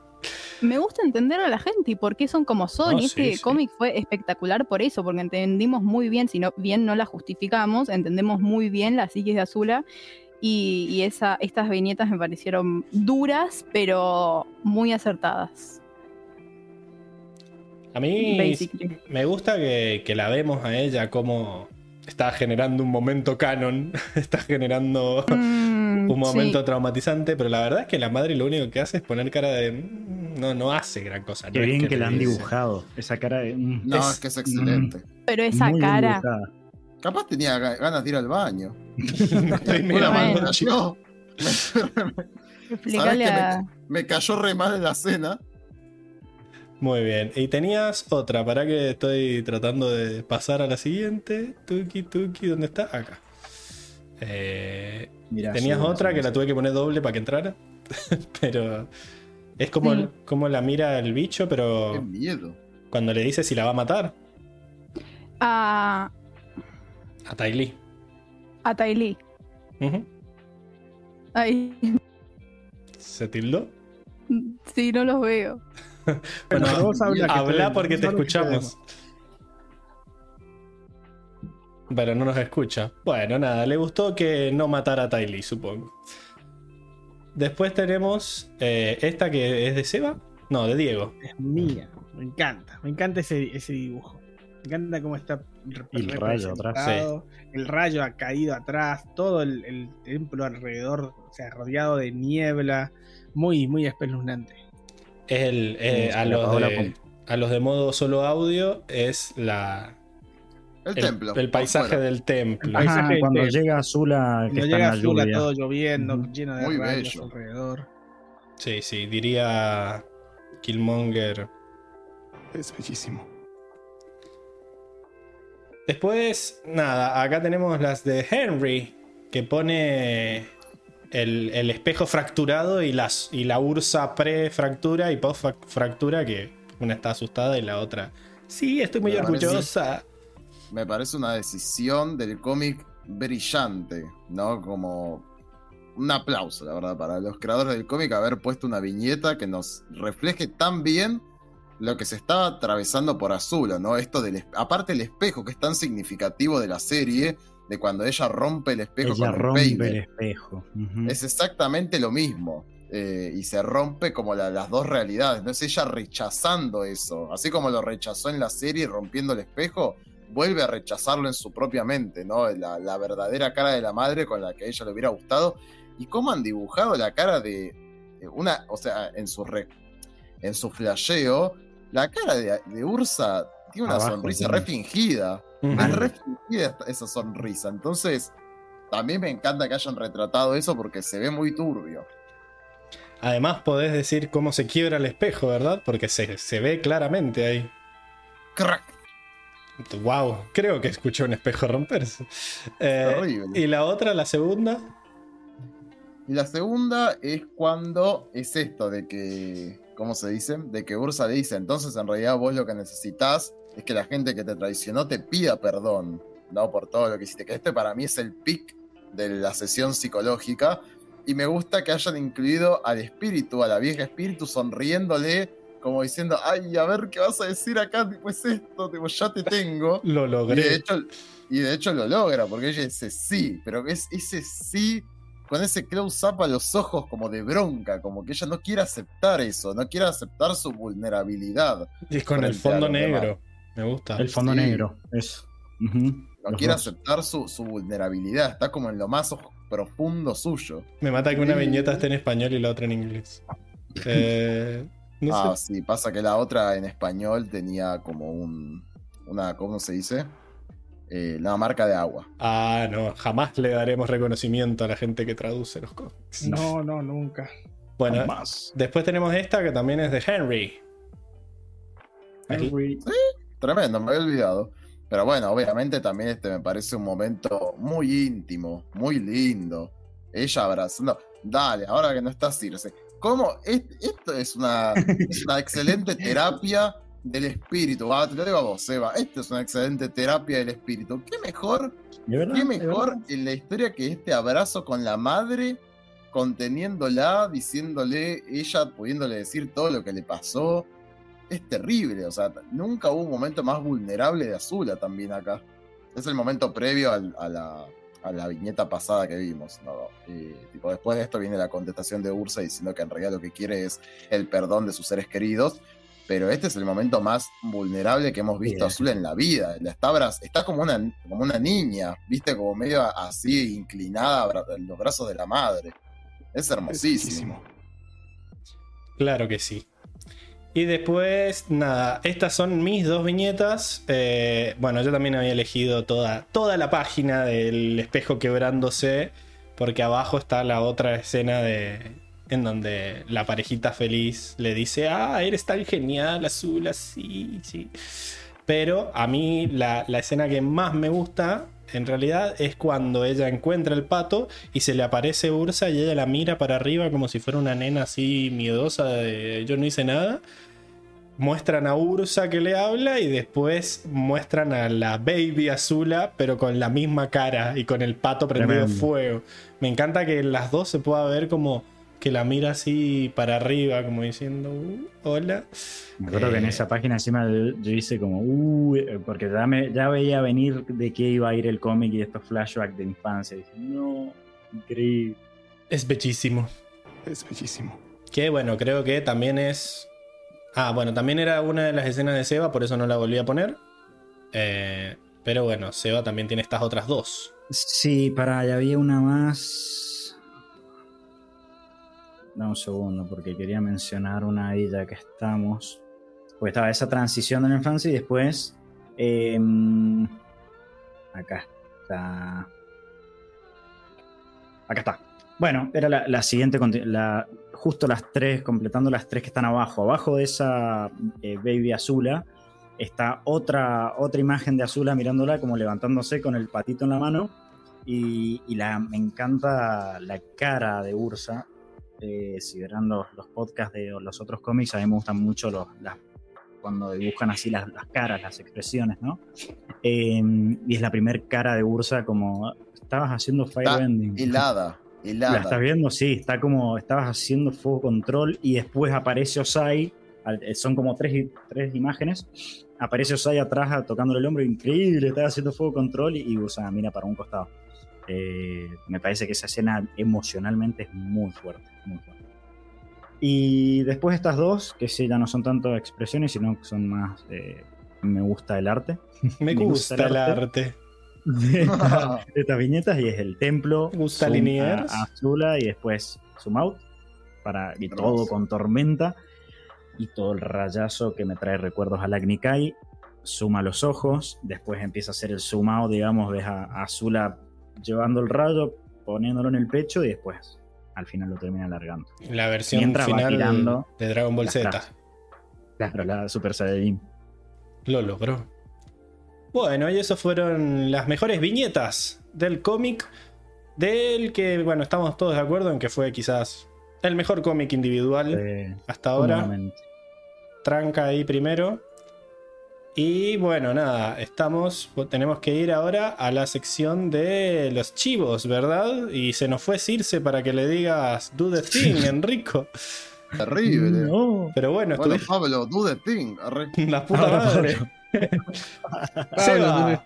Me gusta entender a la gente y por qué son como son. No, y este sí, sí. cómic fue espectacular por eso, porque entendimos muy bien, si no bien no la justificamos, entendemos muy bien la psiquis de Azula Y, y esa, estas viñetas me parecieron duras, pero muy acertadas. A mí Basically. me gusta que, que la vemos a ella como está generando un momento canon, está generando Mm, un momento sí. traumatizante, pero la verdad es que la madre lo único que hace es poner cara de... "Mm, No, no hace gran cosa. no Qué es bien que le la han dibujado. Esa cara de. mm, No, Es- es, que es excelente. Pero esa muy cara. Capaz tenía ga- ganas de ir al baño. Una mal. Bueno. cayó. Explícale ¿Sabes a. Me cayó re mal en la cena. Muy bien. Y tenías otra, para que estoy tratando de pasar a la siguiente. Tuki, tuki, ¿dónde está? Acá. Eh, Mirá, tenías sí, otra sí, que la tuve que poner doble para que entrara. pero es como, Sí. como la mira el bicho, Qué pero miedo. cuando le dice si la va a matar A, a Ty Lee. a Ty Lee. Ujú. Ay, ¿Se tildó? sí, no los veo. Bueno, habla habla porque te habla que te escuchamos. Pero no nos escucha. Bueno, nada, le gustó que no matara a Ty Lee, supongo. Después tenemos eh, esta que es de Seba. No, de Diego. Es mía. Me encanta. Me encanta ese, ese dibujo. Me encanta cómo está el rayo atrás. El rayo ha caído atrás. Todo el, el templo alrededor. O sea, rodeado de niebla. Muy, muy espeluznante. Es el, eh, Sí, a, los de, a los de modo solo audio es la, El, el, templo. el paisaje afuera. del templo. El Ajá, paisaje cuando del- llega Azula, que Cuando está en llega la Azula, lluvia. todo lloviendo, Ujú. lleno de Muy rayos bello. alrededor. Sí, sí, diría Killmonger. Es bellísimo. Después, nada, acá tenemos las de Henry, que pone el, el espejo fracturado y, las, y la ursa pre-fractura y post-fractura, que una está asustada y la otra, sí, estoy muy orgullosa. Me parece una decisión del cómic brillante, ¿no? Como un aplauso, la verdad, para los creadores del cómic haber puesto una viñeta que nos refleje tan bien lo que se estaba atravesando por Azula, ¿no? Esto del aparte el espejo que es tan significativo de la serie, de cuando ella rompe el espejo Ella con rompe el espejo. Es exactamente lo mismo. eh, y se rompe como la- las dos realidades. ¿no? Es ella rechazando eso. Así como lo rechazó en la serie rompiendo el espejo, vuelve a rechazarlo en su propia mente, ¿no? La, la verdadera cara de la madre con la que a ella le hubiera gustado. Y cómo han dibujado la cara de una, o sea, en su re- en su flasheo, la cara de, de Ursa tiene una Abajo, sonrisa sí. re fingida. Ujú. Es re fingida esta- esa sonrisa. Entonces, también me encanta que hayan retratado eso porque se ve muy turbio. Además podés decir cómo se quiebra el espejo, ¿verdad? Porque se, se ve claramente ahí. ¡Crack! Wow, creo que escuché un espejo romperse. Eh, Horrible. y la otra, la segunda, Y la segunda es cuando es esto de que, ¿cómo se dice? De que Ursa le dice, entonces en realidad vos lo que necesitas es que la gente que te traicionó te pida perdón, ¿no? Por todo lo que hiciste. Que este para mí es el pic de la sesión psicológica. Y me gusta que hayan incluido al espíritu, a la vieja espíritu, sonriéndole, como diciendo, ay, a ver qué vas a decir acá, tipo, es esto, tipo, ya te tengo. lo Y de, logré. hecho, y de hecho lo logra, porque ella dice sí, pero es ese sí con ese close-up a los ojos como de bronca, como que ella no quiere aceptar eso, no quiere aceptar su vulnerabilidad, Y con el fondo negro. Me gusta. El fondo Sí. negro. Eso. No Los quiere dos. aceptar su, su vulnerabilidad, está como en lo más profundo suyo. Me mata que una viñeta esté en español y la otra en inglés. Eh, no ah, sé. sí, pasa que la otra en español tenía como un, una, ¿cómo se dice? Eh, la marca de agua. Ah, no, jamás le daremos reconocimiento a la gente que traduce los cómics. No, no, nunca. Bueno, Más. después tenemos esta que también es de Henry. Henry. Tremendo, me había olvidado. Pero bueno, obviamente también este me parece un momento muy íntimo, muy lindo. Ella abrazando. Dale, ahora que no está Circe. ¿Cómo? Es- Esto es una, es una excelente terapia del espíritu. Ah, te lo digo a vos, Eva. Esto es una excelente terapia del espíritu. ¿Qué mejor, qué ¿De mejor en la historia que este abrazo con la madre, conteniéndola, diciéndole, ella pudiéndole decir todo lo que le pasó? es terrible. O sea, nunca hubo un momento más vulnerable de Azula también acá. Es el momento previo al- a, la, a la viñeta pasada que vimos. ¿no? Y, tipo, después de esto viene la contestación de Ursa diciendo que en realidad lo que quiere es el perdón de sus seres queridos. Pero este es el momento más vulnerable que hemos visto. Azul en la vida. La está, está como, una, como una niña, viste, como medio así inclinada en los brazos de la madre. Es hermosísimo. Claro que sí. Y después, nada, estas son mis dos viñetas. Eh, bueno, yo también había elegido toda, toda la página del espejo quebrándose, porque abajo está la otra escena de en donde la parejita feliz le dice, ah, eres tan genial, azul, así, sí. Pero a mí la, la escena que más me gusta, en realidad, es cuando ella encuentra el pato y se le aparece Ursa y ella la mira para arriba como si fuera una nena así miedosa de yo no hice nada. Muestran a Ursa que le habla y después muestran a la baby Azula, pero con la misma cara y con el pato prendido Tremendo. fuego. Me encanta que en las dos se pueda ver como que la mira así para arriba, como diciendo, "Uh, hola. Me acuerdo que en Eh, esa página encima yo yo hice como, uy, porque ya, me- ya veía venir de qué iba a ir el cómic y estos flashbacks de infancia. dije, no, increíble. Es bellísimo. Es bellísimo. Que bueno, creo que también es. Ah, bueno, también era una de las escenas de Seba, por eso no la volví a poner. Eh, pero bueno, Seba también tiene estas otras dos. Sí, para, ya había una más. Dame un segundo, porque quería mencionar una de ellas que estamos. Pues estaba esa transición de la infancia y después. em, acá está. Acá está. Bueno, era la, siguiente. justo las tres, completando las tres que están abajo. Abajo de esa eh, Baby Azula está otra, otra imagen de Azula mirándola como levantándose con el patito en la mano. Y, y la, me encanta la cara de Ursa. Eh, si verán los, los podcasts de los otros cómics, a mí me gustan mucho los, las, cuando dibujan así las, las caras, las expresiones, ¿no? Eh, y es la primer cara de Ursa como estabas haciendo Firebending. helada, ¿La helada. estás viendo? Sí, está como estabas haciendo fuego control y después aparece Osai. eh, Son como tres, tres imágenes. Aparece Osai atrás tocándole el hombro, increíble, estaba haciendo fuego control y, y Ursa mira para un costado. Eh, me parece que esa escena emocionalmente es muy fuerte, muy fuerte. Y después estas dos, que sí, ya no son tanto expresiones, sino que son más... eh, me gusta el arte. Me, Me gusta, gusta el arte. arte. de esta- de estas viñetas y es el templo, Me gusta Liniers. Azula y después zoom out para y todo con tormenta y todo el rayazo que me trae recuerdos a Lagnikai suma los ojos después empieza a hacer el zoom out digamos ves a, a Azula llevando el rayo poniéndolo en el pecho y después al final lo termina alargando La versión Mientras final de Dragon Ball Z. frases. claro la Super Saiyajin Lo logró. Bueno, y eso fueron las mejores viñetas del cómic. Del que, bueno, estamos todos de acuerdo en que fue quizás el mejor cómic individual hasta ahora. Tranca ahí primero. Y bueno, nada, estamos. Tenemos que ir ahora a la sección de los chivos, ¿verdad? Y se nos fue Circe para que le digas do the thing, Enrico. Terrible. No. Pero bueno, Bueno, Pablo, do the thing. Arre. la puta Ahora, madre. Seba,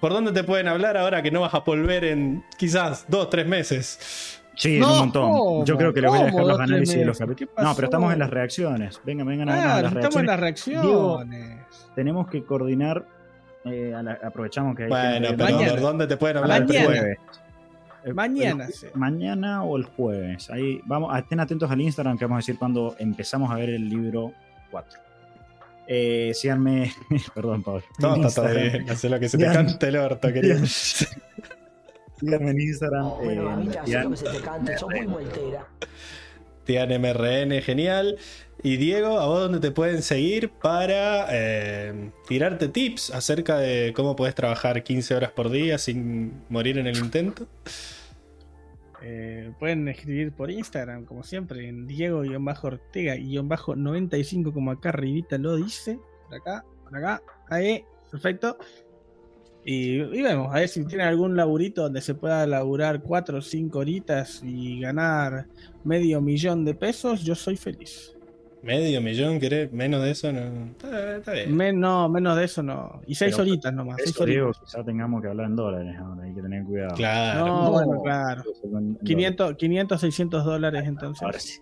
¿por dónde te pueden hablar ahora que no vas a volver en quizás dos, tres meses? Sí, No, es un montón. ¿cómo? Yo creo que les voy a dejar ¿Cómo los análisis de los capítulos. ¿Qué No, pero estamos en las reacciones. Vengan, vengan a Ah, en las estamos en las reacciones. reacciones. Tenemos que coordinar. eh, a la- aprovechamos que hay Bueno, gente pero Mañana. ¿por dónde te pueden hablar? el jueves. El- Mañana, el- sí. mañana o el jueves. Ahí vamos, estén atentos al Instagram que vamos a decir cuando empezamos a ver el libro 4. Eh, síganme, perdón, Pablo. No, En está todo bien. Haz lo que se te cante el orto, querido. Síganme en Instagram. Bueno, eh, Ian- lo que se te cante, sos muy voltera. Tian MRN, genial. Y Diego, ¿a vos dónde te pueden seguir para eh, tirarte tips acerca de cómo puedes trabajar 15 horas por día sin morir en el intento? Eh, pueden escribir por Instagram, como siempre, en Diego-Ortega-95, como acá arribita lo dice. Por acá, por acá, ahí, perfecto. Y, y vemos, a ver si tienen algún laburito donde se pueda laburar 4 o 5 horitas y ganar medio millón de pesos, yo soy feliz. Medio millón, ¿querés? Menos de eso, no. Está, está bien. Men- no, menos de eso no. Y seis Pero horitas nomás. Seis Eso digo, quizá tengamos que hablar en dólares ahora, hay que tener cuidado. Claro. No, bueno, claro. En- en 500, 500, 600 dólares entonces. Ahora sí.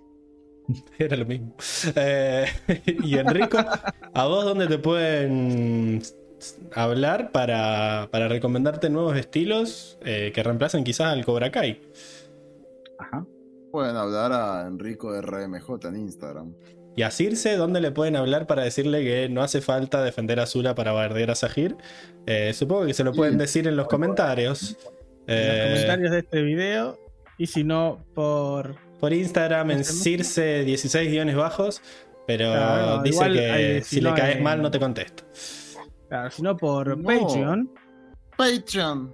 Era lo mismo. Eh, y Enrico, ¿a vos dónde te pueden hablar para, para recomendarte nuevos estilos eh, que reemplacen quizás al Cobra Kai? Ajá. Pueden hablar a Enrico RMJ en Instagram. Y a Circe, ¿dónde le pueden hablar para decirle que no hace falta defender a Zula para bardear a Sahir? Eh, supongo que se lo pueden decir en los comentarios. En Eh, los comentarios de este video. Y si no, por. Por Instagram en. Circe 16 guiones bajos. Pero Claro, dice que si le caes mal no te contesto. Claro, si no, por No. Patreon. Patreon.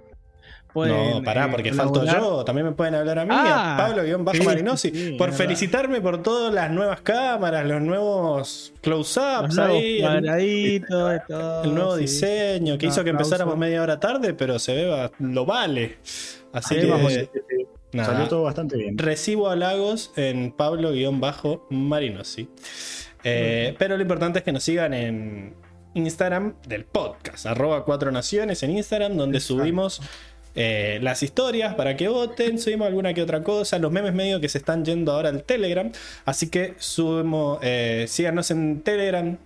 pueden, no, pará, eh, porque falto colaborar. yo. También me pueden hablar a mí, Ah, a Pablo-Bajo sí, Marinosi, sí, sí, por verdad. felicitarme por todas las nuevas cámaras, los nuevos Los close-ups ahí. el- cuadraditos, todo, el nuevo sí. diseño que hizo que aplauso. empezáramos media hora tarde, pero se ve, lo vale. Así Sí, que vamos. nada, Salió todo bastante bien. recibo halagos en Pablo-Marinosi. Eh, pero lo importante es que nos sigan en Instagram del podcast, arroba cuatro naciones en Instagram, donde Exacto. subimos eh, las historias para que voten, subimos alguna que otra cosa, los memes medio que se están yendo ahora al Telegram, así que subimos, eh, síganos en Telegram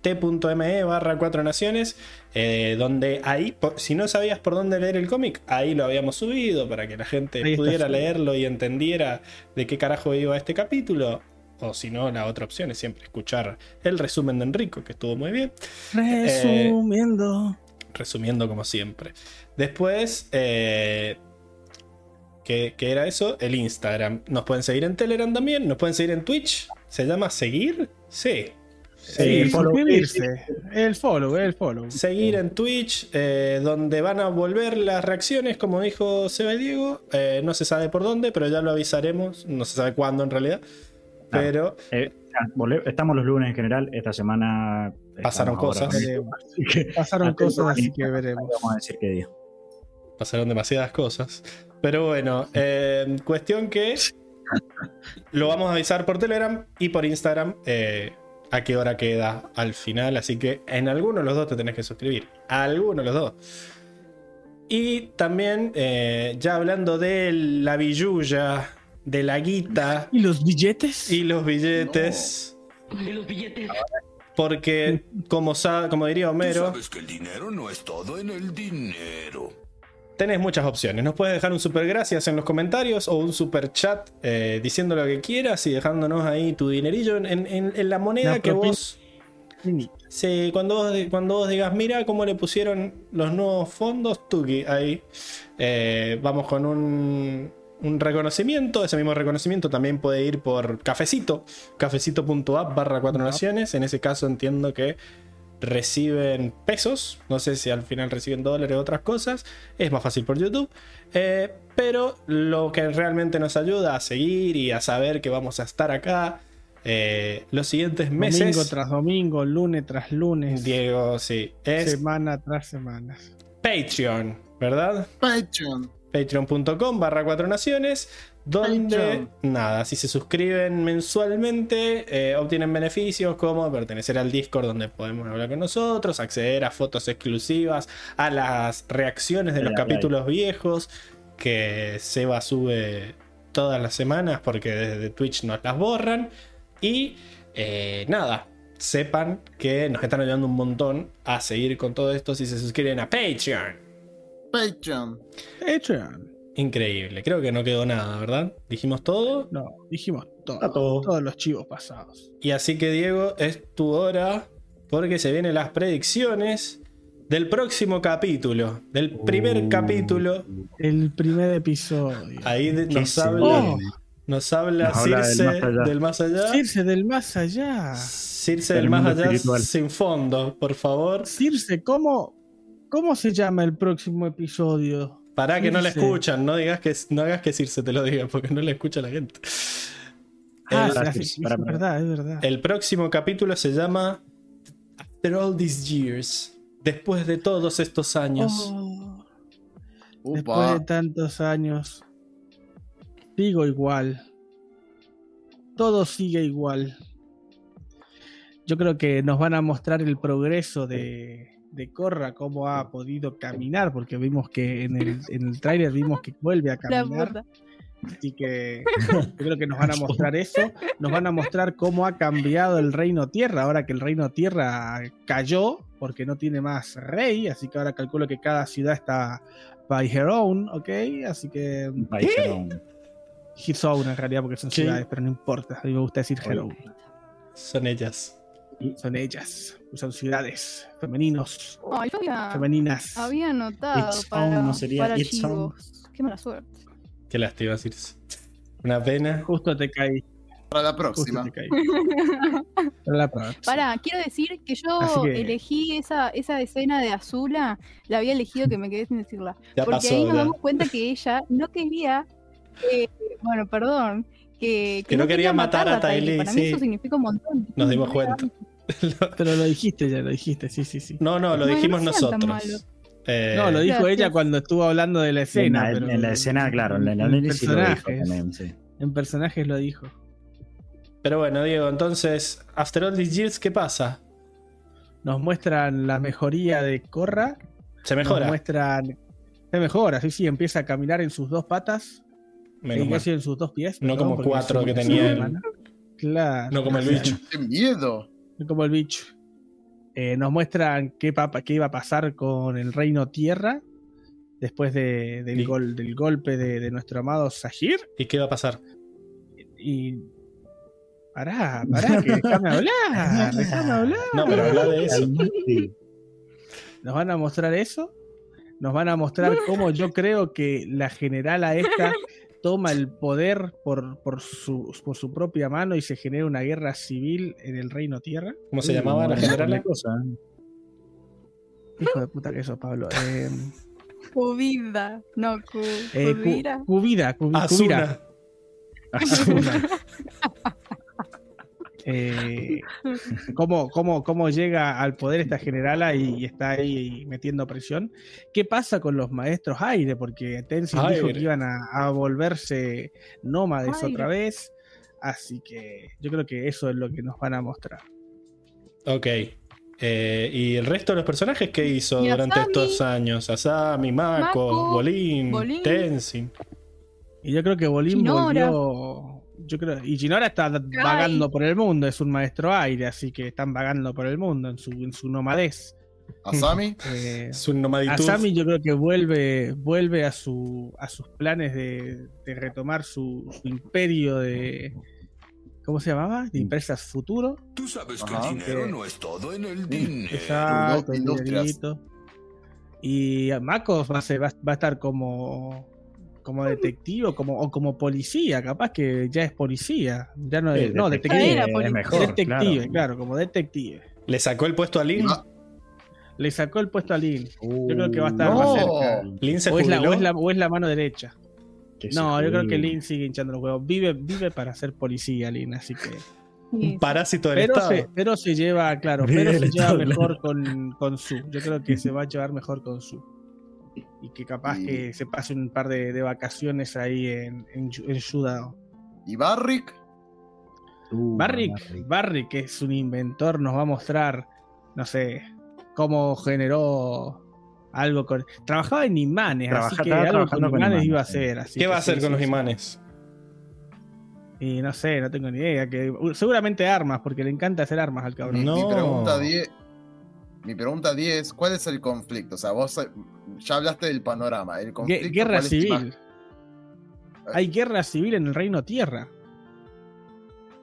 t.me barra cuatro naciones eh, donde ahí si no sabías por dónde leer el cómic ahí lo habíamos subido para que la gente Ahí pudiera leerlo y entendiera de qué carajo iba este capítulo o si no la otra opción es siempre escuchar el resumen de Enrico que estuvo muy bien Resumiendo. resumiendo como siempre. Después, eh, ¿qué, qué era eso? El Instagram. Nos pueden seguir en Telegram también, nos pueden seguir en Twitch. ¿Se llama seguir? Sí. Sí, Eh, follow. suscribirse. El follow, el follow. Seguir en Twitch, eh, donde van a volver las reacciones, como dijo Seba y Diego. Eh, no se sabe por dónde, pero ya lo avisaremos. No se sabe cuándo en realidad. Claro. Pero Eh, estamos los lunes en general. Esta semana Pasaron cosas. Pasaron cosas, así que veremos. vamos a decir qué día. pasaron demasiadas cosas. Pero bueno, eh, cuestión que lo vamos a avisar por Telegram y por Instagram eh, a qué hora queda al final. Así que en alguno de los dos te tenés que suscribir. A alguno de los dos. Y también, eh, ya hablando de la billulla, de la guita ¿Y los billetes? y los billetes. ¿Y los billetes? Porque, como, sa- como diría Homero, Sabes que el dinero no es todo en el dinero. tenés muchas opciones. Nos puedes dejar un super gracias en los comentarios o un super chat eh, diciendo lo que quieras y dejándonos ahí tu dinerillo en, en- en- en la moneda La que vos. Sí, cuando vos, cuando vos digas, mira cómo le pusieron los nuevos fondos, Tuki, ahí. eh, vamos con un, un reconocimiento. Ese mismo reconocimiento también puede ir por cafecito, cafecito.app barra cuatro naciones. En ese caso entiendo que reciben pesos. No sé si al final reciben dólares o otras cosas. Es más fácil por YouTube. Eh, pero lo que realmente nos ayuda a seguir y a saber que vamos a estar acá eh, los siguientes meses. Domingo tras domingo, lunes tras lunes, Diego, sí. Es semana tras semana. Patreon, ¿verdad? Patreon. Patreon.com barra cuatro naciones. Donde, nada, si se suscriben mensualmente, eh, obtienen beneficios como pertenecer al Discord donde podemos hablar con nosotros, acceder a fotos exclusivas, a las reacciones de los capítulos viejos que Seba sube todas las semanas porque desde Twitch nos las borran. Y eh, nada, sepan que nos están ayudando un montón a seguir con todo esto si se suscriben a Patreon. Patreon. Patreon. Increíble, creo que no quedó nada, ¿verdad? Dijimos todo. No, dijimos todo. Todo. Todos los chivos pasados. Y así que Diego, es tu hora porque se vienen las predicciones del próximo capítulo, del primer Uh. capítulo. El primer episodio. Ahí de- ¿Qué nos habla, Oh. nos habla Nos habla del Circe más allá. del más allá. Circe del más allá. Circe Del del más allá espiritual. sin fondo, por favor. Circe, ¿cómo, ¿cómo se llama el próximo episodio? Para que no le Circe. escuchan, no digas que no hagas que Circe te lo diga, porque no le escucha la gente. Ah, El- sí, es verdad, es verdad. El próximo capítulo se llama After All These Years. Después de todos estos años. Oh, después de tantos años, sigo igual. Todo sigue igual. yo creo que nos van a mostrar el progreso de, de Korra, cómo ha podido caminar, porque vimos que en el, en el tráiler vimos que vuelve a La caminar. Así que yo creo que nos van a mostrar eso. Nos van a mostrar cómo ha cambiado el Reino Tierra. Ahora que el Reino Tierra cayó, porque no tiene más rey. Así que ahora calculo que cada ciudad está by her own, ¿ok? Así que. By her own. His own en realidad, porque son ciudades, pero no importa. A mí me gusta decir her own. Son ellas. Son ellas. Son ciudades. Femeninos. Ay, yo había, Femeninas. había anotado It's para, ¿no sería para it's. Qué mala suerte. Qué lástima, Circe. Una pena. Justo te caí. Para la Justo próxima. te caí. Para la próxima. Para, quiero decir que yo que- elegí esa, esa escena de Azula, la había elegido que me quedé sin decirla. Ya porque pasó, ahí nos ya. damos cuenta que ella no quería, que- bueno, perdón, que, Que no quería matar a Tylee, Para sí. mí eso significa un montón. Nos dimos cuenta. Pero lo dijiste, ya lo dijiste, sí, sí, sí. No, no, lo Bueno, dijimos no nosotros. Eh, No, lo dijo ella cuando estuvo hablando de la En escena. la, pero en la escena, claro, en el en análisis lo dijo personajes. también, sí. En personajes lo dijo. Pero bueno, Diego, entonces, After All These Years, ¿qué pasa? Nos muestran la mejoría de Korra. Se Nos mejora. muestran. Se mejora, sí, sí, empieza a caminar en sus dos patas. Menos en sus dos pies. No como porque cuatro que tenía. Claro. No como el bicho. ¡Qué miedo! Como el bicho. Eh, nos muestran qué, iba a pasar con el Reino Tierra. Después de- del, Sí. gol, del golpe de, de nuestro amado Sahir. ¿Y qué va a pasar? Y. Pará, pará, que déjame hablar. Déjame hablar. No, pero habla de eso. Nos van a mostrar eso. Nos van a mostrar cómo yo creo que la generala esta toma el poder por, por, su, por su propia mano y se genera una guerra civil en el Reino Tierra. ¿Cómo se llamaba la general? cosa, ¿eh? Hijo de puta que eso, Pablo. Eh, Cubida. No, cu, eh, cu-. Cubida, Cu- Cubira. Asuna. Eh, ¿cómo, cómo, cómo llega al poder esta generala y, y está ahí metiendo presión? ¿Qué pasa con los maestros aire? Porque Tenzin dijo que iban a, a volverse nómades Aire. otra vez. Así que yo creo que eso es lo que nos van a mostrar. Ok. Eh, ¿Y el resto de los personajes qué hizo Y durante Asami. estos años? Asami, Mako, Mako, Bolín, Bolín. Tenzin. Y yo creo que Bolín Shinora. volvió. Yo creo, y Ginora está vagando por el mundo, es un maestro aire, así que están vagando por el mundo en su, en su nomadez. ¿Asami? Eh, Es un nomaditud. Asami yo creo que vuelve, vuelve a, su, a sus planes de, de retomar su, su imperio de... ¿Cómo se llamaba? De empresas futuro. Tú sabes que el dinero no es todo en el dinero. Exacto, el dinerito. Y Marcos va a, ser- va, va a estar como como detective o como, o como policía, capaz que ya es policía. Ya no, es, no detective. Era es mejor, detective, claro. claro. como detective. ¿Le sacó el puesto a Lin? Le sacó el puesto a Lin. Yo creo que va a estar No. más cerca. ¿Lin se O es, la, o, es la, o es la mano derecha. Que No, yo creo que. Lin sigue hinchando los huevos. Vive, vive para ser policía, Lin, así que. Un parásito del Pero Estado. se, pero se lleva, claro, Vive pero se lleva Estado, mejor con, con Su. Yo creo que se va a llevar mejor con Su. Y que capaz Y- que se pase un par de, de vacaciones ahí en, en, en Yudao. ¿Y Barrick? Uh, Barrick, Barrick. Barrick, que es un inventor, nos va a mostrar, no sé, cómo generó algo con. Trabajaba en imanes, así Trabaja- que estaba algo con imanes, imanes, iba a hacer. así ¿Qué que va a hacer sí, con sí, los imanes? Y no sé, no tengo ni idea. Que, seguramente armas, porque le encanta hacer armas al cabrón. Mi, No. mi pregunta 10. Mi pregunta 10, ¿cuál es el conflicto? O sea, vos ya hablaste del panorama. El conflicto, guerra ¿cuál es el civil. Hay guerra civil en el Reino Tierra.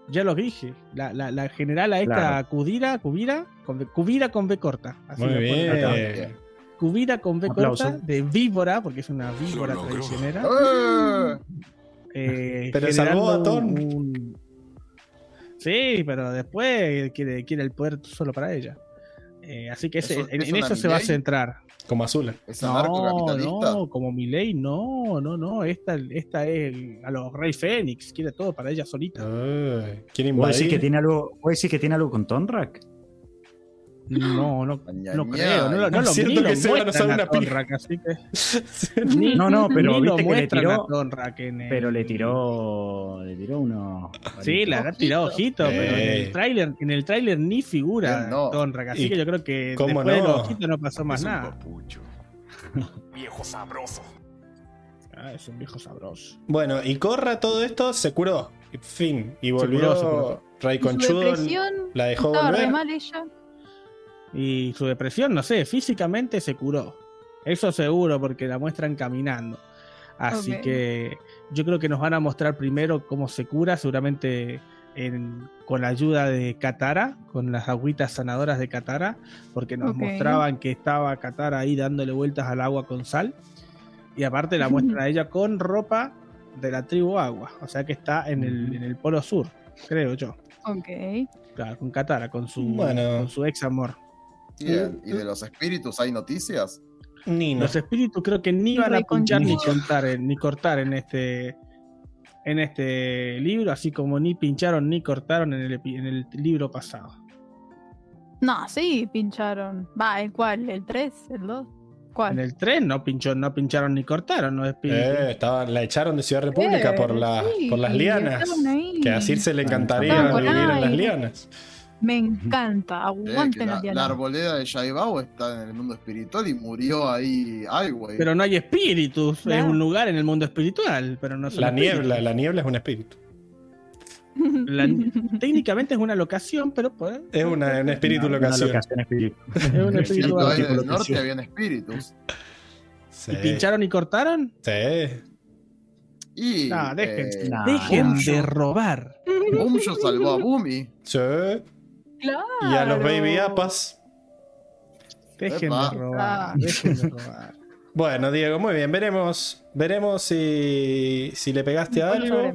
Ya lo dije. La, la, la generala esta Claro. Kudira, Kubira, con B, Kubira con B corta. Así Muy bien. Kubira con B Aplauso. corta, de víbora, porque es una víbora traicionera. ¡Eh! eh, Pero salvó a Thorn. un- Sí, pero después quiere, quiere el poder solo para ella. Eh, así que ese- ¿Es un- en, es en una eso se va a centrar. Como Azula. ¿Es No, anarcocapitalista? no, como Milei, no, no, no. Esta, esta es el- a los Rey Fénix, quiere todo para ella solita. Ay, ¿Quiere ¿Vos decís, que tiene algo, vos decís que tiene algo con Tonrak? No, no, no creo. No, lo- no lo, Siento que se van a usar una. Tonrak, así que... Ni, No, no, pero viste que le tiró- el- Pero le tiró. Le tiró uno. Sí, le habrá tirado ojito, pero en Eh. el tráiler, en el tráiler ni figura no. Tonrak, así ¿Y que yo creo que cómo después de no? los ojitos no pasó más Es un nada. papucho. Viejo sabroso. Ah, es un viejo sabroso. Bueno, y Corra todo esto se curó. Fin. Y Se volvió curó, se curó. Ray Conchudo. La dejó volver. mal ella. Y su depresión, no sé, físicamente se curó. Eso seguro, porque la muestran caminando. Así que yo creo que nos van a mostrar primero cómo se cura, seguramente en- con la ayuda de Katara, con las agüitas sanadoras de Katara, porque nos mostraban que estaba Katara ahí dándole vueltas al agua con sal. Y aparte la muestran a ella con ropa de la tribu agua, o sea que está en el, en el polo sur, creo yo. Ok. Claro, con Katara, con su, Bueno. con su ex amor. Bien. ¿Y de los espíritus hay noticias? Nino. Los espíritus creo que ni van a pinchar ni contar en- ni cortar en este en este libro, así como ni pincharon ni cortaron en el, en el libro pasado. No, sí, pincharon. Va, ¿el cuál? ¿El 3? ¿El 2? ¿Cuál? En el tren no pinchó, no pincharon ni cortaron los espíritus. Eh, estaba- la echaron de Ciudad República Eh, por, la, sí, por las lianas. Que a Circe le encantaría Estaban con vivir en las lianas. Me encanta. Eh, Aguanten la, las la lianas. arboleda de Shaibao está en el mundo espiritual y murió ahí Highway. Pero no hay espíritus, es un lugar en el mundo espiritual, pero no La espíritus. niebla, la niebla es un espíritu. La- técnicamente es una locación, pero pues, Es una, un espíritu Una locación. locación espíritu. es un En espíritu. el vacío. del norte habían espíritus. Sí. ¿Y pincharon y cortaron? Sí. Y No, dejen, eh, Nah. dejen de robar. Bumyo salvó a Bumi. Sí. Claro. Y a los baby apas. De robar. Dejen de robar. Bueno, Diego, muy bien. Veremos, veremos si, si le pegaste a algo.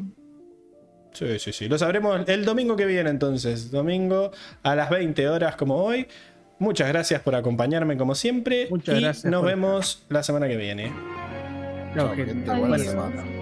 Sí, sí, sí. Lo sabremos el domingo que viene entonces. Domingo a las 20 horas como hoy. Muchas gracias por acompañarme como siempre. Muchas y gracias nos vemos la semana que viene. Chao, Chao, gente. buena semana.